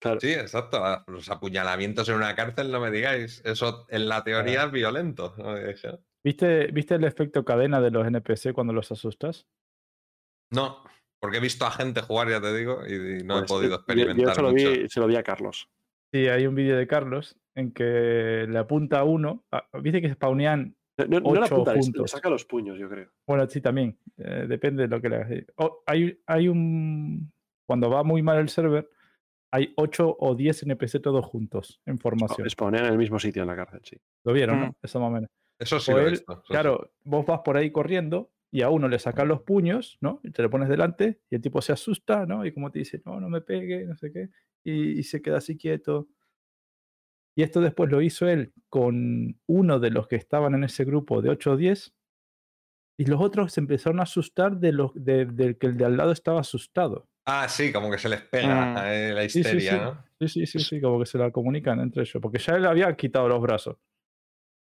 Claro. Sí, exacto. a- Los apuñalamientos en una cárcel, no me digáis. Eso en la teoría es violento. no me digáis, ¿eh? ¿Viste, ¿Viste el efecto cadena de los NPC cuando los asustas? No, porque he visto a gente jugar, ya te digo, y, y no Pues, he podido yo- experimentar Yo, se, lo mucho. vi, se lo vi a Carlos. Sí, hay un vídeo de Carlos en que le apunta a uno. a- ¿Viste que spawnean? No, no, Ocho apunta, le- le juntos. saca los puños, yo creo. Bueno, sí, también. eh, depende de lo que le hagas. O- hay, hay un. Cuando va muy mal el server, hay 8 o 10 NPC todos juntos en formación. Spawnean en el mismo sitio en la cárcel, sí. Lo vieron, Mm. ¿no? Eso más o menos. Eso sí él, visto. eso sí. Claro, vos vas por ahí corriendo y a uno le sacas los puños, ¿no? Y te lo pones delante y el tipo se asusta, ¿no? Y como te dice, no, no me pegue, no sé qué. Y, y se queda así quieto. Y esto después lo hizo él con uno de los que estaban en ese grupo de 8 o 10. Y los otros se empezaron a asustar de los, de- del que el de al lado estaba asustado. Ah, sí, como que se les pega Mm. eh, la Sí, sí, histeria, sí. ¿no? Sí, sí, sí, sí, como que se la comunican entre ellos. Porque ya él había quitado los brazos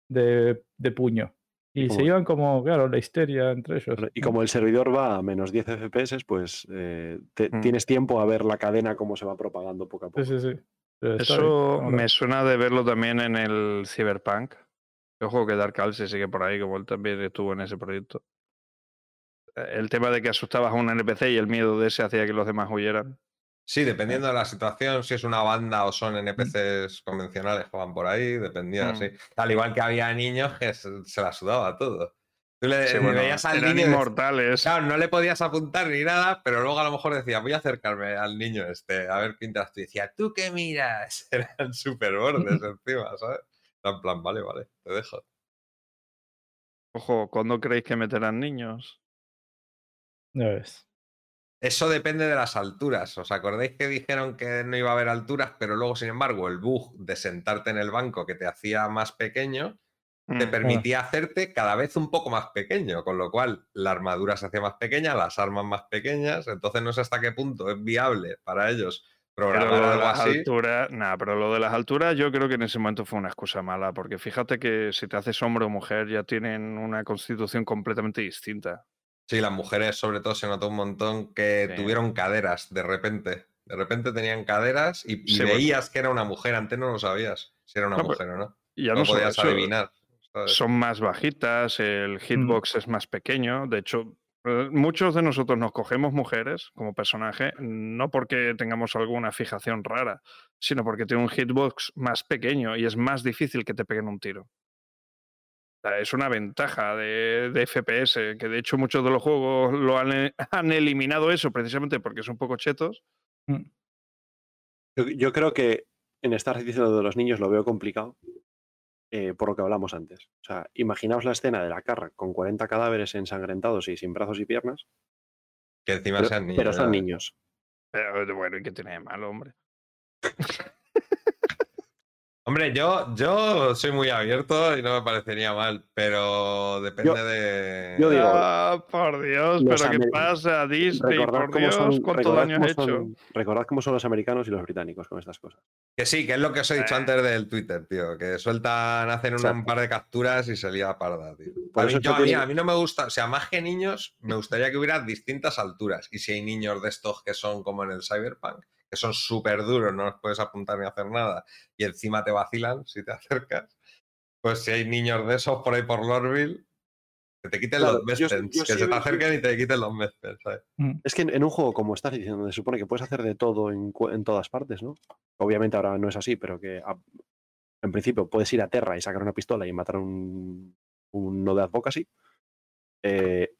de, de puño. Y se iban como, claro, la histeria entre ellos. Y ¿no? como el servidor va a menos 10 FPS, pues eh, te- Mm. tienes tiempo a ver la cadena cómo se va propagando poco a poco. Sí, sí, sí. Pero está bien, eso me suena de verlo también en el Cyberpunk. Ojo que Dark Alce sigue por ahí, como él también estuvo en ese proyecto. Eh, El tema de que asustabas a un NPC y el miedo de ese hacía que los demás huyeran. Sí, dependiendo de la situación, si es una banda o son NPCs convencionales que van por ahí, dependía, Mm. sí. Al igual que había niños que se, se la sudaba todo. Tú le, Sí, le bueno, veías al eran niño inmortales. Claro, no le podías apuntar ni nada, pero luego a lo mejor decía, voy a acercarme al niño este, a ver qué interactúa. Y decía, ¿tú qué miras? Eran súper bordes encima, ¿sabes? En plan, vale, vale, te dejo. Ojo, ¿cuándo creéis que meterán niños? Ya ves. Eso depende de las alturas. ¿Os acordáis que dijeron que no iba a haber alturas, pero luego, sin embargo, el bug de sentarte en el banco que te hacía más pequeño te Mm. permitía hacerte cada vez un poco más pequeño, con lo cual la armadura se hacía más pequeña, las armas más pequeñas, entonces no sé hasta qué punto es viable para ellos Pero programar lo de algo las así. alturas, nada, pero lo de las alturas yo creo que en ese momento fue una excusa mala, porque fíjate que si te haces hombre o mujer ya tienen una constitución completamente distinta. Sí, las mujeres sobre todo se notó un montón que Sí. tuvieron caderas de repente. De repente tenían caderas y, y Sí, bueno. veías que era una mujer, antes no lo sabías si era una No, mujer o no. Y ya no podías eso, adivinar. ¿sabes? son más bajitas, el hitbox es más pequeño, de hecho... eh, Muchos de nosotros nos cogemos mujeres como personaje, no porque tengamos alguna fijación rara, sino porque tiene un hitbox más pequeño y es más difícil que te peguen un tiro. Sea, Es una ventaja de, de FPS, que de hecho muchos de los juegos lo han, e- han eliminado eso precisamente porque son poco chetos. Yo, yo creo que en Star Citizen lo de los niños lo veo complicado eh, por lo que hablamos antes. O sea, imaginaos la escena de la carra con 40 cadáveres ensangrentados y sin brazos y piernas, Que encima pero, sean niños. pero son niños. Pero bueno, ¿y qué tiene de malo, hombre? Hombre, yo, yo soy muy abierto y no me parecería mal, pero depende Yo- de. yo digo, Ah, por Dios, pero ¿qué pasa, Disney? Recordad Por cómo, Dios, son, ¿cuánto daño cómo has hecho? son- recordad cómo son los americanos y los británicos con estas cosas. Que sí, que es lo que os he dicho Eh. antes del Twitter, tío. Que sueltan, hacen una- un par de capturas y se lía parda, tío. A mí, yo- a, mí, a mí no me gusta, o sea, más que niños, me gustaría que hubiera distintas alturas. Y si hay niños de estos que son como en el Cyberpunk, que son súper duros, no los puedes apuntar ni hacer nada, y encima te vacilan si te acercas, pues si hay niños de esos por ahí por Lorville, que te quiten Claro, los Mespens, que sí se te acerquen y te quiten los Mespens, ¿sabes? Es que en, en un juego como Citizen, donde se supone que puedes hacer de todo en, en todas partes, ¿no? Obviamente ahora no es así, pero que a- en principio puedes ir a Terra y sacar una pistola y matar a un, un no de advocacy. eh,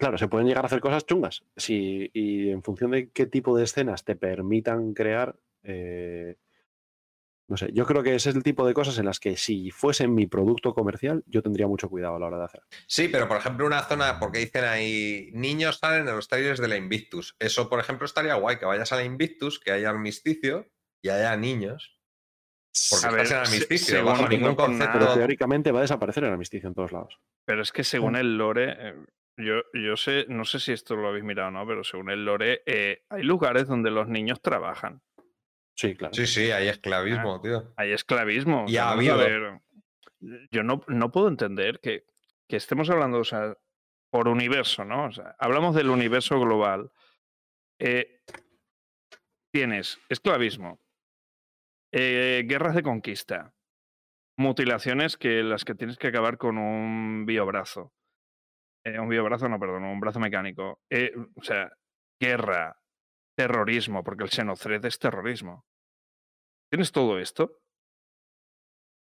claro, se pueden llegar a hacer cosas chungas. Si, y en función de qué tipo de escenas te permitan crear, eh, No sé, yo creo que ese es el tipo de cosas en las que si fuesen mi producto comercial, yo tendría mucho cuidado a la hora de hacer. Sí, pero por ejemplo, una zona, porque dicen ahí, niños salen en los trailers de la Invictus. Eso, por ejemplo, estaría guay, que vayas a la Invictus, que haya armisticio y haya niños. Porque A ver, estás en armisticio, según- bajo ningún concepto. Pero teóricamente va a desaparecer el armisticio en todos lados. Pero es que según el lore, eh, yo, yo sé, no sé si esto lo habéis mirado o no, pero según el lore, eh, hay lugares donde los niños trabajan. Sí, claro. Sí, sí, hay esclavismo, tío. Hay esclavismo. Y ha habido. ver, Yo no, no puedo entender que, que estemos hablando, o sea, por universo, ¿no? O sea, hablamos del universo global. Eh, tienes esclavismo, eh, guerras de conquista, mutilaciones que las que tienes que acabar con un biobrazo. Eh, un biobrazo, no, perdón, un brazo mecánico. Eh, o sea, guerra, terrorismo, porque el xenocred es terrorismo. Tienes todo esto,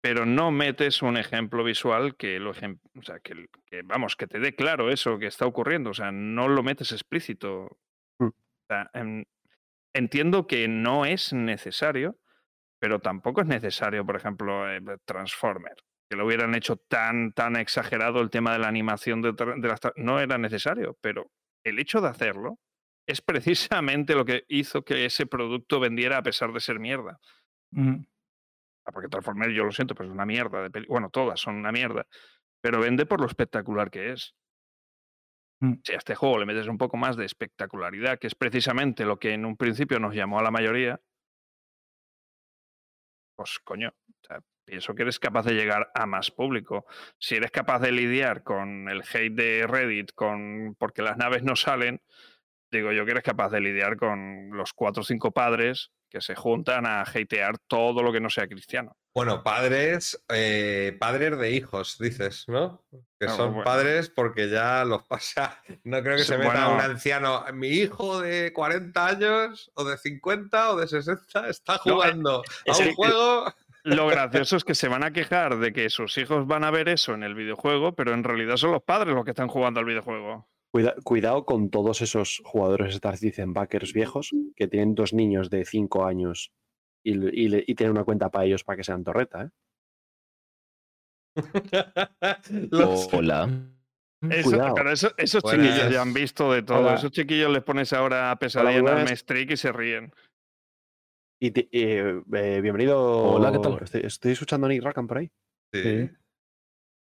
pero no metes un ejemplo visual que lo o sea, que, que, vamos, que te dé claro eso que está ocurriendo. O sea, no lo metes explícito. Mm. O sea, em, entiendo que no es necesario, pero tampoco es necesario, por ejemplo, eh, Transformer. Que lo hubieran hecho tan, tan exagerado el tema de la animación de, de las No era necesario, pero el hecho de hacerlo es precisamente lo que hizo que ese producto vendiera a pesar de ser mierda. Mm. Porque Transformers, yo lo siento, pero es una mierda. De peli- bueno, todas son una mierda. Pero vende por lo espectacular que es. Mm. Si a este juego le metes un poco más de espectacularidad, que es precisamente lo que en un principio nos llamó a la mayoría, pues coño, o sea, pienso que eres capaz de llegar a más público. Si eres capaz de lidiar con el hate de Reddit, con porque las naves no salen, digo yo que eres capaz de lidiar con los cuatro o cinco padres que se juntan a hatear todo lo que no sea cristiano. Bueno, padres, eh, padres de hijos, dices, ¿no? Que Ah, son bueno. padres porque ya los pasa. No creo que se meta bueno. un anciano. Mi hijo de 40 años, o de 50, o de 60, está No, eh, jugando a un juego. Lo gracioso es que se van a quejar de que sus hijos van a ver eso en el videojuego, pero en realidad son los padres los que están jugando al videojuego. Cuida- cuidado con todos esos jugadores Star Citizen backers viejos que tienen dos niños de 5 años y, tienen una cuenta para ellos para que sean torreta. ¿eh? Los- Hola. Eso- Cuidado. pero eso- esos Buenas. chiquillos ya han visto de todo. Hola. Esos chiquillos les pones ahora a pesadilla en buenas. Arme Streak y se ríen. Y te- eh, eh, bienvenido. Hola, ¿qué tal? Estoy, estoy escuchando a Nick Rackham por ahí, Sí. Sí.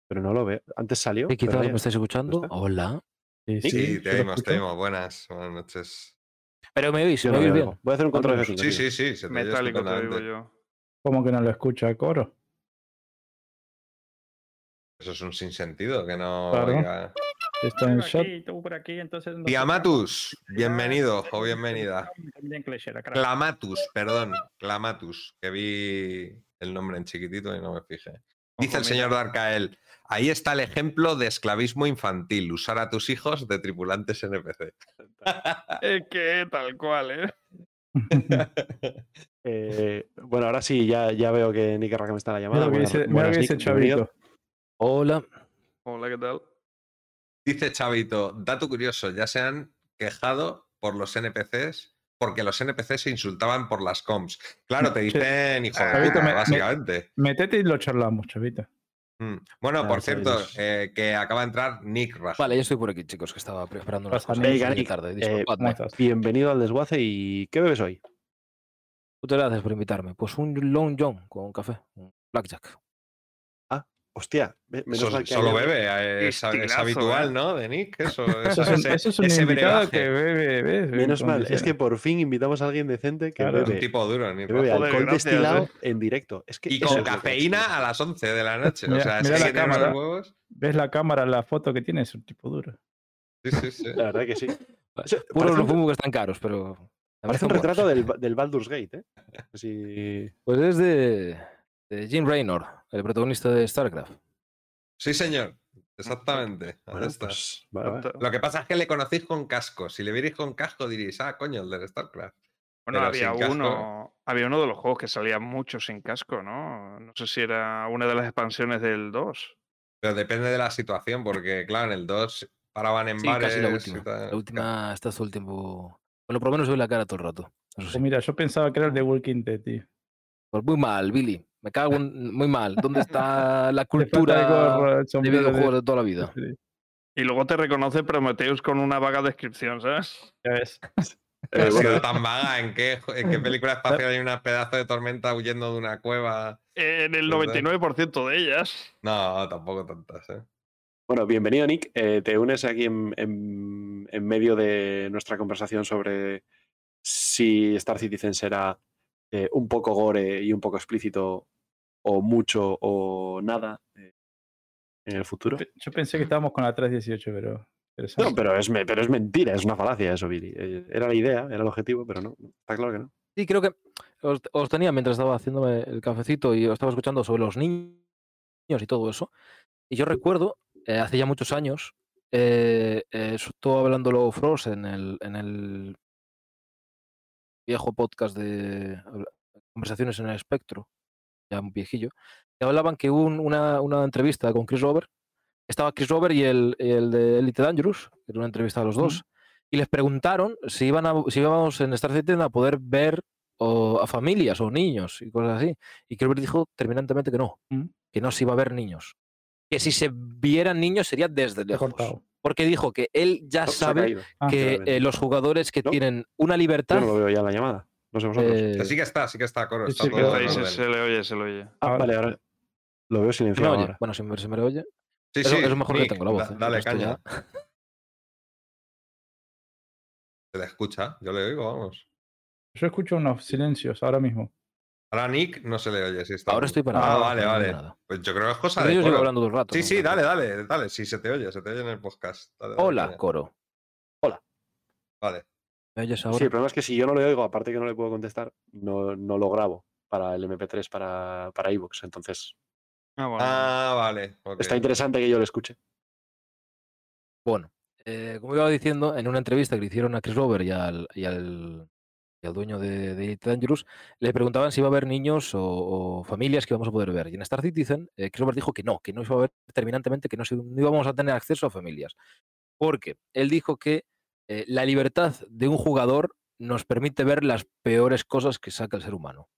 pero no lo veo. Antes salió. ¿Qué pero tal? ya- ¿Me estáis escuchando? está. Hola. Sí, Sí, Sí, sí, te oímos, te oímos. Buenas, buenas noches. Pero me oís, me oís bien. Voy a hacer un control. F5. Sí, sí, sí, se te Metálico te digo yo. ¿Cómo que no lo escucha coro? Eso es un sinsentido que no Claro. oiga. Está en Por chat. aquí, tú por aquí, entonces. nos Diamatus, bienvenido o bienvenida. Clamatus, perdón, Clamatus, que vi el nombre en chiquitito y no me fijé. Dice el señor Darkael, ahí está el ejemplo de esclavismo infantil, usar a tus hijos de tripulantes NPC. Es que tal cual, ¿eh? Eh, bueno, ahora sí, ya, ya veo que Nick Rackham está en la llamada. Buenas- dice, buenas, Nick. Chavito. Hola. Hola, ¿qué tal? Dice Chavito, dato curioso, ya se han quejado por los NPCs porque los NPCs se insultaban por las comps. Claro, te Sí. dicen hijo de Chavito, puta, me- me- básicamente. Metete y lo charlamos, Chavito. Mm. Bueno, por cierto, eh, que acaba de entrar Nick Raja. Vale, ya estoy por aquí, chicos, que estaba preparando unas Pasa, cosas. Nick. tarde, eh. Bienvenido al desguace y ¿qué bebes hoy? Muchas gracias por invitarme. Pues un Long John con café, un Blackjack. Hostia, ve- menos Eso mal que solo bebe, eh, es, es habitual, ¿eh? ¿no? De Nick, eso, Eso es un, ese- eso es un ese invitado brebaje. que bebe, ¿ves? Menos En mal, es que por fin invitamos a alguien decente que Claro. un bebe, tipo duro, Nick que bebe alcohol gracias, destilado eh. en directo. Es que Y con es cafeína a las 11 de la noche. o Mira- sea, es mira que la cámara. huevos. ¿Ves la cámara, la foto que tiene? Es un tipo duro. Sí, sí, sí. La verdad que sí. Parece los un- humo que están caros, pero. me Parece un retrato del, del Baldur's Gate, ¿eh? Así- Pues es de, de Jim Raynor, el protagonista de StarCraft. Sí, señor. Exactamente. Bueno, pues, vale, vale. Lo que pasa es que le conocéis con casco. Si le vierais con casco diréis, ah, coño, el del StarCraft. Bueno, Pero había casco. uno, había uno de los juegos que salía mucho sin casco, ¿no? No sé si era una de las expansiones del 2. Pero depende de la situación, porque, claro, en el 2 paraban en Sí, bares. casi la y última. La última está todo el tiempo. Bueno, por lo menos ve la cara todo el rato. Eso sí. Pues mira, yo pensaba que era el de Walking Dead, tío. Pues muy mal, Billy. Me cago en... muy mal. ¿Dónde está la cultura el de videojuegos de toda la vida? Sí, Y luego te reconoce Prometheus con una vaga descripción, ¿sabes? ya ves. Eh, ha bueno, sido tan vaga. ¿En qué, jo- en qué película espacial hay una pedazo de tormenta huyendo de una cueva? En el ¿Verdad? 99% de ellas. No, tampoco tantas, ¿eh? Bueno, bienvenido, Nick. Eh, te unes aquí en, en- en medio de nuestra conversación sobre si Star Citizen será eh, un poco gore y un poco explícito, o mucho o nada eh, en el futuro. Yo pensé que estábamos con la 318, pero. No, pero es, me- pero es mentira, es una falacia eso, Billy. Eh, Era la idea, era el objetivo, pero no, está claro que no. Sí, creo que os, os tenía mientras estaba haciéndome el cafecito y os estaba escuchando sobre los niños y todo eso. Y yo recuerdo, eh, hace ya muchos años, eh, eh, estuvo hablándolo Frost en el, en el viejo podcast de Conversaciones en el Espectro, ya un viejillo, que hablaban que hubo un- una, una entrevista con Chris Rober. Estaba Chris Rober y el, el de Elite Dangerous, que era una entrevista a los dos, y les preguntaron si iban a, si íbamos en Star Citizen a poder ver o a familias o niños y cosas así. Y Chris dijo terminantemente que no, Mm. que no se iba a ver niños. Que si se vieran niños sería desde lejos. Porque dijo que él ya sabe. Ah, que eh, los jugadores que No. tienen una Yo libertad. no lo veo ya en la llamada. No sé vosotros. eh, Que sí que está, sí que está, Coro. Está sí, todo que se, le oye, se le oye. Ah, ahora- vale, ahora lo veo ¿se me silenciado oye? ahora. Bueno, si me, se me oye. Sí, sí, eso mejor que Nick, tengo la voz, da- ¿eh? Dale caña. Se le escucha, yo le oigo, vamos. Yo escucho unos silencios ahora mismo. Ahora Nick no se le oye, sí está. Ahora bien. estoy para Ah, vale, no vale. Pues yo creo que es cosa Pero de yo Coro. hablando todo el rato. Sí, sí, dale, dale, dale. Sí, se te oye, se te oye en el podcast. Dale, dale, Hola, caña. Coro. Vale. ¿Me oyes Sí, el problema es que si yo no le oigo, aparte que no le puedo contestar, no, no lo grabo para el MP3 para, para iVoox. Entonces, Ah, bueno. Ah, vale. está interesante que yo lo escuche. Bueno, eh, como iba diciendo, en una entrevista que le hicieron a Chris Rober y al, y al, y al dueño de, de Dangerous, le preguntaban si iba a haber niños o, o familias que íbamos a poder ver. Y en Star Citizen, eh, Chris Rober dijo que no, que no iba a haber terminantemente, que no, no íbamos a tener acceso a familias. Porque él dijo que eh, la libertad de un jugador nos permite ver las peores cosas que saca el ser humano.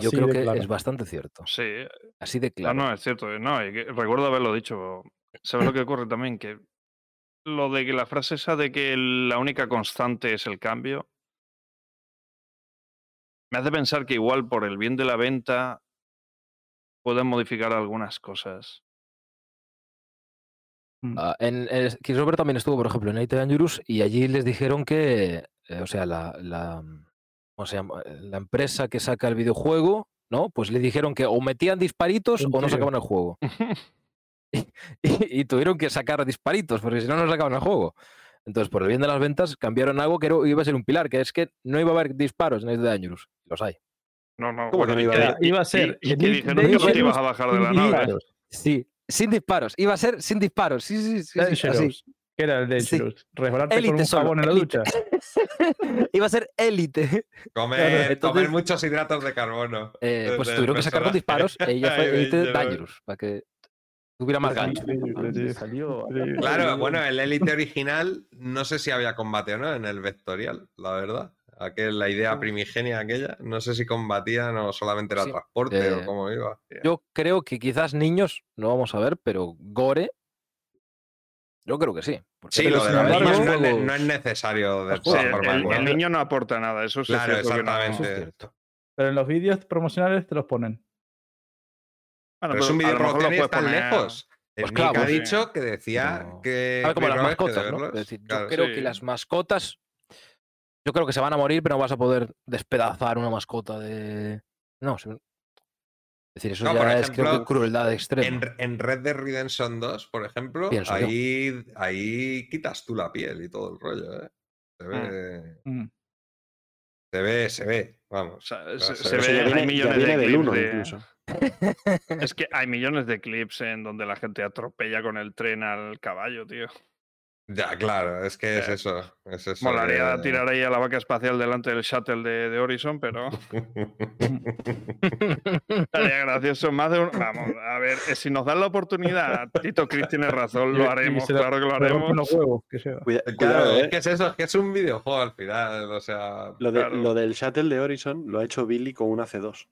Yo creo que claro. es bastante cierto. Sí, Así de no, claro. no, es cierto. eh, No, y que- recuerdo haberlo dicho. ¿Sabes lo que ocurre también? Que lo de que la frase esa de que la única constante es el cambio, me hace pensar que igual por el bien de la venta pueden modificar algunas cosas. Ah, en, en- Chris Rober también estuvo, por ejemplo, en Elite Dangerous y allí les dijeron que, eh, o sea, la, la, ¿cómo se llama? Eh, la empresa que saca el videojuego, ¿no? Pues le dijeron que o metían disparitos ¿En o no sacaban el juego. y, y tuvieron que sacar disparitos, porque si no, no sacaban el juego. Entonces, por el bien de las ventas, cambiaron algo que era- iba a ser un pilar, que es que no iba a haber disparos en Elite Dangerous. Los hay. No, no. ¿Cómo que no iba a haber? Iba a ser Y, y que dijeron que no te ibas a bajar de la nave. Sí, sin disparos. Iba a ser sin disparos. Sí, sí, sí. sí, así. ¿Qué era el Sí. Dangerous? Resbalarte con Élite un solo, jabón en la élite. ducha. iba a ser élite. Comer, Entonces- comer muchos hidratos de carbono. Eh, pues tuvieron que sacar con disparos ella fue Ay, Elite Dangerous. Para que tuviera más gancho. Claro, bueno, el Elite original no sé si había combate o no en el vectorial, la verdad. Aquel, la idea primigenia aquella, no sé si combatían o solamente era Sí, transporte eh, o cómo iba. Yo creo que quizás niños, no vamos a ver, pero Gore, yo creo que sí. Sí, pero lo de los niños no es, no necesario de Sí, todas el, el- niño no aporta nada, eso sí Claro, es cierto que no- exactamente. Eso es cierto. Pero en los vídeos promocionales te los ponen. Bueno, Pero es un vídeo promocional tan poner- lejos. Pues claro, ha sí. dicho que decía Pero- que. Ver, como las mascotas, ¿no? decir, yo Claro. creo Sí. que las mascotas, yo creo que se van a morir, pero no vas a poder despedazar una mascota de... No, se- es decir, eso No, ya por es creo que ejemplo, crueldad extrema. En, en Red Dead Redemption 2, por ejemplo, Pienso yo. ahí, ahí quitas tú la piel y todo el rollo, ¿eh? Se ve, Mm. se ve, se ve, o vamos. sea, Claro, se, se se ve. Viene, hay millones de del clips 1 de- incluso. Es que hay millones de clips en donde la gente atropella con el tren al caballo, tío. Ya, claro, es que es Eh, eso. Es eso Molaría que- tirar ahí a la vaca espacial delante del shuttle de, de Horizon, pero estaría gracioso. Más de un... Vamos, a ver, eh, si nos dan la oportunidad, Tito Chris tiene razón, lo haremos, claro que lo haremos. los huevos, que sea. Cuida- Claro, cuidado, es eh. que es eso, es que es un videojuego al final. O sea, Lo, de- claro. lo del shuttle de Horizon lo ha hecho Billy con una C2.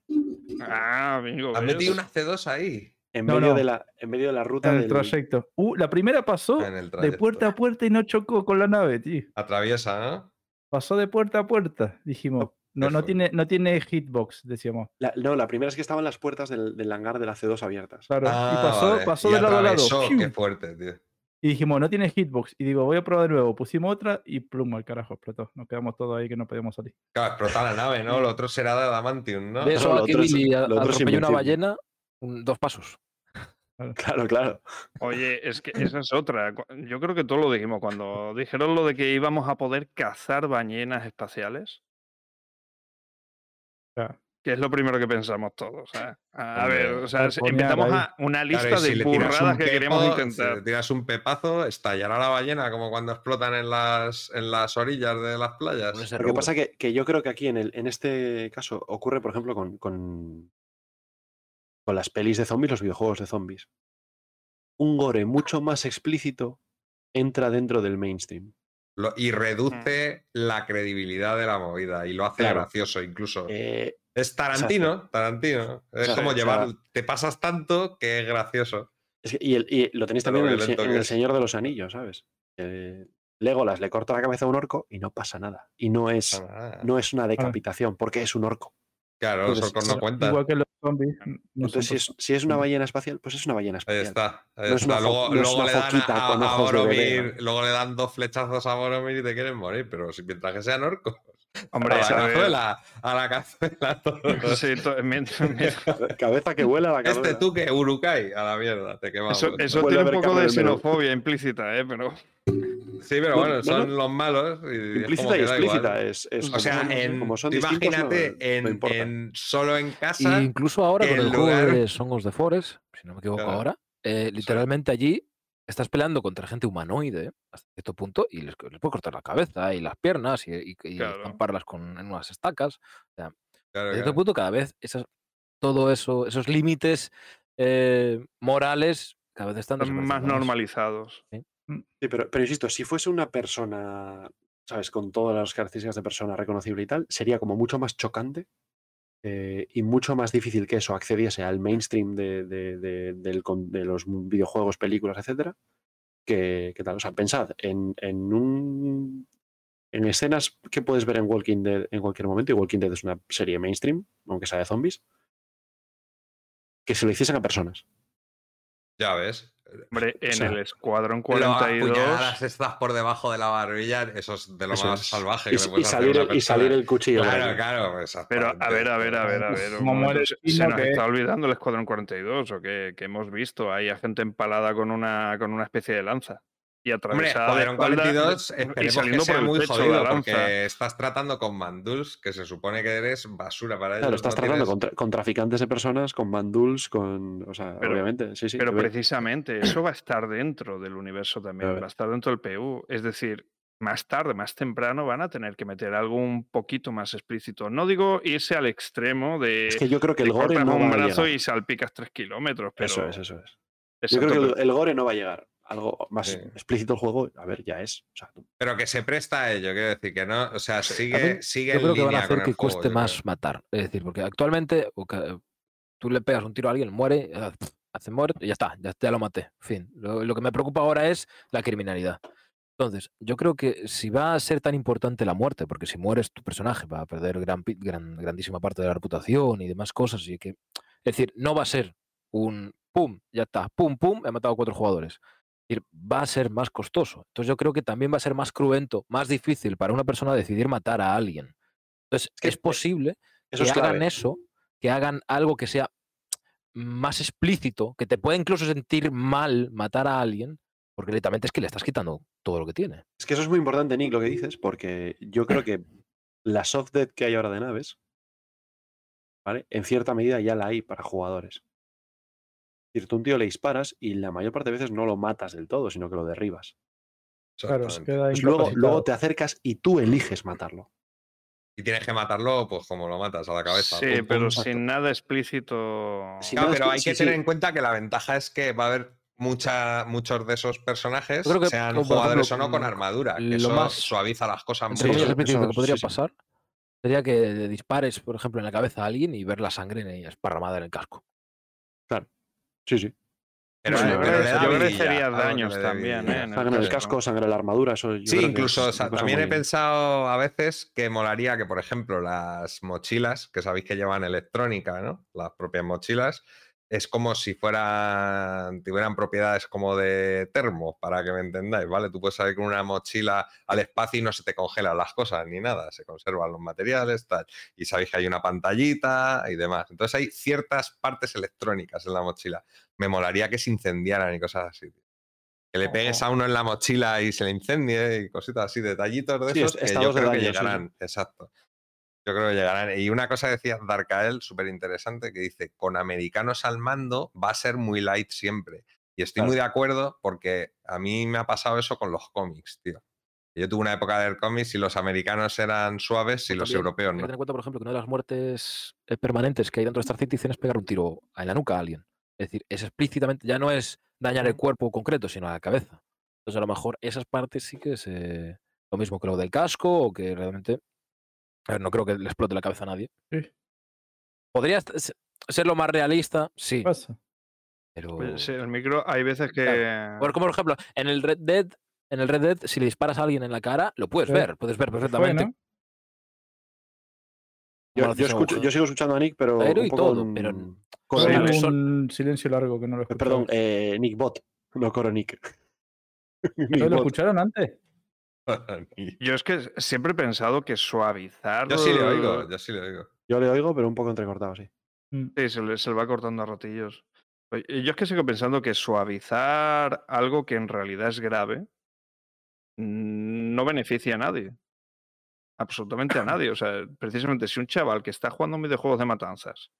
Ah, amigo. has ¿ves? metido una C2 ahí. En, No, medio, no. De la, en medio de la ruta En el del- trayecto. Uh, la primera pasó el de puerta a puerta y no chocó con la nave, tío. Atraviesa, ¿no? Pasó de puerta a puerta. Dijimos, no, no tiene, no tiene hitbox, decíamos. la- no, la primera es que estaban las puertas del, del hangar de la C2 abiertas. Claro. Ah, y pasó, vale. pasó Y de lado a lado. Qué fuerte, tío. Y dijimos, no tiene hitbox. Y digo, voy a probar de nuevo. Pusimos otra y plum, al carajo, explotó. Nos quedamos todos ahí que no podíamos salir. Claro, explota la nave, ¿no? Lo otro será de Adamantium, ¿no? De eso lo otro es- lo otro atropelló una ballena, un- dos pasos. Claro, claro. Oye, es que esa es otra. Yo creo que todo lo dijimos cuando dijeron lo de que íbamos a poder cazar ballenas espaciales. sea, Que es lo primero que pensamos todos. ¿eh? A Hombre, ver, o sea, si empezamos a una lista Claro, si de burradas un que queríamos pepo, Si intentar. le tiras un pepazo, estallará la ballena como cuando explotan en las, en las orillas de las playas. Lo que pasa que, que yo creo que aquí en, el, en este caso ocurre, por ejemplo, con, con, con las pelis de zombies, los videojuegos de zombies. Un gore mucho más explícito entra dentro del mainstream. Lo- y reduce la credibilidad de la movida y lo hace Claro. gracioso incluso. Eh, es Tarantino, Tarantino. Es Exacto, como o sea- llevar, te pasas tanto que es gracioso. es que- y, el- y lo tenéis también en el, en. Señor de los Anillos, ¿sabes? Eh, Legolas le corta la cabeza a un orco y no pasa nada. Y no es, Ah, no es una decapitación, porque es un orco. Claro, los orcos no cuentan. Igual que los zombies. no Entonces, si es, si es una ballena espacial, pues es una ballena Ahí espacial. está. ahí No está. fo- Luego, no es luego una le dan a, a Boromir, luego le dan dos flechazos a Boromir y te quieren morir, pero si mientras que sean orcos. Hombre, a la a cazuela, a la cazuela. todos. sí, mientras- mientras- Cabeza que vuela la cabeza. Este tú que Urukai, a la mierda, te quemamos. Eso, eso tiene a un poco de xenofobia implícita, ¿eh? Pero Sí, pero Bueno, bueno, son bueno. los malos. Y Implícita y explícita. Es, es O sea, en, como son imagínate no en, solo en Y casa. incluso ahora con el juego de Song of the Forest, si no me equivoco Claro. ahora, eh, literalmente allí estás peleando contra gente humanoide hasta cierto punto y les, les puedes cortar la cabeza y las piernas y, y, y Claro. estamparlas con, en unas estacas. Claro, A cierto claro. punto cada vez esas, todo eso, esos límites eh, morales cada vez están más normalizados. Sí, pero, pero insisto, si fuese una persona, ¿sabes? Con todas las características de persona reconocible y tal, sería como mucho más chocante eh, y mucho más difícil que eso accediese al mainstream de, de- de- del de los videojuegos, películas, etcétera. Que, que tal. O sea, pensad en, en un. En escenas que puedes ver en Walking Dead en cualquier momento, y Walking Dead es una serie mainstream, aunque sea de zombies, que se lo hiciesen a personas. Ya ves. Hombre, en sea, el Escuadrón Pero 42. apuñaladas estas por debajo de la barbilla, eso es de lo Eso más es. salvaje Y, que y puedes a salir, y salir el cuchillo. Claro, claro, Pero a ver, a ver, a ver, a ver. Como se, nos que- está olvidando el Escuadrón 42, o que, que hemos visto ahí a gente empalada con una, con una especie de lanza. Y Hombre, atravesada de Escuadrón espalda 42, y esperemos que saliendo sea por el muy jodido la lanza. porque estás tratando con manduls que se supone que eres basura para ellos. Claro, estás no tratando tienes- con, tra- con traficantes de personas, con manduls, con. O sea, Pero- obviamente, sí, sí. Pero precisamente eso va a estar dentro del universo también, va a estar dentro del PU. Es decir, más tarde, más temprano van a tener que meter algo un poquito más explícito. No digo irse al extremo de, Es que yo creo que de el gore no un va a brazo llegar. y salpicas tres kilómetros. Pero, Eso es, eso es. Yo Exacto, creo que el gore no va a llegar. Algo más Sí. explícito el juego, a ver, ya es. O sea, Pero que se presta a ello, quiero decir que no, o sea, sigue, También sigue Yo en creo que van a hacer que juego, cueste más creo. matar. Es decir, porque actualmente o que- tú le pegas un tiro a alguien, muere, eh, hace muerto y ya está, ya, ya lo maté. Fin. Lo, lo que me preocupa ahora es la criminalidad. Entonces, yo creo que si va a ser tan importante la muerte, porque si mueres tu personaje va a perder gran, gran- grandísima parte de la reputación y demás cosas, y que, es decir, no va a ser un pum, ya está, pum, pum, he matado a cuatro jugadores. Va a ser más costoso. Entonces yo creo que también va a ser más cruento, más difícil para una persona decidir matar a alguien. Entonces que, es eh, posible eso que es hagan clave. eso, que hagan algo que sea más explícito, que te pueda incluso sentir mal matar a alguien, porque directamente es que le estás quitando todo lo que tiene. Es que eso es muy importante, Nick, lo que dices, porque yo creo que la soft dead que hay ahora de naves, ¿vale? En cierta medida ya la hay para jugadores. Es decir, tú a un tío le disparas y la mayor parte de veces no lo matas del todo, sino que lo derribas. Claro, se queda Pues luego, luego te acercas y tú eliges matarlo. Y tienes que matarlo, pues como lo matas a la cabeza. Sí, pum, pero sin nada explícito. Claro, es pero hay que sí. tener en cuenta que la ventaja es que va a haber mucha, muchos de esos personajes, creo que, sean como jugadores ejemplo, o no, con armadura. Que lo eso más- suaviza las cosas mucho. eso- que podría sí, sí. pasar sería que dispares, por ejemplo, en la cabeza a alguien y ver la sangre en ella esparramada en el casco. Sí, sí. Pero, Yo Bueno, pero le daños también. ¿eh? Sangre en el casco. sangre en la armadura, eso yo Sí, creo que incluso es o sea, una cosa también he pensado a veces que molaría que, por ejemplo, las mochilas, que sabéis que llevan electrónica, ¿no? Las propias mochilas, es como si fueran, tuvieran propiedades como de termo, para que me entendáis, ¿vale? Tú puedes salir con una mochila al espacio y no se te congelan las cosas ni nada, se conservan los materiales, tal. Y sabéis que hay una pantallita y demás. Entonces hay ciertas partes electrónicas en la mochila. Me molaría que se incendiaran y cosas así. Que le pegues a uno en la mochila y se le incendie y cositas así, detallitos de Sí, esos que yo creo que sí, llegarán. Exacto. Yo creo que llegarán. Y una cosa decía Darkael, súper interesante, que dice, con americanos al mando va a ser muy light siempre. Y estoy Claro. muy de acuerdo porque a mí me ha pasado eso con los cómics, tío. Yo tuve una época de cómics y los americanos eran suaves y los también europeos Hay que no. tener en cuenta, por ejemplo, que una de las muertes eh, permanentes que hay dentro de Star Citizen es pegar un tiro en la nuca a alguien. Es decir, es explícitamente, ya no es dañar el cuerpo concreto, sino a la cabeza. Entonces, a lo mejor esas partes sí que es eh, lo mismo que lo del casco o que realmente. A ver, no creo que le explote la cabeza a nadie. Sí. Podría ser lo más realista, sí. Pero. Pues sí, el micro, hay veces que. Por, como por ejemplo, en el Red Dead, en el Red Dead, si le disparas a alguien en la cara, lo puedes Sí. ver, puedes ver Fue, perfectamente. ¿no? Yo, escucho, yo sigo escuchando a Nick, pero Pero un y poco todo, con- pero- Sí, un silencio largo que no lo Eh, escuché. Perdón, eh, Nick Bot, no Coro Nick. ¿No lo escucharon antes? Yo es que siempre he pensado que suavizar. yo sí le oigo, yo sí le oigo. Yo le oigo, pero un poco entrecortado, sí. Mm. Sí, se le, se le va cortando a ratillos. Yo es que sigo pensando que suavizar algo que en realidad es grave no beneficia a nadie. Absolutamente a nadie. O sea, precisamente si un chaval que está jugando un videojuegos de matanzas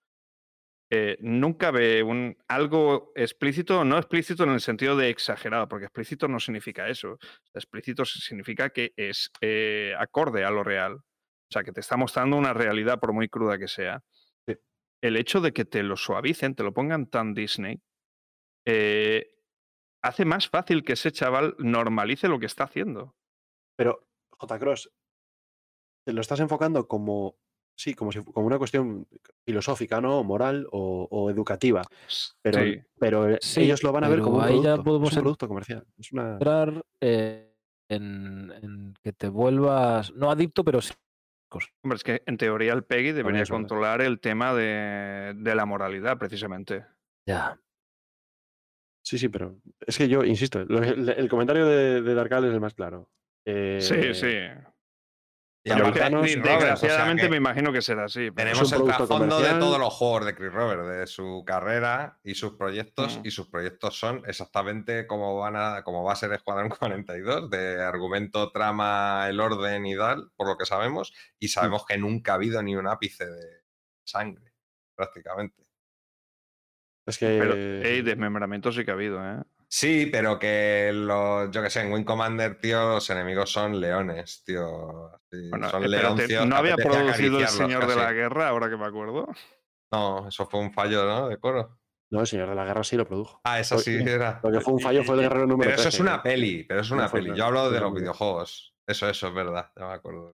eh, nunca ve un, algo explícito, no explícito en el sentido de exagerado, porque explícito no significa eso. Explícito significa que es eh, acorde a lo real. O sea, que te está mostrando una realidad por muy cruda que sea. Sí. El hecho de que te lo suavicen, te lo pongan tan Disney, eh, hace más fácil que ese chaval normalice lo que está haciendo. Pero, J. Cross, te lo estás enfocando como, sí, como, si, como una cuestión filosófica, ¿no? Moral o, o educativa. Pero, Sí. pero eh, Sí, ellos lo van a ver como un ahí ya producto. podemos es un en- producto comercial. Es una... entrar eh, en, en que te vuelvas, no adicto, pero sí. Hombre, es que en teoría el PEGI debería controlar el tema de, de la moralidad, precisamente. Ya. Sí, sí, pero es que yo, insisto, lo- el, el comentario de, de Darkal es el más claro. Eh, Sí, sí. Roberts, o sea desgraciadamente me imagino que será así. Tenemos el trasfondo de todos los juegos de Chris Robert, de su carrera y sus proyectos, Mm. y sus proyectos son exactamente como van a, como va a ser Escuadrón 42, de argumento, trama, el orden y tal, por lo que sabemos, y sabemos que nunca ha habido ni un ápice de sangre, prácticamente. Es que. Pero, ey, desmembramiento sí que ha habido, ¿eh? Sí, pero que los, yo que sé, en Wing Commander, tío, los enemigos son leones, tío. Bueno, son leoncios. ¿no había producido el Señor de la. Guerra, ahora que me acuerdo? No, eso fue un fallo, ¿no? De coro. No, el señor de la guerra sí lo produjo. Ah, esa sí era. Lo que fue un fallo fue el guerrero número Pero eso es 13, una ¿no? peli, pero es una No peli. el- Yo hablo de los videojuegos. Eso, eso es verdad, ya me acuerdo.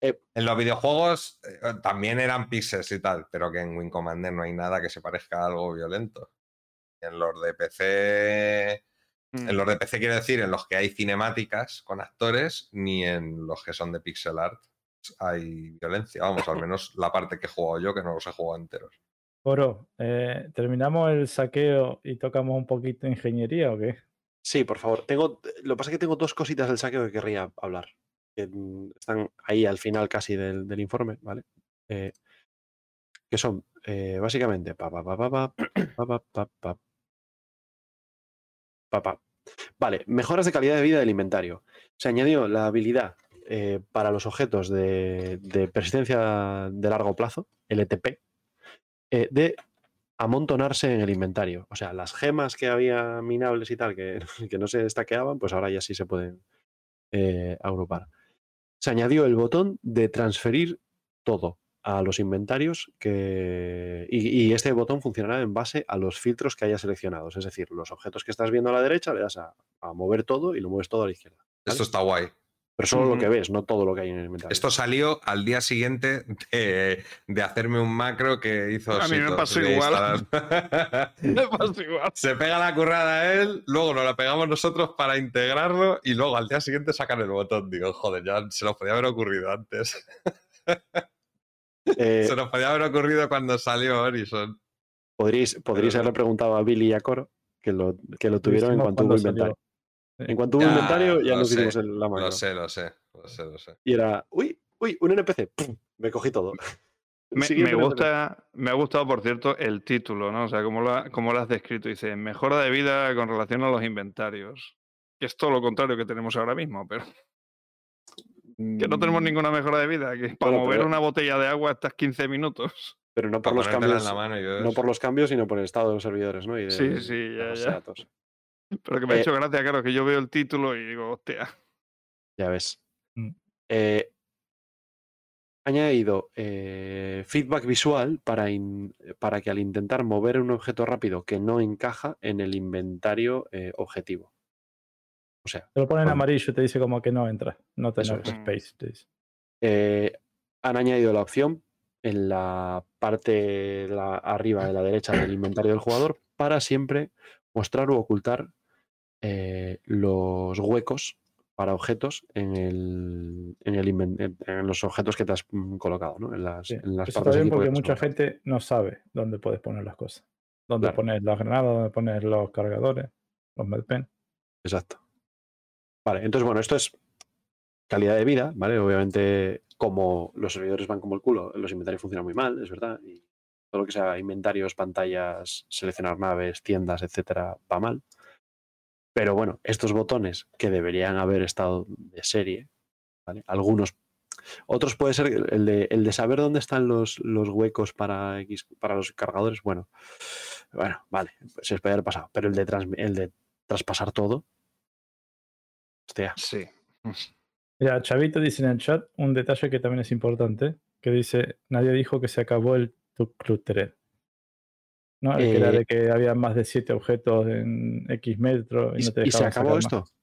Eh, En los videojuegos eh, también eran pixels y tal, pero que en Wing Commander no hay nada que se parezca a algo violento. En los de PC, Mm. en los de PC quiero decir, en los que hay cinemáticas con actores, ni en los que son de pixel art hay violencia. Vamos, al menos la parte que he jugado yo, que no los he jugado enteros. Oro, eh, ¿terminamos el saqueo y tocamos un poquito de ingeniería o qué? Sí, por favor. Tengo, lo que pasa es que tengo dos cositas del saqueo que querría hablar. Que mm, están ahí al final casi del, del informe, ¿vale? Eh, que son eh, básicamente. Pa, pa, pa, pa, pa, pa, pa, pa, pa, pa, pa. Vale, mejoras de calidad de vida del inventario. Se añadió la habilidad eh, para los objetos de, persistencia de largo plazo, LTP, eh, de amontonarse en el inventario. O sea, las gemas que había minables y tal, que, que no se destaqueaban, pues ahora ya sí se pueden eh, agrupar. Se añadió el botón de transferir todo a los inventarios que, y, y este botón funcionará en base a los filtros que hayas seleccionados. Es decir, los objetos que estás viendo a la derecha le das a, a mover todo y lo mueves todo a la izquierda. Esto está guay. Pero solo lo que ves, no todo lo que hay en el inventario. Esto salió al día siguiente de, de hacerme un macro que hizo. A mí me pasó igual. Me. Se pega la currada a él, luego nos la pegamos nosotros para integrarlo y luego al día siguiente sacan el botón. Digo, joder, ya se nos podía haber ocurrido antes. Eh, Se nos podía haber ocurrido cuando salió Horizon. podríais podríais haberle preguntado a Billy y a Coro que lo, que lo tuvieron en cuanto hubo inventario. Sí. En cuanto hubo Ya, inventario, ya nos hicimos el- la macro. Lo sé, lo sé, lo sé, lo sé. Y era, uy, uy, un NPC. ¡pum! Me cogí todo. Me, gusta, me ha gustado, por cierto, el título, ¿no? O sea, como lo, lo has descrito. Dice, mejora de vida con relación a los inventarios. Que es todo lo contrario que tenemos ahora mismo, pero que no tenemos Mm, ninguna mejora de vida. Que para mover pero- una botella de agua estás 15 minutos. Pero no por los cambios. la mano No por los cambios, sino por el estado de los servidores, ¿no? Y de, Sí, sí, de ya, los ya. datos. Pero que me ha Eh, hecho gracia, claro, que yo veo el título y digo, hostia. Ya ves. Mm. Eh, ha añadido eh, feedback visual para, in- para que al intentar mover un objeto rápido que no encaja en el inventario eh, objetivo. O sea, Te lo pone en Con- amarillo y te dice como que no entra. No tener es. space. te dice. eh, han añadido la opción en la parte la- arriba de la derecha del inventario del jugador para siempre mostrar o ocultar eh, los huecos para objetos en, el, en, el en- los objetos que te has mm, colocado, ¿no? En las, Sí. en las Eso partes está bien porque mucha gente no sabe dónde puedes poner las cosas. Dónde Claro. poner las granadas, dónde poner los cargadores, los medpen. Exacto. Vale, entonces, bueno, esto es calidad de vida, ¿vale? Obviamente, como los servidores van como el culo, los inventarios funcionan muy mal, es verdad. Y todo lo que sea inventarios, pantallas, seleccionar naves, tiendas, etcétera, va mal. Pero bueno, estos botones que deberían haber estado de serie, ¿vale? Algunos. Otros puede ser el de, el de saber dónde están los, los huecos para, X, para los cargadores. Bueno, bueno, vale, se puede haber pasado. Pero el de, trans- el de traspasar todo, hostia, Sí. Mira, Chavito dice en el chat un detalle que también es importante, que dice, nadie dijo que se acabó el Tuclutere. ¿No? El que era Eh, de que había más de siete objetos en X metro y, ¿Y, no te y se dejaban acabó sacar esto? más.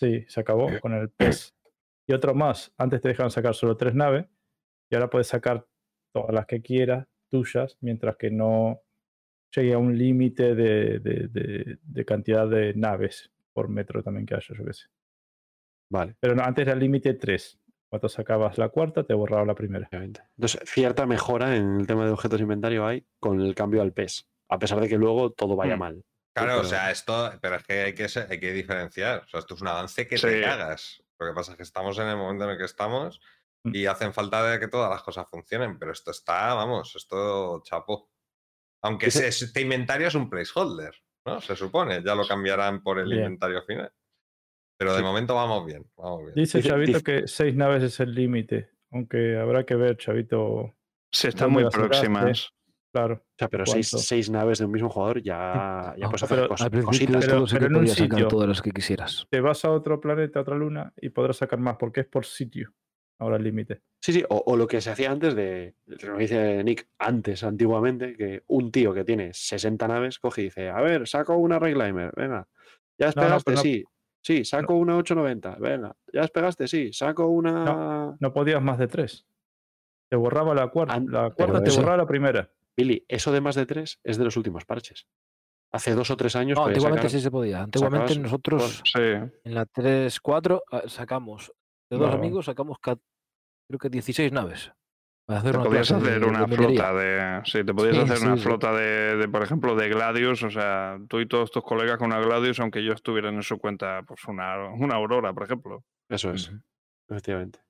Sí, se acabó con el PES. Y otro más, antes te dejaban sacar solo tres naves y ahora puedes sacar todas las que quieras, tuyas, mientras que no llegue a un límite de, de- de- de cantidad de naves por metro también que haya, yo qué sé. Vale, Pero no, antes era el límite 3. Cuando sacabas la cuarta, te borraba la primera. obviamente. Entonces, cierta mejora en el tema de objetos de inventario hay con el cambio al PES, a pesar de que luego todo vaya Mm. mal. Claro, pero- o sea, esto, pero es que hay que, hay que diferenciar. O sea, esto es un avance que Sí. te cagas. Lo que pasa es que estamos en el momento en el que estamos Mm. y hacen falta de que todas las cosas funcionen, pero esto está, vamos, esto chapó. Aunque se- este inventario es un placeholder, ¿no? Se supone, ya lo cambiarán por el Bien. inventario final. Pero de Sí. momento vamos bien, vamos bien. Dice Chavito que seis naves es el límite. Aunque habrá que ver, Chavito. Se están ¿Dónde muy sacaste? próximas. Claro. O sea, pero seis, naves de un mismo jugador ya, ya No, puedes hacer pero cos- Al principio cositas. pero- pero que en un sitio. todas las que quisieras. Te vas a otro planeta, a otra luna y podrás sacar más porque es por sitio. Ahora el límite. Sí, sí, o, o lo que se hacía antes de, lo que dice Nick, antes, antiguamente, que un tío que tiene 60 naves coge y dice, a ver, saco una Reclaimer, venga, ya No, no, despegaste, pero no- sí, sí, saco una 890, venga, ya despegaste, sí, saco una... No podías más de tres. Te borraba la cuarta. La cuarta te eso- borraba la primera. Billy, eso de más de tres es de los últimos parches. Hace dos o tres años No, antiguamente sacar- sí se podía. Antiguamente sacabas- nosotros Sí. en la 3-4 ah, sacamos, de dos No. amigos sacamos ca- creo que 16 naves. Hacer Te podías hacer de una flota de. Sí, te podías Sí, hacer una sí, flota de, de, por ejemplo, de Gladius. O sea, tú y todos tus colegas con una Gladius, aunque yo estuviera en su cuenta, pues una, una Aurora, por ejemplo. Eso es, efectivamente.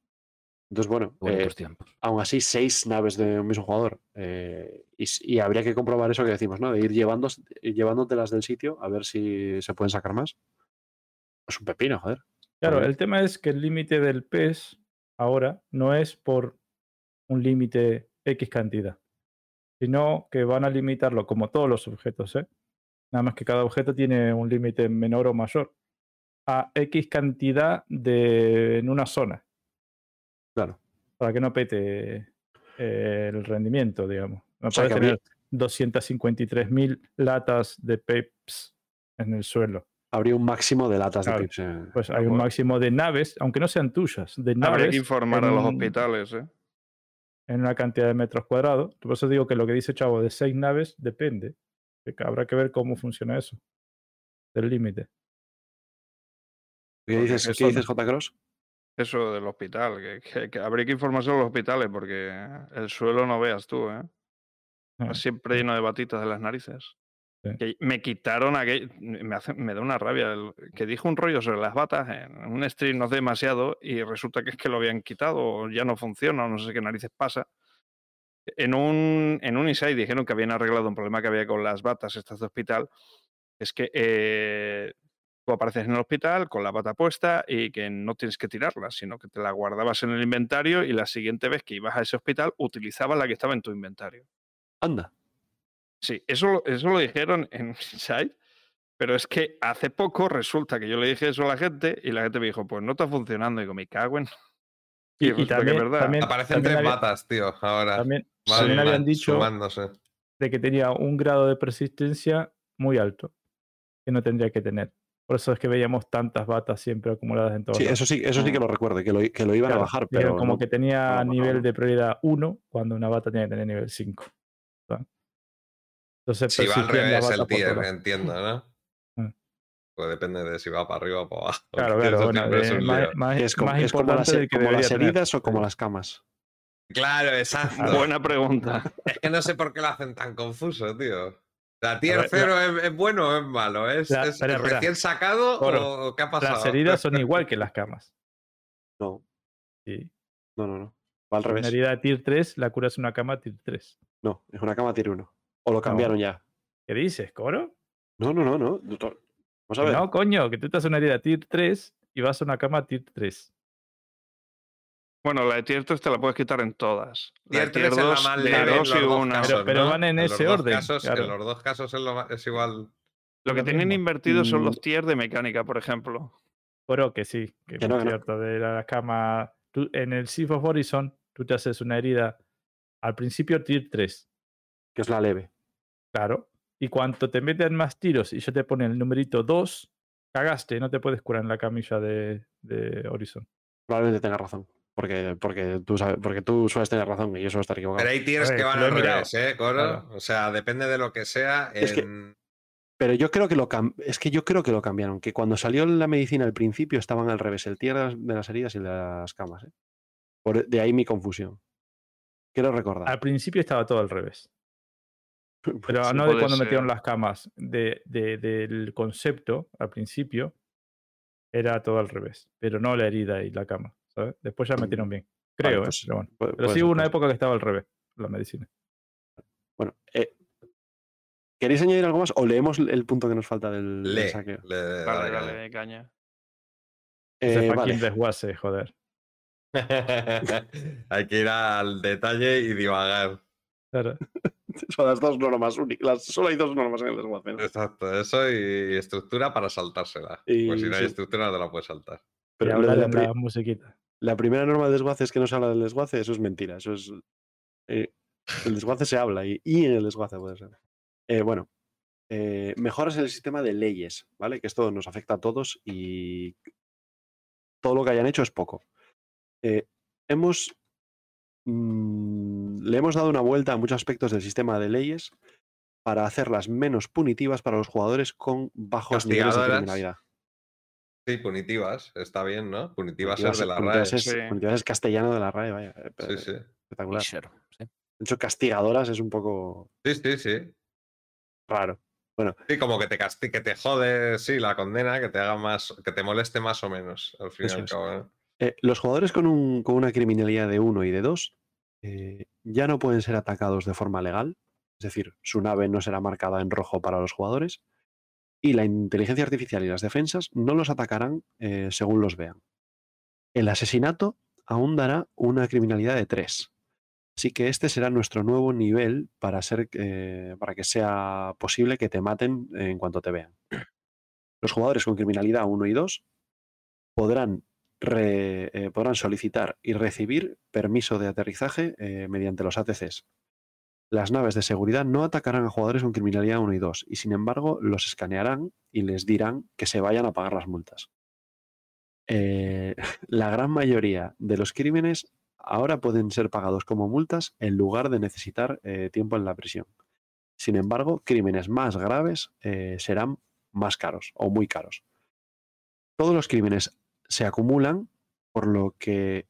Entonces, bueno, eh, tiempos. aún así, seis naves de un mismo jugador. eh, y, y habría que comprobar eso que decimos, ¿no? De ir, llevando, ir llevándotelas del sitio a ver si se pueden sacar más. Es un pepino, joder. Claro, el tema es que el límite del PES ahora no es por un límite X cantidad, sino que van a limitarlo como todos los objetos, ¿eh? Nada más que cada objeto tiene un límite menor o mayor. a X cantidad de en una zona. Claro. Para que no pete eh, el rendimiento, digamos. No O sea, puedes que habría- tener 253.000 latas de Peps en el suelo. Habría un máximo de latas Claro, de pips. eh. Pues hay un máximo de naves, aunque no sean tuyas, de Habría naves que informar a los hospitales, ¿eh? En una cantidad de metros cuadrados. Por eso digo que lo que dice Chavo de seis naves depende. de que habrá que ver cómo funciona eso. Del límite. ¿Qué dices, es ¿qué dices. J. Cross? Eso del hospital, que, que- que habría que informarse a los hospitales porque el suelo no veas tú, ¿eh? Ah, Siempre lleno de batitas de las narices. Sí. Que me quitaron aquel. Me, hace, me da una rabia. el- que dijo un rollo sobre las batas en un stream no hace demasiado y resulta que es que lo habían quitado o ya no funciona o no sé qué narices pasa. En un, en un insight dijeron que habían arreglado un problema que había con las batas estas de hospital. Es que eh, tú apareces en el hospital con la bata puesta y que no tienes que tirarla, sino que te la guardabas en el inventario y la siguiente vez que ibas a ese hospital utilizabas la que estaba en tu inventario. Anda. Sí, eso, lo- eso lo dijeron en Inside, pero es que hace poco resulta que yo le dije eso a la gente y la gente me dijo, pues no está funcionando. Y digo, me cago en... Y, y que es también, verdad. también, Aparecen también tres había- batas, tío, ahora. también- Van- también habían dicho sumándose. de que tenía un grado de persistencia muy alto, que no tendría que tener. Por eso es que veíamos tantas batas siempre acumuladas en todos Sí, eso sí, eso sí que lo recuerdo, que lo, que lo iban a Claro, bajar, dijeron pero como no- que tenía no, no, nivel no. de prioridad 1 cuando una bata tiene que tener nivel 5. Entonces Si va al revés el batas por tier, todos lados. entiendo, ¿no? Mm. Pues depende de si va para arriba o para abajo. Claro, claro, bueno, es eh, más, más- es como, más es como las, que como las debería tener. heridas o como las camas. Claro, exacto. Buena pregunta. Es que no sé por qué lo hacen tan confuso, tío. ¿La tier ver, 0 es, es bueno o es malo? ¿Es, La- es espera, espera. recién sacado Oro, o qué ha pasado? Las heridas son igual que las camas. No, Sí. no, no, no. Va al Una revés. herida de tier 3 la curas una cama tier 3. No, es una cama tier 1. O lo cambiaron ya. ¿Qué dices, Coro? No, no, no, no. doctor. Vamos a ver. No, coño, que tú estás en una herida tier 3 y vas a una cama tier 3. Bueno, la de tier 3 te la puedes quitar en todas. La Tier 3 tier es la 2 más leve en dos los y dos una. casos, Pero- pero ¿no? van en los ese orden, casos- claro. En los dos casos es, lo es igual. Lo que tienen invertido son Mm. los tiers de mecánica, por ejemplo. Coro que sí, que, Que es no, muy que no. cierto. De la cama. tú- en el Sea of Horizon, tú te haces una herida al principio tier 3. Que es la leve. Claro. Y cuando te meten más tiros y ya te ponen el numerito 2, cagaste, no te puedes curar en la camilla de, de Horizon. Probablemente tengas razón. Porque, porque, tú sabes, porque tú sueles tener razón y yo suelo estar equivocado. Pero hay tiers que van al revés, ¿eh, Coro? Claro. O sea, depende de lo que sea. Es que- en- Pero yo creo que lo es que yo creo que lo cambiaron. Que cuando salió la medicina al principio estaban al revés, el tier de las, de las heridas y de las camas. ¿eh? Por, de ahí mi confusión. Quiero recordar. Al principio estaba todo al revés. Pero Sí, no de cuando metieron ser. las camas. De, de- del concepto, al principio, era todo al revés. Pero no la herida y la cama. ¿sabes? Después ya metieron bien. Vale, Creo, ¿eh? pues, Pero, bueno. puede- Pero puede sí hubo una época que estaba al revés, la medicina. Bueno, eh, ¿queréis añadir algo más? O leemos el punto que nos falta del, del Lee, saqueo. lee, Dale, dale, dale, caña. Ese Eh, fucking vale. desguace, joder. Hay que ir al detalle y divagar. Claro. Son las dos normas únicas. Solo hay dos normas en el desguace. ¿no? Exacto, eso y estructura para saltársela. Y pues si no hay sí. estructura no te la puedes saltar. Pero la, la musiquita. la primera norma del desguace es que no se habla del desguace. Eso es mentira. Eso es. eh, el desguace se habla y, y en el desguace puede ser. Eh, bueno, eh, mejoras en el sistema de leyes, ¿vale? Que esto nos afecta a todos y todo lo que hayan hecho es poco. Eh, hemos. Mm, le hemos dado una vuelta a muchos aspectos del sistema de leyes para hacerlas menos punitivas para los jugadores con bajos niveles de criminalidad. Sí, punitivas, está bien, ¿no? Punitivas es de la RAE. punitivas es, Sí. punitivas es castellano de la RAE, vaya. eh, Sí, sí. Espectacular. Sí. De hecho, castigadoras es un poco Sí, sí, sí. raro. Sí, como que te casti que te jode, sí, la condena, que te haga más, que te moleste más o menos, al fin Eh, los jugadores con, un- con una criminalidad de 1 y de 2 ya no pueden ser atacados de forma legal, es decir, su nave no será marcada en rojo para los jugadores, y la inteligencia artificial y las defensas no los atacarán eh, según los vean. El asesinato aún dará una criminalidad de 3. Así que este será nuestro nuevo nivel para, eh, para que sea posible que te maten en cuanto te vean. Los jugadores con criminalidad 1 y 2 podrán, eh, podrán solicitar y recibir permiso de aterrizaje eh, mediante los ATCs. Las naves de seguridad no atacarán a jugadores con criminalidad 1 y 2 y sin embargo los escanearán y les dirán que se vayan a pagar las multas. Eh, la gran mayoría de los crímenes ahora pueden ser pagados como multas en lugar de necesitar tiempo en la prisión. Sin embargo, crímenes más graves serán más caros o muy caros. Todos los crímenes se acumulan, por lo que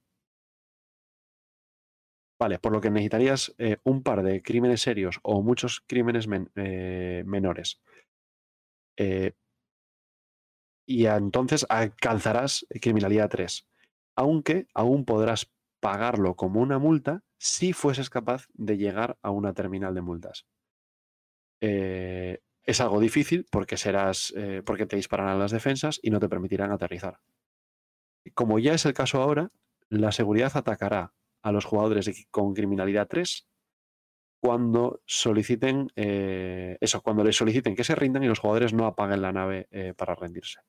Vale, por lo que necesitarías eh, un par de crímenes serios o muchos crímenes men- eh, menores. Eh, y entonces alcanzarás criminalidad 3. Aunque aún podrás pagarlo como una multa si fueses capaz de llegar a una terminal de multas. Es algo difícil porque serás. porque te dispararán las defensas y no te permitirán aterrizar. Como ya es el caso ahora, la seguridad atacará a los jugadores de- con criminalidad 3 cuando soliciten eh, eso, cuando les soliciten que se rindan y los jugadores no apaguen la nave eh, para rendirse.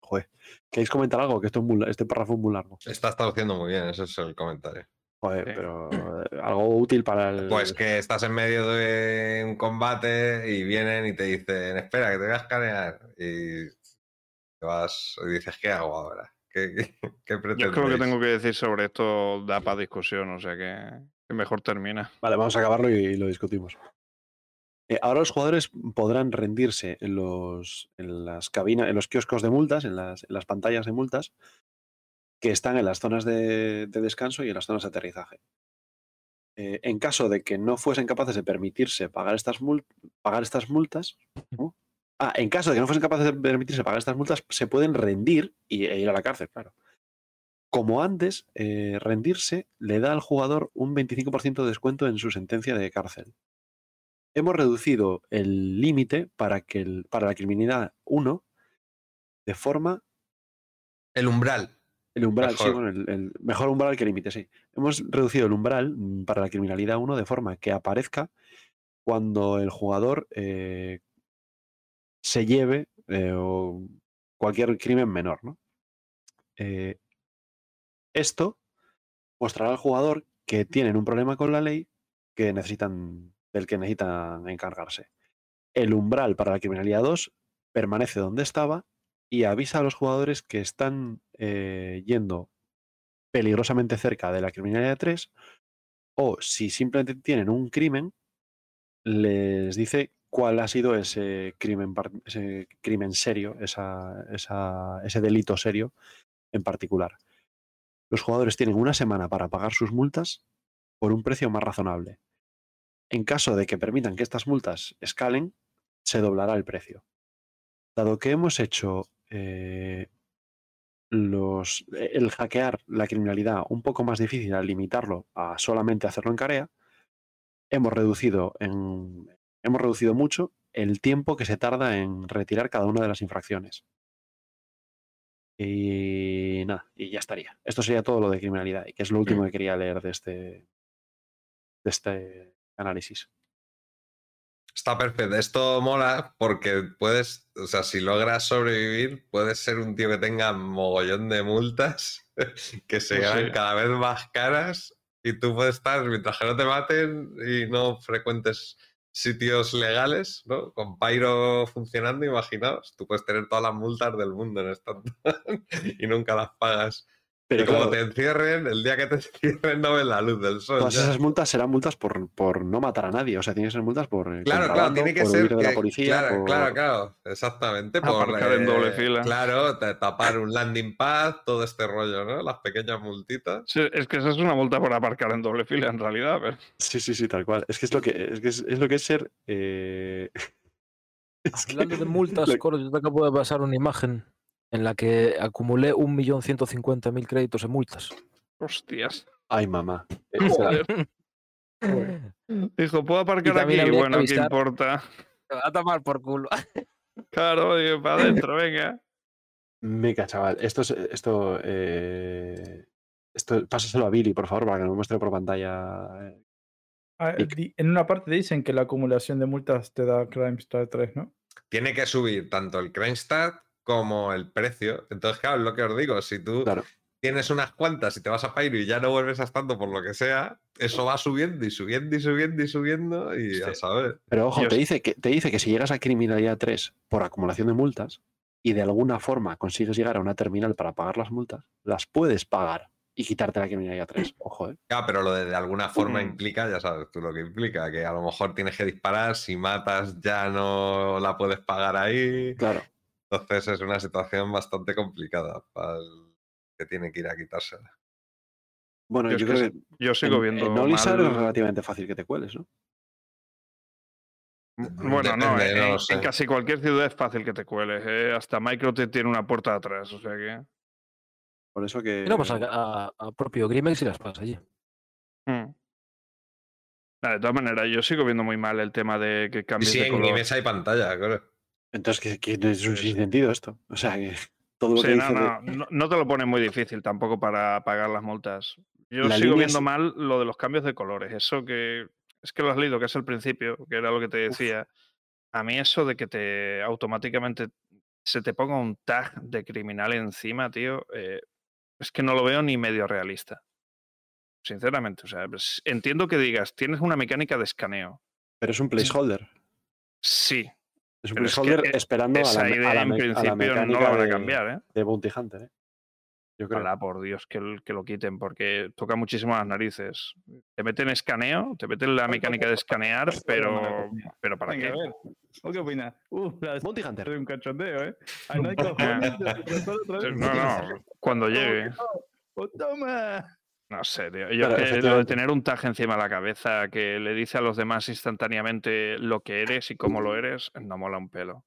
Joder, ¿queréis comentar algo? Que esto es muy este párrafo es muy largo. Estás traduciendo muy bien, ese es el comentario. Joder, Sí. pero eh, algo útil para el. Pues que estás en medio de un combate y vienen y te dicen, espera, que te voy a escanear. Y te vas y dices, ¿qué hago ahora? ¿Qué, qué, Yo creo que pretendéis?". tengo que decir sobre esto da para discusión, o sea que, que mejor termina. Vale, vamos a acabarlo y, lo discutimos. Eh, ahora los jugadores podrán rendirse en los en las cabinas, en los kioscos de multas, en las, en las pantallas de multas, que están en las zonas de, de descanso y en las zonas de aterrizaje. Eh, en caso de que no fuesen capaces de permitirse pagar estas, mul- pagar estas multas, ¿cómo? Ah, en caso de que no fuesen capaces de permitirse pagar estas multas, se pueden rendir y, e ir a la cárcel, claro. Como antes, eh, rendirse le da al jugador un 25% de descuento en su sentencia de cárcel. Hemos reducido el límite para, que el- para la criminalidad 1 de forma El umbral. el umbral, sí, Mejor. bueno, el, el mejor umbral que límite, sí. Hemos reducido el umbral para la criminalidad 1 de forma que aparezca cuando el jugador eh, se lleve eh, cualquier crimen menor, ¿no? Eh, esto mostrará al jugador que tienen un problema con la ley que necesitan, del que necesitan encargarse. El umbral para la criminalidad 2 permanece donde estaba y avisa a los jugadores que están eh, yendo peligrosamente cerca de la criminalidad 3 o si simplemente tienen un crimen, les dice cuál ha sido ese crimen, serio, ese delito serio en particular. Los jugadores tienen una semana para pagar sus multas por un precio más razonable. En caso de que permitan que estas multas escalen, se doblará el precio. Dado que hemos hecho eh, los, el hackear la criminalidad un poco más difícil al limitarlo a solamente hacerlo en Carea, hemos reducido, en, hemos reducido mucho el tiempo que se tarda en retirar cada una de las infracciones. Y nada, y ya estaría. Esto sería todo lo de criminalidad, y que es lo último que quería leer de este, de este análisis. Está perfecto. Esto mola porque puedes, o sea, si logras sobrevivir, puedes ser un tío que tenga mogollón de multas que se Pues sí. cada vez más caras y tú puedes estar, mientras que no te maten y no frecuentes sitios legales, ¿no? Con Pyro funcionando, imaginaos, tú puedes tener todas las multas del mundo en esta y nunca las pagas. Pero y como claro, te encierren, el día que te encierren no ves la luz del sol. todas ya. esas multas serán multas por, por no matar a nadie. O sea, tienen que ser multas por. eh, Claro, claro, tiene que por ser de la que- policía. claro, por- claro, claro, exactamente. Por, Aparcar en doble eh, fila. Claro, ta- tapar un landing pad, todo este rollo, ¿no? Las pequeñas multitas. Sí, Es que esa es una multa por aparcar en doble fila, en realidad. pero- Sí, sí, sí, tal cual. Es que es lo que es, que es, es lo que es ser. eh, es que- Hablando de multas, lo- Coro, yo te acabo de pasar una imagen en la que acumulé 1.150.000 créditos en multas. Hostias. Ay, mamá. Dijo, ¿puedo aparcar aquí? que Bueno, ¿qué importa? Te va a tomar por culo. Claro, digo, para adentro, venga. meca, chaval. Esto es. Esto. eh, esto, pásaselo a Billy, por favor, para que nos muestre por pantalla. eh. Ah, Y- en una parte dicen que la acumulación de multas te da Crime Star 3, ¿no? Tiene que subir tanto el crime stat como el precio. Entonces, claro, es lo que os digo, si tú Claro. tienes unas cuantas y te vas a Pyro y ya no vuelves a estando por lo que sea, eso va subiendo y subiendo y subiendo y subiendo y a Sí. saber. Pero ojo, te dice, que, te dice que si llegas a criminalidad 3 por acumulación de multas y de alguna forma consigues llegar a una terminal para pagar las multas, las puedes pagar y quitarte la criminalidad 3. Ojo, ¿eh? Ya, pero lo de, de alguna forma Mm. implica, ya sabes tú lo que implica, que a lo mejor tienes que disparar, si matas ya no la puedes pagar ahí. Claro. Entonces es una situación bastante complicada para el que tiene que ir a quitársela. Bueno, Yo yo, es que creo que Yo sigo en, viendo. en Olisar mal- es relativamente fácil que te cueles, ¿no? Bueno, no, Depende, en, no en casi cualquier ciudad es fácil que te cueles. ¿eh? Hasta Micro te tiene una puerta atrás, o sea que. Por eso que... No, pues a, a- a propio Grimex y las pasa allí. Mm. De todas maneras, yo sigo viendo muy mal el tema de que cambies sí, de en color. Grimes hay pantalla, claro. Entonces, que, que es un sinsentido esto. O sea, que todo lo que no, de- no, no, te lo pone muy difícil tampoco para pagar las multas. Yo La sigo viendo es- mal lo de los cambios de colores. Eso que es que lo has leído, que es el principio, que era lo que te decía. A mí eso de que te automáticamente se te ponga un tag de criminal encima, tío, eh, es que no lo veo ni medio realista. Sinceramente, o sea, entiendo que digas, tienes una mecánica de escaneo. Pero es un placeholder. Sí, Es un es que, placeholder eh, esperando a la, esa a idea la en me- a la principio no la van a de- cambiar, ¿eh? de Bounty Hunter, ¿eh? Yo creo. Ojalá, por Dios, que, el- que lo quiten, porque toca muchísimo las narices. Te meten escaneo, te meten la mecánica de escanear, pero, pero ¿para Venga, qué? a ver. ¿Vos qué opinas? Uh, la de Bounty Hunter. de un cachondeo, ¿eh? No hay cojones. No, no, cuando llegue. ¡Oh, toma! No sé, tío. Yo que lo de efectivamente. tener un tag encima de la cabeza que le dice a los demás instantáneamente lo que eres y cómo lo eres, no mola un pelo.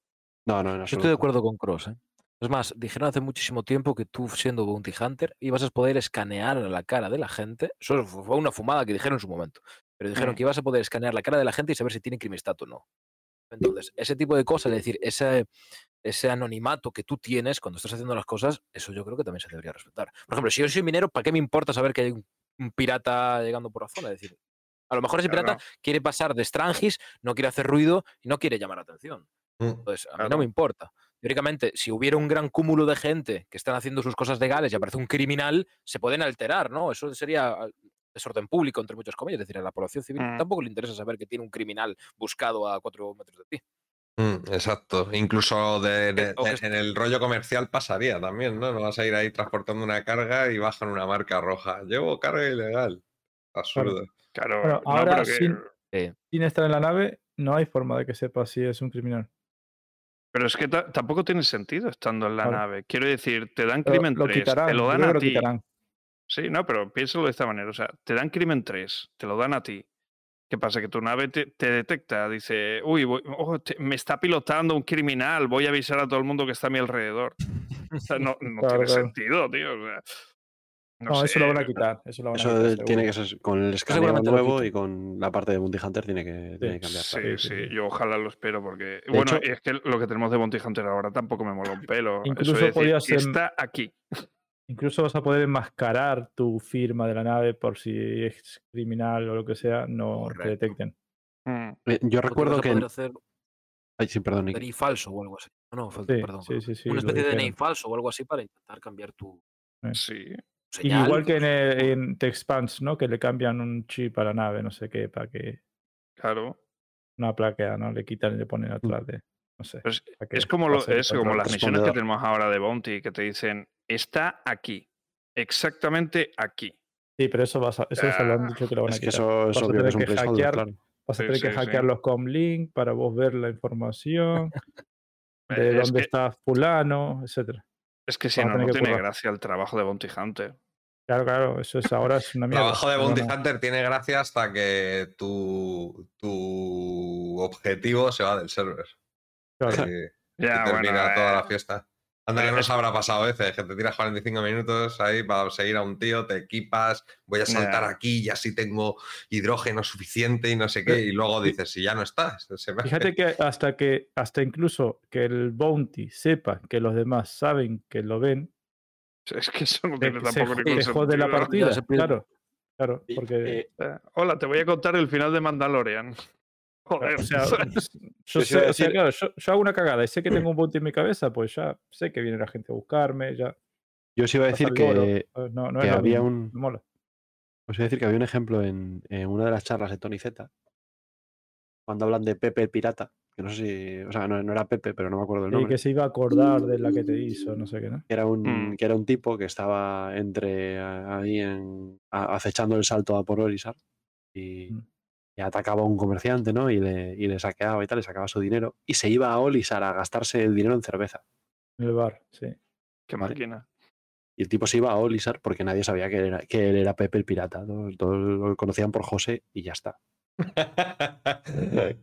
No, no, en Yo estoy de acuerdo con Cross. ¿eh? Es más, dijeron hace muchísimo tiempo que tú, siendo Bounty Hunter, ibas a poder escanear la cara de la gente. Eso fue una fumada que dijeron en su momento. Pero dijeron Mm. que ibas a poder escanear la cara de la gente y saber si tiene crimistad o no. Entonces, ese tipo de cosas, es decir, ese, ese anonimato que tú tienes cuando estás haciendo las cosas, eso yo creo que también se debería respetar. Por ejemplo, si yo soy minero, ¿para qué me importa saber que hay un, un pirata llegando por la zona? Es decir, a lo mejor ese Claro. pirata quiere pasar de Strangis, no quiere hacer ruido y no quiere llamar la atención. Mm. Entonces, a mí Claro. no me importa. Teóricamente, si hubiera un gran cúmulo de gente que están haciendo sus cosas legales y aparece un criminal, se pueden alterar, ¿no? Eso sería ah, desorden público, entre muchas comillas. Es decir, a la población civil Mm. tampoco le interesa saber que tiene un criminal buscado a cuatro metros de ti. Mm, exacto. Incluso de- de- de- en el rollo comercial pasaría también, ¿no? No vas a ir ahí transportando una carga y bajan una marca roja. Llevo carga ilegal. Absurdo. Claro, Bueno, no, ahora pero, sin- Sí. Sin estar en la nave, no hay forma de que sepa si es un criminal. pero es que ta- tampoco tiene sentido estando en la Claro. nave. Quiero decir, te dan Pero crimen lo 3, quitarán. te lo dan a lo ti. quitarán. Sí, no, pero piénsalo de esta manera. O sea, te dan crimen 3, te lo dan a ti. ¿Qué pasa? Que tu nave te, te detecta, dice, uy, voy- oh, te- me está pilotando un criminal, voy a avisar a todo el mundo que está a mi alrededor. O sea, no, no Claro, tiene claro. sentido, tío. o sea, no, No, eso lo van a quitar. Eso lo van a Eso quitar. seguro. tiene que ser con el lo nuevo y con la parte de Bounty Hunter tiene que, tiene que cambiar. Sí, claro. sí, sí, sí. yo ojalá lo espero porque. bueno, hecho- es que lo que tenemos de Bounty Hunter ahora tampoco me mola un pelo. Eso Incluso es decir, ser- Está aquí. Incluso vas a poder enmascarar tu firma de la nave por si es criminal o lo que sea, no Correcto. te detecten. Mm, Eh, Yo recuerdo que. hacer Ay, sí, perdón. DNI falso o algo así. No, no, Sí, perdón. sí, perdón. sí, sí, Una especie de DNI falso o algo así para intentar cambiar tu Sí. Y igual que en, pues, eh, en The Expanse, ¿no? Que le cambian un chip a la nave, no sé qué, para que Claro. una placa, ¿no? Le quitan y le ponen atrás de. No sé. Es, como, lo, pase el es como control. las misiones que tenemos ahora de Bounty que te dicen, está aquí. Exactamente aquí. Sí, pero eso, vas a- eso se lo han dicho que lo van a Es que quitar. eso es Vas a obvio que tener es un que placeholder, hackear- claro. Vas a Sí, tener que sí, sí. hackear los comlink para vos ver la información de es, dónde que, está fulano, etcétera. es que si no, no tiene currar. gracia el trabajo de Bounty Hunter. Claro, claro, eso es ahora es una El mierda. trabajo de Bounty no. Hunter tiene gracia hasta que tu, tu objetivo se va del server. Claro. Y, y Ya, bueno, termina toda la eh, fiesta. Anda que eh, no es- os habrá pasado a veces, que te tiras 45 minutos ahí para seguir a un tío, te equipas, voy a saltar aquí y así tengo hidrógeno suficiente y no sé qué, y luego dices, si ya no estás. se me hace- Fíjate que hasta que, hasta incluso que el bounty sepa que los demás saben que lo ven, es que eso no se, tiene se tampoco ningún se jode la partida. se. Claro, claro, porque eh, Eh, Hola, te voy a contar el final de Mandalorian. Joder, o sea, Yo, Pues iba sé, a o sea, decir- claro, yo, yo hago una cagada y sé que tengo un bounty en mi cabeza, pues ya sé que viene la gente a buscarme, ya. Yo os iba a decir que, ¿sabes? no, que había un. mola. Os iba a decir que había un ejemplo en, en una de las charlas de Tony Z. Cuando hablan de Pepe el pirata. Que no sé si. O sea, no, no era Pepe, pero no me acuerdo el Y nombre. que se iba a acordar de la que te hizo, no sé qué, ¿no? que era un, Mm. que era un tipo que estaba entre ahí en, a- acechando el salto a por Orisar y, Mm. Y atacaba a un comerciante, ¿no? Y le, y le saqueaba y tal, le sacaba su dinero y se iba a Olisar a gastarse el dinero en cerveza. En el bar, sí. Qué Vale. máquina. Y el tipo se iba a Olisar porque nadie sabía que él era, que él era Pepe el pirata. Todos, todos lo conocían por José y ya está.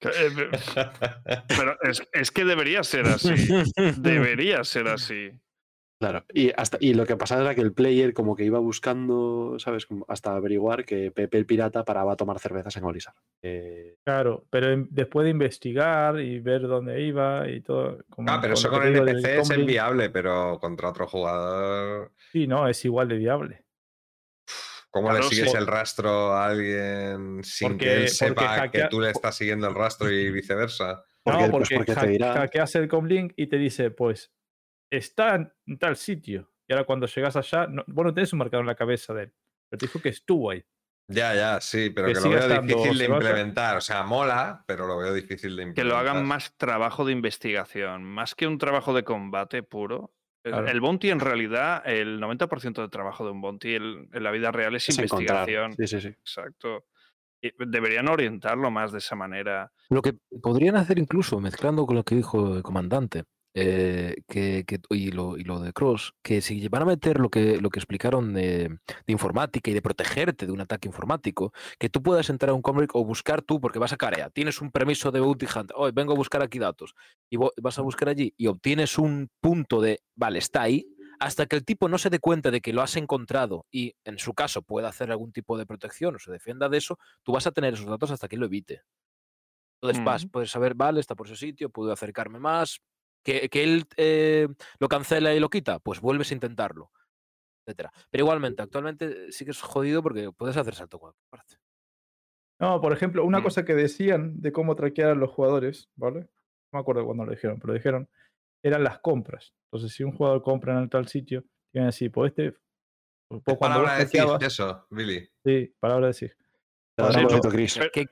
Eh, pe- Pero es, es que debería ser así. Debería ser así. Claro. Y, hasta, y lo que pasaba era que el player como que iba buscando, ¿sabes? Como hasta averiguar que Pepe el pirata paraba a tomar cervezas en Olisar. Eh, Claro, pero en- después de investigar y ver dónde iba y todo. como- Ah, pero con eso con del NPC es enviable, pero contra otro jugador. Sí, no, es igual de viable. ¿Cómo le sigues sí. el rastro a alguien sin Porque- que él sepa que tú le estás siguiendo el rastro y viceversa? Porque- no, pues porque, te dirá- hackeas el comlink y te dice, pues, está en tal sitio. Y ahora cuando llegas allá, no, vos no tenés un marcador en la cabeza de él. Pero te dijo que estuvo ahí. Ya, ya, sí, pero Que que, lo veo estando difícil de implementar. O sea, mola, pero lo veo difícil de Que implementar. lo hagan más trabajo de investigación, más que un trabajo de combate puro. El- Claro. El bounty, en realidad, el 90% del trabajo de un bounty el- en la vida real es, es encontrar. investigación. Sí, sí, sí. Exacto. Y deberían orientarlo más de esa manera. Lo que podrían hacer incluso, mezclando con lo que dijo el comandante, eh, que, que- y, lo, y lo de Cross, que si van a meter lo que, lo que explicaron de, de informática y de protegerte de un ataque informático, que tú puedas entrar a un comic o buscar tú, porque vas a Carea, tienes un permiso de Bounty Hunt, hoy vengo a buscar aquí datos, y vas a buscar allí y obtienes un punto de, vale, está ahí, hasta que el tipo no se dé cuenta de que lo has encontrado y en su caso pueda hacer algún tipo de protección o se defienda de eso, tú vas a tener esos datos hasta que lo evite. Entonces vas, puedes saber, vale, está por ese sitio, puedo acercarme más. Que, que él eh, lo cancela y lo quita, pues vuelves a intentarlo, etcétera. Pero igualmente, actualmente sí que es jodido porque puedes hacer salto cualquier parte. No, por ejemplo, una Mm. cosa que decían de cómo traquear a los jugadores, ¿vale? No me acuerdo cuándo lo dijeron, pero dijeron, eran las compras. Entonces, si un jugador compra en el tal sitio, iban a decir, pues este, pues ¿Qué cuando vos palabra decís hackeabas- eso, Billy? sí, palabra de sí. Sí, no.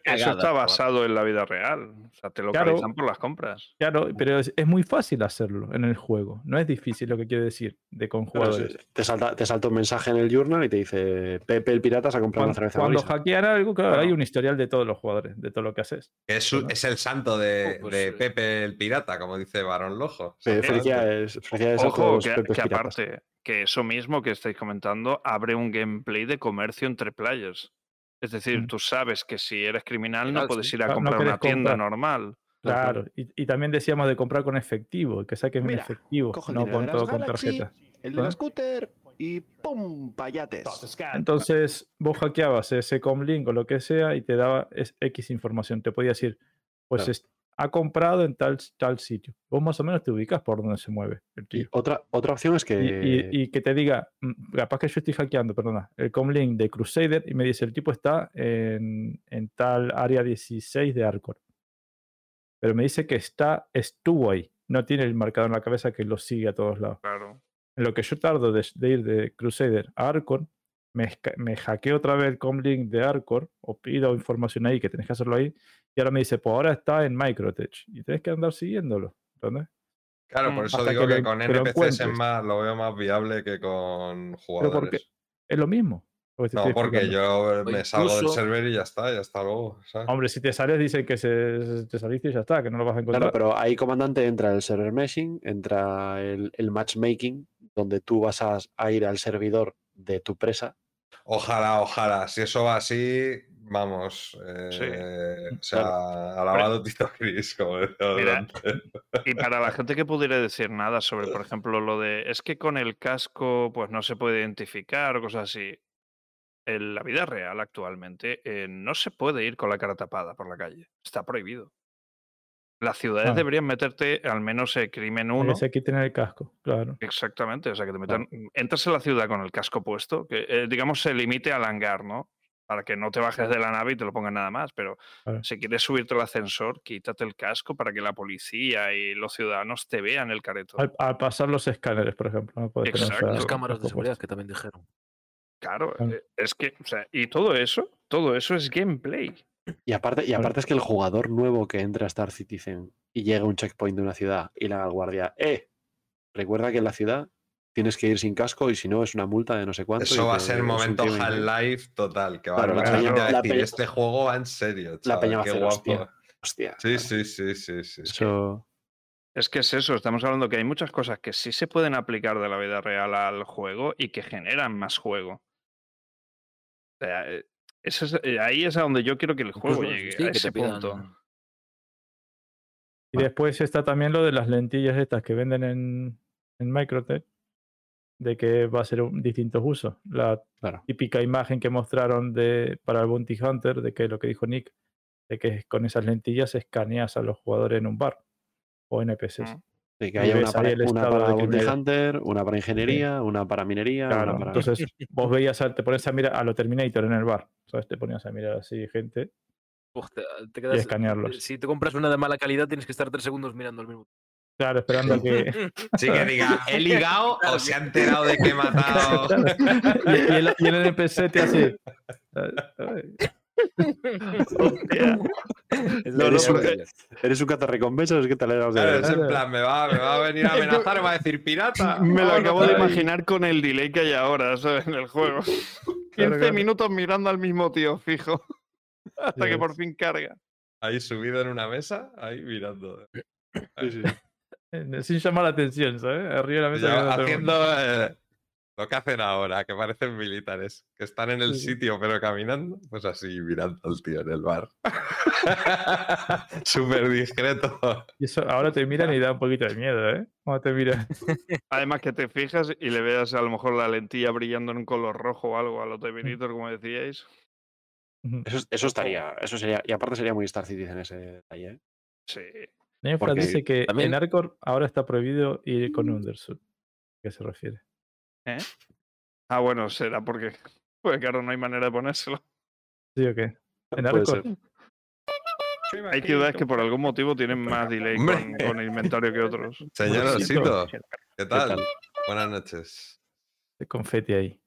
eso está basado en la vida real. O sea, te Claro. localizan por las compras. Claro, pero es, es muy fácil hacerlo en el juego. No es difícil lo que quiere decir de con Claro, te, salta, te salta un mensaje en el journal y te dice Pepe el pirata se ha comprado una cerveza. cuando Orisar". hackean algo, claro, hay Claro. un historial de todos los jugadores, de todo lo que haces. Es, su- ¿no? es el santo de, Oh, pues, de eh. Pepe el pirata, como dice Barón Lojo. Sí, felicidades, felicidades a Ojo, todos los que, aparte, que eso mismo que estáis comentando abre un gameplay de comercio entre players. Es decir, Mm. tú sabes que si eres criminal no Legal, puedes ir a No- comprar una tienda comprar. normal. Claro, y, y también decíamos de comprar con efectivo, que saques en Mira, efectivo, no con de todo con tarjeta. El de la ¿Ah? scooter y ¡pum! Payates. Entonces, vos hackeabas ese comlink o lo que sea y te daba es- X información. Te podía decir, pues Claro. es- ha comprado en tal, tal sitio. Vos más o menos te ubicas por dónde se mueve el Y tío. otra, otra opción es que. y- y que te diga, mm, capaz que yo estoy hackeando, perdona, el comlink de Crusader y me dice, el tipo está en, en tal área 16 de Arcor. Pero me dice que está, estuvo ahí. No tiene el marcador en la cabeza que lo sigue a todos lados. Claro. En lo que yo tardo de, de ir de Crusader a Arcor, me, me hackeo otra vez el comlink de Arcor o pido información ahí que tenés que hacerlo ahí. Y ahora me dice, pues ahora está en Microtech. Y tenés que andar siguiéndolo. ¿Entendés? Claro, Mm, por eso hasta digo que con NPCs es más, lo veo más viable que con Pero jugadores. porque es lo mismo. No, porque yo me salgo del server y ya está, ya está luego. ¿sabes? Hombre, si te sales, dicen que se, te saliste y ya está, que no lo vas a encontrar. Claro, pero ahí, comandante, entra el server meshing, entra el, el matchmaking, donde tú vas a, a ir al servidor de tu presa. Ojalá, ojalá. Si eso va así, vamos. eh, O sea, alabado Tito Cris, como decía Mira. Y para la gente que pudiera decir nada sobre, por ejemplo, lo de es que con el casco pues no se puede identificar o cosas así. En la vida real actualmente eh, no se puede ir con la cara tapada por la calle. Está prohibido. Las ciudades Ah. deberían meterte al menos eh, crimen Para 1. que se quiten el casco, claro. Exactamente, o sea, que te metan, entras en la ciudad con el casco puesto, que eh, digamos se limite al hangar, ¿no? Para que no te bajes de la nave y te lo pongan nada más, pero Claro. si quieres subirte al ascensor, quítate el casco para que la policía y los ciudadanos te vean el careto. Al, al pasar los escáneres, por ejemplo. No puedes tener Exacto. Las cámaras de seguridad que también dijeron. Claro, Claro. eh, es que, o sea, y todo eso, todo eso es gameplay. Y aparte, y aparte es que el jugador nuevo que entra a Star Citizen y llega a un checkpoint de una ciudad y le haga al guardia, eh, recuerda que en la ciudad tienes que ir sin casco y si no es una multa de no sé cuánto. y Eso va a ser momento. Half-Life total, que va a Claro, mucha peña- gente a decir, peña- este juego va en serio, La peña va a hacer, guapo. hostia. Hostia. Sí, sí, sí, sí, sí. sí. Eso. Es que es eso, estamos hablando que hay muchas cosas que sí se pueden aplicar de la vida real al juego y que generan más juego. O sea, eh, eso es- eh, ahí es a donde yo quiero que el juego Incluso, llegue, sí, a ese punto. Y después está también lo de las lentillas estas que venden en, en Microtech, de que va a ser un, distintos usos. La Claro. típica imagen que mostraron de, para el Bounty Hunter, de que lo que dijo Nick, de que con esas lentillas escaneas a los jugadores en un bar o NPCs. Mm. Sí, que Y haya una para, el una para Bounty. Hunter, una para ingeniería, una para minería, Claro, una para. entonces vos veías, a- te pones a mirar a lo Terminator en el bar, ¿sabes? Te ponías a mirar así gente Hostia, te y quedas, escanearlos. si te compras una de mala calidad, tienes que estar tres segundos mirando al mismo Claro, esperando a que... Sí, que diga, ¿he ligado o se ha enterado de que he matado? Claro. y, y el, y el NPC te hace... Hostia. No, no, eres un cazarrecompensas, es que te alegramos de Claro, ver. es en plan, me va, me va a venir a amenazar, me va a decir pirata. Me lo acabo de ahí". imaginar con el delay que hay ahora, ¿sabes? En el juego. 15 claro. minutos mirando al mismo tío fijo. Hasta que por fin carga. Ahí subido en una mesa, ahí mirando. Sí, sí. Eh, Sin llamar la atención, ¿sabes? Arriba de la mesa. Haciendo eh, lo que hacen ahora, que parecen militares, que están en el sí. sitio pero caminando, pues así mirando al tío en el bar. Súper discreto. Y eso ahora te miran y da un poquito de miedo, ¿eh? Cuando te miran. Además que te fijas y le veas a lo mejor la lentilla brillando en un color rojo o algo a los Terminator, como decíais. Eso, eso estaría, eso sería, y aparte sería muy Star Citizen ese detalle. ¿eh? Sí. Porque dice que también- en Arcor ahora está prohibido ir con Undersuit. ¿A qué se refiere? ¿Eh? Ah, bueno, será porque, porque claro, no hay manera de ponérselo. ¿Sí o qué? En Puede Arcor. Hay ciudades que por algún motivo tienen más delay con, con el inventario que otros. Señor Osito. ¿qué tal? tal? Buenas noches. De confeti ahí.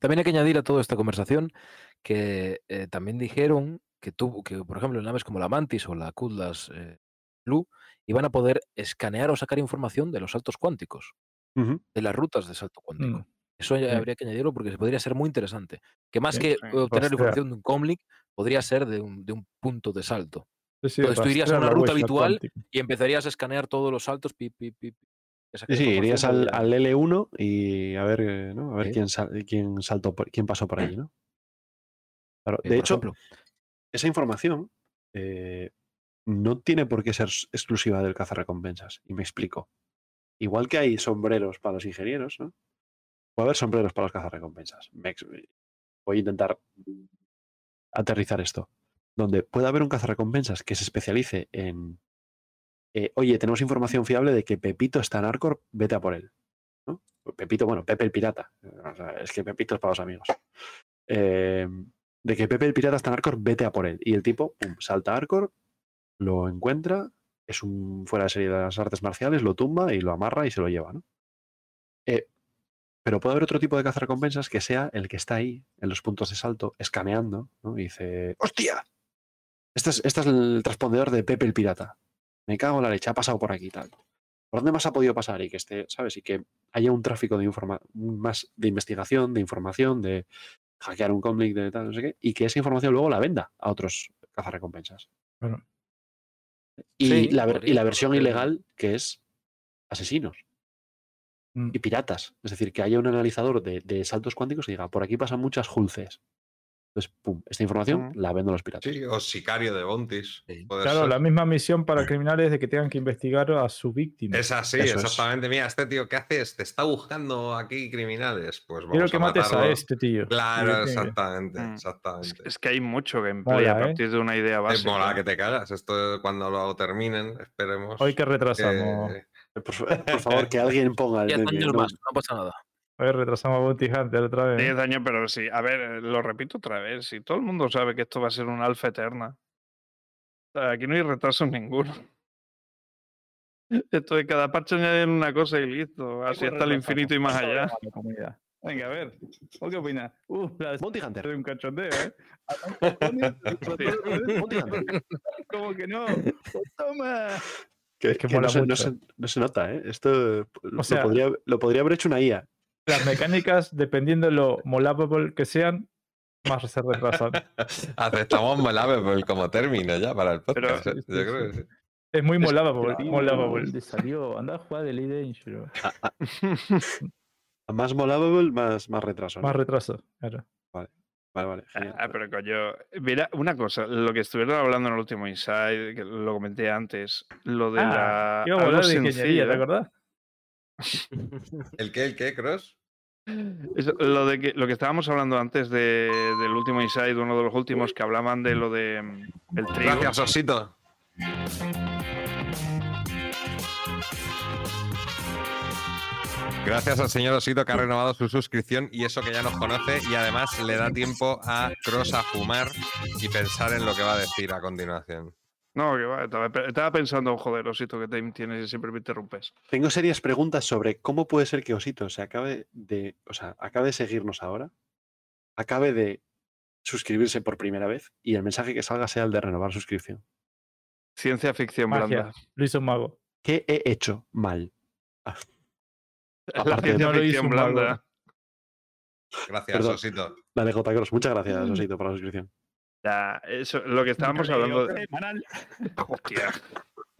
También hay que añadir a toda esta conversación que eh, también dijeron que tuvo que, por ejemplo, en naves como la Mantis o la Kudlas eh, Blue iban a poder escanear o sacar información de los saltos cuánticos, de las rutas de salto cuántico. Mm. Eso ya habría que añadirlo porque podría ser muy interesante. Que más que obtener información de un comlink, podría ser de un, de un punto de salto. Sí, Entonces tú irías a una ruta habitual. Y empezarías a escanear todos los saltos. Pi, pi, pi, Sí, sí, irías al, información al de- L1 y a ver, eh, ¿no? A ver quién, sal- quién saltó quién pasó por allí, ¿no? Claro, eh, de hecho, ejemplo. Esa información eh, no tiene por qué ser exclusiva del cazarrecompensas. Y me explico. Igual que hay sombreros para los ingenieros, ¿no? Puede haber sombreros para los cazarrecompensas. Me ex- Voy a intentar aterrizar esto. Donde puede haber un cazarrecompensas que se especialice en. eh, Oye, tenemos información fiable de que Pepito está en Arcor, vete a por él. Pepito, bueno, Pepe el pirata. O sea, es que Pepito es para los amigos. Eh, de que Pepe el pirata está en Arcor, vete a por él. Y el tipo salta a Arcor, lo encuentra, es un fuera de serie de las artes marciales, lo tumba y lo amarra y se lo lleva, ¿no? Eh, pero puede haber otro tipo de cazarrecompensas que sea el que está ahí, en los puntos de salto, escaneando, ¿no? Y dice, ¡hostia! Este es, este es el transpondedor de Pepe el pirata. Me cago en la leche, ha pasado por aquí tal. ¿Por dónde más ha podido pasar? Y que esté, ¿sabes? Y que haya un tráfico de informa más de investigación, de información, de hackear un cómic, de tal, no sé qué, y que esa información luego la venda a otros cazarrecompensas. Bueno, Y, Sí, la, y versión ilegal que es asesinos mm, y piratas. Es decir, que haya un analizador de, de saltos cuánticos y diga, por aquí pasan muchas julces. Entonces, pum, esta información Mm. la vendo a los piratas. Sí, o sicario de Bontis. Sí. Claro, ser. la misma misión para criminales de que tengan que investigar a su víctima. Es así, Eso es. exactamente. Mira, este tío, ¿qué haces? Te está buscando aquí criminales. Pues vamos Quiero a que mates a este tío. Claro, que- exactamente, Mm. Es, exactamente. es que hay mucho gameplay Mola, a ¿eh? partir de una idea Es básica. mola que te cagas. Esto cuando lo terminen, esperemos. Hoy que retrasamos. que- Por, fa- por favor, que alguien ponga el no, más, no pasa nada. A ver, retrasamos a Bounty Hunter otra vez. 10 años, pero sí. A ver, eh, lo repito otra vez. Si todo el mundo sabe que esto va a ser un alfa eterna. O sea, aquí no hay retrasos ninguno. Esto de cada parche añaden una cosa y listo. Así hasta el infinito y más allá. Venga, a ver, ¿vos qué opinas? Uh, la de Bounty Hunter. de un cachondeo, ¿eh? Bounty Hunter. ¿Cómo que no? Pues toma. Que, Es que no, se, no, mucho. se, no se nota, ¿eh? Esto lo, sea- podría, lo podría haber hecho una IA. Las mecánicas, dependiendo de lo molable que sean, más se retrasan. Aceptamos Molable como término ya para el Pero- podcast. ¿eh? Yo creo que sí. Es muy molable, Tío, molable. ¿Dónde salió? Anda a jugar de Elite Dangerous. Más molable, más, más retraso. ¿no? Más retraso, claro. Vale, vale. genial. Ah, pero coño, mira, una cosa, lo que estuvieron hablando en el último Inside, que lo comenté antes, lo de Ah, la. Algo de ingeniería, ¿te acordás? ¿El qué? ¿El qué, Cross? Eso, lo de que lo que estábamos hablando antes de, del último Inside, uno de los últimos que hablaban de lo de mm, el trigo. Gracias, Osito. Gracias al señor Osito que ha renovado su suscripción y eso que ya nos conoce y además le da tiempo a Cross a fumar y pensar en lo que va a decir a continuación. No, que va, estaba, estaba pensando, joder, Osito, que time tienes y siempre me interrumpes. Tengo serias preguntas sobre cómo puede ser que Osito se acabe de, o sea, acabe de seguirnos ahora, acabe de suscribirse por primera vez y el mensaje que salga sea el de renovar suscripción. Ciencia ficción Magia. blanda. Lo hizo un mago. ¿Qué he hecho mal? La de- ciencia ficción mago. blanda. Gracias, Perdón. Osito. Dale, J. Cross, muchas gracias, Osito, por la suscripción. Ya, eso, lo que estábamos hablando. de- Hostia.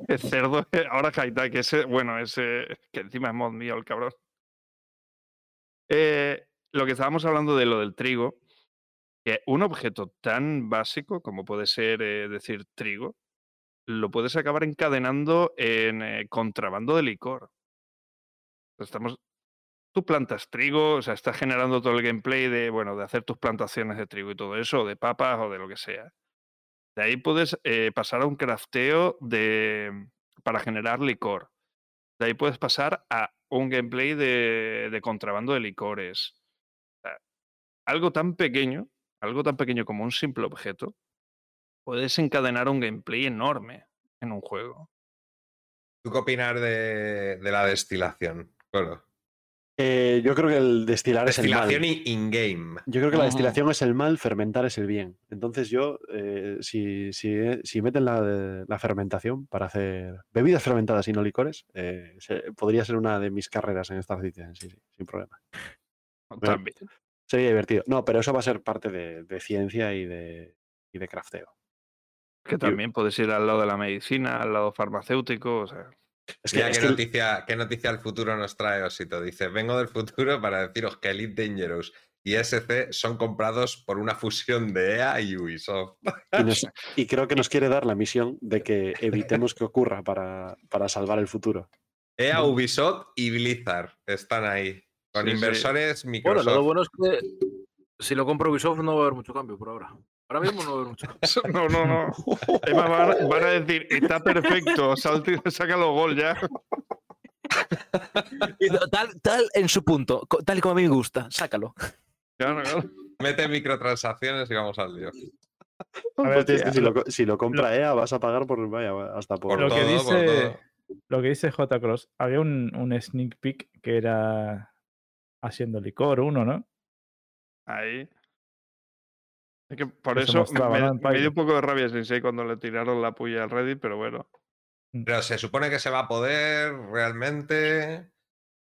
El cerdo, ahora Kaita, que ese, bueno, ese, que encima es mod mío el cabrón. Eh, lo que estábamos hablando de lo del trigo, que un objeto tan básico como puede ser eh, decir trigo, lo puedes acabar encadenando en eh, contrabando de licor. Estamos, tú plantas trigo, o sea, estás generando todo el gameplay de, bueno, de hacer tus plantaciones de trigo y todo eso, o de papas o de lo que sea. De ahí puedes eh, pasar a un crafteo de, para generar licor. De ahí puedes pasar a un gameplay de, de contrabando de licores. Algo tan pequeño, algo tan pequeño como un simple objeto, puedes encadenar un gameplay enorme en un juego. ¿Tú qué opinas de, de la destilación? Bueno, Eh, yo creo que el destilar es el mal. destilación y in-game. Yo creo que la destilación es el mal, fermentar es el bien. Entonces yo, eh, si, si, si meten la, la fermentación para hacer bebidas fermentadas y no licores, eh, se- podría ser una de mis carreras en Star Citizen, sí, sí, sin problema. También. Sería divertido. No, pero eso va a ser parte de, de ciencia y de, y de crafteo. Que también puedes ir al lado de la medicina, al lado farmacéutico. O sea, Es que, Mira, es ¿qué, que el- noticia, ¿qué noticia del futuro nos trae Osito? Dice, vengo del futuro para deciros que Elite Dangerous y SC son comprados por una fusión de EA y Ubisoft. y, nos- y creo que nos quiere dar la misión de que evitemos que ocurra para, para salvar el futuro. EA, Ubisoft y Blizzard están ahí. Con Sí, sí. inversores Bueno, lo bueno es que si lo compro Ubisoft no va a haber mucho cambio por ahora. Ahora mismo no haber mucho no, no, no. Además, van, van a decir, está perfecto, salte, sácalo gol ya. Tal, tal en su punto, tal y como a mí me gusta, sácalo. Claro, claro. Mete microtransacciones y vamos al lío. A ver, Hostia, es que tío, si, lo, co- si lo compra EA vas a pagar por, vaya, hasta por... Por lo, que todo, por dice, todo. lo que dice J. Cross, había un, un sneak peek que era haciendo licor, uno, ¿no? Ahí. Es que por Que se eso me, me dio un poco de rabia Sensei cuando le tiraron la puya al Reddit, pero bueno. Pero se supone que se va a poder realmente.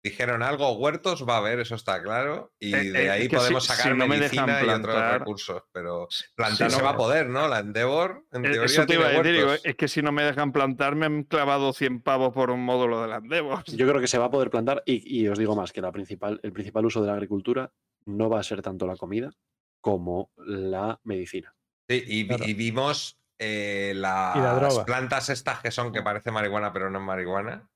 Dijeron algo, huertos va a haber, eso está claro. Y Eh, de eh, ahí es que si- podemos si sacar no me dejan medicina y otros plantar- recursos. Pero Si plantar se no- va a poder, ¿no? La Endeavor, en teoría, Eso te tiene iba a decir, digo, huertos. es que si no me dejan plantar, me han clavado 100 pavos por un módulo de las Devos. Yo creo que se va a poder plantar y, y os digo más, que la principal, el principal uso de la agricultura no va a ser tanto la comida como la medicina. Sí, y, vi- Claro. y vimos eh, las plantas estas que son que parece marihuana, pero no es marihuana.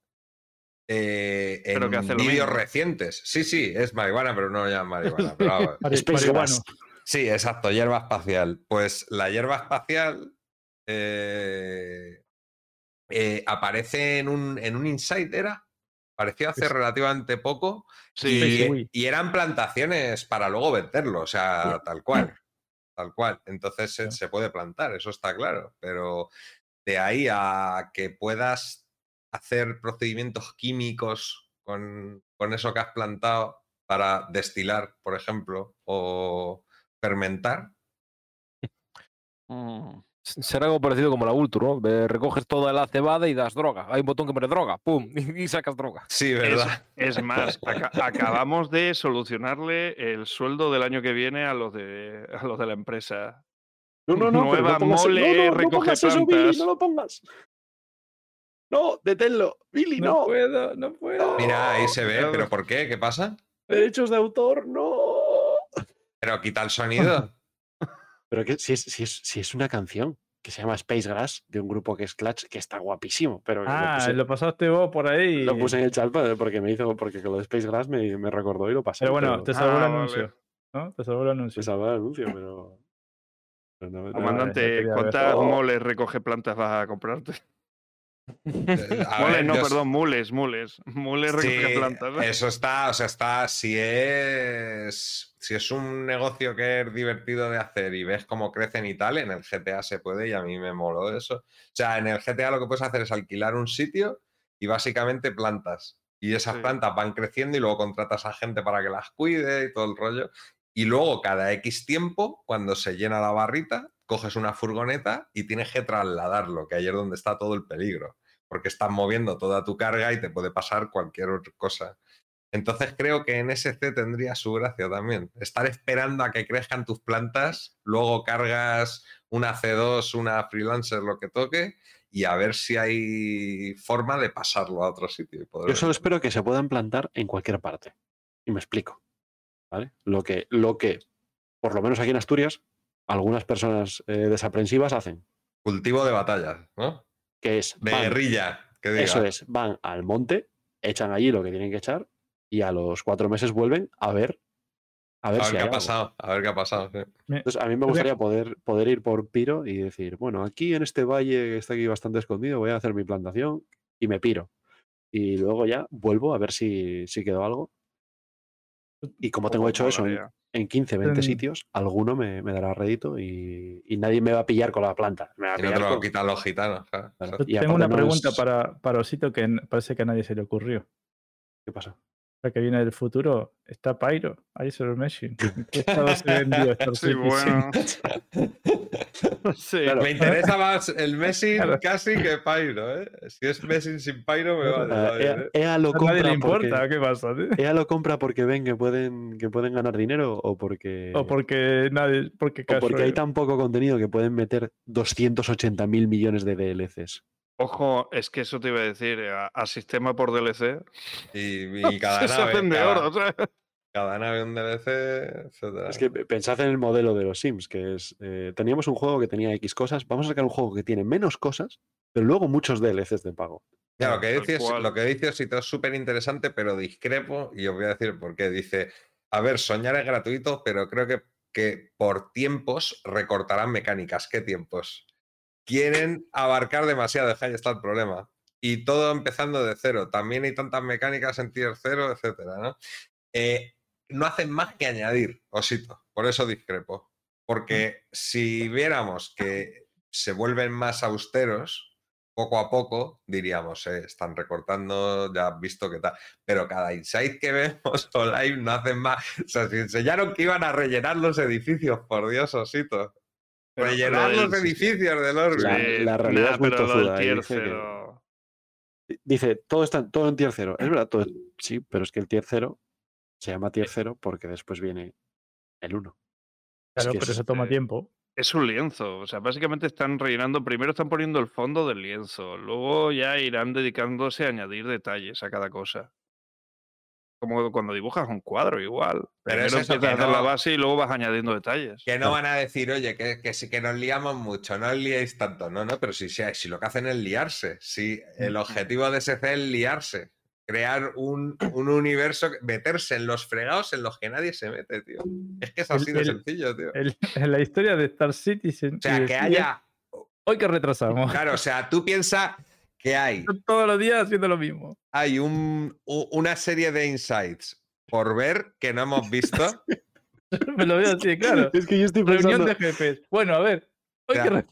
eh, en vídeos recientes. Sí, sí, es marihuana, pero no lo llaman marihuana. Pero. Gas. Sí, exacto, hierba espacial. Pues la hierba espacial eh, eh, aparece en un, en un Insight, ¿era? Pareció hace relativamente poco Sí, y, eran plantaciones para luego venderlo, o sea, tal cual. Tal cual. Entonces se puede plantar, eso está claro. Pero de ahí a que puedas hacer procedimientos químicos con, con eso que has plantado para destilar, por ejemplo, o fermentar, Mm. Será algo parecido como la Ultur, ¿no? Recoges toda la cebada y das droga. Hay un botón que pone droga, ¡pum! Y sacas droga. sí, ¿verdad? es más, aca- acabamos de solucionarle el sueldo del año que viene a los de, a los de la empresa. No, no, no. Nueva no pongas, mole no, no, no recoge pongas eso, Billy, no lo pongas. No, deténlo. Billy, No, no. puedo, no puedo. Mira, ahí se ve, pero ¿por qué? ¿Qué pasa? Derechos de autor, no. Pero quita el sonido. Pero que si es, si, es, si es una canción que se llama Space Grass, de un grupo que es Clutch, que está guapísimo. Pero Ah, lo, puse, lo pasaste vos por ahí. lo puse en el chat porque me hizo, porque con lo de Space Grass me, me recordó y lo pasé. Pero bueno, te salvó el Ah, anuncio. vale. ¿No? Te salvó el anuncio. me salvó el anuncio, pero. pero no- no- Comandante, ver. ¿cuántas Oh. moles recoge plantas vas a comprarte? Eh, ver, no, yo- perdón, mules, mules. Mules recoge Sí, plantas. ¿eh? Eso está, o sea, está. Si es. Si es un negocio que es divertido de hacer y ves cómo crecen y tal, en el GTA se puede y a mí me moló eso. O sea, en el GTA lo que puedes hacer es alquilar un sitio y básicamente plantas. Y esas Sí. plantas van creciendo y luego contratas a gente para que las cuide y todo el rollo. Y luego, cada X tiempo, cuando se llena la barrita, coges una furgoneta y tienes que trasladarlo, que ahí es donde está todo el peligro porque estás moviendo toda tu carga y te puede pasar cualquier otra cosa. Entonces creo que en SC tendría su gracia también. Estar esperando a que crezcan tus plantas, luego cargas una C2, una freelancer, lo que toque, y a ver si hay forma de pasarlo a otro sitio. y Yo solo espero que se puedan plantar en cualquier parte. Y me explico. ¿Vale? Lo que, lo que, por lo menos aquí en Asturias, algunas personas eh, desaprensivas hacen, Cultivo de batallas, ¿no? que es De van- guerrilla, que diga. Eso es, van al monte, echan allí lo que tienen que echar y a los cuatro meses vuelven a ver a ver A si qué ha pasado, a ver qué ha pasado. sí. Entonces, a mí me gustaría poder, poder ir por Piro y decir, bueno, aquí en este valle que está aquí bastante escondido, voy a hacer mi plantación y me piro. Y luego ya vuelvo a ver si, si quedó algo. Y como tengo hecho eso en, en 15, 20 En- sitios, alguno me, me dará rédito y, y nadie me va a pillar con la planta. Me va a Y no te pillar lo con- quitan los gitanos. claro. Claro. Yo Y tengo una no pregunta es- para, para Osito que parece que a nadie se le ocurrió. ¿Qué pasa? La que viene del futuro, ¿está Pyro? Lo Machine. ¿En qué estado se vendió Star Sí, Citizen? bueno. Sí. Claro. Me interesa más el Messi Claro. casi que Pyro, ¿eh? Si es Messi sin Pyro, me vale. Ah, bien, EA, ¿eh? EA lo A nadie compra le importa, porque, ¿qué pasa? tío? ¿EA lo compra porque ven que pueden, que pueden ganar dinero o porque, O porque nadie, porque o porque hay tan poco contenido que pueden meter 280 mil millones de DLCs? Ojo, es que eso te iba a decir, a, a sistema por DLC. Y, y cada se nave, hacen de cada, oro. ¿sabes? cada nave un DLC, etcétera. Es que pe- pensad en el modelo de los Sims, que es, eh, teníamos un juego que tenía X cosas, vamos a sacar un juego que tiene menos cosas, pero luego muchos DLCs de pago. Ya, lo que dices, lo que dices sí, todo es súper interesante, pero discrepo, y os voy a decir por qué. Dice, a ver, soñar es gratuito, pero creo que, que por tiempos recortarán mecánicas. ¿Qué tiempos? Quieren abarcar demasiado, ahí está el problema. Y todo empezando de cero. También hay tantas mecánicas en tier cero, etcétera, ¿no? Eh, no hacen más que añadir, osito. Por eso discrepo. Porque si viéramos que se vuelven más austeros, poco a poco diríamos, eh, están recortando, ya has visto que tal. Pero cada insight que vemos o live no hacen más. O sea, si enseñaron que iban a rellenar los edificios, por Dios, osito. Pero rellenar lo los del- edificios del orbe. La- realidad nah, es muy pero lo del tozuda, tier dice que- cero- Dice, todo está todo en tier 0. Es verdad, todo, sí, pero es que el tier 0 se llama tier 0 porque después viene el 1. Claro, que pero es, eso toma eh, tiempo. Es un lienzo, o sea, básicamente están rellenando, primero están poniendo el fondo del lienzo, luego ya irán dedicándose a añadir detalles a cada cosa. Como cuando dibujas un cuadro, igual. Pero es eso, empiezas que a hacer la no- base y luego vas añadiendo detalles. Que no van a decir, oye, que, que sí que nos liamos mucho, no os liéis tanto. No, no, pero si, si, si lo que hacen es liarse. Si el objetivo de SC es liarse. Crear un, un universo, meterse en los fregados en los que nadie se mete, tío. Es que es El- así de el- sencillo, tío. El- en la historia de Star Citizen. O sea, que haya. Hoy que retrasamos. Claro, o sea, tú piensas que hay, Todos los días haciendo lo mismo. hay un, u- una serie de insights por ver que no hemos visto. Me lo veo así, claro. Es que yo estoy Reunión pensando, de jefes. Bueno, a ver. Hoy Ya. qué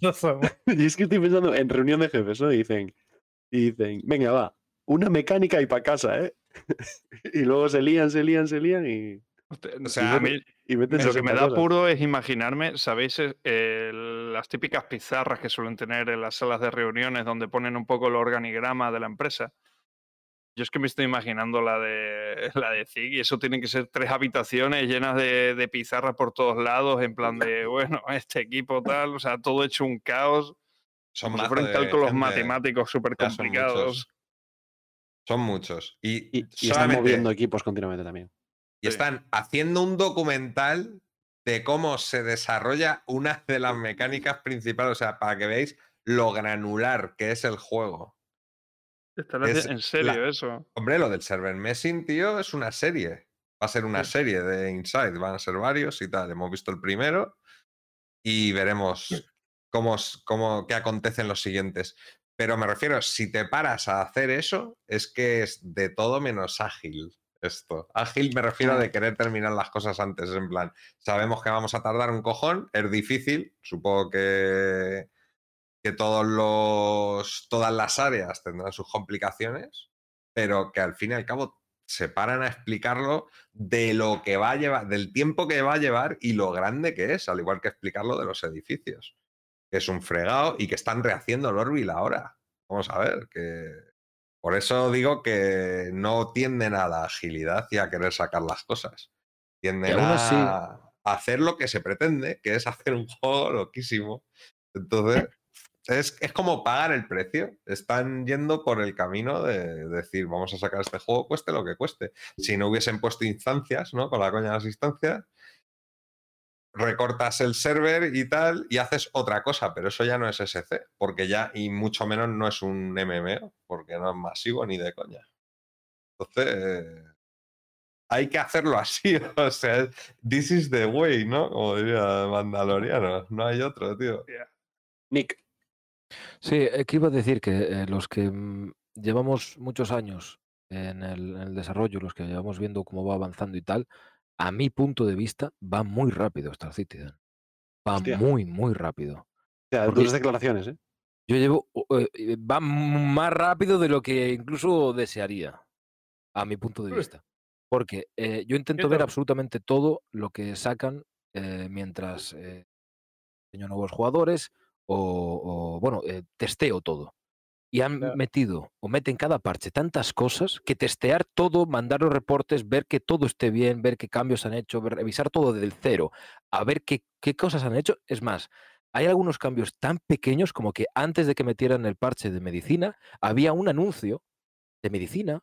y es que estoy pensando en reunión de jefes, ¿no? Y dicen, y dicen, venga, va, una mecánica y para casa, ¿eh? y luego se lían, se lían, se lían y, O sea, a mí y meten lo que me 60 da apuro es imaginarme, ¿sabéis? Eh, eh, las típicas pizarras que suelen tener en las salas de reuniones donde ponen un poco el organigrama de la empresa. Yo es que me estoy imaginando la de la de Zig y eso tienen que ser tres habitaciones llenas de, de pizarras por todos lados, en plan de, bueno, este equipo tal, o sea, todo hecho un caos. son Como si de cálculos gente, matemáticos súper complicados. muchos. Son muchos. Y, Y, y están moviendo equipos continuamente también. y Sí. están haciendo un documental de cómo se desarrolla una de las mecánicas principales. O sea, para que veáis lo granular que es el juego. Es en serio la- eso. Hombre, lo del server messing, tío, es una serie. Va a ser una Sí. serie de Inside, van a ser varios y tal. Hemos visto el primero y veremos cómo, cómo, qué acontece en los siguientes. Pero me refiero, si te paras a hacer eso, es que es de todo menos ágil esto. Ágil me refiero a de querer terminar las cosas antes. En plan, sabemos que vamos a tardar un cojón, es difícil, supongo que, que todos los, todas las áreas tendrán sus complicaciones, pero que al fin y al cabo se paran a explicarlo de lo que va a llevar, del tiempo que va a llevar y lo grande que es, al igual que explicarlo de los edificios. Que es un fregado y que están rehaciendo el Orville ahora. Vamos a ver, que por eso digo que no tienden a la agilidad y a querer sacar las cosas. Tienden a hacer lo que se pretende, que es hacer un juego loquísimo. Entonces, es, es como pagar el precio. Están yendo por el camino de decir, vamos a sacar este juego, cueste lo que cueste. Si no hubiesen puesto instancias, ¿no? Con la coña de las instancias, recortas el server y tal, y haces otra cosa, pero eso ya no es SC, porque ya, y mucho menos no es un MMO, porque no es masivo ni de coña. Entonces, hay que hacerlo así, o sea, this is the way, ¿no? Como diría Mandaloriano, no hay otro, tío. Nick, Sí, eh, que iba a decir que eh, los que mm, llevamos muchos años en el, en el desarrollo, los que llevamos viendo cómo va avanzando y tal, a mi punto de vista va muy rápido Star Citizen. Va Hostia. muy, muy rápido. o sea, duras declaraciones, ¿eh? Yo llevo, eh, eh, va más rápido de lo que incluso desearía, a mi punto de vista. Porque eh, yo intento ver absolutamente todo lo que sacan eh, mientras enseño nuevos jugadores o, o, bueno, testeo todo. Y han Claro. metido o meten cada parche tantas cosas que testear todo, mandar los reportes, ver que todo esté bien, ver qué cambios han hecho, ver- revisar todo desde el cero, a ver qué, qué cosas han hecho. Es más, hay algunos cambios tan pequeños como que antes de que metieran el parche de medicina, había un anuncio de medicina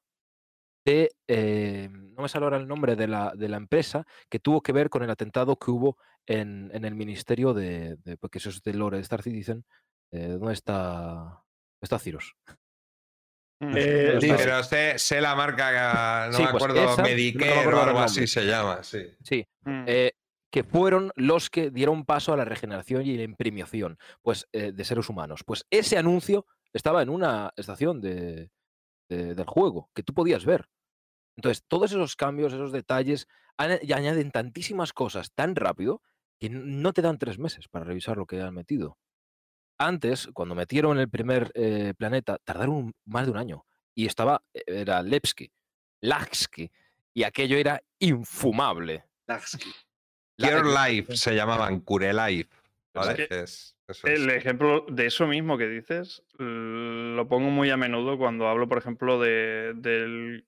de, eh, no me sale ahora el nombre de la, de la empresa, que tuvo que ver con el atentado que hubo en, en el ministerio de, de- porque eso es de Lore de Star Citizen, eh, ¿dónde está, está Ciros? Mm. Eh, Sí, Pero sé, sé la marca, no Sí, me pues acuerdo, no me Medicare acuerdo o algo así se llama, sí. Sí, Mm. eh, que fueron los que dieron paso a la regeneración y la imprimiación pues, eh, de seres humanos. Pues ese anuncio estaba en una estación de, de- del juego que tú podías ver. Entonces, todos esos cambios, esos detalles, han- y añaden tantísimas cosas tan rápido que no te dan tres meses para revisar lo que han metido. Antes, cuando metieron el primer eh, planeta, tardaron más de un año. Y estaba, eh, era Lepsky, Laxki, y aquello era infumable. Lagsky. La- Cure Life se llamaban, Cure Life. Es ¿vale? que Es- eso es. El ejemplo de eso mismo que dices lo pongo muy a menudo cuando hablo, por ejemplo, de, del-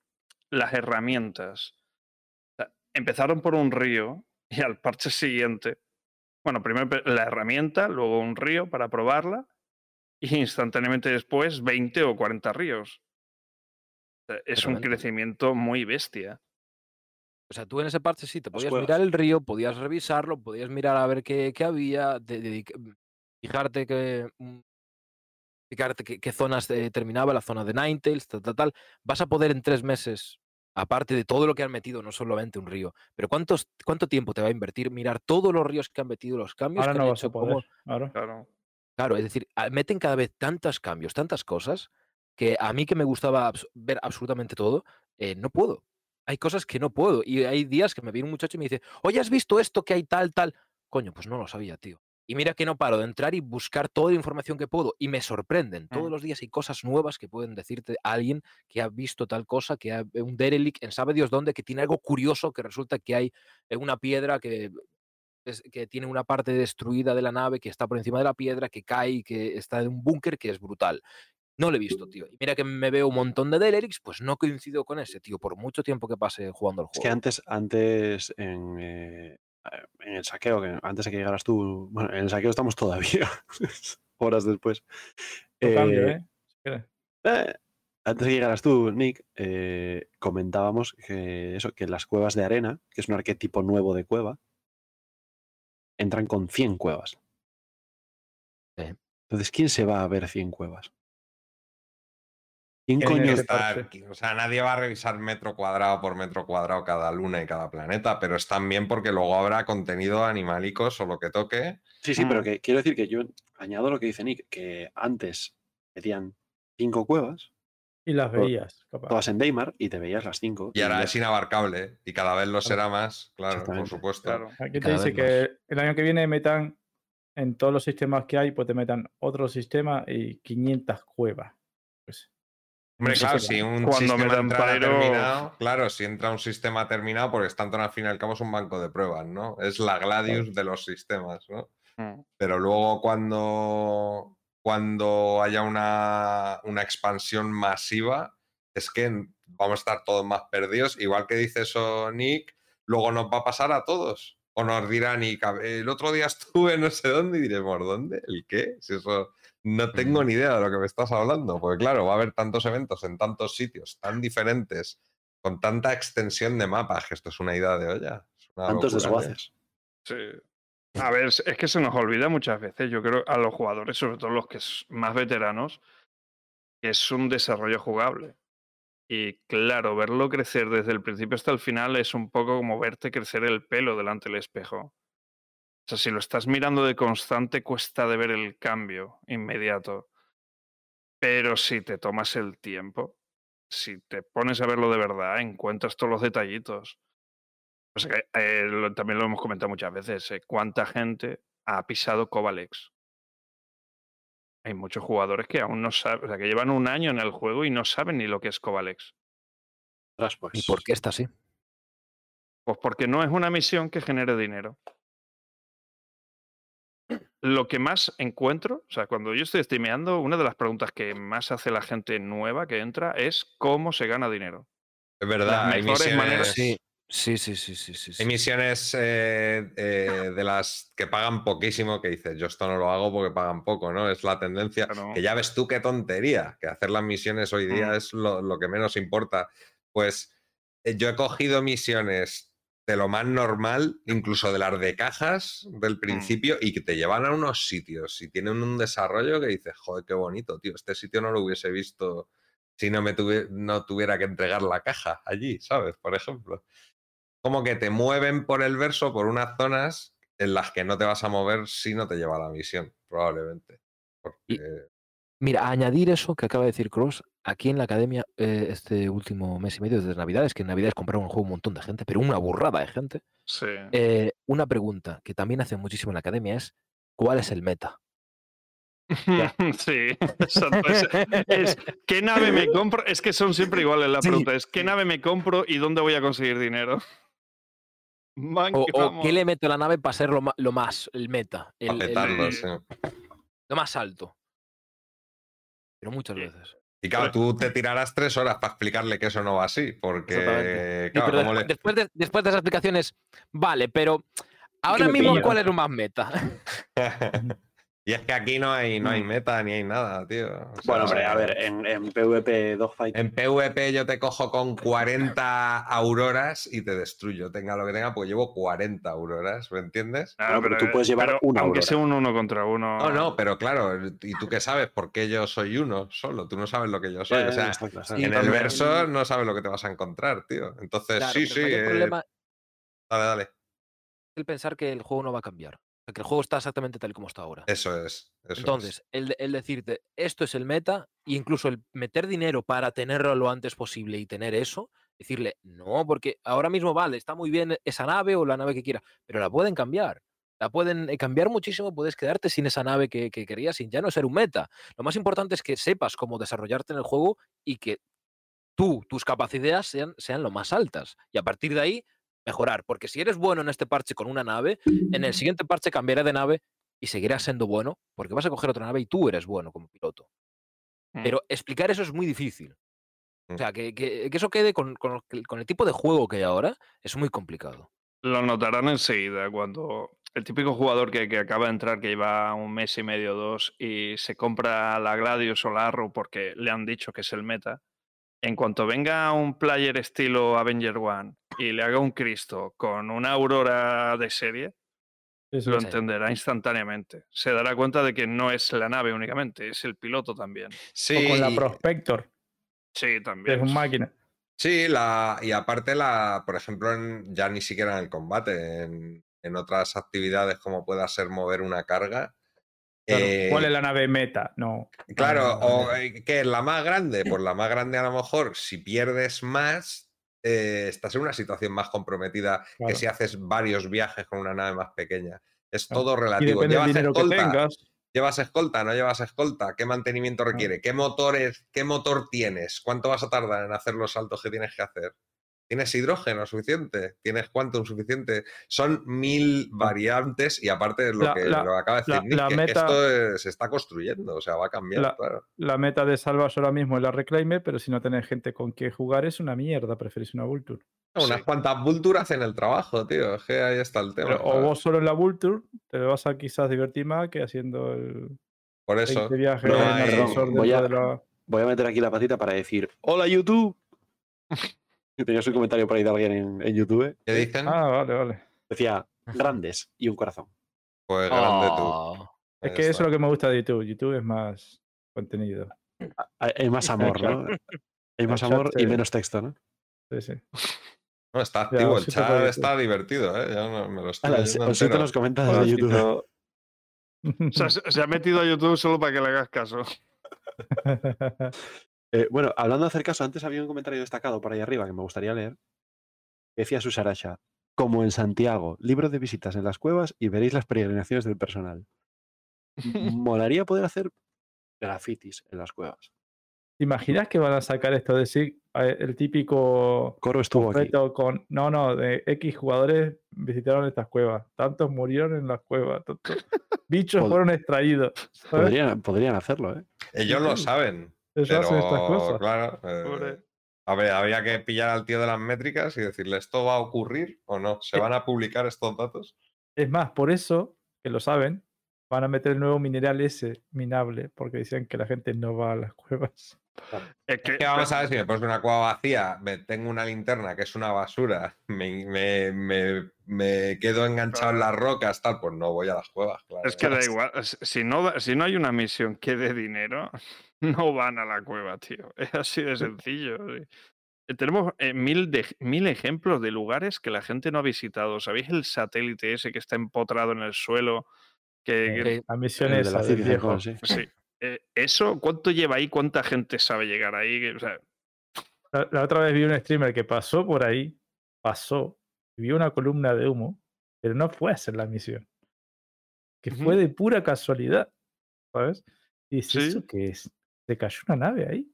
las herramientas. O sea, empezaron por un río y al parche siguiente, bueno, primero la herramienta, luego un río para probarla y instantáneamente después 20 o 40 ríos. O sea, es un crecimiento muy bestia. O sea, tú en ese parche sí te podías mirar el río, podías revisarlo, podías mirar a ver qué, qué había, de- dedica- fijarte que mm, fijarte qué zonas eh, terminaba, la zona de Ninetales, tal, tal, tal. Vas a poder en tres meses, aparte de todo lo que han metido, no solamente un río, pero ¿cuántos, ¿cuánto tiempo te va a invertir mirar todos los ríos que han metido, los cambios Ahora que no han vas a hecho? cómo- poder. Claro. Claro. Claro, es decir, meten cada vez tantos cambios, tantas cosas, que a mí que me gustaba abs- ver absolutamente todo, eh, no puedo. Hay cosas que no puedo. Y hay días que me viene un muchacho y me dice, oye, ¿has visto esto que hay tal, tal? Coño, pues no lo sabía, tío. Y mira que no paro de entrar y buscar toda la información que puedo. Y me sorprenden. Todos Mm. los días hay cosas nuevas que pueden decirte a alguien que ha visto tal cosa, que ha un derelict en sabe Dios dónde, que tiene algo curioso, que resulta que hay eh, una piedra que, es- que tiene una parte destruida de la nave, que está por encima de la piedra, que cae y que está en un búnker que es brutal. No lo he visto, tío. Y mira que me veo un montón de derelicts, pues no coincido con ese, tío, por mucho tiempo que pase jugando al Es que juego. antes, antes en, eh, en el saqueo, que antes de que llegaras tú, bueno, en el saqueo estamos todavía, horas después. Cambio, Eh, ¿eh? Eh, antes de que llegaras tú, Nick, eh, comentábamos que eso, que las cuevas de arena, que es un arquetipo nuevo de cueva, entran con 100 cuevas. Entonces, ¿quién se va a ver 100 cuevas? O sea, nadie va a revisar metro cuadrado por metro cuadrado cada luna y cada planeta, pero están bien porque luego habrá contenido animalicos o lo que toque. Sí, sí, pero Mm. que quiero decir que yo añado lo que dice Nick, que antes metían 5 cuevas, Y las veías, capaz. todas en Daymar, y te veías las 5. Y ahora es inabarcable y cada vez lo será más, claro, por supuesto. Claro. Aquí te Cada dice que el año que viene metan en todos los sistemas que hay, pues te metan otro sistema y 500 cuevas. Pues, Hombre, claro, si un Cuando sistema Pyro- terminado, claro, si entra un sistema terminado, porque Stanton al fin y al cabo es un banco de pruebas, ¿no? Es la Gladius de los sistemas, ¿no? Mm. Pero luego cuando, cuando haya una, una expansión masiva, es que vamos a estar todos más perdidos. Igual que dice eso Nick, luego nos va a pasar a todos. O nos dirá Nick, "A ver, el otro día estuve no sé dónde y diremos, ¿dónde? ¿El qué? Si eso no tengo ni idea de lo que me estás hablando. Porque claro, va a haber tantos eventos en tantos sitios tan diferentes, con tanta extensión de mapas, que esto es una idea de olla. Es una Tantos desguaces. Sí. A ver, es que se nos olvida muchas veces, yo creo, a los jugadores, sobre todo los que es más veteranos, que es un desarrollo jugable. Y claro, verlo crecer desde el principio hasta el final es un poco como verte crecer el pelo delante del espejo. O sea, si lo estás mirando de constante, cuesta de ver el cambio inmediato. Pero si te tomas el tiempo, si te pones a verlo de verdad, encuentras todos los detallitos. O sea que eh, lo- también lo hemos comentado muchas veces. eh, ¿Cuánta gente ha pisado Covalex? Hay muchos jugadores que aún no saben, o sea, que llevan un año en el juego y no saben ni lo que es Covalex. Ostras, ¿Y pues, por qué está así? Pues porque no es una misión que genere dinero. Lo que más encuentro, o sea, cuando yo estoy streameando, una de las preguntas que más hace la gente nueva que entra es cómo se gana dinero. Es verdad, hay mejores maneras- misiones, Sí, sí, sí, sí, sí, sí. sí. hay misiones eh, eh, de las que pagan poquísimo que dices, yo esto no lo hago porque pagan poco, ¿no? Es la tendencia. Claro. Que ya ves tú qué tontería, que hacer las misiones hoy día Mm. es lo, lo que menos importa. Pues eh, yo he cogido misiones de lo más normal, incluso de las de cajas del principio, y que te llevan a unos sitios y tienen un desarrollo que dices, joder, qué bonito, tío, este sitio no lo hubiese visto si no me tuvi- no tuviera que entregar la caja allí, ¿sabes? Por ejemplo. Como que te mueven por el verso por unas zonas en las que no te vas a mover si no te lleva la misión, probablemente. Porque... Mira, a añadir eso que acaba de decir Cross, aquí en la academia eh, este último mes y medio desde Navidades, que en Navidades compraron un juego un montón de gente, pero una burrada de gente. Sí. eh, una pregunta que también hacen muchísimo en la academia es, ¿cuál es el meta? sí, exacto. Es, es, ¿qué nave me compro? Es que son siempre iguales las Sí. preguntas. Es ¿qué nave me compro y dónde voy a conseguir dinero? Man, O, qué le meto a la nave para ser lo, lo más, el meta, el- el- lo más alto. Pero muchas Sí. veces. Y claro, tú te tirarás tres horas para explicarle que eso no va así, porque claro, pero ¿cómo despu- le- después, de, después de esas explicaciones, vale, pero ahora mismo. ¿cuál es lo más meta? y es que aquí no hay, no hay Mm. meta ni hay nada, tío. O Bueno, hombre, a ver, en, en PvP Dogfight. En PvP yo te cojo con 40 auroras y te destruyo, tenga lo que tenga, pues llevo 40 auroras, ¿me entiendes? Ah, Bueno, pero tú puedes llevar pero una Aunque aurora. sea un uno contra uno. No, no, pero claro, ¿y tú qué sabes? ¿Por qué yo soy uno solo? Tú no sabes lo que yo soy. O sea, claro, sí, en claro. el verso no sabes lo que te vas a encontrar, tío. Entonces, Claro, sí, sí. eh, problema Dale, dale. el pensar que el juego no va a cambiar. Sea, que el juego está exactamente tal y como está ahora. Eso es. Eso es. Entonces, el decirte, esto es el meta, e incluso el meter dinero para tenerlo lo antes posible y tener eso, decirle, no, porque ahora mismo vale, está muy bien esa nave o la nave que quiera, pero la pueden cambiar. La pueden eh, cambiar muchísimo, puedes quedarte sin esa nave que, que querías, sin ya no ser un meta. Lo más importante es que sepas cómo desarrollarte en el juego y que tú, tus capacidades sean, sean lo más altas. Y a partir de ahí, mejorar. Porque si eres bueno en este parche con una nave, en el siguiente parche cambiará de nave y seguirás siendo bueno, porque vas a coger otra nave y tú eres bueno como piloto. Mm. Pero explicar eso es muy difícil. O Mm. sea, que, que- que eso quede con, con el tipo de juego que hay ahora es muy complicado. Lo notarán enseguida cuando el típico jugador que, que acaba de entrar, que lleva un mes y medio o dos, y se compra la Gladius o la Arrow porque le han dicho que es el meta. En cuanto venga un player estilo Avenger One y le haga un Cristo con una Aurora de serie, lo Sí. entenderá instantáneamente. Se dará cuenta de que no es la nave únicamente, es el piloto también. Sí, O con la Prospector, Sí, también. es un máquina. Sí, la, y aparte, la, por ejemplo, en- ya ni siquiera en el combate, en, en otras actividades como pueda ser mover una carga. Claro, eh, ¿Cuál es la nave meta? No. Claro, Ah, o eh, ¿qué es la más grande? Pues la más grande a lo mejor, si pierdes más, eh, estás en una situación más comprometida que si haces varios viajes con una nave más pequeña. Es todo relativo. ¿Llevas que escolta? ¿Llevas escolta? ¿No llevas escolta? ¿Qué mantenimiento requiere? ¿Qué motores, qué motor tienes? ¿Cuánto vas a tardar en hacer los saltos que tienes que hacer? ¿Tienes hidrógeno suficiente? ¿Tienes quantum suficiente? Son mil variantes y aparte es lo La- que la- lo acaba de decir la- Nick, la que- que meta- esto es- se está construyendo, o sea, va a cambiar, La- claro. La meta de Salvage ahora mismo es la Reclaimer, pero si no tenés gente con quien jugar es una mierda, preferís una Vulture. Unas Sí. cuantas Vulture hacen el trabajo, tío. Es que ahí está el tema. Pero- o vos solo en la Vulture te vas a quizás divertir más que haciendo el Por eso. 20 viajes no en hay- ascensor voy dentro a- de la... Voy a meter aquí la patita para decir: ¡Hola, YouTube! Y Tenías un comentario por ahí de alguien en, en YouTube. ¿Qué dicen? Ah, vale, vale. Decía: grandes y un corazón. Pues grande tú. Ah, Es que eso es lo que me gusta de YouTube. YouTube es más contenido. Hay más amor, ¿no? Hay más amor y menos texto, ¿no? Sí, sí. No, está Ya, activo, el chat está divertido, ¿eh? Yo no, me lo estoy os siento entero. los comentarios de. YouTube. O sea, se, se ha metido a YouTube solo para que le hagas caso. Eh, bueno, hablando de hacer caso, antes había un comentario destacado por ahí arriba que me gustaría leer. que Decía Susaracha, como en Santiago, libro de visitas en las cuevas y veréis las peregrinaciones del personal. Molaría poder hacer grafitis en las cuevas. ¿Te imaginas que van a sacar esto de sí? eh, El típico Coro estuvo aquí. con. No, no, de X jugadores visitaron estas cuevas. Tantos murieron en las cuevas. Tantos bichos Pod- fueron extraídos. podrían hacerlo, ¿eh? Ellos lo saben. Eso hacen estas Pero, cosas. claro, eh, a ver, habría que pillar al tío de las métricas y decirle, ¿esto va a ocurrir o no? ¿Se Eh, van a publicar estos datos? Es más, por eso, que lo saben, van a meter el nuevo mineral ese minable, porque decían que la gente no va a las cuevas. Es que, ¿Qué vamos a ver si me pones una cueva vacía, me tengo una linterna que es una basura, me, me- me- me quedo enganchado en las rocas, tal, pues no voy a las cuevas, claro. es que da igual. Si no, da- si no hay una misión que dé dinero, no van a la cueva, tío. Es así de sencillo. sí. Eh, Tenemos eh, mil, de- mil ejemplos de lugares que la gente no ha visitado. ¿Sabéis el satélite ese que está empotrado en el suelo? Que, que- ok. La misión de la del viejo. Sí. sí. Eh, ¿Eso cuánto lleva ahí? ¿Cuánta gente sabe llegar ahí? O sea, La, la otra vez vi un streamer que pasó por ahí, pasó, vio una columna de humo, pero no fue a hacer la misión. Que fue de pura casualidad, ¿sabes? Y dice, Sí. ¿eso qué es? ¿Se cayó una nave ahí?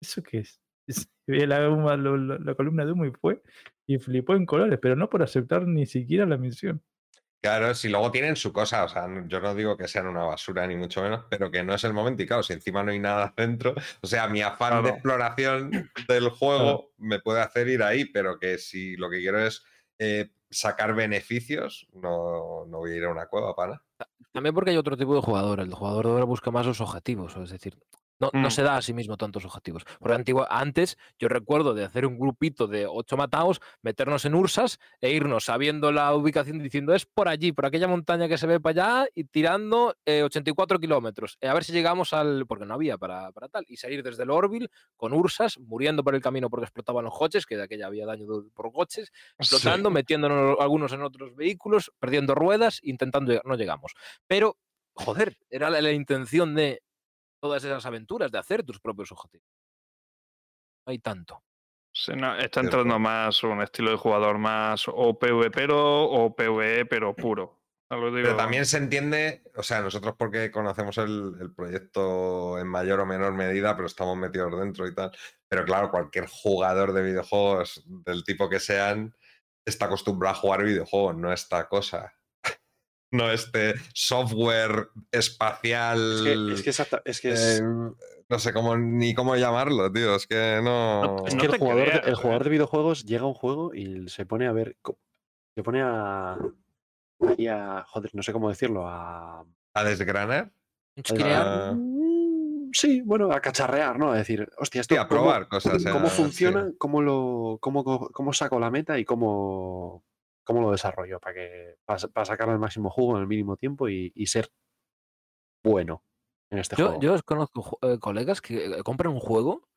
¿Eso qué es? Ve la, lo- la columna de humo y fue, y flipó en colores, pero no por aceptar ni siquiera la misión. Claro, si luego tienen su cosa, o sea, yo no digo que sean una basura ni mucho menos, pero que no es el momento y claro, si encima no hay nada dentro, o sea, mi afán de exploración del juego me puede hacer ir ahí, pero que si lo que quiero es eh, sacar beneficios, no, no voy a ir a una cueva para nada. También porque hay otro tipo de jugador. El jugador de ahora busca más los objetivos. Es decir, No, no Mm. se da a sí mismo tantos objetivos. Porque antigua- antes yo recuerdo de hacer un grupito de ocho mataos, meternos en Ursas e irnos sabiendo la ubicación diciendo es por allí, por aquella montaña que se ve para allá y tirando eh, 84 kilómetros. eh, a ver si llegamos al... porque no había para, para tal. Y salir desde el Orville con Ursas, muriendo por el camino porque explotaban los coches, que de aquella había daño por coches, explotando, metiéndonos algunos en otros vehículos, perdiendo ruedas, intentando llegar. No llegamos. Pero, joder, era la, la intención de todas esas aventuras, de hacer tus propios objetivos. No hay tanto. Sí, no, está entrando más un estilo de jugador más o PvPero o PvE, pero puro. Ya lo Pero también se entiende, o sea, nosotros porque conocemos el, el proyecto en mayor o menor medida, pero estamos metidos dentro y tal. Pero claro, cualquier jugador de videojuegos del tipo que sean está acostumbrado a jugar videojuegos, no esta cosa. No este software espacial. Es que, es que, exacta- es, que es- eh, no sé cómo ni cómo llamarlo, tío. Es que no. es no que el jugador, de- creas, el jugador eh. de videojuegos llega a un juego y se pone a ver. Se pone a. ahí a- joder, no sé cómo decirlo. A. A desgranar. Ah. Sí, bueno, a cacharrear, ¿no? A decir, hostia, esto Sí, a cómo- probar cosas. cómo a- sí. funciona, cómo lo, cómo, cómo saco la meta y cómo, cómo lo desarrollo para que para, sacar el máximo jugo en el mínimo tiempo y, y ser bueno en este Yo, juego. yo os conozco eh, colegas que eh, compran un juego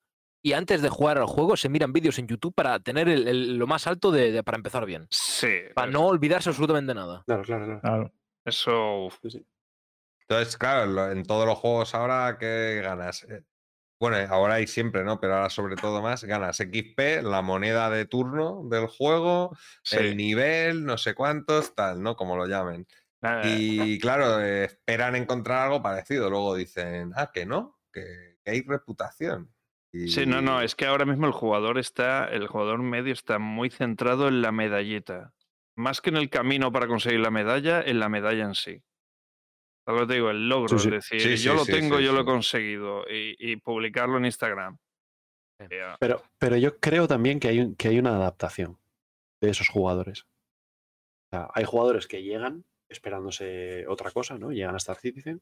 y antes de jugar al juego se miran vídeos en YouTube para tener el- el- lo más alto de, de- para empezar bien. Sí. Para no olvidarse absolutamente nada. Claro, claro, claro. Claro. Eso. uf. Entonces, claro, en todos los juegos ahora, ¿qué ganas? Eh, Bueno, ahora hay siempre, ¿no? Pero ahora sobre todo más, ganas XP, la moneda de turno del juego, sí. el nivel, no sé cuántos, tal, ¿no? Como lo llamen. Nada, Y claro, eh, esperan encontrar algo parecido. Luego dicen, ah, que no, que, que hay reputación. Sí, no, no, Y- es que ahora mismo el jugador está, el jugador medio está muy centrado en la medalleta. Más que en el camino para conseguir la medalla, en la medalla en sí. Te digo, el logro, sí. es decir, Sí, yo sí, lo sí, tengo, sí, yo lo he conseguido y, y publicarlo en Instagram. Pero, pero yo creo también que hay, un- que hay una adaptación de esos jugadores. O sea, hay jugadores que llegan esperándose otra cosa, ¿no? Llegan a Star Citizen,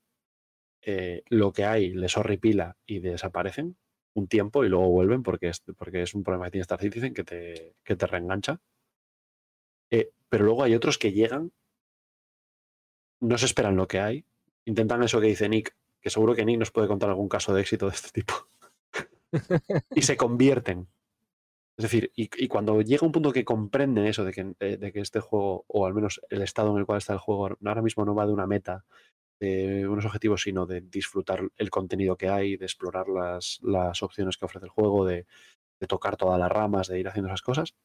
eh, lo que hay les horripila y desaparecen un tiempo y luego vuelven porque es, porque es un problema que tiene Star Citizen que te, que te reengancha. Eh, pero luego hay otros que llegan, no se esperan lo que hay, intentan eso que dice Nick, que seguro que Nick nos puede contar algún caso de éxito de este tipo y se convierten. Es decir, y, y cuando llega un punto que comprenden eso de que, de, de que este juego, o al menos el estado en el cual está el juego, ahora mismo no va de una meta, de unos objetivos, sino de disfrutar el contenido que hay, de explorar las, las opciones que ofrece el juego, de, de tocar todas las ramas, de ir haciendo esas cosas.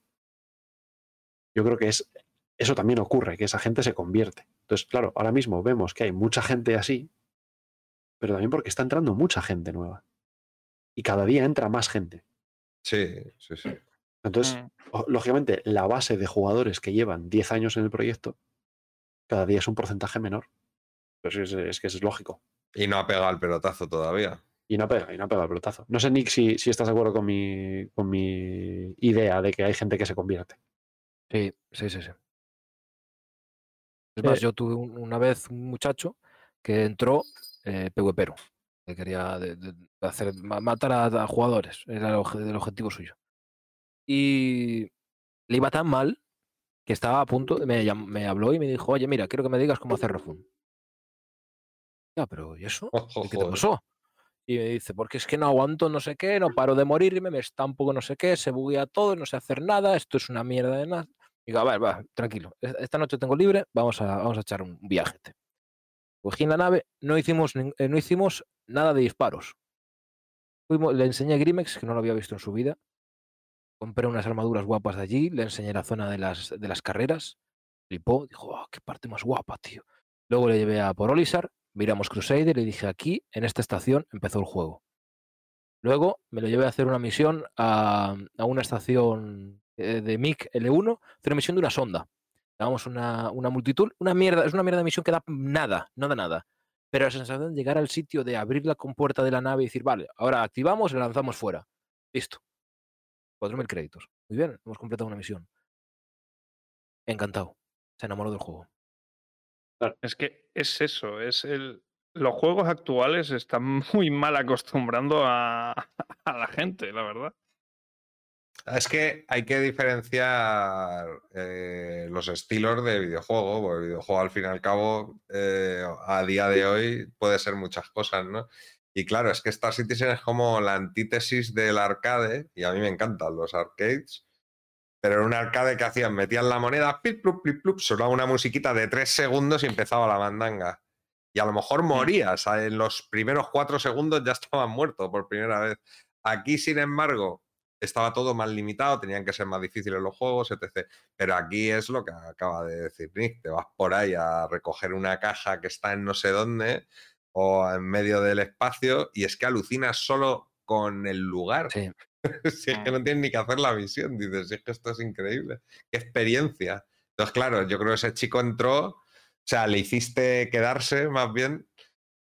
Yo creo que es eso también ocurre, que esa gente se convierte. Entonces, claro, ahora mismo vemos que hay mucha gente así, pero también porque está entrando mucha gente nueva. Y cada día entra más gente. Sí, sí, sí. Entonces, Mm. lógicamente, la base de jugadores que llevan 10 años en el proyecto, cada día es un porcentaje menor. Pues es, es que es lógico. Y no ha pegado el pelotazo todavía. Y no pega, y no pega el pelotazo. No sé, Nick, si, si estás de acuerdo con mi, con mi idea de que hay gente que se convierte. Sí, sí, sí, sí. Es más, Eh, yo tuve un- una vez un muchacho que entró eh, PvPero, que quería de- de- hacer, ma- matar a, a jugadores, era el, obje- el objetivo suyo. Y le iba tan mal que estaba a punto, me, me habló y me dijo, oye, mira, quiero que me digas cómo hacer refund. Ya, pero ¿y eso? ¿Y qué te pasó? Y me dice, porque es que no aguanto no sé qué, no paro de morirme, me estampo con no sé qué, se buguea todo, no sé hacer nada, esto es una mierda de nada. Digo, a va, tranquilo, esta noche tengo libre, vamos a, vamos a echar un viaje. Cogí en la nave, no hicimos, eh, no hicimos nada de disparos. Fuimos, le enseñé Grimex, que no lo había visto en su vida. Compré unas armaduras guapas de allí, le enseñé la zona de las, de las carreras. Flipó, dijo, "Ah, qué parte más guapa, tío. Luego le llevé a por Olisar, miramos Crusader y le dije, aquí, en esta estación, empezó el juego. Luego me lo llevé a hacer una misión a, a una estación de MiG L1, hacer una misión de una sonda. Damos una, una multitud, una mierda, es una mierda de misión que da nada, no da nada. Pero la sensación de llegar al sitio, de abrir la compuerta de la nave y decir, vale, ahora activamos y la lanzamos fuera. Listo. 4.000 créditos. Muy bien, hemos completado una misión. Encantado. Se enamoró del juego. Es que es eso, es el. los juegos actuales están muy mal acostumbrando a, a la gente, la verdad. Es que hay que diferenciar eh, los estilos de videojuego, porque el videojuego al fin y al cabo, eh, a día de hoy, puede ser muchas cosas, ¿no? Y claro, es que Star Citizen es como la antítesis del arcade, y a mí me encantan los arcades, pero era un arcade que hacían, metían la moneda, pip, plup, plup, sonaba una musiquita de tres segundos y empezaba la mandanga. Y a lo mejor morías, en los primeros cuatro segundos ya estabas muerto por primera vez. Aquí, sin embargo, estaba todo más limitado, tenían que ser más difíciles los juegos, etc. Pero aquí es lo que acaba de decir Nick, te vas por ahí a recoger una caja que está en no sé dónde o en medio del espacio y es que alucinas solo con el lugar. Sí. si es que no tienes ni que hacer la visión, dices, si es que esto es increíble, qué experiencia. Entonces, claro, yo creo que ese chico entró, o sea, le hiciste quedarse más bien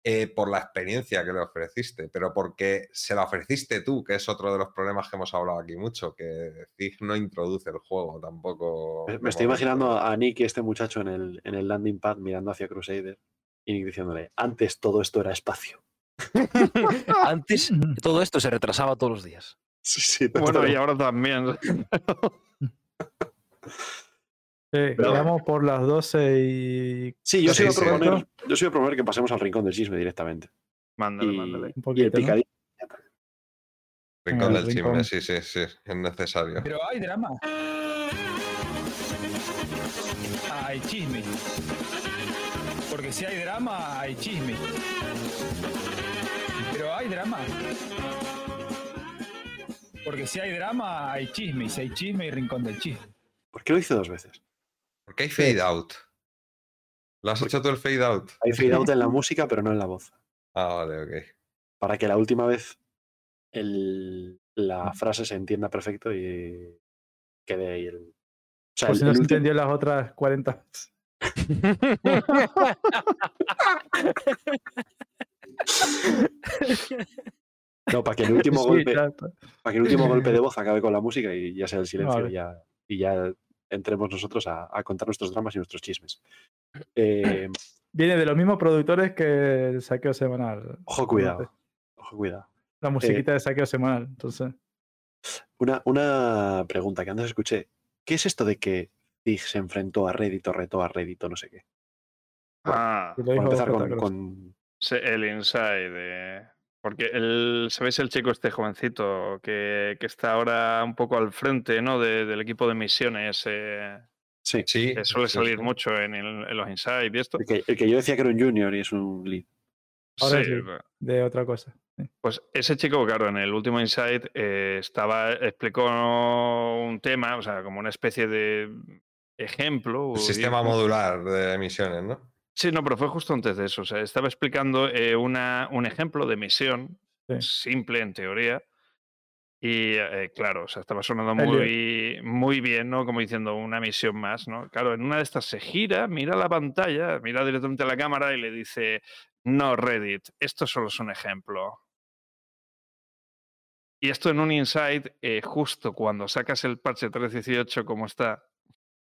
eh, por la experiencia que le ofreciste, pero porque se la ofreciste tú, que es otro de los problemas que hemos hablado aquí mucho, que Zig no introduce el juego tampoco. Me, me estoy imaginando a Nick y este muchacho en el, en el landing pad mirando hacia Crusader y Nick diciéndole, antes todo esto era espacio. Antes todo esto se retrasaba todos los días. Sí, sí, Bueno, y ahora también. Sí, quedamos por las 12 y Sí, yo Sí, sí, iba a proponer, yo a proponer que pasemos al rincón del chisme directamente. Mándale, Y, mándale. un y el poquito. ¿no? picadillo. Rincón Venga, del rincón. chisme, sí, sí, sí, es necesario. Pero hay drama. Hay chisme. Porque si hay drama, hay chisme. Pero hay drama. Porque si hay drama, hay chisme. Y si hay chisme, hay rincón del chisme. ¿Por qué lo hice dos veces? ¿Por qué hay fade out? ¿Lo has hecho tú el fade out? Hay fade out en la música, pero no en la voz. Ah, vale, ok. Para que la última vez el- la frase se entienda perfecto y quede ahí el. O sea, Por el- si no se último- entendió las otras 40. no, para que el último Sí, golpe, para que el último golpe de voz acabe con la música y ya sea el silencio Vale. y ya, y ya entremos nosotros a, a contar nuestros dramas y nuestros chismes. Eh, Viene de los mismos productores que el saqueo semanal. ojo, cuidado. Ojo, cuidado. La musiquita de saqueo semanal. Entonces, Una, una pregunta que antes escuché. ¿Qué es esto de que Zig se enfrentó a Reddit o retó a Reddit o no sé qué? Ah, Para dijo empezar con, con- el inside. eh, Porque el, ¿sabéis el chico este jovencito que, que está ahora un poco al frente ¿no? de- del equipo de misiones? eh, Sí, Sí. que suele sí, salir sí. mucho en, el- en los inside y esto. el que, el que yo decía que era un junior y es un lead. Ahora Sí, sí. de otra cosa. Pues ese chico, claro, en el último Insight eh, estaba, explicó un tema, o sea, como una especie de ejemplo. Sistema modular de emisiones, ¿no? Sí, no, pero fue justo antes de eso. O sea, estaba explicando eh, una, un ejemplo de misión Sí. simple en teoría. Y eh, claro, o sea, estaba sonando muy, muy bien, ¿no? Como diciendo una misión más, ¿no? Claro, en una de estas se gira, mira la pantalla, mira directamente a la cámara y le dice, no, Reddit, esto solo es un ejemplo. Y esto en un insight, eh, justo cuando sacas el parche 318 como está,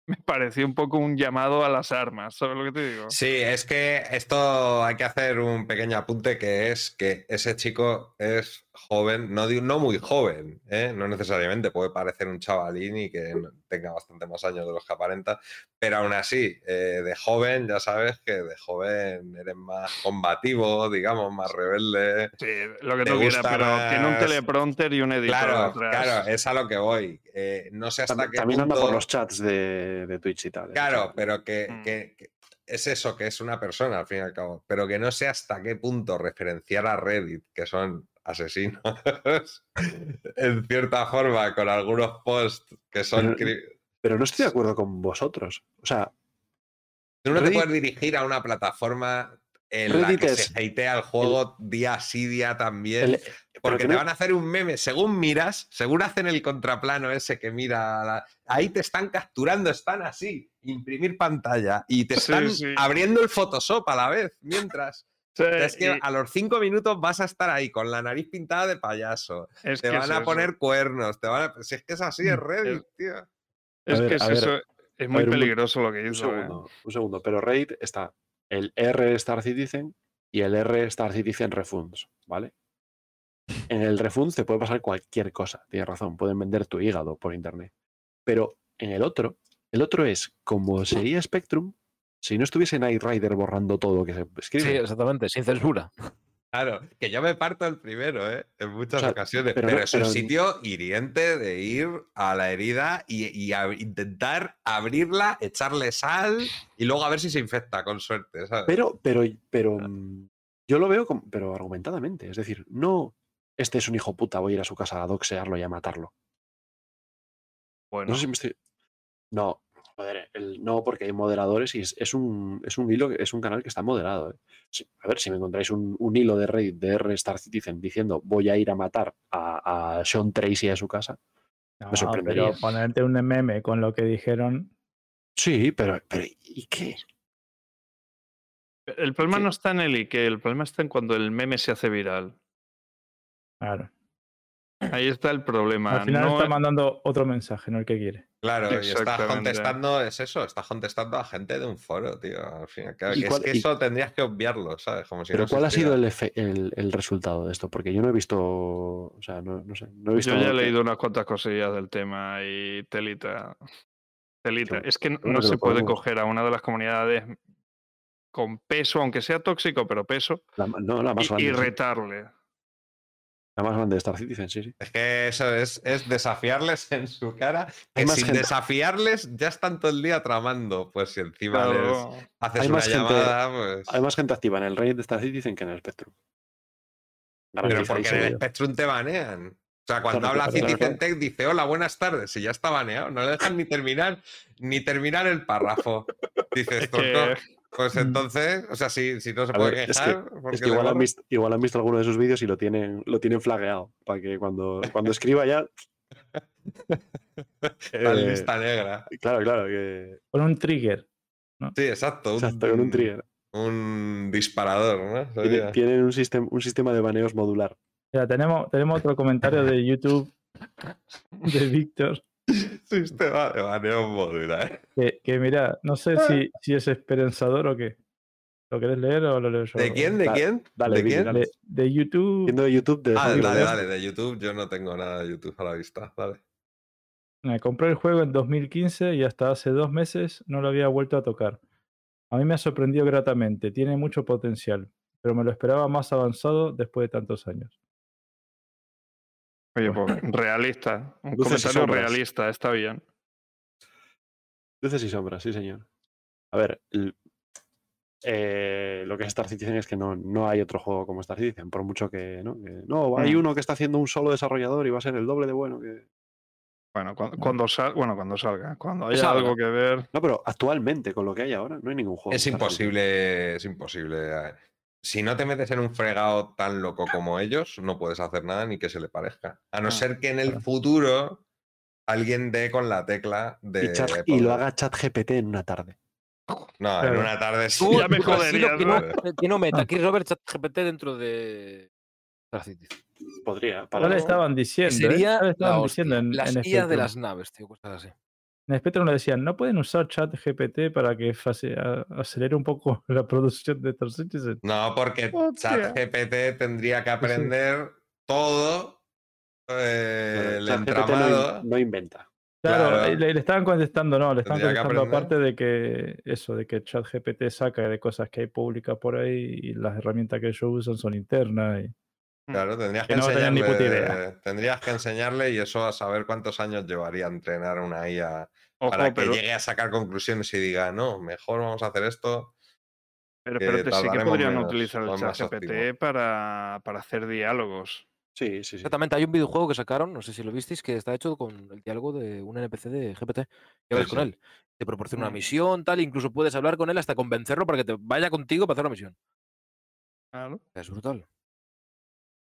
me pareció un poco un llamado a las armas, ¿sabes lo que te digo? Sí, es que esto hay que hacer un pequeño apunte que es que ese chico es joven, no, muy joven, ¿eh? no necesariamente, puede parecer un chavalín y que tenga bastante más años de los que aparenta, pero aún así, eh, de joven, ya sabes que de joven eres más combativo, digamos, más rebelde. Sí, lo que Te tú quieras, pero tiene un teleprompter y un editor Claro, claro, es a lo que voy. Eh, no sé hasta También, qué también anda por los chats de, de Twitch y tal. Claro, eso sí. pero que, Mm. que- que es eso, que es una persona al fin y al cabo, pero que no sé hasta qué punto referenciar a Reddit, que son asesinos, en cierta forma, con algunos posts que son... Pero- Pero no estoy de acuerdo con vosotros. O sea, Tú no te puedes dirigir a una plataforma en la que es se hatea el juego día sí, día también. el- Porque que te van a hacer un meme. Según miras, según hacen el contraplano ese que mira, la- ahí te están capturando, están así, imprimir pantalla y te están sí. abriendo el Photoshop a la vez, mientras. Sí, es que y- a los cinco minutos vas a estar ahí con la nariz pintada de payaso. es Te que van es a eso. poner cuernos, te van a... Si es que es así, es Mm, Reddit, tío. Es ver, que es ver, eso. Es muy ver, un- peligroso lo que un hizo. ¿eh? segundo, un segundo. Pero Reddit está el R Star Citizen y el R Star Citizen Refunds, ¿vale? En el Refunds te puede pasar cualquier cosa, tienes razón, pueden vender tu hígado por internet. Pero en el otro, el otro es como sería Spectrum si no estuviese Night Rider borrando todo lo que se escribe. Sí, exactamente, sin censura. Claro, que yo me parto el primero, ¿eh? En muchas sea, ocasiones. pero Pero, no- es pero- un sitio hiriente de ir a la herida y, y a intentar abrirla, echarle sal y luego a ver si se infecta, con suerte, ¿sabes? Pero, pero, pero mm, yo lo veo, como- pero argumentadamente. Es decir, no, este es un hijo puta, voy a ir a su casa a doxearlo y a matarlo. Bueno, No sé si me estoy. No, joder, el- no, porque hay moderadores y es, es un, es un hilo, es un canal que está moderado. ¿eh? Sí, a ver, si me encontráis un, un hilo de Reddit de R Star Citizen diciendo voy a ir a matar a, a Sean Tracy a su casa. No, sorprendería. pero ponerte un meme con lo que dijeron. Sí, pero, pero ¿y qué? el problema no está en el y que el problema está en cuando el meme se hace viral. Claro. Ahí está el problema. Al final no está es- mandando otro mensaje, no el que quiere. Claro, y Exactamente. contestando, es eso, estás contestando a gente de un foro, tío. Al fin y al cabo, ¿Y que cuál- es que y- eso tendrías que obviarlo, ¿sabes? Como si Pero no ¿cuál ha sido el, efe- el, el resultado de esto? Porque yo no he visto, o sea, no, no sé, no he visto... Yo ya he que- leído unas cuantas cosillas del tema y telita. Telita. Es que no que se puede podemos- coger a una de las comunidades con peso, aunque sea tóxico, pero peso, La, la más y, grande. y sí. retarle. La más grande de Star Citizen, sí, sí. Es que eso es, es desafiarles en su cara. Que Hay más sin gente- desafiarles ya están todo el día tramando. Pues si encima les haces Hay una más gente- llamada, pues. Hay más gente activa en el Reddit de Star Citizen que en el Spectrum. Pero porque en el Garantizadísimo. Spectrum te banean. O sea, cuando Claro, habla Citizen claro. Tech dice hola, buenas tardes, y ya está baneado. No le dejan ni terminar, ni terminar el párrafo. Dices, Es "Tronco, que pues entonces, o sea, si, si no se A puede ver, es que- quejar, ¿por Es que igual han, visto, igual han visto alguno de sus vídeos y lo tienen, lo tienen flagueado. Para que cuando, cuando escriba ya. La eh, lista negra. claro, claro. Que, Con un trigger. Sí, exacto. Un, exacto, con un trigger. un disparador, ¿no? Tienen un, sistema un sistema de baneos modular. Ya, tenemos, tenemos otro comentario de YouTube de Víctor. Sistema de baneo modular. Que, que mira, no sé si, si es esperanzador o qué. ¿Lo querés leer o lo leo yo? ¿De quién? ¿De quién? dale, ¿De quién? dale. De, de YouTube. De YouTube de. Ah, dale, dale, de YouTube. Yo no tengo nada de YouTube a la vista. Dale. Me compré el juego en 2015 y hasta hace dos meses no lo había vuelto a tocar. A mí me ha sorprendido gratamente, tiene mucho potencial, pero me lo esperaba más avanzado después de tantos años. Oye, pues, realista. Un Luces comentario realista, está bien. Luces y sombras, sí, señor. A ver, el- eh, lo que es Star Citizen es que no, no hay otro juego como Star Citizen, por mucho que no. que- no, hay Mm. uno que está haciendo un solo desarrollador y va a ser el doble de bueno que. Bueno, cuando, cuando, sal- bueno, cuando salga. Cuando haya salga. algo que ver. No, pero actualmente, con lo que hay ahora, no hay ningún juego. Es imposible, es imposible. Eh. Si no te metes en un fregado tan loco como ellos, no puedes hacer nada ni que se le parezca. A no Ah, ser que en el claro. futuro alguien dé con la tecla de. Y, chat- y lo haga ChatGPT en una tarde. No, en una tarde sí. Tú, Ya me joderías, que ¿no? que no meta. ¿Quieres ver ChatGPT dentro de? Podría. Para le no- estaban diciendo, ¿eh? Sería la estaban hostia. diciendo en, Las en IAs de las naves, tío, cosas así. En Spectrum le decían, no pueden usar chat GPT para que acelere un poco la producción de Star Citizen. No, porque Hostia. ChatGPT tendría que aprender todo eh, el no in- entramado. no inventa. Claro, Claro. y le, le estaban contestando, no, le estaban Tendría contestando aparte de que eso, de que ChatGPT saca de cosas que hay públicas por ahí y las herramientas que ellos usan son internas. Y... Claro, tendrías que, Que no tenían ni puta idea. enseñarle. Tendrías que enseñarle y eso a saber cuántos años llevaría entrenar una IA Ojo, para que pero, llegue a sacar conclusiones y diga, no, mejor vamos a hacer esto. pero, que pero te- sí que podrían menos, utilizar el chat GPT para, para hacer diálogos. Sí, sí, sí. Exactamente, hay un videojuego que sacaron, no sé si lo visteis, que está hecho con el diálogo de un NPC de GPT. Hablas Sí, con sí. él. Te proporciona una Mm. misión, tal, incluso puedes hablar con él hasta convencerlo para que te vaya contigo para hacer la misión. Claro. Es brutal.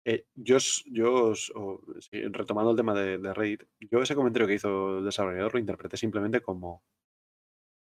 Eh, yo, os- yo sí, retomando el tema de, de Reddit, yo ese comentario que hizo el desarrollador lo interpreté simplemente como,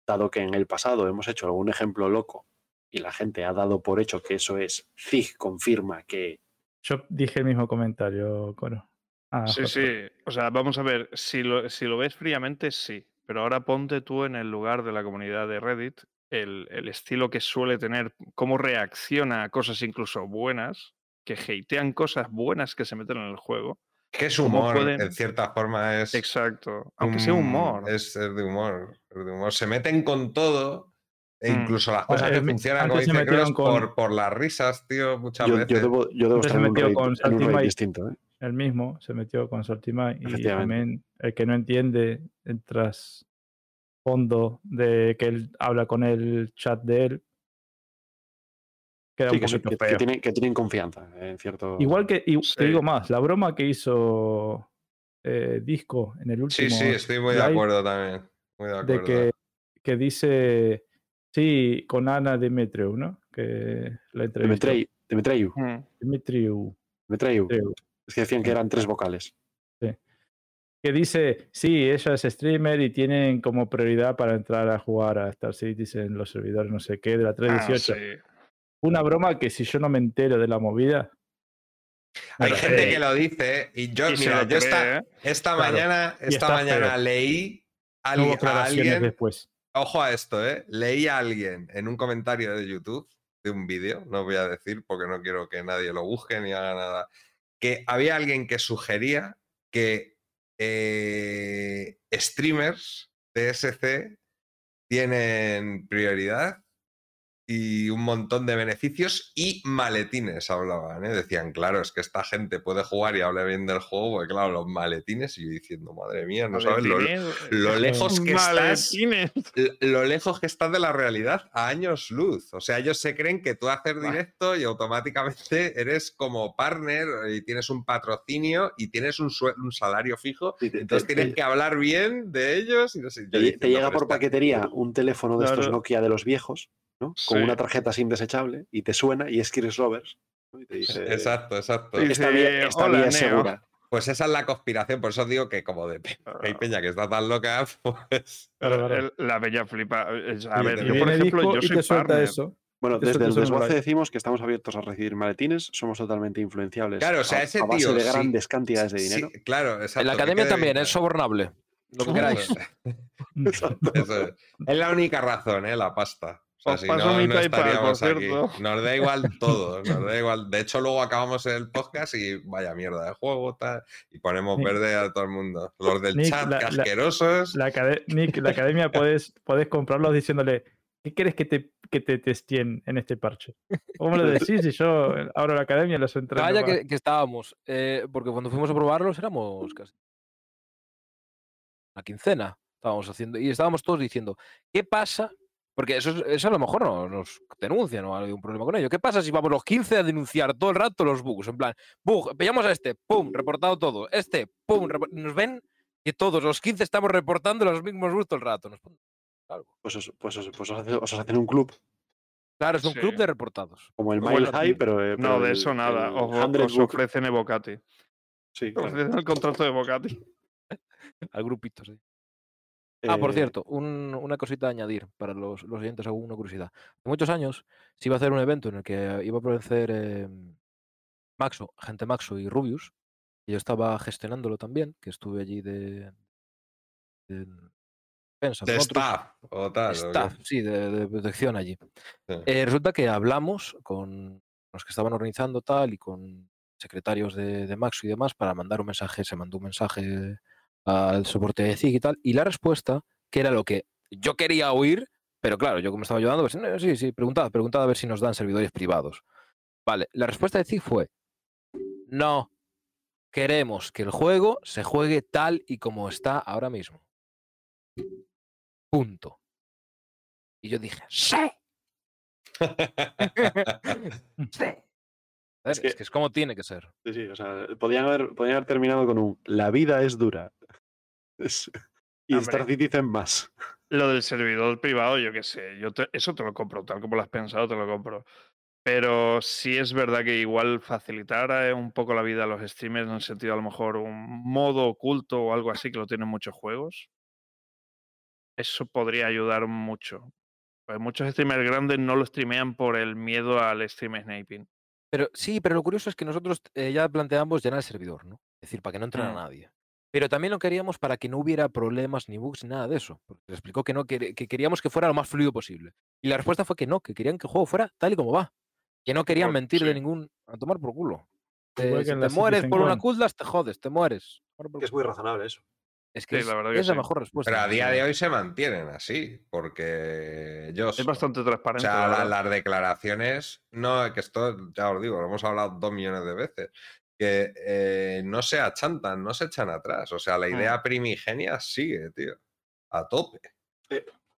dado que en el pasado hemos hecho algún ejemplo loco y la gente ha dado por hecho que eso es, Zig confirma que Yo dije el mismo comentario, Coro. Ah, Sí, sí. O sea, vamos a ver, si lo, si lo ves fríamente, sí. Pero ahora ponte tú en el lugar de la comunidad de Reddit el, el estilo que suele tener, cómo reacciona a cosas incluso buenas, que hatean cosas buenas que se meten en el juego. Que es ¿Cómo humor, pueden- en cierta forma es. Exacto. Aunque sea humor. Es, es de humor. es de humor. Se meten con todo. E Mm. incluso las cosas que funcionan, como dice Cross, con- por, por las risas, tío, muchas Yo, veces. yo debo, yo debo estar se en un metió raid, con en un distinto. ¿eh? El mismo se metió con Saltimai y también el que no entiende el trasfondo de que él habla con el chat de él queda Sí, un que, son- poquito que- que feo. tienen, que tienen confianza en cierto. Igual que, y Sí. te digo más, la broma que hizo eh, Disco en el último Sí, sí, estoy muy de live, acuerdo también. Muy de acuerdo. de que, que dice, sí, con Ana Demetriou, ¿no? Que la entrevistó. Demetrei- Demetreu. Mm. Demetreu. Es que decían que eran tres vocales. que dice, sí, ella es streamer y tienen como prioridad para entrar a jugar a Star Citizen los servidores no sé qué de la Ah, 318. sí. Una broma que si yo no me entero de la movida, Hay Pero, gente eh, que lo dice y yo, Y se mira, yo esta, cree, ¿eh? esta Claro. mañana, esta mañana leí a, alguien, después. ojo a esto, ¿eh? leí a alguien en un comentario de YouTube de un vídeo, no voy a decir porque no quiero que nadie lo busque ni haga nada, que había alguien que sugería que eh, streamers de SC tienen prioridad y un montón de beneficios y maletines hablaban, ¿eh? Decían, claro, es que esta gente puede jugar y habla bien del juego, porque claro, los maletines, y yo diciendo, madre mía, no sabes lo, lo lejos que estás maletines. lo lejos que estás de la realidad a años luz. O sea, ellos se creen que tú haces directo y automáticamente eres como partner y tienes un patrocinio y tienes un, un salario fijo. Te- Entonces te- tienes que hablar bien de ellos y no sé. Te, diciendo, te llega "Pero por paquetería un teléfono de estos. Nokia de los viejos, ¿no? Con Sí. una tarjeta SIM desechable y te suena y es Chris Roberts. ¿no? Y te dice, Exacto, exacto. Esta dice, vía, esta "Hola, vía es Neo". segura. Pues esa es la conspiración, por eso digo que como de pe- hay peña que está tan loca, pues... El- La bella flipa. es- A ver, te yo Y por ejemplo, yo y soy te suelta partner. eso. Bueno, desde el desguace decimos que estamos abiertos a recibir maletines, somos totalmente influenciables. Claro, o sea, a- ese a base tío, de sí. grandes cantidades de Sí, dinero. claro, exacto. en la academia también bien es sobornable. Lo que queráis. Eso es. Es la única razón, ¿eh? La pasta. O sea, si paso no, mi no PayPal, por estaríamos aquí. cierto. Nos da igual todo, nos da igual. De hecho, luego acabamos el podcast y vaya mierda de juego, tal, y ponemos Nick. verde a todo el mundo. Los del Nick, chat, la- que la-. La, Nick, la academia puedes, puedes comprarlos diciéndole, ¿qué quieres que te, que te testeen en este parche? ¿Cómo lo decís? Si yo abro la academia y los entreno. Vaya para- que, que estábamos, eh, porque cuando fuimos a probarlos éramos casi una quincena. Estábamos haciendo y estábamos todos diciendo, ¿qué pasa? Porque eso, es- eso a lo mejor no nos denuncian o hay un problema con ello. ¿Qué pasa si vamos los 15 a denunciar todo el rato los bugs? En plan, bug, pillamos a este, pum, reportado todo. Este, pum, nos ven que todos los 15 estamos reportando los mismos bugs todo el rato. Nos ponen algo. Pues, os, pues, os, pues os hace- os hacen un club, Claro, es un club de reportados. como el Bueno, Mile High, pero. eh, No, pero de el- eso nada. el Os, 100 os ofrecen Evocati. Sí, Os claro. ofrecen el contrato de Evocati. Al grupito, sí. Ah, por Eh, cierto, un- una cosita a añadir para los, los oyentes, hago una curiosidad. Hace muchos años se iba a hacer un evento en el que iba a aparecer eh, Maxo, gente Maxo y Rubius, y yo estaba gestionándolo también, que estuve allí de, de defensa, De staff o tal. o staff, sí, de, de protección allí. Sí. Eh, resulta que hablamos con los que estaban organizando tal y con secretarios de, de Maxo y demás para mandar un mensaje, se mandó un mensaje al soporte de CIG y tal, y la respuesta, que era lo que yo quería oír, pero claro, yo como estaba ayudando, pues "No, sí, sí, preguntad, preguntad a ver si nos dan servidores privados. Vale, la respuesta de CIG fue, no, queremos que el juego se juegue tal y como está ahora mismo. Punto. Y yo dije, ¡sí! ¡Sí! Es que es como tiene que ser. Sí, sí, o sea, podían haber, podían haber terminado con un La vida es dura. Es- y Hombre. Star Citizen más. Lo del servidor privado, yo qué sé. Yo te- eso te lo compro, tal como lo has pensado, te lo compro. Pero sí es verdad que igual facilitar eh, un poco la vida a los streamers en el sentido a lo mejor un modo oculto o algo así que lo tienen muchos juegos. Eso podría ayudar mucho. Pues muchos streamers grandes no lo streamean por el miedo al stream sniping. Pero sí, pero lo curioso es que nosotros eh, ya planteamos llenar el servidor, ¿no? Es decir, para que no entre a Mm. nadie. Pero también lo queríamos para que no hubiera problemas ni bugs ni nada de eso. Porque se explicó que no, que, que queríamos que fuera lo más fluido posible. Y la respuesta fue que no, que querían que el juego fuera tal y como va. Que no querían mentir de ningún. a tomar por culo. Eh, si te mueres por una. Kudlas, te jodes, te mueres. Es muy razonable eso. Es que Sí, es, la verdad que es la sí. mejor respuesta. Pero a o día sea, de hoy se mantienen así, porque ellos. Es bastante O transparente. sea, la la- verdad. las declaraciones, no, que esto ya os digo, lo hemos hablado dos millones de veces, que eh, no se achantan, no se echan atrás. O sea, la idea Mm. primigenia sigue, tío, a tope.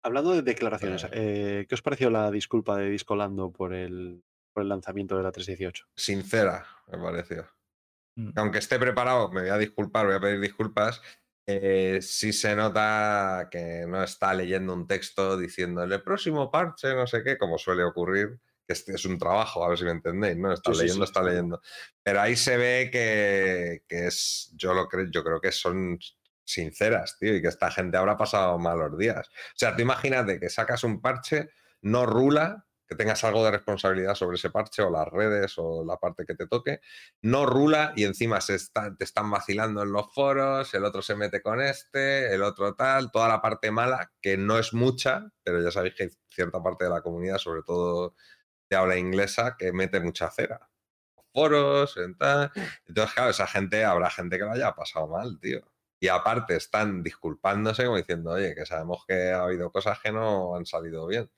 Hablando de declaraciones, Eh. eh, ¿qué os pareció la disculpa de Discolando por el, por el lanzamiento de la 318? Sincera, me pareció. Mm. Aunque esté preparado, me voy a disculpar, voy a pedir disculpas. Eh, sí se nota que no está leyendo un texto diciendo el próximo parche, no sé qué, como suele ocurrir, que este es un trabajo, a ver si me entendéis, ¿no? Está Sí, leyendo, sí, está leyendo. Pero ahí se ve que, que es, yo lo creo, yo creo que son sinceras, tío, y que esta gente habrá pasado malos días. O sea, tú imagínate que sacas un parche, no rula, que tengas algo de responsabilidad sobre ese parche o las redes o la parte que te toque, no rula y encima se está- te están vacilando en los foros, el otro se mete con este, el otro tal, toda la parte mala, que no es mucha, pero ya sabéis que hay cierta parte de la comunidad, sobre todo de habla inglesa, que mete mucha cera. Foros, en. Entonces, claro, esa gente, habrá gente que lo haya pasado mal, tío. Y aparte están disculpándose como diciendo, oye, que sabemos que ha habido cosas que no han salido bien.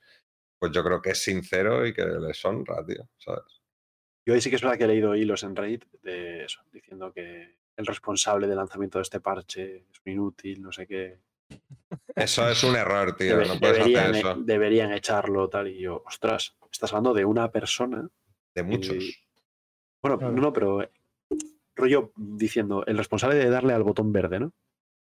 Pues yo creo que es sincero y que les honra, tío, ¿sabes? Yo ahí sí que es verdad que he leído hilos en Reddit de eso, diciendo que el responsable del lanzamiento de este parche es un inútil, no sé qué. Eso es un error, tío. Debe- no puedes deberían, hacer e- eso. deberían echarlo tal. Y yo, ostras, estás hablando de una persona. De muchos. y- Bueno, Claro. no, no, pero eh, rollo diciendo, el responsable de darle al botón verde, ¿no?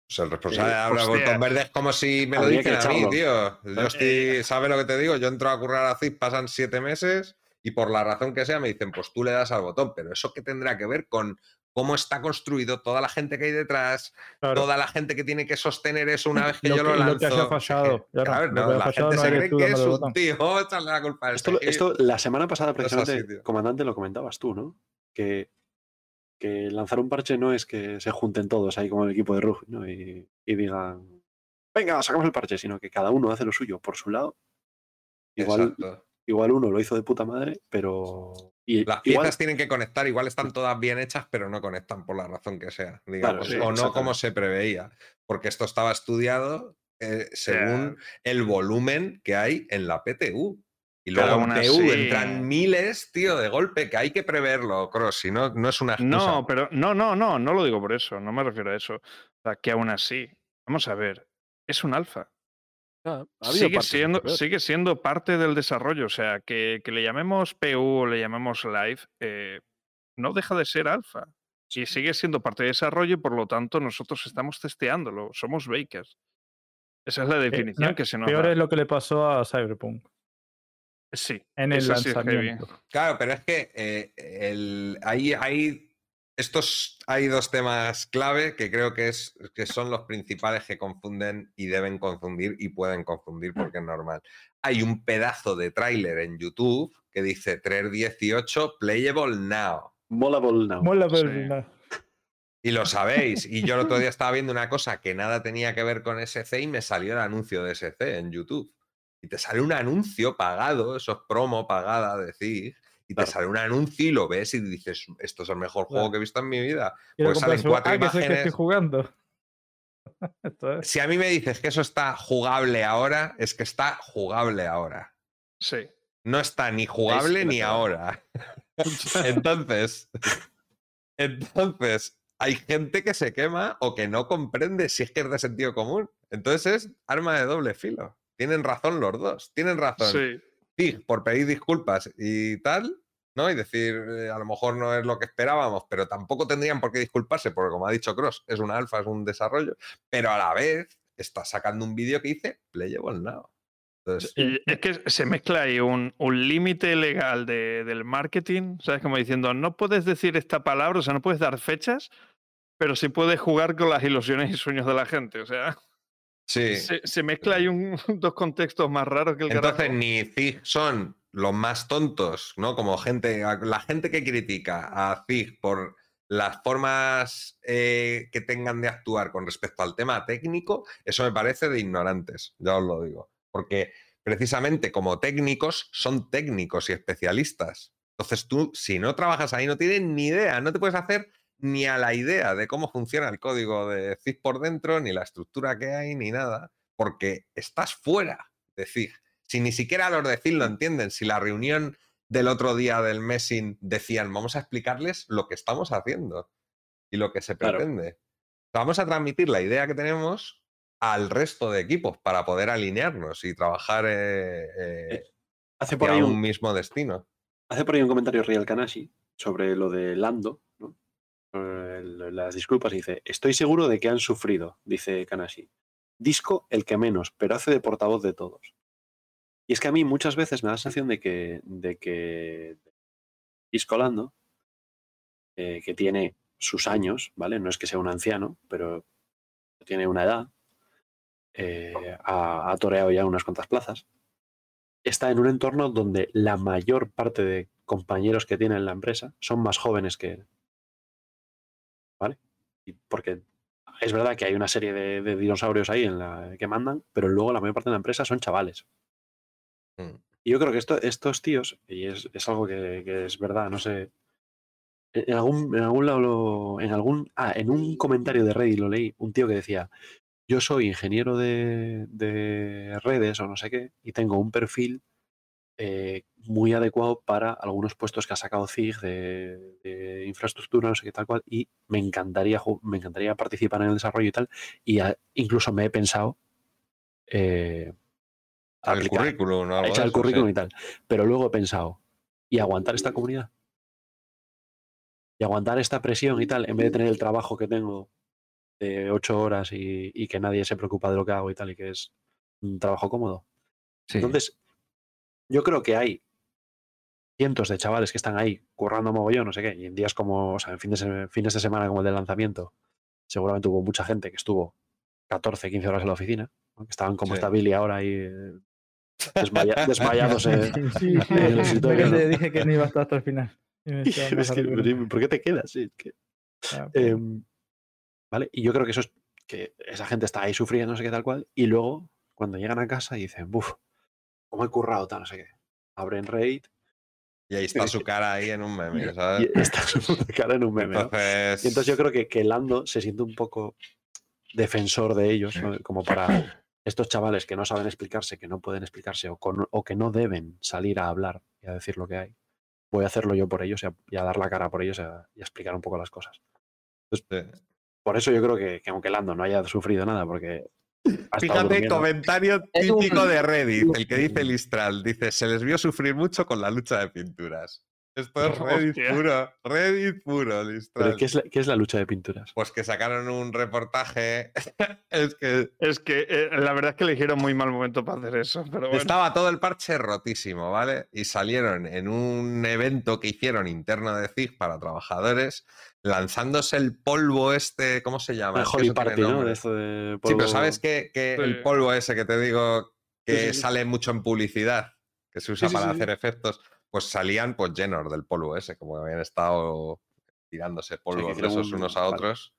O sea, el responsable de hablar hostia. botón verde es como si me lo dicen a mí, tío. Yo estoy, ¿sabes lo que te digo? Yo entro a currar a CIP, pasan siete meses y por la razón que sea me dicen, pues tú le das al botón. Pero eso que tendrá que ver con cómo está construido toda la gente que hay detrás, Claro. toda la gente que tiene que sostener eso una vez que Lo yo que- lo y lo lanzo. que haya fallado, claro, Claro, no, la fallado gente no se cree que es un tío. Echarle la culpa a Esto, este esto la semana pasada, precisamente, así, comandante, lo comentabas tú, ¿no? Que, que lanzar un parche no es que se junten todos ahí como el equipo de rugby, ¿no? Y, y digan, venga, sacamos el parche, sino que cada uno hace lo suyo por su lado. Igual, Exacto. igual uno lo hizo de puta madre, pero. Y, Las igual- piezas tienen que conectar, igual están todas bien hechas, pero no conectan por la razón que sea, digamos, sí, o no como se preveía, porque esto estaba estudiado eh, según el volumen que hay en la PTU. Y luego en aún PU así- entran miles, tío, de golpe, que hay que preverlo, Cross, si no, no es una excusa. No, pero no, no, no, no lo digo por eso, no me refiero a eso. O sea, que aún así, vamos a ver, es un alfa. ah, ha Sigue siendo, sigue siendo parte del desarrollo. O sea, que, que le llamemos PU o le llamemos live, eh, no deja de ser alfa. Y sigue siendo parte de desarrollo y por lo tanto nosotros estamos testeándolo. Somos bakers. Esa es la definición Eh, no, que se nos Peor da. es lo que le pasó a Cyberpunk Sí, en el eso sí lanzamiento. Claro, pero es que eh, el, ahí hay estos hay dos temas clave que creo que, es, que son los principales que confunden y deben confundir y pueden confundir porque es normal. Hay un pedazo de tráiler en YouTube que dice 318 Playable Now. Mollable now. Mola, pero Sí. no. Y lo sabéis. Y yo el otro día estaba viendo una cosa que nada tenía que ver con SC y me salió el anuncio de SC en YouTube. Y te sale un anuncio pagado, eso es promo pagada, decir. Y te sale un anuncio y lo ves y dices, esto es el mejor juego que he visto en mi vida. Pues salen cuatro ah, que estoy imágenes. jugando. Es. Si a mí me dices que eso está jugable ahora, es que está jugable ahora. Sí. No está ni jugable ni ahora. entonces, entonces, hay gente que se quema o que no comprende si es que es de sentido común. Entonces es arma de doble filo. Tienen razón los dos. Tienen razón. Sí. Pig por pedir disculpas y tal, ¿no? Y decir, eh, a lo mejor no es lo que esperábamos, pero tampoco tendrían por qué disculparse, porque como ha dicho Cross, es una alfa, es un desarrollo, pero a la vez está sacando un vídeo que dice Playable Now. Entonces, es que se mezcla ahí un, un límite legal de- del marketing, ¿sabes? Como diciendo, no puedes decir esta palabra, o sea, no puedes dar fechas, pero sí puedes jugar con las ilusiones y sueños de la gente. O sea, sí. se, se mezcla ahí un, dos contextos más raros que el Entonces, carajo. ni Zig son los más tontos, ¿no? Como gente, la gente que critica a Zig por las formas eh, que tengan de actuar con respecto al tema técnico, eso me parece de ignorantes, ya os lo digo. Porque precisamente como técnicos son técnicos y especialistas. Entonces tú, si no trabajas ahí, no tienes ni idea, no te puedes hacer ni a la idea de cómo funciona el código de CIG por dentro, ni la estructura que hay, ni nada, porque estás fuera de CIG. Si ni siquiera los de CIG lo entienden, si la reunión del otro día del Messing decían, vamos a explicarles lo que estamos haciendo y lo que se Claro. pretende. Vamos a transmitir la idea que tenemos al resto de equipos para poder alinearnos y trabajar eh, eh, Hace por, ahí un un, mismo destino. hace por ahí un comentario Real Kanashi sobre lo de Lando. Eh, las disculpas dice, estoy seguro de que han sufrido, dice Kanashi. Disco el que menos, pero hace de portavoz de todos. Y es que a mí muchas veces me da la sensación de que, de que Disco Lando, eh, que tiene sus años, ¿vale? No es que sea un anciano, pero tiene una edad, eh, ha, ha toreado ya unas cuantas plazas, está en un entorno donde la mayor parte de compañeros que tiene en la empresa son más jóvenes que él. ¿Vale? Y porque es verdad que hay una serie de, de dinosaurios ahí en la que mandan, pero luego la mayor parte de la empresa son chavales. Mm. Y yo creo que esto, estos tíos, y es, es algo que, que es verdad, no sé. En en algún, en algún lado, lo- en algún, ah, en un comentario de Reddit lo leí, un tío que decía, yo soy ingeniero de, de redes o no sé qué, y tengo un perfil eh, muy adecuado para algunos puestos que ha sacado CIG de, de infraestructura, no sé qué tal cual, y me encantaría, me encantaría participar en el desarrollo y tal, y a- incluso me he pensado eh, El aplicar- currículum, o algo echar el currículum sí. y tal. Pero luego he pensado, ¿y aguantar esta comunidad? Y aguantar esta presión y tal, en vez de tener el trabajo que tengo de ocho horas y, y que nadie se preocupa de lo que hago y tal, y que es un trabajo cómodo. Sí. Entonces, yo creo que hay cientos de chavales que están ahí currando mogollón, no sé qué, y en días como, o sea, en fines de, fines de semana como el del lanzamiento, seguramente hubo mucha gente que estuvo 14, 15 horas en la oficina, ¿no? que estaban como Sí. está Billy ahora ahí eh, desmaya- desmayándose. Sí, sí, sí, en el sí, escritorio, le ¿no? dije que no iba a estar hasta el final. Y me decía, Es que, "Anda, pero, ¿Por qué te quedas? Sí, es que- Ah, Em, ¿Vale? Y yo creo que eso es que esa gente está ahí sufriendo, no sé qué tal cual, y luego cuando llegan a casa y dicen, buf, ¿cómo he currado tal? No sé qué. Abren Raid Y ahí está su cara ahí en un meme, ¿sabes? y está su cara en un meme. ¿no? Entonces, Y entonces yo creo que, que Lando se siente un poco defensor de ellos, ¿no? como para estos chavales que no saben explicarse, que no pueden explicarse o, con- o que no deben salir a hablar y a decir lo que hay. Voy a hacerlo yo por ellos y a, y a dar la cara por ellos y a, y a explicar un poco las cosas. sí. Por eso yo creo que, que aunque Lando no haya sufrido nada, porque Fíjate, durmiendo- comentario típico de Reddit, el que dice Listral. Dice, se les vio sufrir mucho con la lucha de pinturas. Esto es Reddit Hostia. puro, Reddit puro, ¿Pero Listral. ¿qué es, la, qué es la lucha de pinturas? Pues que sacaron un reportaje. es que Es que eh, la verdad es que eligieron muy mal momento para hacer eso, pero bueno. estaba todo el parche rotísimo, ¿vale? Y salieron en un evento que hicieron interno de CIG para trabajadores, lanzándose el polvo este, ¿cómo se llama? El Es Holy Party, ¿no? esto de Sí, pero polvo- ¿sabes que, que el Sí. polvo ese que te digo que Sí, sí, sí. sale mucho en publicidad, que se usa para sí, hacer efectos, pues salían pues llenos del polvo ese, como que habían estado tirándose polvos de esos un- unos a vale. otros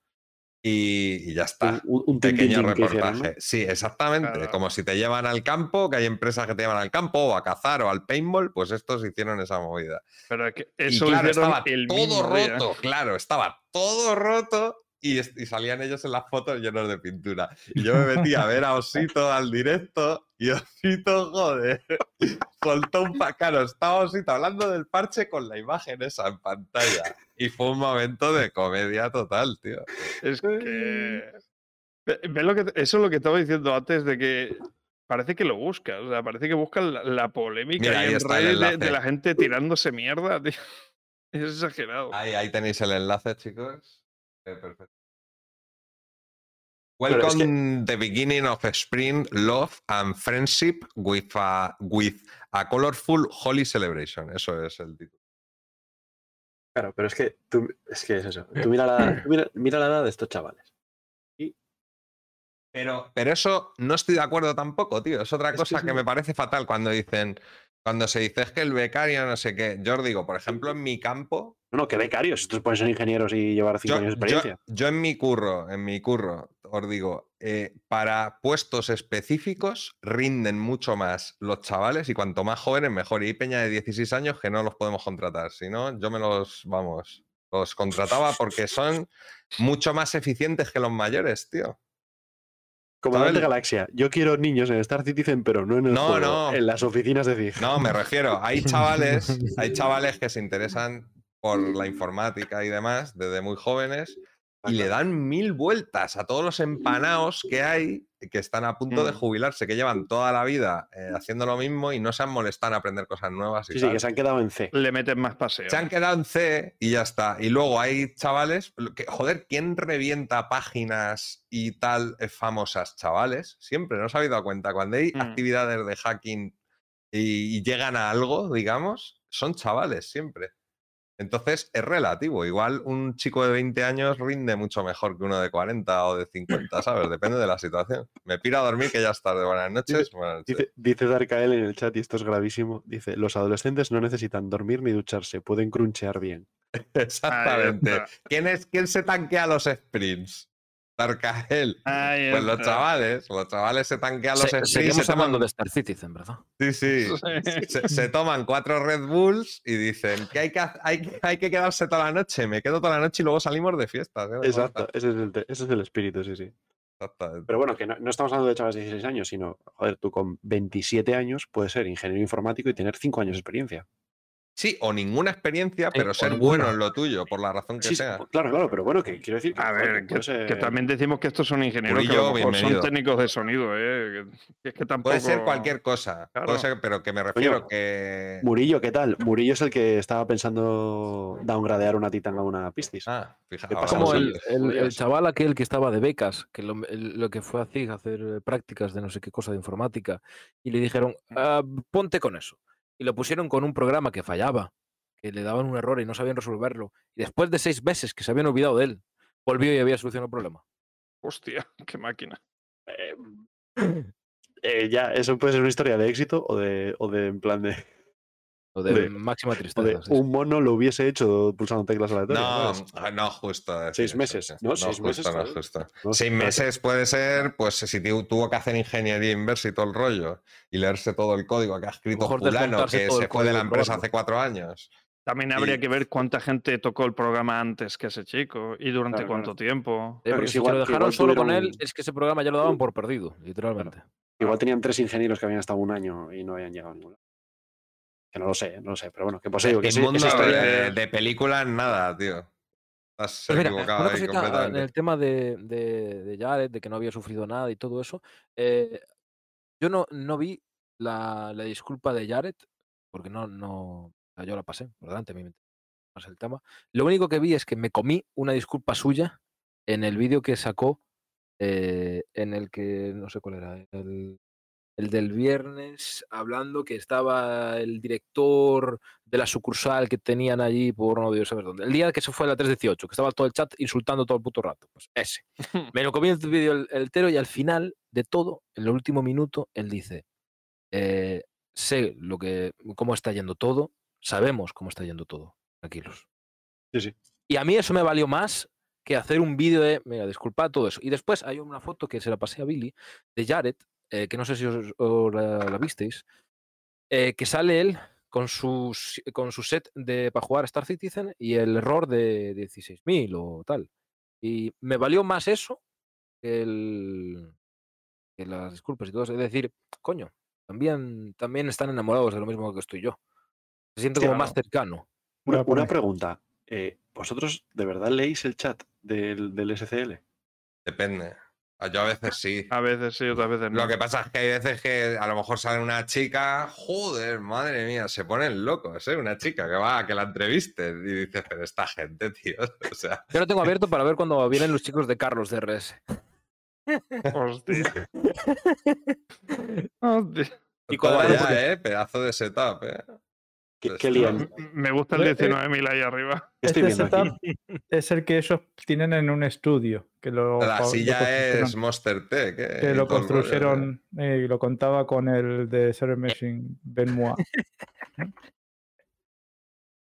y, y ya está. Un, un Pequeño reportaje. Sí, exactamente. Claro. Como si te llevan al campo, que hay empresas que te llevan al campo o a cazar o al paintball, pues estos hicieron esa movida. Pero que Y eso claro, estaba el todo día. roto, claro, estaba todo roto y, salían ellos en las fotos llenos de pintura. Y yo me metí a ver a Osito al directo y Osito, joder, soltó un pacaro. Estaba Osito hablando del parche con la imagen esa en pantalla. Y fue un momento de comedia total, tío. Es que. Ve, lo que eso es lo que estaba diciendo antes de que parece que lo busca. O sea, parece que busca la, la polémica Mira, ahí en redes de, la gente tirándose mierda, tío. Es exagerado. Ahí, ahí tenéis el enlace, chicos. Eh, perfecto. Pero es Welcome the beginning of spring, love and friendship with a, with a colorful holy celebration. Eso es el título. Claro, pero es que tú, es que es eso. Tú mira la, tú mira, mira la edad de estos chavales. Pero, pero eso no estoy de acuerdo tampoco, tío. Es otra Es cosa que me parece fatal cuando dicen, cuando se dice es que el becario no sé qué. Yo os digo, por ejemplo, en mi campo, No, que becarios. Estos pueden ser ingenieros y llevar cinco Yo, años de experiencia. yo en mi curro, en mi curro, os digo, eh, para puestos específicos rinden mucho más los chavales y cuanto más jóvenes mejor. Y hay peña de 16 años que no los podemos contratar. Si no, yo me los, vamos, los contrataba porque son mucho más eficientes que los mayores, tío. Comandante ¿sabes? Galaxia, yo quiero niños en Star Citizen, pero no en el No, juego, no. en las oficinas de CIG. No, me refiero, hay chavales, hay chavales que se interesan por la informática y demás desde muy jóvenes y le dan mil vueltas a todos los empanaos que hay que están a punto de Mm. jubilarse, que llevan toda la vida eh, haciendo lo mismo y no se han molestado en aprender cosas nuevas. Y Sí, sí, que se han quedado en C. Le meten más paseo. Se han quedado en C y ya está. Y luego hay chavales, que, joder, ¿quién revienta páginas y tal eh, famosas? Chavales, siempre, ¿no os habéis dado cuenta? Cuando hay Mm. actividades de hacking y, y llegan a algo, digamos, son chavales siempre. Entonces es relativo. Igual un chico de 20 años rinde mucho mejor que uno de 40 o de 50, ¿sabes? Depende de la situación. Me piro a dormir que ya es tarde. Buenas noches. Buenas noches. Dice, dice Darkael en el chat, y esto es gravísimo, dice, los adolescentes no necesitan dormir ni ducharse, pueden crunchear bien. Exactamente. ¿Quién, es, ¿Quién se tanquea los sprints? Darkael. Ahí Pues los chavales, los chavales se tanquean los Se- seguimos se toman- hablando de Star Citizen, ¿verdad? Sí, sí. Se, se toman cuatro Red Bulls y dicen que hay que, haz- hay, que- hay que quedarse toda la noche. Me quedo toda la noche y luego salimos de fiestas. ¿eh? Exacto, ese es, el, te- ese es el espíritu, sí, sí. Exactamente. Pero bueno, que no, no estamos hablando de chavales de 16 años, sino, joder, tú con 27 años puedes ser ingeniero informático y tener 5 años de experiencia. Sí, o ninguna experiencia, pero ser bueno en lo tuyo, por la razón que Sí, sea. claro, claro, pero bueno, que quiero decir que, A ver, que que, también decimos que estos son ingenieros, que a Murillo, lo mejor son técnicos de sonido, ¿eh? Que- que es que tampoco... Puede ser cualquier cosa, puede Claro. ser, pero que me refiero que. Murillo, ¿qué tal? Murillo es el que estaba pensando downgradear una Titan a una Piscis. Ah, fija, ¿Qué ahora pasa Como el, el- chaval aquel que estaba de becas, que lo, el- lo que fue a CIG a hacer eh, prácticas de no sé qué cosa de informática, y le dijeron, "Ah, ponte con eso. Y lo pusieron con un programa que fallaba, que le daban un error y no sabían resolverlo. Y después de seis meses que se habían olvidado de él, volvió y había solucionado el problema. Hostia, qué máquina. Eh, eh, ya, eso puede ser una historia de éxito o de, o de en plan de, O de, De- máxima de tristeza. sí, sí. un mono lo hubiese hecho pulsando teclas aleatorias. No, ¿sabes? ah, no, justo. decir Seis meses, sí. ¿no? Seis justo, meses, no, justo. No, Seis meses puede ser, pues si tu- tuvo que hacer ingeniería inversa y todo el rollo y leerse todo el código que ha escrito Fulano, que se fue de la empresa hace cuatro años. También habría Y- que ver cuánta gente tocó el programa antes que ese chico y durante Claro, cuánto tiempo. Eh, Claro, porque si igual- lo dejaron solo con él, tuvieron- es que ese programa ya lo daban por perdido, literalmente. Igual tenían tres ingenieros que habían estado un año y no habían llegado a ninguno. Que no lo sé, no lo sé, pero bueno, que digo que ese- mundo de, de películas, nada, tío. Estás Pues mira, equivocado una ahí cosita en el tema de, de, de Jared, de que no había sufrido nada y todo eso. eh, yo no, no vi la, la disculpa de Jared, porque no, no, yo la pasé por delante, me más el tema. Lo único que vi es que me comí una disculpa suya en el vídeo que sacó, eh, en el que, no sé cuál era, el, el del viernes, hablando que estaba el director de la sucursal que tenían allí por no Dios saber dónde. El día que se fue a la 318, que estaba todo el chat insultando todo el puto rato. Pues ese. Me lo comí el vídeo el- entero y al final de todo, en el último minuto, él dice, eh, sé lo que, cómo está yendo todo, sabemos cómo está yendo todo, tranquilos. Sí, sí. Y a mí eso me valió más que hacer un vídeo de, mira, disculpad todo eso. Y después hay una foto que se la pasé a Billy, de Jared, eh, que no sé si os, os la, la visteis, eh, que sale él con, sus, con su set de, para jugar Star Citizen y el error de 16.000 o tal. Y me valió más eso que, el, que las disculpas y todo eso. Es decir, coño, también, también están enamorados de lo mismo que estoy yo. Se siente Sí, como claro. más cercano. Una, una pregunta. eh, ¿Vosotros de verdad leéis el chat del, del SCL? Depende. Ah, Yo a veces sí. A veces sí, otras veces no. Lo que pasa es que hay veces que a lo mejor sale una chica, joder, madre mía, se ponen locos, ¿eh? Una chica que va a que la entrevisten y dices, pero esta gente, tío, o sea, Yo lo tengo abierto para ver cuando vienen los chicos de Carlos de RS. Hostia. Hostia. Y cuadrado ya, porque- ¿eh? Pedazo de setup, ¿eh? ¿Qué, qué lían? Me gusta el Eh, eh, 19.000 ahí arriba. ¿Qué estoy Este setup es el que ellos tienen en un estudio. Que lo, La fa- lo silla construyeron- es Monster Tech, ¿eh? que Y lo ¿eh? construyeron eh, y lo contaba con el de Server Machine Ben Moa.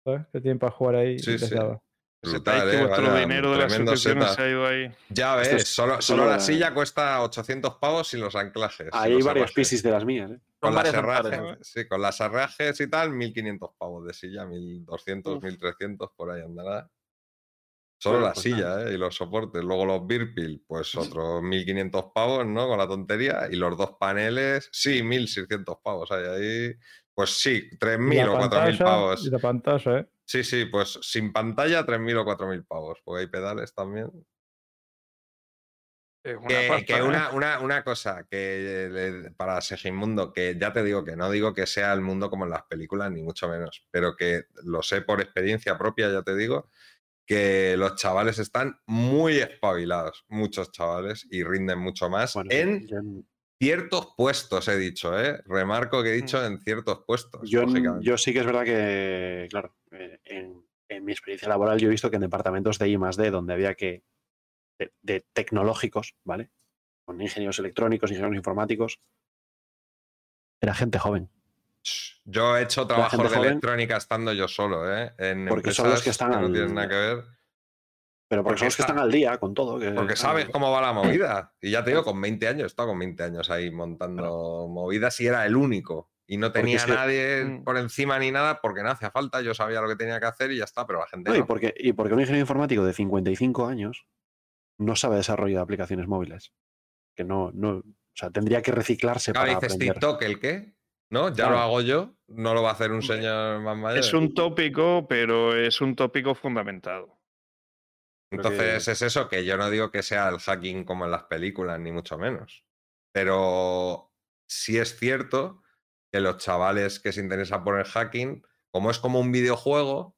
¿sabes? Que tienen para jugar ahí. y Sí, sí. Brutal, que eh, vuestro vaya, dinero de las suscripciones se ha ido ahí. Ya ves, es solo, solo la la- silla cuesta 800 pavos sin los anclajes. sin Hay herrajes. piscis de las mías, ¿eh? Con Son las varias herrajes, herrajes. sí, con las herrajes y tal, 1500 pavos de silla, 1200, 1300, por ahí andará. Solo Bueno, la pues silla, ¿eh? Y los soportes. Luego los Birpil, pues otros 1500 pavos, ¿no? Con la tontería. Y los dos paneles, sí, 1600 pavos hay ahí. Pues sí, Y 3000 la o 4000 pantalla, pavos. Y la pantalla, ¿eh? Sí, sí, pues sin pantalla, 3000 o 4000 pavos. Porque hay pedales también. Es una Que, pasta, que ¿eh? una, una, una cosa que le- para Segimundo, que ya te digo que no digo que sea el mundo como en las películas, ni mucho menos, pero que lo sé por experiencia propia, ya te digo, que los chavales están muy espabilados, muchos chavales, y rinden mucho más Bueno, en yo en- ciertos puestos, he dicho, ¿eh? Remarco que he dicho Mm. en ciertos puestos. yo, yo sí que es verdad que, claro, eh, en, en mi experiencia laboral yo he visto que en departamentos de I más D, donde había que, de, de tecnológicos, ¿vale? Con ingenieros electrónicos, ingenieros informáticos, era gente joven. Yo he hecho trabajos gente de joven- electrónica estando yo solo, ¿eh? En Porque son los que están no al- tienen nada que ver. Pero porque, Porque son los que está- están al día con todo. que- Porque sabes cómo va la movida. Y ya te digo, con 20 años, he estado con 20 años ahí montando movidas y era el único. Y no Porque tenía es que- nadie Mm. por encima ni nada porque no hacía falta. Yo sabía lo que tenía que hacer y ya está, pero la gente No, no. y, porque, y porque un ingeniero informático de 55 años no sabe desarrollo de aplicaciones móviles. Que no, no, o sea, tendría que reciclarse Claro, para dices aprender. TikTok, ¿el qué? ¿No? Ya lo hago yo, no lo va a hacer un señor más mayor. Es un tópico, pero es un tópico fundamentado. Entonces es eso, que yo no digo que sea el hacking como en las películas, ni mucho menos. Pero sí es cierto que los chavales que se interesan por el hacking, como es como un videojuego,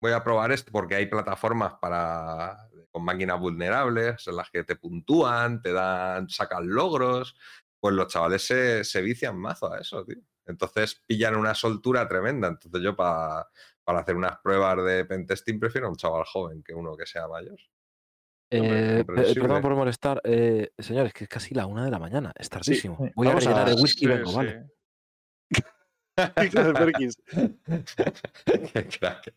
voy a probar esto porque hay plataformas para con máquinas vulnerables en las que te puntúan, te dan, sacan logros, pues los chavales se, se vician mazo a eso, tío. Entonces pillan una soltura tremenda. Entonces yo para para hacer unas pruebas de pentesting prefiero a un chaval joven que uno que sea mayor. Eh, perdón por molestar. Eh, señores, que es casi la una de la mañana. Es tardísimo. sí. Voy a Vamos a- rellenar el whisky y Sí, vengo, sí. ¿vale? Qué crack.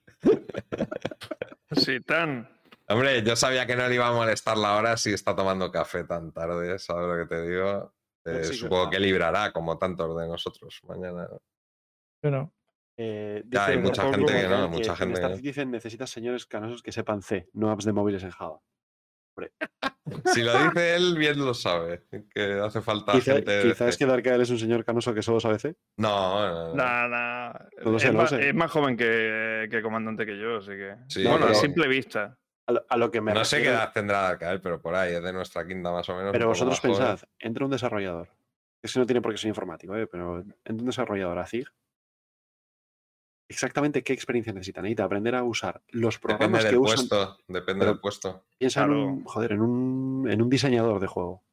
Sí, tan. Hombre, yo sabía que no le iba a molestar la hora si está tomando café tan tarde, ¿sabes lo que te digo? Eh, Sí, supongo que librará, como tantos de nosotros mañana. Yo no. Eh, Ya, hay dice mucha gente que no, mucha en gente que Star no. Citizen necesitas señores canosos que sepan C, no apps de móviles en Java. Si lo dice él, bien lo sabe. Que hace falta Quizá, gente. de quizá es C. que Darkael es un señor canoso que solo sabe C. No, no, no. Nah, nah. No lo sé, es, lo más, sé. es más joven que, que comandante que yo, así que. Sí, bueno, a simple vista. A lo, a lo que me no sé qué edad tendrá Darkael, pero por ahí, es de nuestra quinta más o menos. Pero vosotros joven. pensad, entra un desarrollador. Es que no tiene por qué ser informático, ¿eh? pero entra un desarrollador a CIG. Exactamente qué experiencia necesita. Necesita aprender a usar los Depende programas del que usan. puesto. Depende del puesto. Piensa en un, joder, en un, en un diseñador de juego.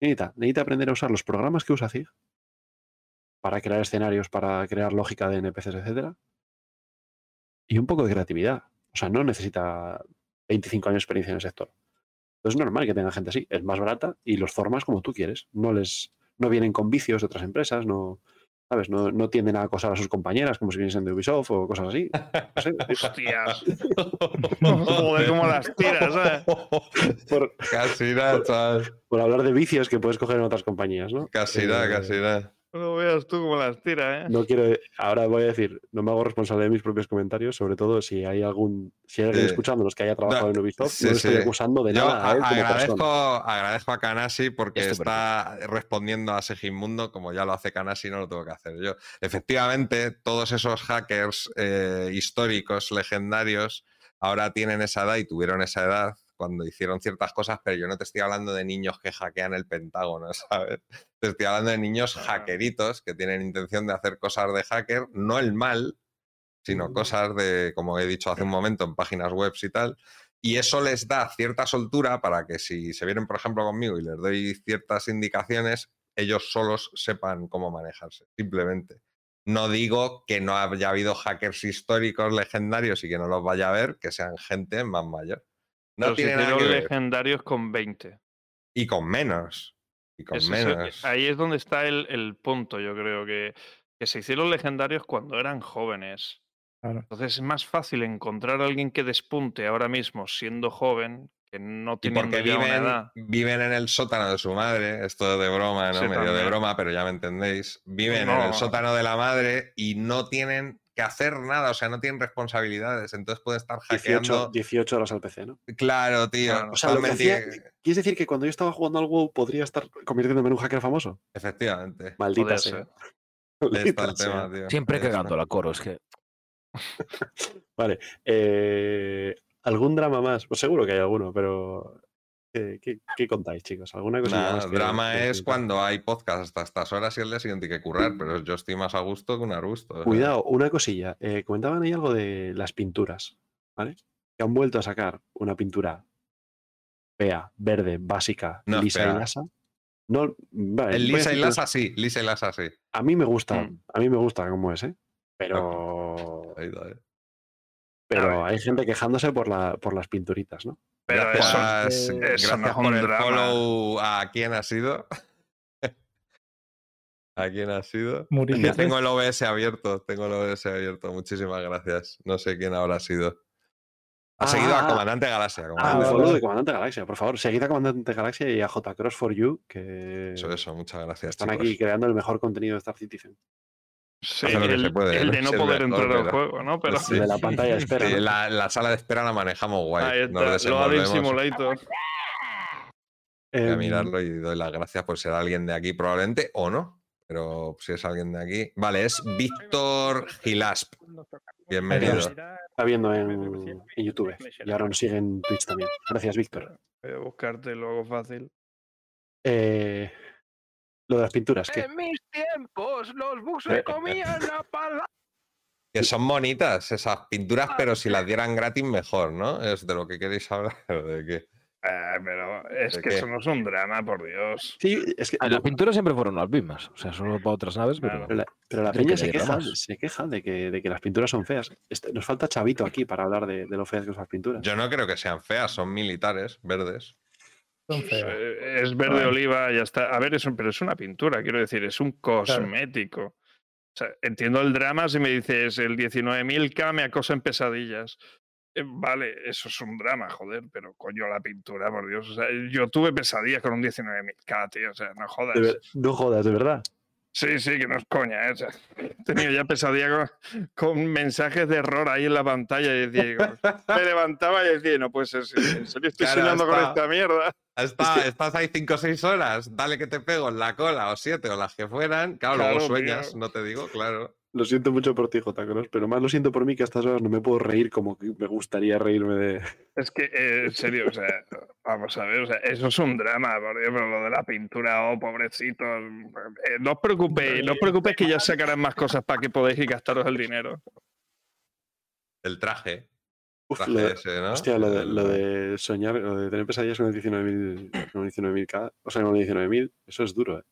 Necesita, necesita aprender a usar los programas que usa CIG para crear escenarios, para crear lógica de NPCs, etcétera. Y un poco de creatividad. O sea, no necesita 25 años de experiencia en el sector. Entonces es normal que tenga gente así. Es más barata y los formas como tú quieres. No les no vienen con vicios de otras empresas, no, ¿sabes? No, no tienden a acosar a sus compañeras como si viniesen de Ubisoft o cosas así. No sé, Hostias. Joder, cómo las tiras, ¿sabes? por, Casi chaval. por hablar de vicios que puedes coger en otras compañías, ¿no? Casi Eh, nada, casi nada. No veas tú cómo las tiras, ¿eh? No quiero. Ahora voy a decir, no me hago responsable de mis propios comentarios, sobre todo si hay algún. Si hay alguien Sí. escuchándonos que haya trabajado No, en Ubisoft, sí, no estoy sí. acusando de Yo nada a él a- como agradezco, persona. agradezco a Kanasi porque Esto está respondiendo a Segimundo, como ya lo hace Kanasi, no lo tengo que hacer yo. Efectivamente, todos esos hackers eh, históricos, legendarios, ahora tienen esa edad y tuvieron esa edad cuando hicieron ciertas cosas, pero yo no te estoy hablando de niños que hackean el Pentágono, ¿sabes? Te estoy hablando de niños hackeritos que tienen intención de hacer cosas de hacker, no el mal, sino cosas de, como he dicho hace un momento, en páginas web y tal. Y eso les da cierta soltura para que si se vienen, por ejemplo, conmigo y les doy ciertas indicaciones, ellos solos sepan cómo manejarse, simplemente. No digo que no haya habido hackers históricos legendarios y que no los vaya a ver, que sean gente más mayor. No tiene nada que ver. legendarios con 20. Y con menos. Y con menos. ahí es donde está el, el punto, yo creo que, que se hicieron legendarios cuando eran jóvenes. Claro. Entonces es más fácil encontrar a alguien que despunte ahora mismo siendo joven que no teniendo porque una viven, edad. viven en el sótano de su madre, esto de broma, ¿no? Sí, Medio de broma, pero ya me entendéis. Viven en el sótano de la madre y no tienen que hacer nada, o sea, no tienen responsabilidades, entonces pueden estar 18, hackeando. 18 horas al PC, ¿no? Claro, tío. Claro. O sea, lo que totalmente- hacía- ¿Quieres decir que cuando yo estaba jugando al WoW podría estar convirtiéndome en un hacker famoso? Efectivamente. Maldita sea. Maldita el sea. tema, tío. Siempre Ahí está. cagando la coro, es que. Vale. eh, ¿Algún drama más? Pues seguro que hay alguno, pero. ¿Qué, qué- qué contáis, chicos? ¿Alguna cosa más? que- drama que es cuando hay podcast hasta estas horas y el día siguiente hay que currar, pero yo estoy más a gusto que un arbusto. Cuidado, una cosilla. eh, comentaban ahí algo de las pinturas, ¿vale? Que han vuelto a sacar una pintura fea, verde, básica, No lisa y lasa. No, vale, El Lisa y Lasa sí, Lisa y Lasa sí. A mí me gusta, Mm. a mí me gusta cómo es, ¿eh? Pero, Ahí está, eh. pero hay gente quejándose por, la, por las pinturitas, ¿no? Pero Gracias, eso gracias por el drama. follow a quién ha sido. ¿A quién ha sido? Ya tengo el OBS abierto, tengo el OBS abierto. Muchísimas gracias. No sé quién habrá sido. Ha seguido a Ah. Comandante Galaxia. Ah, Comandante vale, follow de Comandante Galaxia, por favor. Seguid a Comandante Galaxia y a J Cross for You, que Eso, eso, muchas gracias. están chicos. aquí creando el mejor contenido de Star Citizen. Sí, hace lo que el, se puede, el ¿no? de no poder entrar al juego, ¿no? Pero Sí. De la pantalla de espera. Sí, ¿no? la, la sala de espera la manejamos guay. ahí Nos está, lo desenvolvemos. Simulator. Voy a Em, mirarlo y doy las gracias por ser alguien de aquí, probablemente, o no. Pero si es alguien de aquí. Vale, es Víctor Gilasp. Bienvenido. Está viendo en, en YouTube y ahora nos sigue en Twitch también. Gracias, Víctor. Voy a buscarte luego fácil. Eh, lo de las pinturas, ¿qué? En mis tiempos, los bugs me comían la palabra. Que son bonitas esas pinturas, pero si las dieran gratis, mejor, ¿no? Es de lo que queréis hablar. ¿De qué? Ah, pero es ¿De que qué? eso no es un drama, por Dios. Sí, es que Ah, Las pinturas siempre fueron las mismas. O sea, solo para otras naves, pero. Pero la, pero la peña que se queja, se queja de que, de que las pinturas son feas. Este- nos falta Chavito aquí para hablar de, de lo feas que son las pinturas. Yo no creo que sean feas, son militares, verdes. Eh, Es verde oliva, ya está. A ver, es un- pero es una pintura, quiero decir, es un cosmético. O sea, entiendo el drama si me dices el 19.000K me acosa en pesadillas. Eh, vale, eso es un drama, joder, pero coño, la pintura, por Dios. O sea, yo tuve pesadillas con un 19.000K, tío. O sea, no jodas. No jodas, de verdad. Sí, sí, que no es coña. ¿eh? O sea, he tenido ya pesadilla con, con mensajes de error ahí en la pantalla. Y decía, me levantaba y decía, no sí, en serio estoy Claro, soñando con esta mierda. Está- Estás ahí 5 o 6 horas, dale que te pego en la cola, o 7 o las que fueran. Claro, luego sueñas, tío. no te digo, claro. Lo siento mucho por ti, J. Cross, pero más lo siento por mí que a estas horas no me puedo reír como que me gustaría reírme de. Es que, eh, en serio, o sea, vamos a ver, o sea, eso es un drama, por ejemplo, lo de la pintura, oh, pobrecitos. eh, no os preocupéis, no os preocupéis que ya sacarán más cosas para que podáis gastaros el dinero. El traje. Uf, traje lo de- ese, ¿no? Hostia, lo de, El- lo de soñar, lo de tener pesadillas con el 19.000 con el 19.000K, o sea, con el 19.000, eso es duro, ¿eh?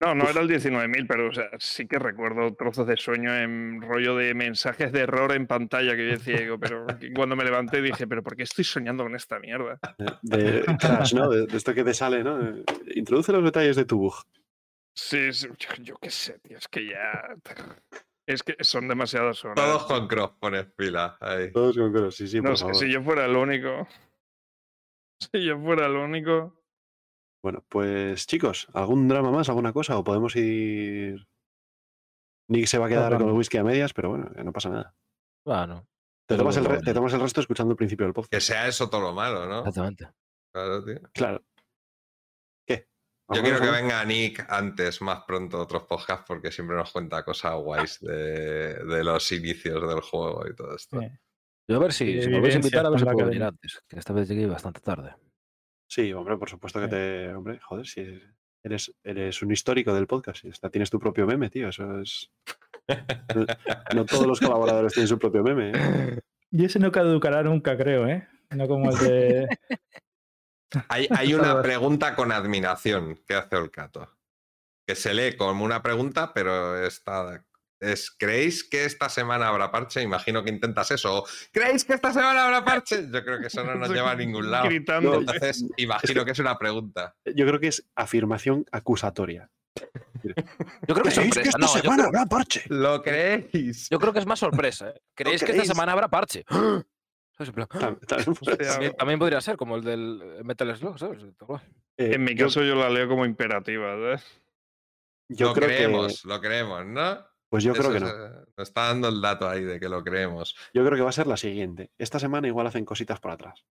No, no Uf. era el 19.000, pero o sea, sí que recuerdo trozos de sueño en rollo de mensajes de error en pantalla que yo decía, digo, pero cuando me levanté dije, pero ¿por qué estoy soñando con esta mierda? De Crash, ¿no? De, de esto que te sale, ¿no? Eh, Introduce los detalles de tu bug. Sí, sí, yo, yo qué sé, tío, es que ya... Es que son demasiadas horas. Todos con cross pones pila. Ahí. Todos con Cross, sí, sí, No por sé, favor. si yo fuera el único. Si yo fuera el único. Bueno, pues chicos, ¿algún drama más, alguna cosa? ¿O podemos ir...? Nick se va a quedar con el whisky a medias, pero bueno, no pasa nada. Bueno, Te Pero tomas, el re- bueno. te tomas el resto escuchando el principio del Que podcast. sea eso todo lo malo, ¿no? exactamente. Claro, tío. Claro. ¿Qué? Yo ¿Alguna quiero que venga Nick antes, más pronto, otros podcasts, porque siempre nos cuenta cosas guays de, de los inicios del juego y todo esto. Sí. Yo a ver si, si me volvéis a invitar, a ver si puedo venir antes. Que esta vez llegué bastante tarde. Sí, hombre, por supuesto que Sí. te... Hombre, joder, si eres, eres un histórico del podcast. hasta tienes tu propio meme, tío. Eso es... No, no todos los colaboradores tienen su propio meme. ¿eh? Y ese no caducará nunca, creo, ¿eh? No como el de. Hay, hay una pregunta con admiración que hace Olcato. Que se lee como una pregunta, pero está. Es, ¿Creéis que esta semana habrá parche? Imagino que intentas eso. ¿Creéis que esta semana habrá parche? Yo creo que eso no nos lleva a ningún lado. Gritando. Entonces, imagino que es una pregunta. Yo creo que es afirmación acusatoria. Yo creo que es ¿Creéis que sorpresa. esta No, semana creo, habrá parche? ¿Lo creéis? yo creo que es más sorpresa. ¿eh? ¿Creéis que esta semana habrá parche? Plan, Tam- también. También, podría ser como el del eh, Metal Slug, ¿sabes? Eh, En mi caso yo la leo como imperativa, ¿sabes? yo, lo creo creemos, que. lo creemos, ¿no? Pues yo creo que es, no. eh, Nos está dando el dato ahí de que lo creemos. Yo creo que va a ser la siguiente. Esta semana igual hacen cositas por atrás.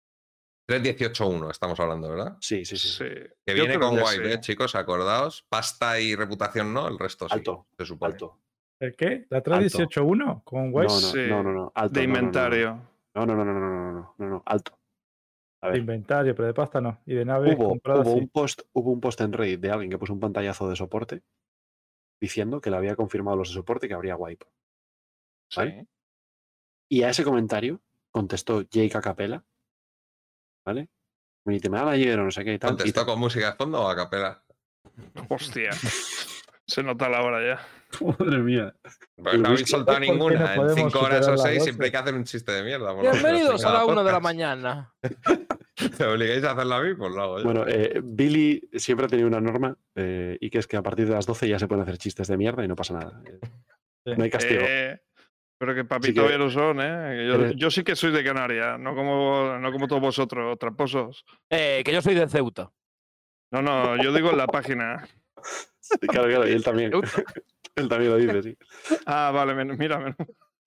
3.18.1 estamos hablando, ¿verdad? Sí, sí, sí. Sí. Que Yo viene con que sí. ¿eh, chicos? Acordaos. Pasta y reputación no, el resto sí. Alto, se supone. Alto. ¿El qué? ¿La 318.1 con No, Wipe no, Sí. no, no, no. Alto. De no, no, no, no. inventario. No, no, no, no, no, no, no, no, no, alto. A de inventario, pero de pasta no. Y de naves hubo, hubo sí. un post, hubo un post en Reddit de alguien que puso un pantallazo de soporte diciendo que le había confirmado los de soporte que habría wipe. ¿Vale? Sí. Y a ese comentario contestó Jake Capella, ¿vale? Community manager o no sé qué y tal. y ¿Contestó con música de fondo o a capela? Hostia. Se nota la hora ya. Madre mía. Pues Y no habéis soltado ¿por qué no ninguna. en 5 horas o las 6 doce? siempre hay que hacer un chiste de mierda. Bienvenidos a la 1 de la mañana. ¿Te obligáis a hacerlo a mí? Pues lo hago yo. Bueno, eh, Billy siempre ha tenido una norma eh, y que es que a partir de las 12 ya se pueden hacer chistes de mierda y no pasa nada. Eh, Sí. No hay castigo. Eh, pero que papi que- todavía lo son, ¿eh? Yo, Eres- yo sí que soy de Canarias, no como, no como todos vosotros, tramposos. Eh, que yo soy de Ceuta. No, no, yo digo en la página. Sí, claro, claro, y él también. Él también lo dice, sí. Ah, vale, mira, men-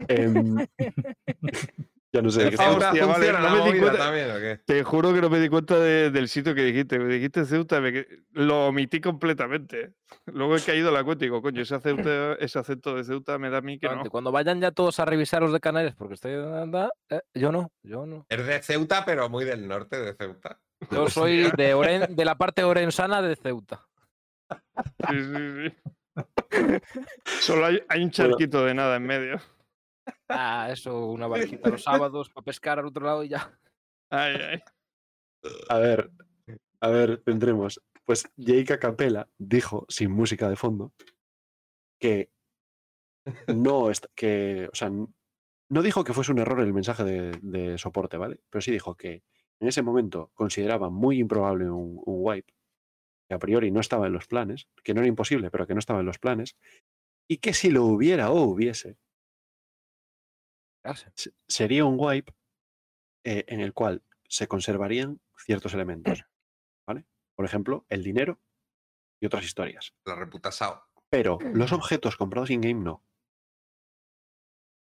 Em, ya no sé de ¿El qué Ah, estamos- Ceuta hostia, vale, funciona no la me di movida cuenta. también o qué? te juro que no me di cuenta de- del sitio que dijiste. Me dijiste Ceuta, me lo omití completamente. Luego he caído la cuenta y digo, coño, ese, Ceuta- ese acento de Ceuta me da a mí que no. Cuando vayan ya todos a revisar los de Canarias, porque estoy. anda, eh, yo no, yo no. Es de Ceuta, pero muy del norte de Ceuta. Yo soy de, Oren- de la parte orensana de Ceuta. Sí, sí, sí. Solo hay, hay un charquito de nada en medio. Ah, eso, una barquita los sábados para pescar al otro lado y ya. Ay, ay. A ver, a ver, tendremos. Pues Jake Capella dijo, sin música de fondo, que no est- que, o sea, no dijo que fuese un error el mensaje de, de soporte, ¿vale? Pero sí dijo que en ese momento consideraba muy improbable un, un wipe, que a priori no estaba en los planes, que no era imposible, pero que no estaba en los planes, y que si lo hubiera o hubiese, sería un wipe eh, en el cual se conservarían ciertos elementos, ¿vale? Por ejemplo, el dinero y otras historias. La reputación. Pero los objetos comprados in-game no.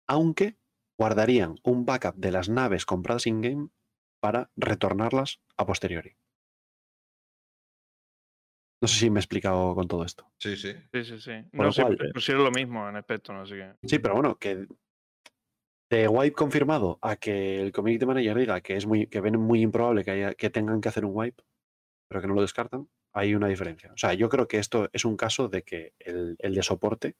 Aunque guardarían un backup de las naves compradas in-game para retornarlas a posteriori. No sé si me he explicado con todo esto. Sí, sí. Sí, sí, sí. Por No lo sé, cual, eh, pusieron lo mismo en aspecto, no sé qué. Sí, pero bueno, que de wipe confirmado a que el community manager diga que es muy, que ven muy improbable que, haya, que tengan que hacer un wipe, pero que no lo descartan, hay una diferencia. O sea, yo creo que esto es un caso de que el, el de soporte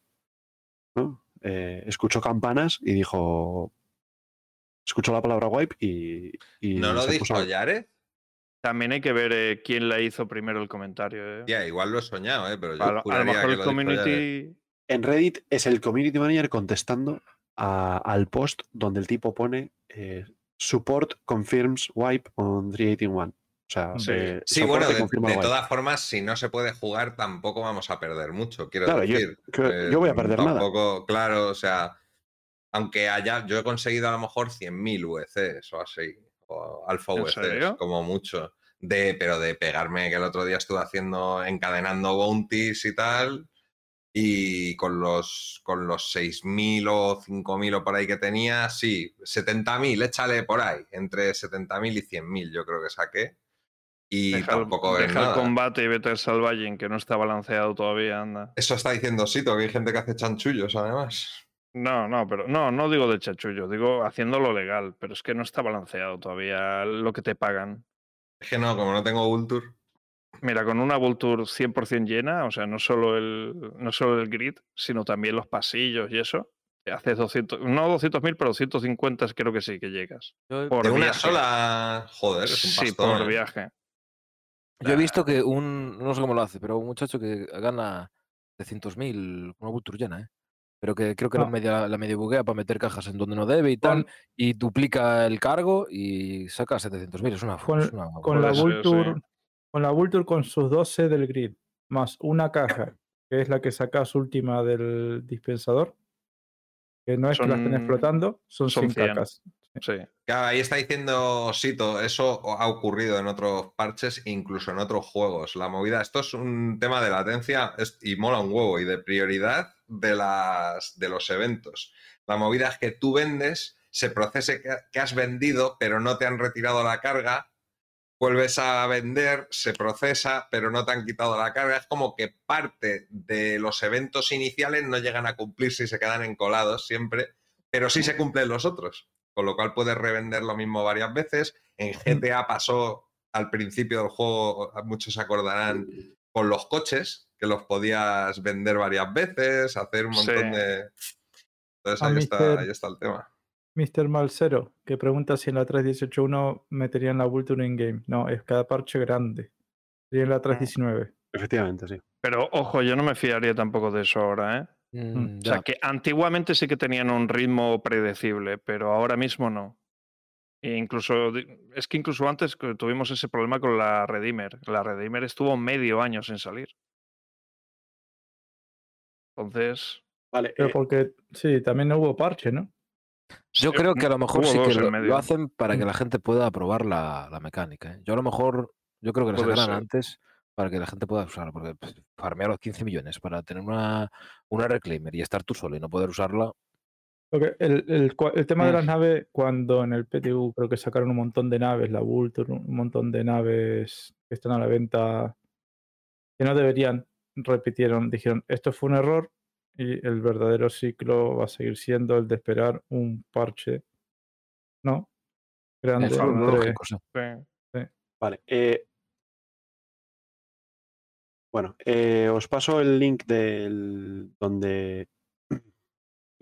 ¿no? Eh, escuchó campanas y dijo. Escuchó la palabra wipe y. y ¿No lo dijo puso- Yared? También hay que ver eh, quién la hizo primero el comentario. eh. Ya, igual lo he soñado, ¿eh? pero yo a, lo, a lo juraría mejor que el community. En Reddit es el community manager contestando a- al post donde el tipo pone eh, support confirms wipe on 381. O sea, Sí. eh, Sí, soporte bueno, de, de todas formas, si no se puede jugar, tampoco vamos a perder mucho, quiero Claro, yo- decir. que- yo voy a perder nada. tampoco, Claro, o sea, aunque haya, yo he conseguido a lo mejor 100.000 VCs o así, o alfa ¿En VCs, serio? como mucho. De, pero de pegarme, que el otro día estuve haciendo, encadenando bounties y tal, y con los, con los 6.000 o 5.000 o por ahí que tenía, sí, 70.000, échale por ahí, entre 70.000 y 100.000 yo creo que saqué. Y Deja, el- tampoco es deja el combate y vete al Salvaging, que no está balanceado todavía, anda. Eso está diciendo Sito, que hay gente que hace chanchullos además. No, no, pero no, no digo de chachullo, digo haciéndolo legal, pero es que no está balanceado todavía lo que te pagan. Es que no, como no tengo Vulture. Mira, con una Vulture 100% llena, o sea, no solo el, no solo el grid, sino también los pasillos y eso, haces 200, no 200.000, pero 250 creo que sí que llegas. Por de una viaje. sola. Joder, es un Sí, por ¿eh? viaje. yo he visto que un, no sé cómo lo hace, pero un muchacho que gana 700.000 con una Vulture llena, ¿eh? Pero que creo que la Ah. media, la medio buguea para meter cajas en donde no debe y tal, Con, y duplica el cargo y saca 700.000. Es una, Con- es una con la sí. Con la Vulture con sus 12 del grid, más una caja que es la que sacas última del dispensador, que no es que las Son- tenés flotando, son, son 100 100. cacas. Sí. Claro, ahí está diciendo Sito, eso ha ocurrido en otros parches, incluso en otros juegos. La movida, esto es un tema de latencia es- y mola un huevo y de prioridad de, las, de los eventos. La movida es que tú vendes, se procese que has vendido, pero no te han retirado la carga, vuelves a vender, se procesa, pero no te han quitado la carga. Es como que parte de los eventos iniciales no llegan a cumplirse y se quedan encolados siempre, pero sí se cumplen los otros con lo cual puedes revender lo mismo varias veces. En GTA pasó al principio del juego, muchos se acordarán, con los coches, que los podías vender varias veces, hacer un montón Sí. de... Entonces Ah, ahí está, ahí está el tema. Mr. Malcero, que pregunta si en la 3.18.1 meterían la Vulture in-game. No, es cada parche grande. Sería en la 3.19. Efectivamente, sí. Pero ojo, yo no me fiaría tampoco de eso ahora, ¿eh? Mm, O sea, ya. que antiguamente sí que tenían un ritmo predecible, pero ahora mismo no. E incluso, es que incluso antes tuvimos ese problema con la Redeemer. La Redeemer estuvo medio año sin salir. Entonces, Vale, Pero eh, porque, sí, también no hubo parche, ¿no? Yo sí, creo que a lo mejor sí que lo, lo hacen para que Mm. la gente pueda probar la, la mecánica. ¿eh? Yo a lo mejor, yo creo que la Puede sacarán antes para que la gente pueda usarla, porque pues, farmear los 15 millones para tener una, una reclaimer y estar tú solo y no poder usarla. Porque el, el el tema de Mm. las naves, cuando en el PTU creo que sacaron un montón de naves, la Vulture, un montón de naves que están a la venta, que no deberían, repitieron, dijeron, esto fue un error y el verdadero ciclo va a seguir siendo el de esperar un parche, ¿no? Grande Es lo entre- lógico, sí. sí. Vale. eh, bueno, eh, os paso el link del donde.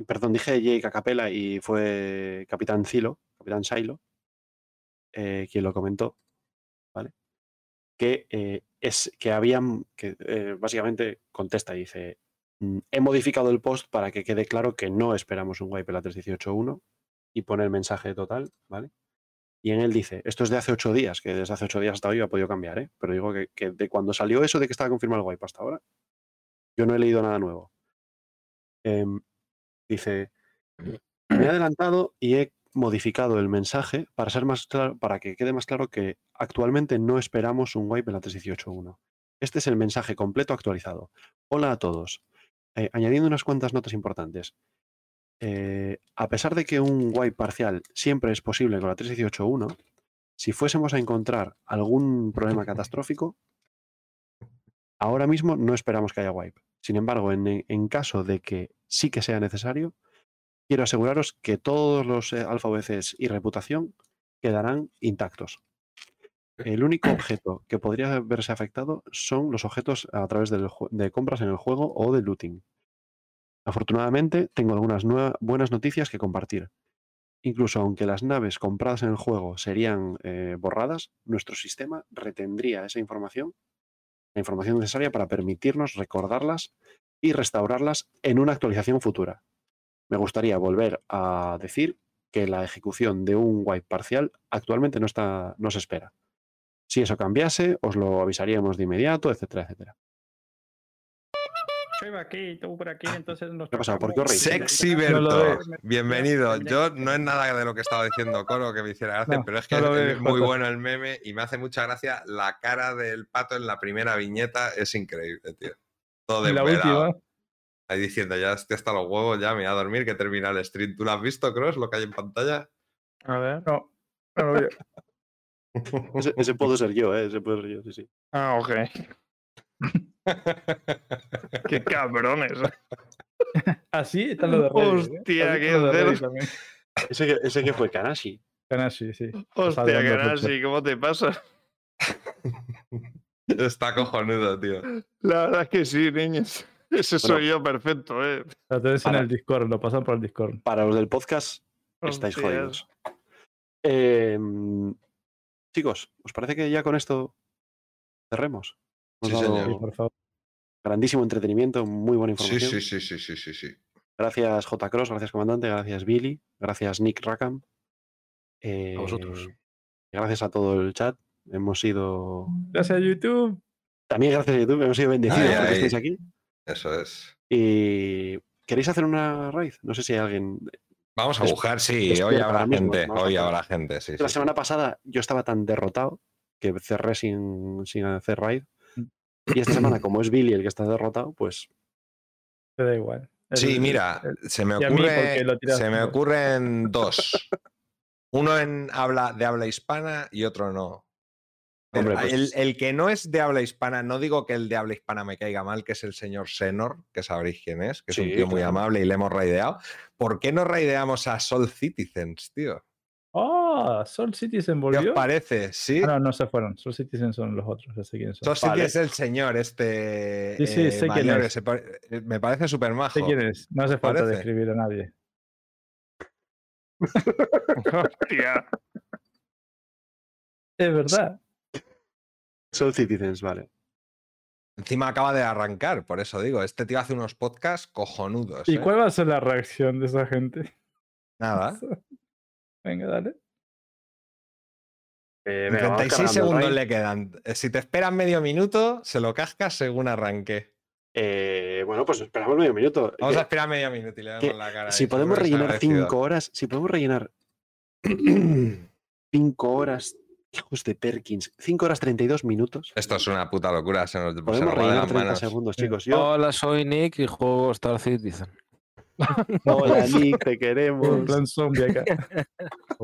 Perdón, dije Jake Acapella y fue Capitán Zilo, Capitán Silo, eh, quien lo comentó, ¿vale? Que eh, es que habían, que eh, básicamente contesta y dice, "Mm, he modificado el post para que quede claro que no esperamos un wipe la 318.1 y pone el mensaje total, ¿vale? Y en él dice, esto es de hace ocho días, que desde hace ocho días hasta hoy ha podido cambiar, ¿eh? Pero digo que, que de cuando salió eso de que estaba confirmado el wipe hasta ahora, yo no he leído nada nuevo. Em, dice, me he adelantado y he modificado el mensaje para ser más claro, para que quede más claro que actualmente no esperamos un wipe en la 318.1. Este es el mensaje completo actualizado. Hola a todos. Eh, añadiendo unas cuantas notas importantes. Eh, a pesar de que un wipe parcial siempre es posible con la 318.1, si fuésemos a encontrar algún problema catastrófico, ahora mismo no esperamos que haya wipe. Sin embargo, en, en caso de que sí que sea necesario, quiero aseguraros que todos los eh, alfa VCs y reputación quedarán intactos. El único objeto que podría verse afectado son los objetos a través de compras en el juego o de looting. Afortunadamente, tengo algunas buenas noticias que compartir. Incluso aunque las naves compradas en el juego serían eh, borradas, nuestro sistema retendría esa información, la información necesaria para permitirnos recordarlas y restaurarlas en una actualización futura. Me gustaría volver a decir que la ejecución de un wipe parcial actualmente no, está, no se espera. Si eso cambiase, os lo avisaríamos de inmediato, etcétera, etcétera. Yo iba aquí, tú por aquí, entonces nos ¿Qué ha pasado? ¿Por qué os reís? Sexy Berto, bienvenido. Yo no es nada de lo que estaba diciendo Coro que me hiciera gracia, No, pero es que no es, muy bueno el meme y me hace mucha gracia la cara del pato en la primera viñeta, es increíble, tío. Todo En la última, Ahí diciendo, ya estoy hasta los huevos, ya me voy a dormir, que termina el stream. ¿Tú lo has visto, Cross, lo que hay en pantalla? A ver. no, no lo veo. Ese, ese puedo ser yo, ¿eh? Ese puedo ser yo, sí, sí. Ah, ok. Qué cabrones. Así están los de Reddit. ¿eh? Hostia, Así qué también. Ese que, ese que fue Kanashi. Kanashi, sí. Hostia, así, ¿cómo te pasa? Está cojonudo, tío. La verdad es que sí, niños. Ese soy yo perfecto, eh. Lo tenéis en el Discord, lo pasan por el Discord. Para los del podcast, estáis Hostias. jodidos. Em, chicos, ¿os parece que ya con esto cerremos? Sí, dado señor. Sí, por favor. grandísimo entretenimiento, muy buena información. sí, sí, sí, sí, sí, sí. Gracias J. Cross, gracias comandante, gracias Billy, gracias Nick Rackham. Eh, vosotros. Gracias a todo el chat. Hemos sido. Gracias a YouTube. También gracias a YouTube, hemos sido bendecidos Ay, porque ay. estáis aquí. Eso es. Y ¿queréis hacer una raid? No sé si hay alguien. Vamos a buscar, sí, hoy habrá mismo, gente, hoy habrá gente, sí. La sí. semana pasada yo estaba tan derrotado que cerré sin, sin hacer raid. Mm. Y esta semana, como es Billy el que está derrotado, pues Te da igual. Sí, El- mira, el- se me ocurre, se me ocurren dos. Uno en habla de habla hispana y otro no. Hombre, El- pues- el, el que no es de habla hispana, no digo que el de habla hispana me caiga mal, que es el señor Senor, que sabréis quién es, que es un tío muy claro. amable y le hemos raideado. ¿Por qué no raideamos a Sol Citizens, tío? ¡Ah! Soul Citizen ¿Qué os volvió. parece? Sí. Ah, no, no se fueron. Soul Citizen son los otros, ya sé quiénes son. Sol Vale. Citizen es el señor, este. Sí, sí, eh, sé quién es. pa- eh, me parece súper majo. sé quién es. No hace falta Parece. describir a nadie. Hostia. Es verdad. Soul Citizens, vale. Encima acaba de arrancar, por eso digo, este tío hace unos podcasts cojonudos. ¿Y ¿eh? cuál va a ser la reacción de esa gente? Nada. Venga, dale. Eh, venga, vamos 36 cargando el segundos le quedan. Eh, Si te esperan medio minuto, se lo cascas según arranque. Eh, bueno, pues esperamos medio minuto. Vamos a esperar medio minuto y le damos la cara. si podemos rellenar agradecido. cinco horas, si podemos rellenar cinco horas, hijos de Perkins, 5 horas 32 minutos. Esto es una puta locura, se nos, se Podemos nos rellenar las 30 manos. segundos, Sí. chicos. Yo, Hola, soy Nick y juego Star Citizen. hola Nick, te En queremos. plan zombie acá.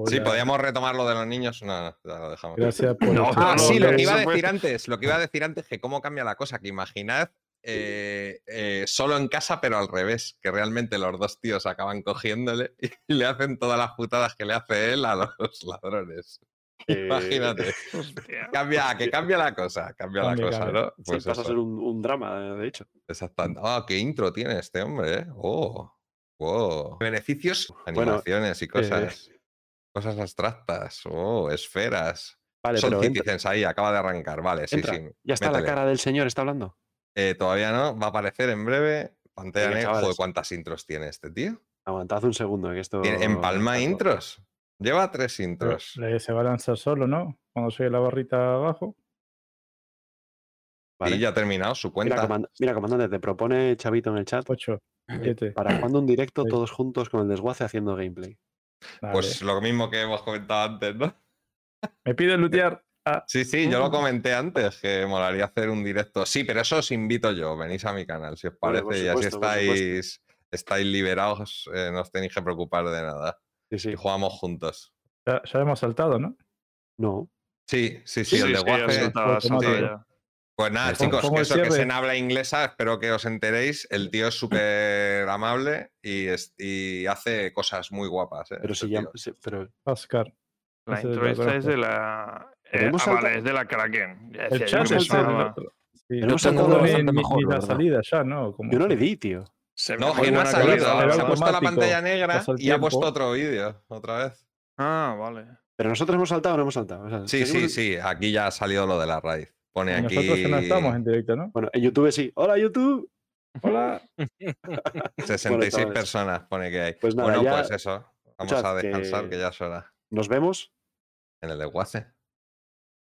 Sí, podíamos retomar lo de los niños. No, lo dejamos. Gracias por. No, Ah, sí, lo que iba a decir antes, lo que iba a decir antes, que cómo cambia la cosa, que imaginad eh, eh, solo en casa, pero al revés, que realmente los dos tíos acaban cogiéndole y le hacen todas las putadas que le hace él a los ladrones. Eh, Imagínate. Cambia, que cambia la cosa, cambia la cosa, cambia. ¿no? sí, Pues pasa a ser un, un drama, de hecho. exactamente. Ah, qué intro tiene este hombre, ¿eh? Oh, wow. Beneficios, Bueno, animaciones y cosas. Cosas abstractas, oh, esferas. Vale, Son Citizens ahí, acaba de arrancar, vale, sí, entra. sí. ya está la cara del señor, está hablando. Eh, todavía no, va a aparecer en breve. Pantalla negra. ¿cuántas intros tiene este tío? Aguantad un segundo, que esto. Empalma todo. Lleva tres intros. Le- Se va a lanzar solo, ¿no? Cuando llegue la barrita abajo. Vale. Y ya ha terminado su Mira, cuenta. comand- mira, comandante, te propone Chavito en el chat 8, 7. para cuando un directo Sí. todos juntos con el desguace haciendo gameplay. Pues lo mismo que hemos comentado antes, ¿no? Me pide lootear. Ah, Sí, sí, yo lo comenté antes, que molaría hacer un directo. Sí, pero eso os invito yo, venís a mi canal, si os parece, y así estáis, estáis liberados, eh, no os tenéis que preocupar de nada. Sí, sí. Y jugamos juntos. ya, ya hemos saltado, ¿no? No. Sí, sí, sí, Sí, el saltaba ya. Pues nada, chicos, pongo eso que es en habla inglesa, espero que os enteréis. El tío es súper amable y, es- y hace cosas muy guapas. ¿eh? Pero este si sí, pero, Oscar. La intro esta es de la. Eh, ah, vale, saltado- es de la Kraken. Ya El chat es el. Sí, no tengo saltado ni, mejor, ni la salida ya, ¿no? Como- yo no le di, tío. Se No, que no ha salido. calidad, ahora se ha puesto la pantalla negra y ha puesto otro vídeo otra vez. Ah, vale. Pero nosotros hemos saltado o no hemos saltado. O sea, Sí, sí, sí. Aquí ya ha salido lo de la raíz. Pone Y aquí Nosotros ya no estamos en directo, ¿no? Bueno, en YouTube sí. Hola, YouTube. Hola. 66 chavales. personas. Pone que hay. Pues nada, bueno, ya- pues eso. Vamos Escuchad, a descansar, que- que ya es hora. Nos vemos. En el desguace.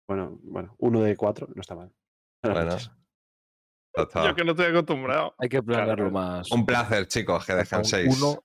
Bueno, bueno, uno de cuatro, no está mal. Buenas Bueno. noches. Chao, chao. Yo que no estoy acostumbrado. Hay que planearlo Claro. más. Un placer, chicos, que descanséis. uno